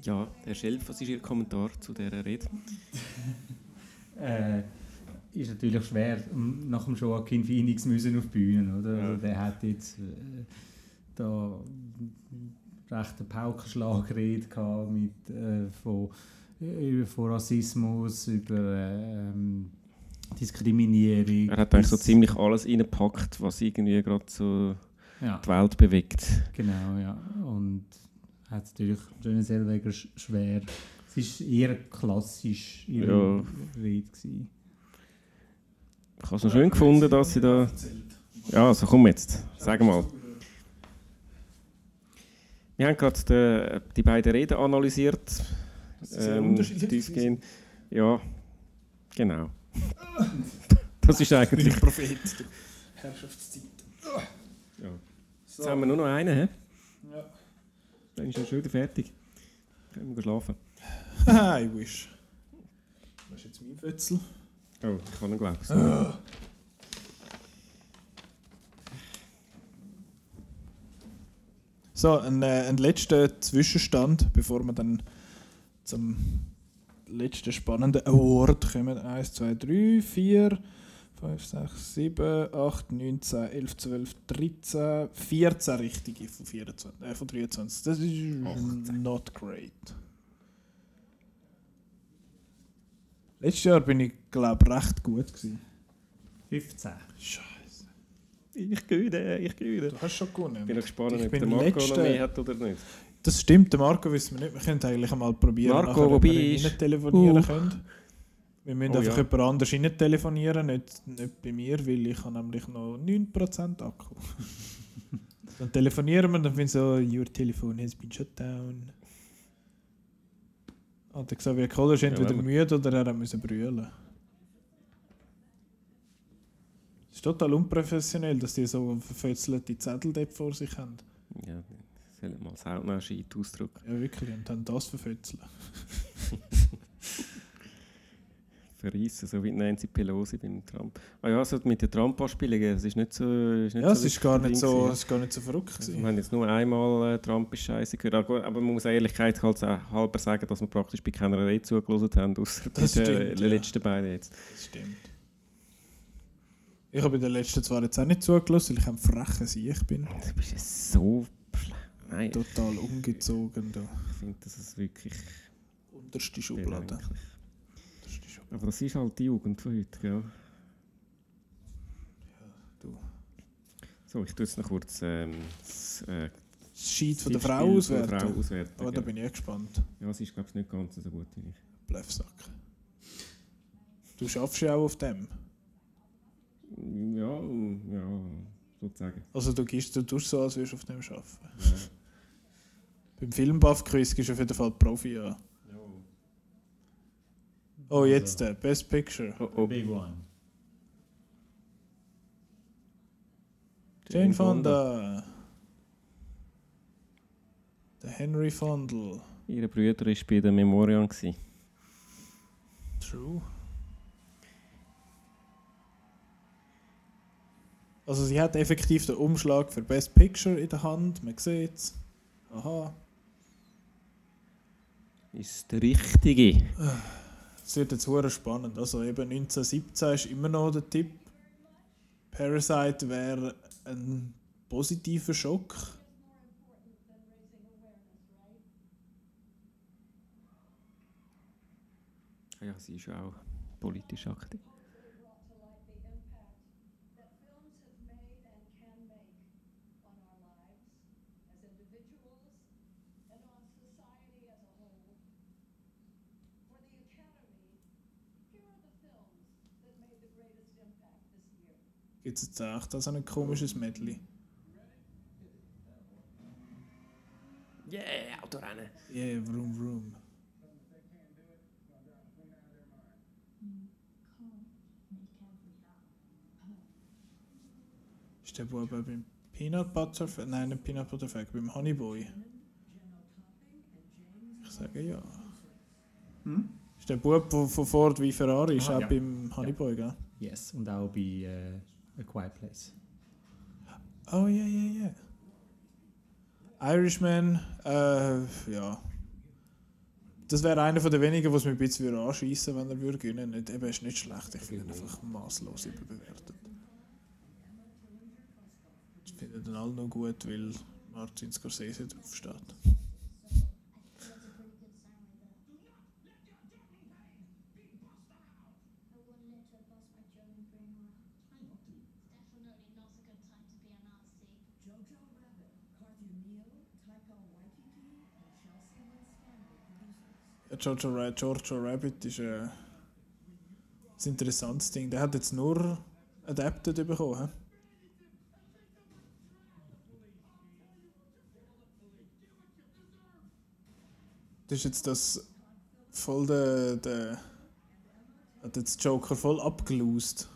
Ja, Herr Schelf, was ist Ihr Kommentar zu dieser Rede? äh, ist natürlich schwer, nach dem Joaquin Phoenix müssen auf die Bühne, oder? Also, ja. Also der hat jetzt äh, da recht einen Paukenschlagrede gehabt mit, äh, von, äh, über, von Rassismus, über äh, Diskriminierung. Er hat eigentlich so ziemlich alles reingepackt, was irgendwie gerade so ja. die Welt bewegt. Genau, ja. Und hat natürlich René Zellweger sch- schwer. Es war eher klassisch ihre Ja. Rede. Gewesen. Ich habe es noch schön gefunden, dass sie da. Ja, also komm jetzt, sag mal. Wir haben gerade die, die beiden Reden analysiert. sehr unterschiedlich tiefgehend. Ja, genau. das ist eigentlich. Prophet. Herrschaftszeit. Ja. Jetzt haben wir nur noch einen, hä? Ja. Dann ist er schon wieder fertig. Können wir schlafen. Haha, I wish. Das ist jetzt mein Fötzel. Oh, ich kann ihn glauben. Ah. So, ein, äh, ein letzter Zwischenstand, bevor wir dann zum letzten spannenden Award kommen. 1, 2, 3, 4, 5, 6, 7, 8, 9, 10, 11, 12, 13, 14 richtige von, 24, äh, von 23. Das ist not great. Letztes Jahr bin ich, glaube recht gut. Gewesen. 15. Scheiße. Ich gewinne, ich gewinne. Du hast schon gewonnen. Ich bin gespannt, Ich ob der Marco letzter- noch mehr hat oder nicht. Das stimmt, der Marco wissen wir nicht. Wir können eigentlich einmal probieren, Marco, nachher, ob wir ihn telefonieren Uh. können. Wir müssen Oh, einfach ja. jemand anders rein telefonieren, nicht, nicht bei mir, weil ich habe nämlich noch 9% Akku. dann telefonieren wir und dann finden so, your telephone has been shut down. Hat er gesagt, wie Koller ist Ja, entweder wenn müde oder er müssen brüllen. Es ist total unprofessionell, dass die so verfötzelte Zettel dort vor sich haben. Ja, soll mal Sauna-Scheit ausdrücken. Ja, wirklich, und dann das verfötzeln. Verreissen, so wie Nancy Pelosi beim Trump. Ah ja, so mit den Trump-Anspielungen, das ist nicht so. Ist nicht Ja, es so ist gar nicht so, ist gar nicht so verrückt Also, wir haben jetzt nur einmal äh, Trump ist scheiße gehört. Aber, man muss Ehrlichkeit halt halber sagen, dass wir praktisch bei keiner Rede zugelassen haben, außer bei den stimmt, ja. letzten beiden jetzt. Das stimmt. Ich habe in den letzten zwar jetzt auch nicht zugelassen, weil ich ein frecher Sieg bin. Du bist ja so. Nein, Total ungezogen. Da. ich finde, das ist wirklich. Unterste Schublade. Aber das ist halt die Jugend von heute, gell? du. So, ich tue jetzt noch kurz ähm, das, äh, Das Sheet von der Frau auswerten. Frau auswerten. Aber da bin ich gespannt. Ja, sie ist, glaube ich, nicht ganz so gut wie ich. Bluffsack. Du schaffst ja auch auf dem. Ja, ja, sozusagen. Also du gehst, du tust so, als würdest du auf dem arbeiten. Ja. Beim Filmbuff-Quiz gehst du auf jeden Fall Profi an. Oh, jetzt der Best Picture. Oh, oh. Big One. Jane Fonda. Der Henry Fondel. Ihre Brüder war bei der Memorial. True. Also sie hat effektiv den Umschlag für Best Picture in der Hand. Man sieht es. Aha. Ist der richtige. Es wird jetzt hure spannend. Also eben 1917 ist immer noch der Tipp. Parasite wäre ein positiver Schock. Ja, sie ist auch politisch aktiv. Gibt es jetzt echt so ein komisches Medley? Yeah, Autorennen. Yeah, vroom vroom. Ist der Bub auch beim Peanut Butter Nein, nicht Peanut Butter Fag, beim Honey Boy. Ich sage ja. Hm? Ist der Bub von, von Ford wie Ferrari, ist Aha, auch ja. beim Honey Ja. Boy, gell? Yes, und auch bei äh, A Quiet Place. Oh ja, ja, ja. Irishman, äh, ja. Das wäre einer von den wenigen, was mich ein bisschen anschießen würde, wenn er würde gewinnen würde. Eben, ist nicht schlecht, ich finde ihn einfach maßlos überbewertet. Ich finde den alle noch gut, weil Martin Scorsese drauf Jojo, Jojo Rabbit ist äh, ein interessantes Ding. Der hat jetzt nur Adapted bekommen. Das ist jetzt das voll der, der hat jetzt Joker voll abgelost.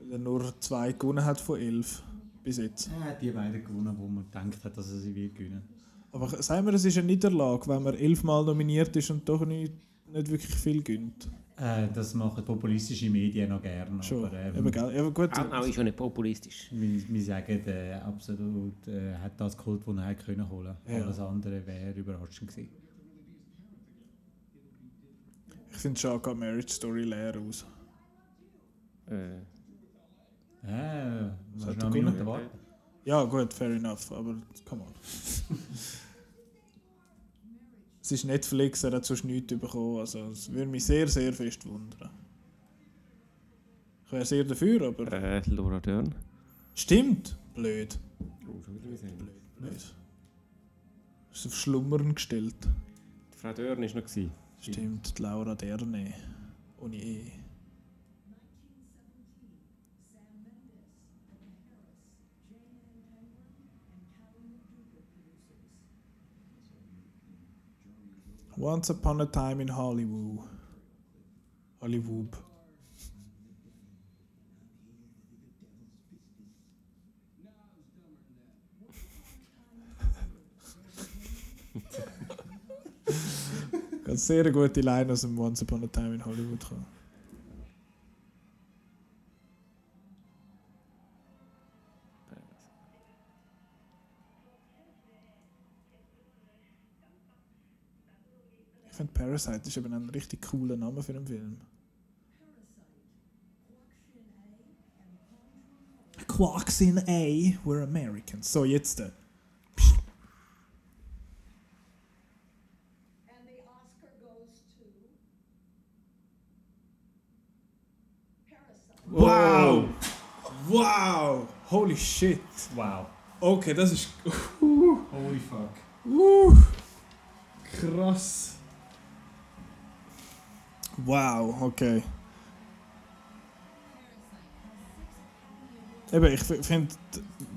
Weil er nur zwei gewonnen hat von elf bis jetzt. Er hat die beiden gewonnen, wo man gedacht hat, dass er sie will gewinnen. Aber sagen wir, es ist eine Niederlage, wenn man elfmal nominiert ist und doch nicht, nicht wirklich viel gönnt. Äh, das machen populistische Medien noch gerne. Schon. Aber, ähm, Eben, gell? Ja, aber gut. Auch, auch ist schon nicht populistisch. Wir, wir sagen, äh, absolut äh, hat das geholt, was er können holen. Ja. Alles andere wäre überraschend gewesen. Ich finde schon geht Marriage Story leer aus. Äh, Äh, Was hat noch er Minute warten. Ja, gut, fair enough, aber come on. es ist Netflix, er hat sonst nichts bekommen, also es würde mich sehr, sehr fest wundern. Ich wäre sehr dafür, aber... äh, Laura Dern. Stimmt! Blöd. Oh, schon wieder gesehen. Blöd. Ist auf Schlummern gestellt. Die Frau Dern war noch. Gewesen. Stimmt, die Laura Derne. Ohne E. Once upon a time in Hollywood. Hollywood. Ganz sehr gute Line aus dem Once Upon a Time in Hollywood kommen. Ich finde Parasite ist eben ein richtig cooler Name für einen Film. Quarks in A, we're Americans. So, jetzt. Äh. And the Oscar goes to Parasite. Wow! Wow! Holy shit! Wow. Okay, das ist. Holy fuck. Uh, krass. Wow, okay. Eben, ich finde,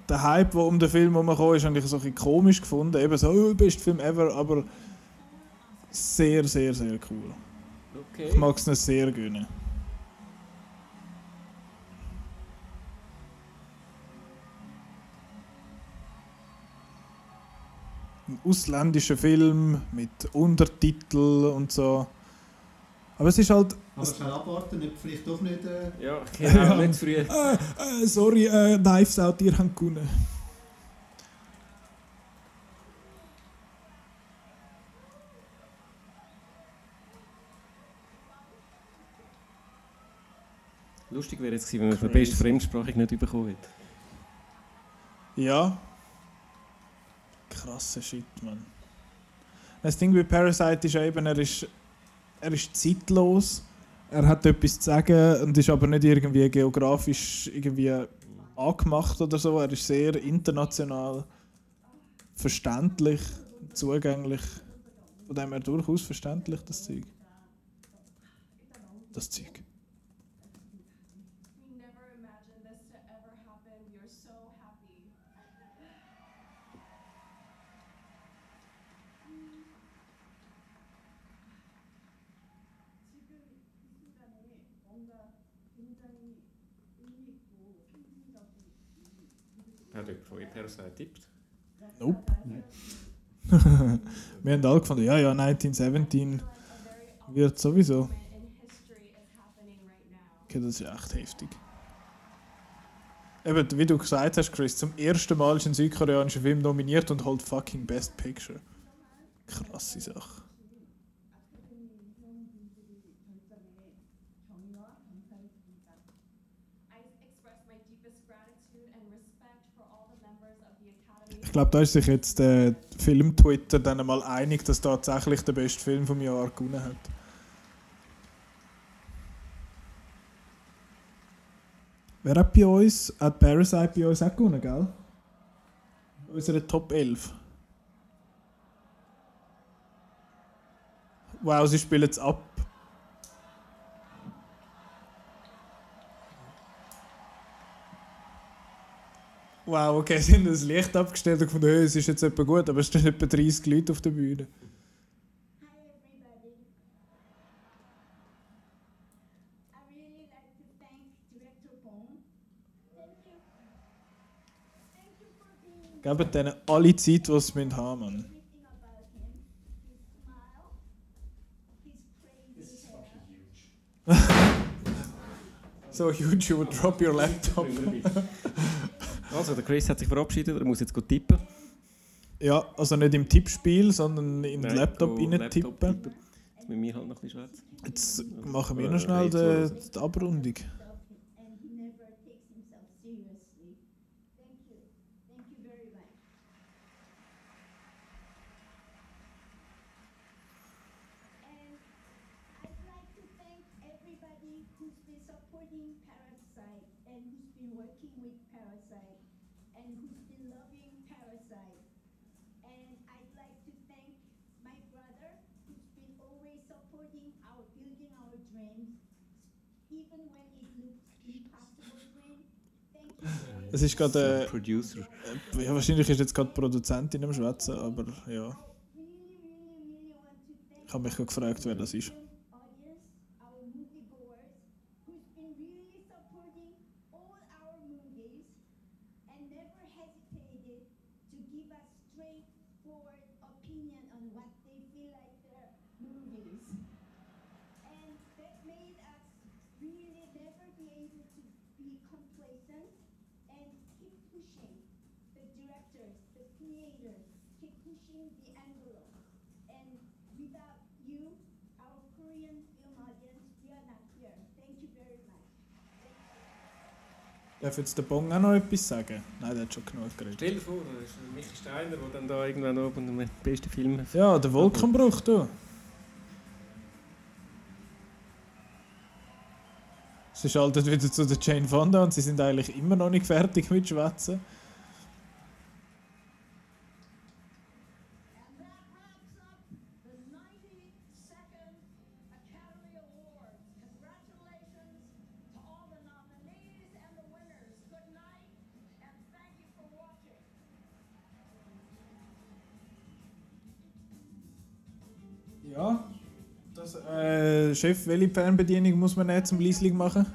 der Hype, der um den Film herumgekommen ist, habe ich so ein bisschen komisch gefunden. Eben so, oh, best Film ever, aber sehr, sehr, sehr cool. Okay. Ich mag es nicht sehr gönnen. Ein ausländischer Film mit Untertitel und so. Aber es ist halt. Aber schnell abwarten, nicht, vielleicht doch nicht. Äh, Ja, genau, nicht zu früh. Äh, äh, sorry, äh, Knives Out, ihr habt gewonnen. Lustig wäre jetzt gewesen, wenn man für Crazy. beste Fremdsprache nicht bekommen hätte. Ja. Krasser Shit, Mann. Das Ding bei Parasite ist ja eben, er ist, er ist zeitlos. Er hat etwas zu sagen und ist aber nicht irgendwie geografisch irgendwie angemacht oder so. Er ist sehr international verständlich, zugänglich. Von dem her durchaus verständlich, das Zeug. Das Zeug. We never imagined this to ever happen. We are so happy. Hat jemand von euch Parasite tippt? Nope. Wir haben alle gefunden, ja, ja, 1917 wird sowieso. Okay, das ist echt heftig. Eben, wie du gesagt hast, Chris, zum ersten Mal ist ein südkoreanischer Film nominiert und holt fucking Best Picture. Krasse Sache. I express my deepest gratitude and respect for all the members of the Academy. Ich glaube, da ist sich jetzt der Film-Twitter dann mal einig, dass tatsächlich der beste Film vom Jahr gewonnen hat. Wer hat bei uns, hat Parasite bei uns auch gewonnen, gell? Unsere Top 11. Wow, sie spielen es ab. Wow, okay, sie haben das Licht abgestellt und gefunden, hey, es ist jetzt etwa gut, aber es stehen etwa 30 Leute auf der Bühne. Gebt denen alle Zeit, die sie haben müssen. So huge, you would drop your laptop. Also, der Chris hat sich verabschiedet, er muss jetzt go tippen. ja, also nicht im Tippspiel, sondern im Nein, Laptop rein tippen. tippen. Jetzt müssen wir halt noch ein bisschen schwätzen. Jetzt machen wir noch schnell die, die Abrundung. and he never takes himself seriously. Thank you. Thank you very much. And I'd like to thank everybody who's been supporting Parasite and who's been working with Parasite and who's been loving Parasite. And I'd like to thank my brother who's been always supporting our building our dreams even when it looks impossible dream. Thank you very Es ist gerade. Producer. Äh, ja, wahrscheinlich ist jetzt gerade Produzentin am Schwätzen, aber ja. Ich habe mich gerade gefragt, wer das ist. audience, our moviegoers, who's been really supporting all our movies and never hesitated to give us straightforward opinion on what they feel like their movies. And that made us really never be able to be complacent and keep pushing the directors, the creators, keep pushing the envelope. And without you, our Korean film audience, we are not here. Thank you very much. Darf jetzt der Bong auch noch etwas sagen? Nein, der hat schon genug geredet. Stell dir vor, da ist Michi Steiner, der dann da irgendwann oben den besten Film Ja, der Wolkenbruch, du. Sie schaltet wieder zu der Jane Fonda und sie sind eigentlich immer noch nicht fertig mit Schwätzen. Chef, welche Fernbedienung muss man jetzt zum Liesling machen?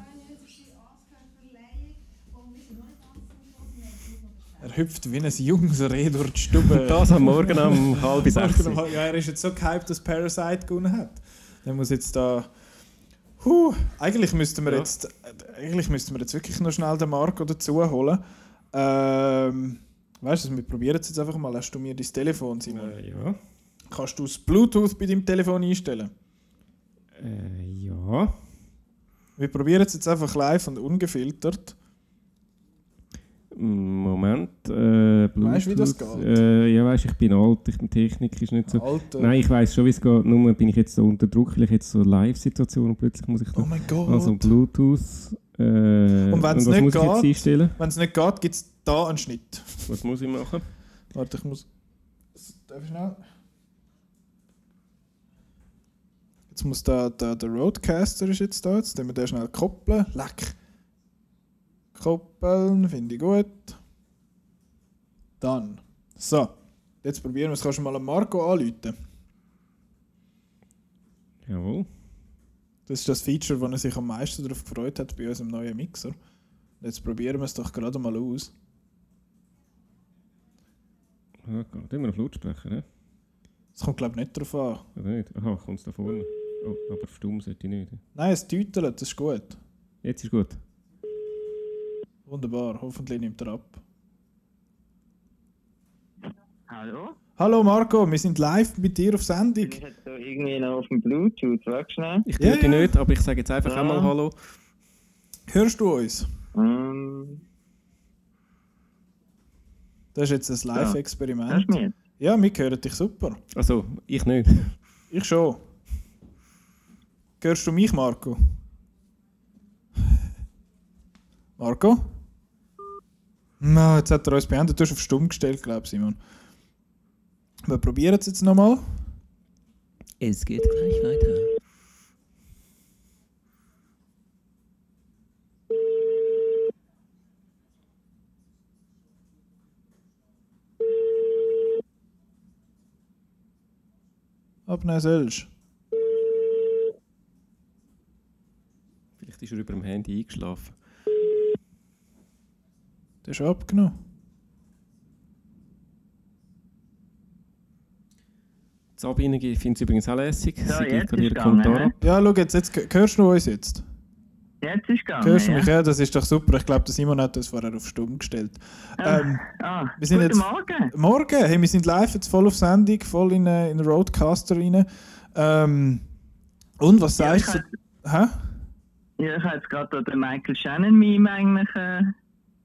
Er hüpft wie ein junges Reh durch die Stube. Das am Morgen um halb sechs. Ja, er ist jetzt so gehypt, dass Parasite gewonnen hat. Der muss jetzt da. Huh, eigentlich müssten wir Ja. jetzt, eigentlich müssten wir jetzt wirklich noch schnell den Marco dazu holen. Ähm, weißt du, wir probieren es jetzt einfach mal. Hast du mir dein Telefon, Simon? Äh, ja. Kannst du das Bluetooth bei deinem Telefon einstellen? Äh, ja. Wir probieren es jetzt einfach live und ungefiltert. Moment. Äh, Weißt du, wie das geht? Äh, ja, weißt, ich bin alt, ich, die Technik ist nicht so. Alt, äh. Nein, ich weiß schon, wie es geht. Nur bin ich jetzt so unter Druck, weil ich jetzt so Live-Situation und plötzlich muss ich da. Oh mein Gott. Also Bluetooth. Äh, Und wenn es nicht geht, einstellen? wenn es nicht geht, gibt es da einen Schnitt. Was muss ich machen? Warte, ich muss. Darf ich schnell? Jetzt muss da, da der Roadcaster ist jetzt da. Jetzt müssen wir den schnell koppeln. Leck. Koppeln, finde ich gut. Dann. So. Jetzt probieren wir es. Kannst du mal an Marco anrufen? Jawohl. Das ist das Feature, wo er sich am meisten darauf gefreut hat bei unserem neuen Mixer. Jetzt probieren wir es doch gerade mal aus. Ja, geht immer auf Lautsprecher, ne? Es kommt, glaube ich, nicht darauf an. Oder nicht? Aha, kommt es da vorne. Oh, aber stumm sollte ich nicht. Nein, es tütelt, das ist gut. Jetzt ist gut. Wunderbar, hoffentlich nimmt er ab. Hallo? Hallo Marco, wir sind live mit dir auf Sendung. Ich hätte da irgendwie noch auf dem Bluetooth, warte schnell. Ich tue dich nicht, aber ich sage jetzt einfach Ja. einmal Hallo. Hörst du uns? Ähm, Das ist jetzt ein Live-Experiment. Hörst du mich jetzt? Ja, wir hören dich super. Also, ich nicht. Ich schon. Hörst du mich, Marco? Marco? Na, jetzt hat er uns beendet. Du hast auf Stumm gestellt, glaube ich, Simon. Wir probieren es jetzt nochmal. Es geht gleich weiter. Abnehmen sollst. Ist er über dem Handy eingeschlafen. Der ist abgenommen. Sabine ich finde es übrigens auch lässig. So, Sie jetzt gerade ist ihren Kommentar ab. Ja, schau, jetzt, jetzt hörst du uns jetzt. Jetzt ist gegangen. Hörst du ja. mich? Ja, das ist doch super. Ich glaube, der Simon hat das vorher auf Stumm gestellt. Ähm, Ah, wir sind guten jetzt, Morgen. Morgen. Hey, wir sind live jetzt voll auf Sendung, voll in, äh, in den Roadcaster rein. Ähm, und was Ja, sagst ich du? Hä? Ja, ich habe jetzt gerade den Michael Shannon-Meme eigentlich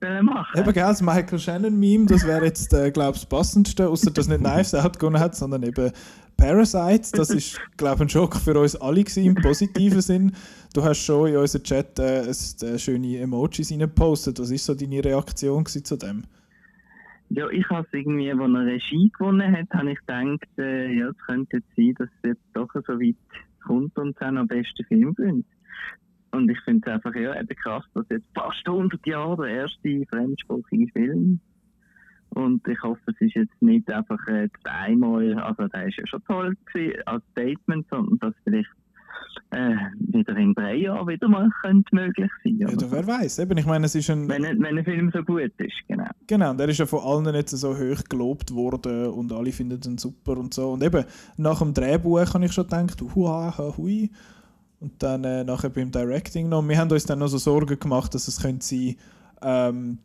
äh, machen. Eben, gell, das Michael Shannon-Meme, das wäre jetzt, äh, glaube ich, das passendste, außer dass nicht Knives Out gewonnen hat, sondern eben Parasite. Das ist, glaube ich, ein Schock für uns alle gewesen, im positiven Sinn. Du hast schon in unseren Chat äh, äh, schöne Emojis reingepostet. Was ist so deine Reaktion zu dem? Ja, ich habe es irgendwie, als er Regie gewonnen hat, habe ich gedacht, äh, ja, es könnte jetzt sein, dass es jetzt doch so weit kommt und auch noch besten Film gewinnt. Und ich finde es einfach ja, eben krass, dass jetzt fast 100 Jahre der erste fremdsprachige Film und ich hoffe, es ist jetzt nicht einfach äh, einmal, also der ist ja schon toll gewesen, als Statement, sondern dass vielleicht äh, wieder in drei Jahren wieder mal könnte möglich sein. Ja, oder wer weiß. Eben, ich meine, es ist ein. Wenn, ein- wenn ein Film so gut ist, genau. Genau, der ist ja von allen jetzt so hoch gelobt worden und alle finden ihn super und so. Und eben, nach dem Drehbuch habe ich schon gedacht, huha, ha, hui. Und dann äh, nachher beim Directing noch. Wir haben uns dann noch so Sorgen gemacht, dass es könnte sein, ähm,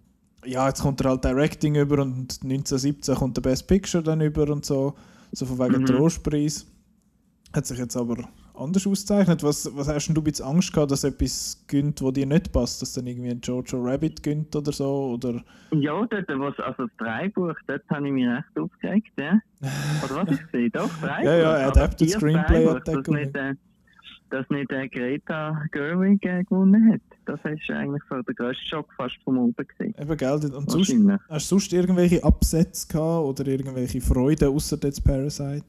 ja, jetzt kommt er halt Directing über und 1917 kommt der Best Picture dann über und so. So von wegen Mhm. Trostpreis. Hat sich jetzt aber anders ausgezeichnet. Was, was hast denn du ein bisschen Angst gehabt, dass etwas gönnt, wo dir nicht passt? Dass dann irgendwie ein Jojo Rabbit gönnt oder so? Oder Ja, dort, was, also das Dreibuch, dort habe ich mich recht aufgeregt, ja. Oder was ich gesehen? Doch, Dreibuch. Ja, ja, Adapted Screenplay Dreibuch, der dass nicht, äh, dass nicht äh, Greta Gerwig äh, gewonnen hat. Das ist eigentlich so der grösste Schock fast vom Oben gesehen. Eben, gell? Und sonst, hast du sonst irgendwelche Absätze gehabt oder irgendwelche Freuden außer jetzt Parasite?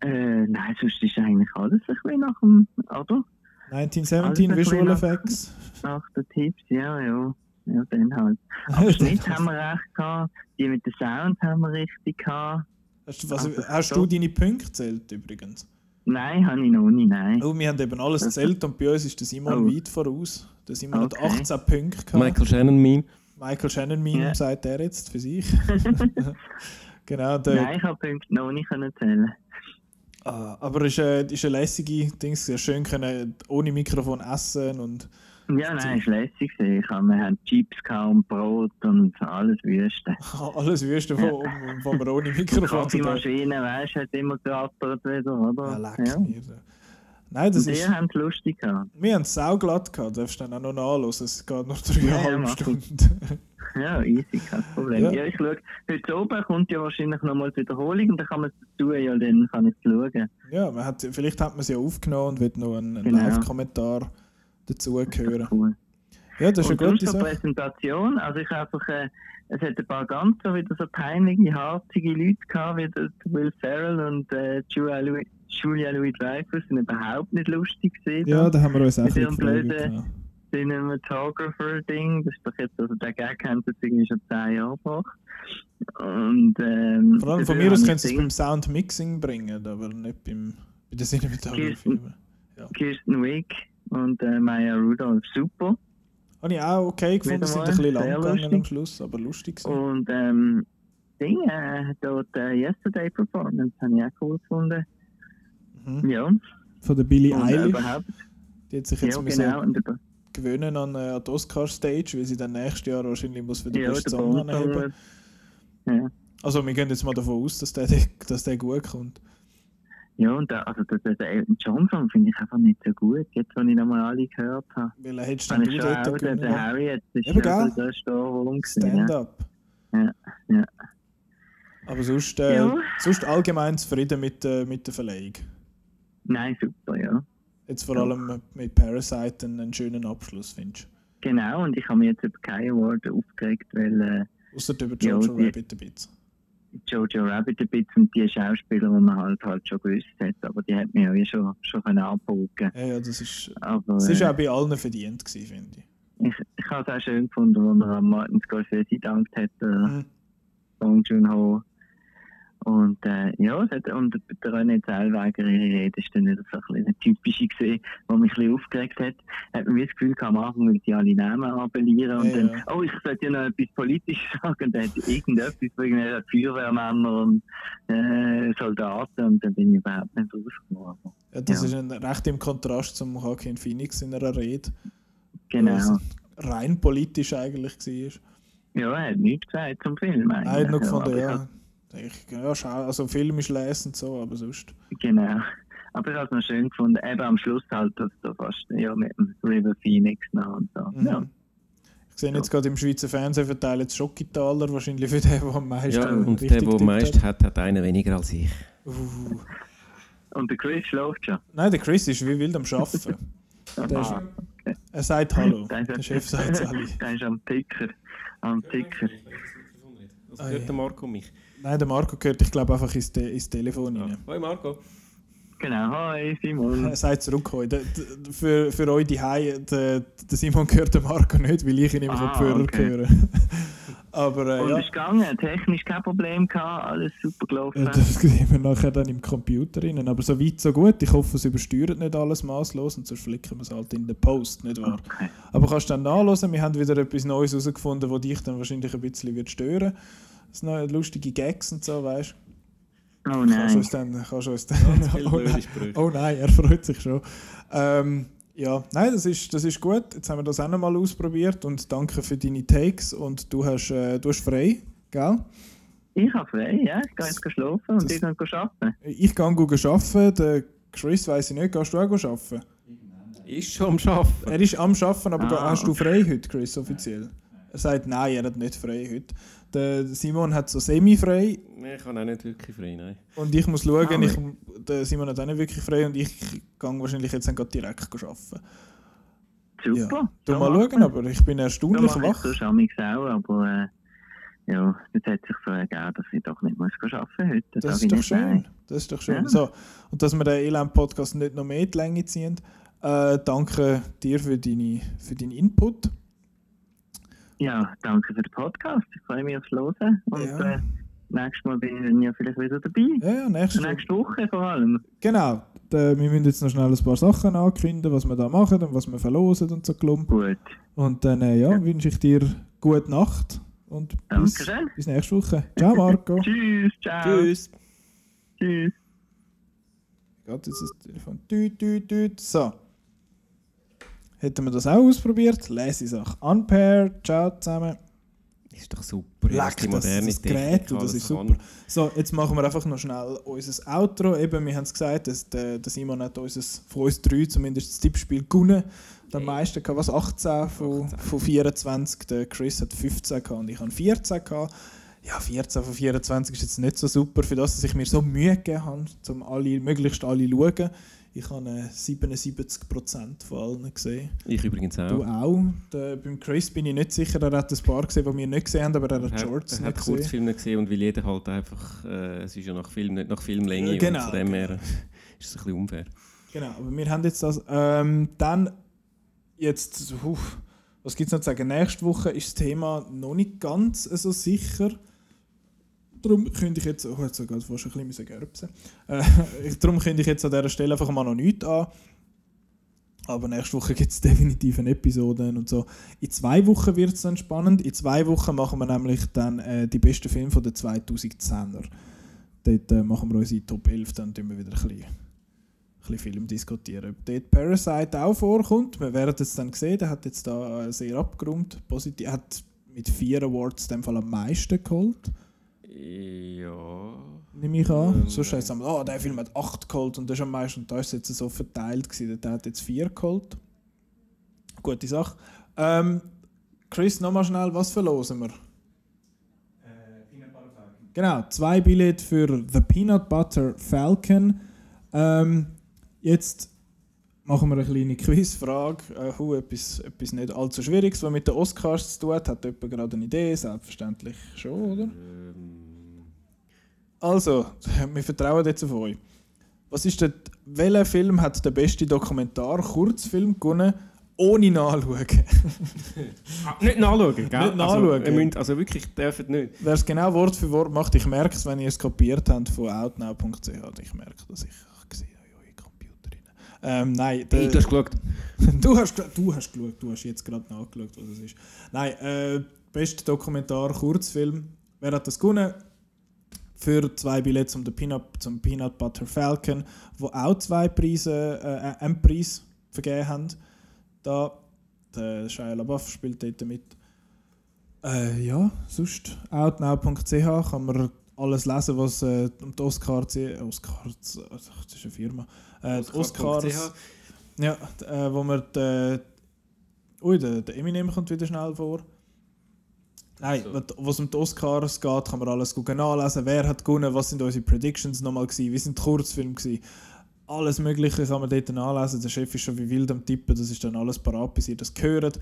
Äh, nein, sonst ist eigentlich alles ein bisschen nach dem, oder? 1917 Alles ein Visual Effects. Nach den Tipps, ja, ja. Ja, dann halt. Aber Schnitt haben wir recht gehabt, die mit dem Sound haben wir richtig gehabt. Hast, du- was, Also, hast du deine Punkte gezählt übrigens? Nein, habe ich noch nicht, nein. Oh, wir haben eben alles Das- gezählt und bei uns ist der Simon Oh. weit voraus. Der Simon hat Okay. 18 Punkte gehabt. Michael Shannon Meme. Michael Shannon Meme Ja. sagt er jetzt für sich. genau, der, Nein, ich habe Punkte noch nicht können zählen. Ah, aber es ist, äh, ist eine lässige Dings, sehr schön können ohne Mikrofon essen und Ja, nein, es war lässig. Ich habe, wir haben Chips und Brot und alles Wüste. alles Wüste, wo, wo man ohne Die Mikrofon zu Kaffeemaschine, weißt du, hat immer gerattert wieder, oder? Ja, leck mir. Nein, das und ist. habt es lustig gehabt. Wir haben es sauglatt gehabt, darfst du dann auch noch nachhören. Es geht Ja, ja, dreieinhalb ich. Stunden. Ja, easy, kein Problem. Ja. Ja, ich schaue, heute oben kommt ja wahrscheinlich nochmal die Wiederholung und dann kann man es tun, ja, dann kann ich es schauen. Ja, man hat, vielleicht hat man es ja aufgenommen und wird noch einen, einen Genau. Live-Kommentar dazu hören. Cool. Ja, das ist und eine gute Sache. Präsentation, also ich einfach, äh, es hat ein paar ganz so wieder so peinliche, harzige Leute gehabt, wie der Will Ferrell und äh, Julia Louis, Julia Louis Dreyfus, sind überhaupt nicht lustig gesehen. Ja, da haben wir uns auch Mit ein ihrem blöden ja. Cinematographer-Ding, das ist doch jetzt, also der Gag haben sie jetzt irgendwie schon zehn Jahre gebracht. Und, ähm, Vor allem von mir aus können ich sie es beim Sound-Mixing bringen, aber nicht beim, bei der Cinematography. Kirsten, Kirsten Wick und äh, Maya Rudolph, super. Habe ich auch okay gefunden, sind ein bisschen lang gegangen am Schluss, aber lustig gewesen. Und ähm, Ding, äh, dort äh, Yesterday Performance habe ich auch cool gefunden. Mhm. Ja. Von der Billie Und, äh, Eilish. überhaupt. Die hat sich jetzt Ja, genau. Und gewöhnen an, äh, an die Oscar-Stage, weil sie dann nächstes Jahr wahrscheinlich muss für den ja, besten Song anheben. Ja. Also wir gehen jetzt mal davon aus, dass der, dass der gut kommt. Ja, und der, also der, der, der Elton John Song finde ich einfach nicht so gut. Jetzt, wenn ich nochmal alle gehört habe. Weil er hättest dann du schon dort auch, können, der ja. Harriet, das ist ja gewesen, Stand-up. Ja, ja. Aber sonst, äh, Ja. sonst allgemein zufrieden mit, äh, mit der Verleihung. Nein, super, ja. Jetzt vor allem mit Parasite einen, einen schönen Abschluss, findest Genau, und ich habe mich jetzt über keinen Award aufgeregt, weil, äh, du? Außer über Ja, Jojo die- Rabbit ein bisschen. Jojo Rabbit ein bisschen und die Schauspieler, die man halt, halt schon gewusst hat, aber die hat man ja eh schon, schon können abbogen. Ja, ja, das ist, Aber, das ist äh, auch bei allen verdient gewesen, finde ich. ich, ich habe es auch schön gefunden, als er an Martin Scorsese gedankt hat, äh, Mhm. Bong Joon-ho. Und äh, ja, es hat, und der René Zellweger, ihre Rede ist dann wieder so ein eine typische gesehen, die mich ein bisschen aufgeregt hat. Hat man das Gefühl am Anfang will die alle Namen appellieren und Ja, dann, ja. oh, ich sollte ja noch etwas Politisches sagen und dann hat irgendetwas wegen einer Feuerwehrmänner und äh, Soldaten und dann bin ich überhaupt nicht rausgekommen. Ja, das Ja. ist ein, recht im Kontrast zum Joaquin Phoenix in einer Rede. Genau. Was rein politisch eigentlich war. Ja, er hat nichts gesagt zum Film eigentlich. Nein, nur gefunden, aber ich ja. Ich, ja, schau, also Film ist lesen und so, aber sonst. Genau. Aber ich habe es noch schön gefunden, eben am Schluss halt, dass da fast ja, mit dem River Phoenix noch und so. Mhm. Ja. Ich sehe jetzt gerade im Schweizer Fernsehen verteilen jetzt Schockitaler, wahrscheinlich für den, der am meisten Ja, und der, der am meisten hat, hat einen weniger als ich. Uh. Und der Chris schläft schon. Nein, der Chris ist wie wild am Arbeiten. Der ist, Ah, okay. er sagt Hallo. Der Chef sagt es alle. Der ist am Ticker. Am Ticker. Was Ah, ja. der Marco mich? Nein, der Marco gehört, ich glaube, einfach ins, Te ins Telefon rein. Hoi Marco. Genau, hi Simon. Er sagt. Der- der- Für, für euch die Hause, der, der Simon gehört dem Marco nicht, weil ich ihn im Ah, Kopfhörer okay. höre. Aber äh, Und ja, ist gegangen, technisch kein Problem gehabt, alles super gelaufen. Ja, das sehen wir nachher dann im Computer rein. Aber so weit, so gut. Ich hoffe, es übersteuert nicht alles maßlos und sonst flicken wir es halt in den Post, nicht wahr? Okay. Aber kannst du dann nachlesen, wir haben wieder etwas Neues herausgefunden, das dich dann wahrscheinlich ein bisschen wird stören Das neue lustige Gags und so, weißt Oh du? Kannst du nein. uns dann. Kannst du uns dann oh, nein. Oh nein, er freut sich schon. Ähm, ja, nein, das ist, das ist gut. Jetzt haben wir das auch noch mal ausprobiert und danke für deine Takes. Und du hast, äh, du hast frei, gell? Ich habe frei, ja. Ich gehe jetzt schlafen und Das- ich gehe arbeiten. Ich gehe gut arbeiten. Der Chris weiss ich nicht, gehst du auch gut arbeiten? Ist schon am Arbeiten. Er ist am Arbeiten, aber Ah, hast du frei heute, Chris, offiziell? Er sagt, nein, er hat nicht frei heute. Der Simon hat so semi-frei Ich habe auch nicht wirklich frei, nein. und ich muss schauen, Ah, ich, der Simon hat auch nicht wirklich frei und ich gehe wahrscheinlich jetzt dann gerade direkt arbeiten. Super. Ja. Du so mal schauen, aber ich bin So erstaunlich ich wach. amigs auch, aber äh, ja, jetzt hat sich so ergeben, dass ich doch nicht muss arbeiten heute. Das sag ist ich doch schön. nein. Das ist doch schön. Ja. So, und dass wir den Elend-Podcast nicht noch mehr in die Länge ziehen. Äh, danke dir für, deine, für deinen Input. Ja, danke für den Podcast. Ich freue mich aufs Hören. Und Ja. äh, nächstes Mal bin ich ja vielleicht wieder dabei. Ja, ja, nächstes Nächste Woche vor allem. Genau. Wir müssen jetzt noch schnell ein paar Sachen ankündigen, was wir da machen und was wir verlosen und so klump. Gut. Und dann äh, ja, wünsche ich dir gute Nacht und bis, bis nächste Woche. Ciao Marco. Tschüss, ciao. Tschüss. Tschüss. Geht jetzt das Telefon. Tüt, tüt, tüt. So. Hätten wir das auch ausprobiert? Lese Sache. Unpaired. Ciao zusammen. Ist doch super. Leck, die das, moderne das Gerät, und das ist kann. super. So, jetzt machen wir einfach noch schnell unser Outro. Eben, wir haben es gesagt, dass der, der Simon hat unseres, von uns drei zumindest das Tippspiel gewonnen. Der meiste hatte was 18 von, 18. von 24. Der Chris hat 15 gehabt und ich habe 14 gehabt. Ja, 14 von 24 ist jetzt nicht so super, für das, dass ich mir so Mühe gegeben habe, um alle, möglichst alle zu schauen. Ich habe äh, 77% von allen gesehen. Ich übrigens auch. Du auch. Der, beim Chris bin ich nicht sicher, er hat ein paar gesehen, die wir nicht gesehen haben, aber er hat Er Shorts er nicht hat gesehen. Kurzfilme gesehen und weil jeder halt einfach, äh, es ist ja nach Film, nicht nach Filmlänge genau. und von dem her ist es ein bisschen unfair. Genau, aber wir haben jetzt das. Ähm, dann, jetzt, uff, was gibt es noch zu sagen? Nächste Woche ist das Thema noch nicht ganz so sicher. Darum könnte ich jetzt, oh, jetzt sogar fast ein bisschen gerbsen. Äh, darum könnte ich jetzt an dieser Stelle einfach mal noch nichts an. Aber nächste Woche gibt es definitiv eine Episode und so. In zwei Wochen wird es dann spannend. In zwei Wochen machen wir nämlich dann äh, die besten Filme von den 2010er. Dort äh, machen wir unsere Top 11, dann tun wir wieder ein bisschen, ein bisschen Film diskutieren. Ob dort Parasite auch vorkommt, wir werden es dann sehen. Der hat jetzt da äh, sehr abgerundet. Positiv, hat mit vier Awards in dem Fall am meisten geholt, Ja. nehme ich an. Ähm, Sonst heißt es oh, der Film hat acht geholt und das ist am meisten. Und da ist es jetzt so verteilt gewesen. Der hat jetzt vier geholt. Gute Sache. Ähm, Chris, nochmal schnell, was verlosen wir? Genau, zwei Billette für The Peanut Butter Falcon. Ähm, jetzt machen wir eine kleine Quizfrage. Äh, hu, etwas, etwas nicht allzu Schwieriges, was mit den Oscars zu tun hat. Hat jemand gerade eine Idee? Selbstverständlich schon, oder? Also, wir vertrauen jetzt auf euch. Was ist der, welcher Film hat den besten Dokumentar-Kurzfilm gewonnen, ohne nachschauen? Ah, nicht nachschauen, gell? Nicht nachschauen. Also, ihr müsst, also wirklich, dürfen nicht. Wer es genau Wort für Wort macht, ich merke es, wenn ihr es kopiert habt von outnow.ch. Ich merke, dass ich sehe eure Computer rein. Ähm, nein, Hey, du hast geschaut. du, hast, du hast geschaut, du hast jetzt gerade nachgeschaut, was es ist. Nein, äh, bester Dokumentar, Kurzfilm. Wer hat das gewonnen? Für zwei Billette zum, Peanut, zum Peanut Butter Falcon, wo auch zwei Preise, äh, einen Preis vergeben haben. Da, der Shia LaBeouf spielt dort mit. Äh, ja, sonst outnow.ch kann man alles lesen, was äh, um die Oscars, Oscars, also, das ist eine Firma, äh, die Oscar.ch. Oscars, ja, äh, wo man die, ui, der, der Eminem kommt wieder schnell vor. Nein, So. was um die Oscars geht, kann man alles gut nachlesen. Wer hat gewonnen, was sind unsere Predictions nochmal gewesen, wie sind die Kurzfilme gewesen. Alles Mögliche kann man dort nachlesen. Der Chef ist schon wie wild am Tippen, das ist dann alles parat, bis ihr das hört.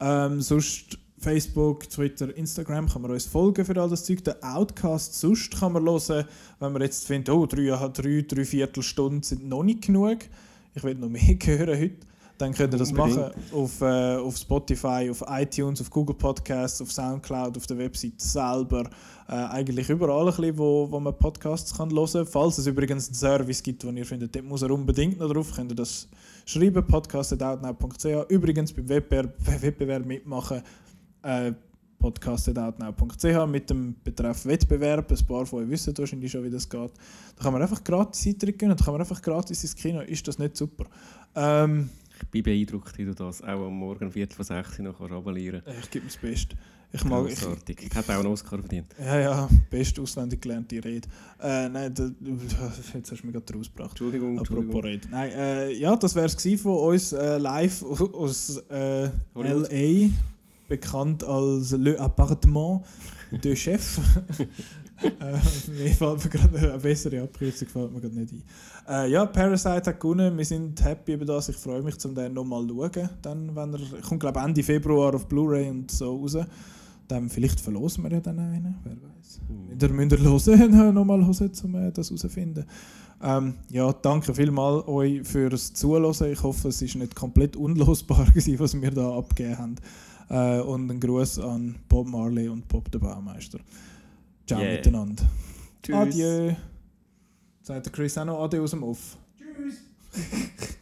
Ähm, sonst Facebook, Twitter, Instagram kann man uns folgen für all das Zeug. Den Outcast sonst kann man hören, wenn man jetzt findet, oh, drei, drei, drei Viertelstunden sind noch nicht genug. Ich will noch mehr hören heute. Dann könnt ihr das Unbedingt. machen auf, äh, auf Spotify, auf iTunes, auf Google Podcasts, auf Soundcloud, auf der Website selber. Äh, eigentlich überall, ein bisschen, wo, wo man Podcasts kann hören kann. Falls es übrigens einen Service gibt, den ihr findet, dort muss er unbedingt noch drauf, könnt ihr das schreiben, podcast.outnow.ch. Übrigens beim Wettbewerb, Wettbewerb mitmachen, äh, podcast.outnow.ch mit dem Betreff Wettbewerb. Ein paar von euch wissen wahrscheinlich schon, wie das geht. Da kann man einfach gratis Eintritt gönnen, da kann man einfach gratis ins Kino. Ist das nicht super? Ähm, Ich bin beeindruckt, wie du das auch am Morgen Viertel vor sechs noch abonnieren ich gebe mir das Beste. Ich mag, ich, Grossartig. Ich hätte auch einen Oscar verdient. Ja, ja, best auswendig gelernte Rede. Äh, nein, da, jetzt hast du mich gerade rausgebracht. Entschuldigung, Apropos. Rede. Nein, äh, ja, das wäre es von uns äh, live aus äh. L.A., bekannt als Le Appartement de Chef. äh, mir fällt mir gerade eine bessere Abkürzung fällt mir gerade nicht ein. Äh, ja, Parasite hat gewonnen. Wir sind happy über das. Ich freue mich, um den nochmal zu schauen. Dann, wenn er kommt, glaube Ende Februar auf Blu-ray und so raus. Dann vielleicht verlosen wir ja dann einen, wer weiß. Hm. Da müsst ihr hören, nochmal hören, um äh, das herauszufinden. Ähm, ja, danke vielmals euch fürs Zuhören. Ich hoffe, es ist nicht komplett unlosbar, gewesen, was wir da abgegeben haben. Äh, und ein Gruß an Bob Marley und Bob der Baumeister. Ciao Yeah. miteinander. Tschüss. Adieu. Sagt der Chris auch noch Adieu aus dem Off. Tschüss!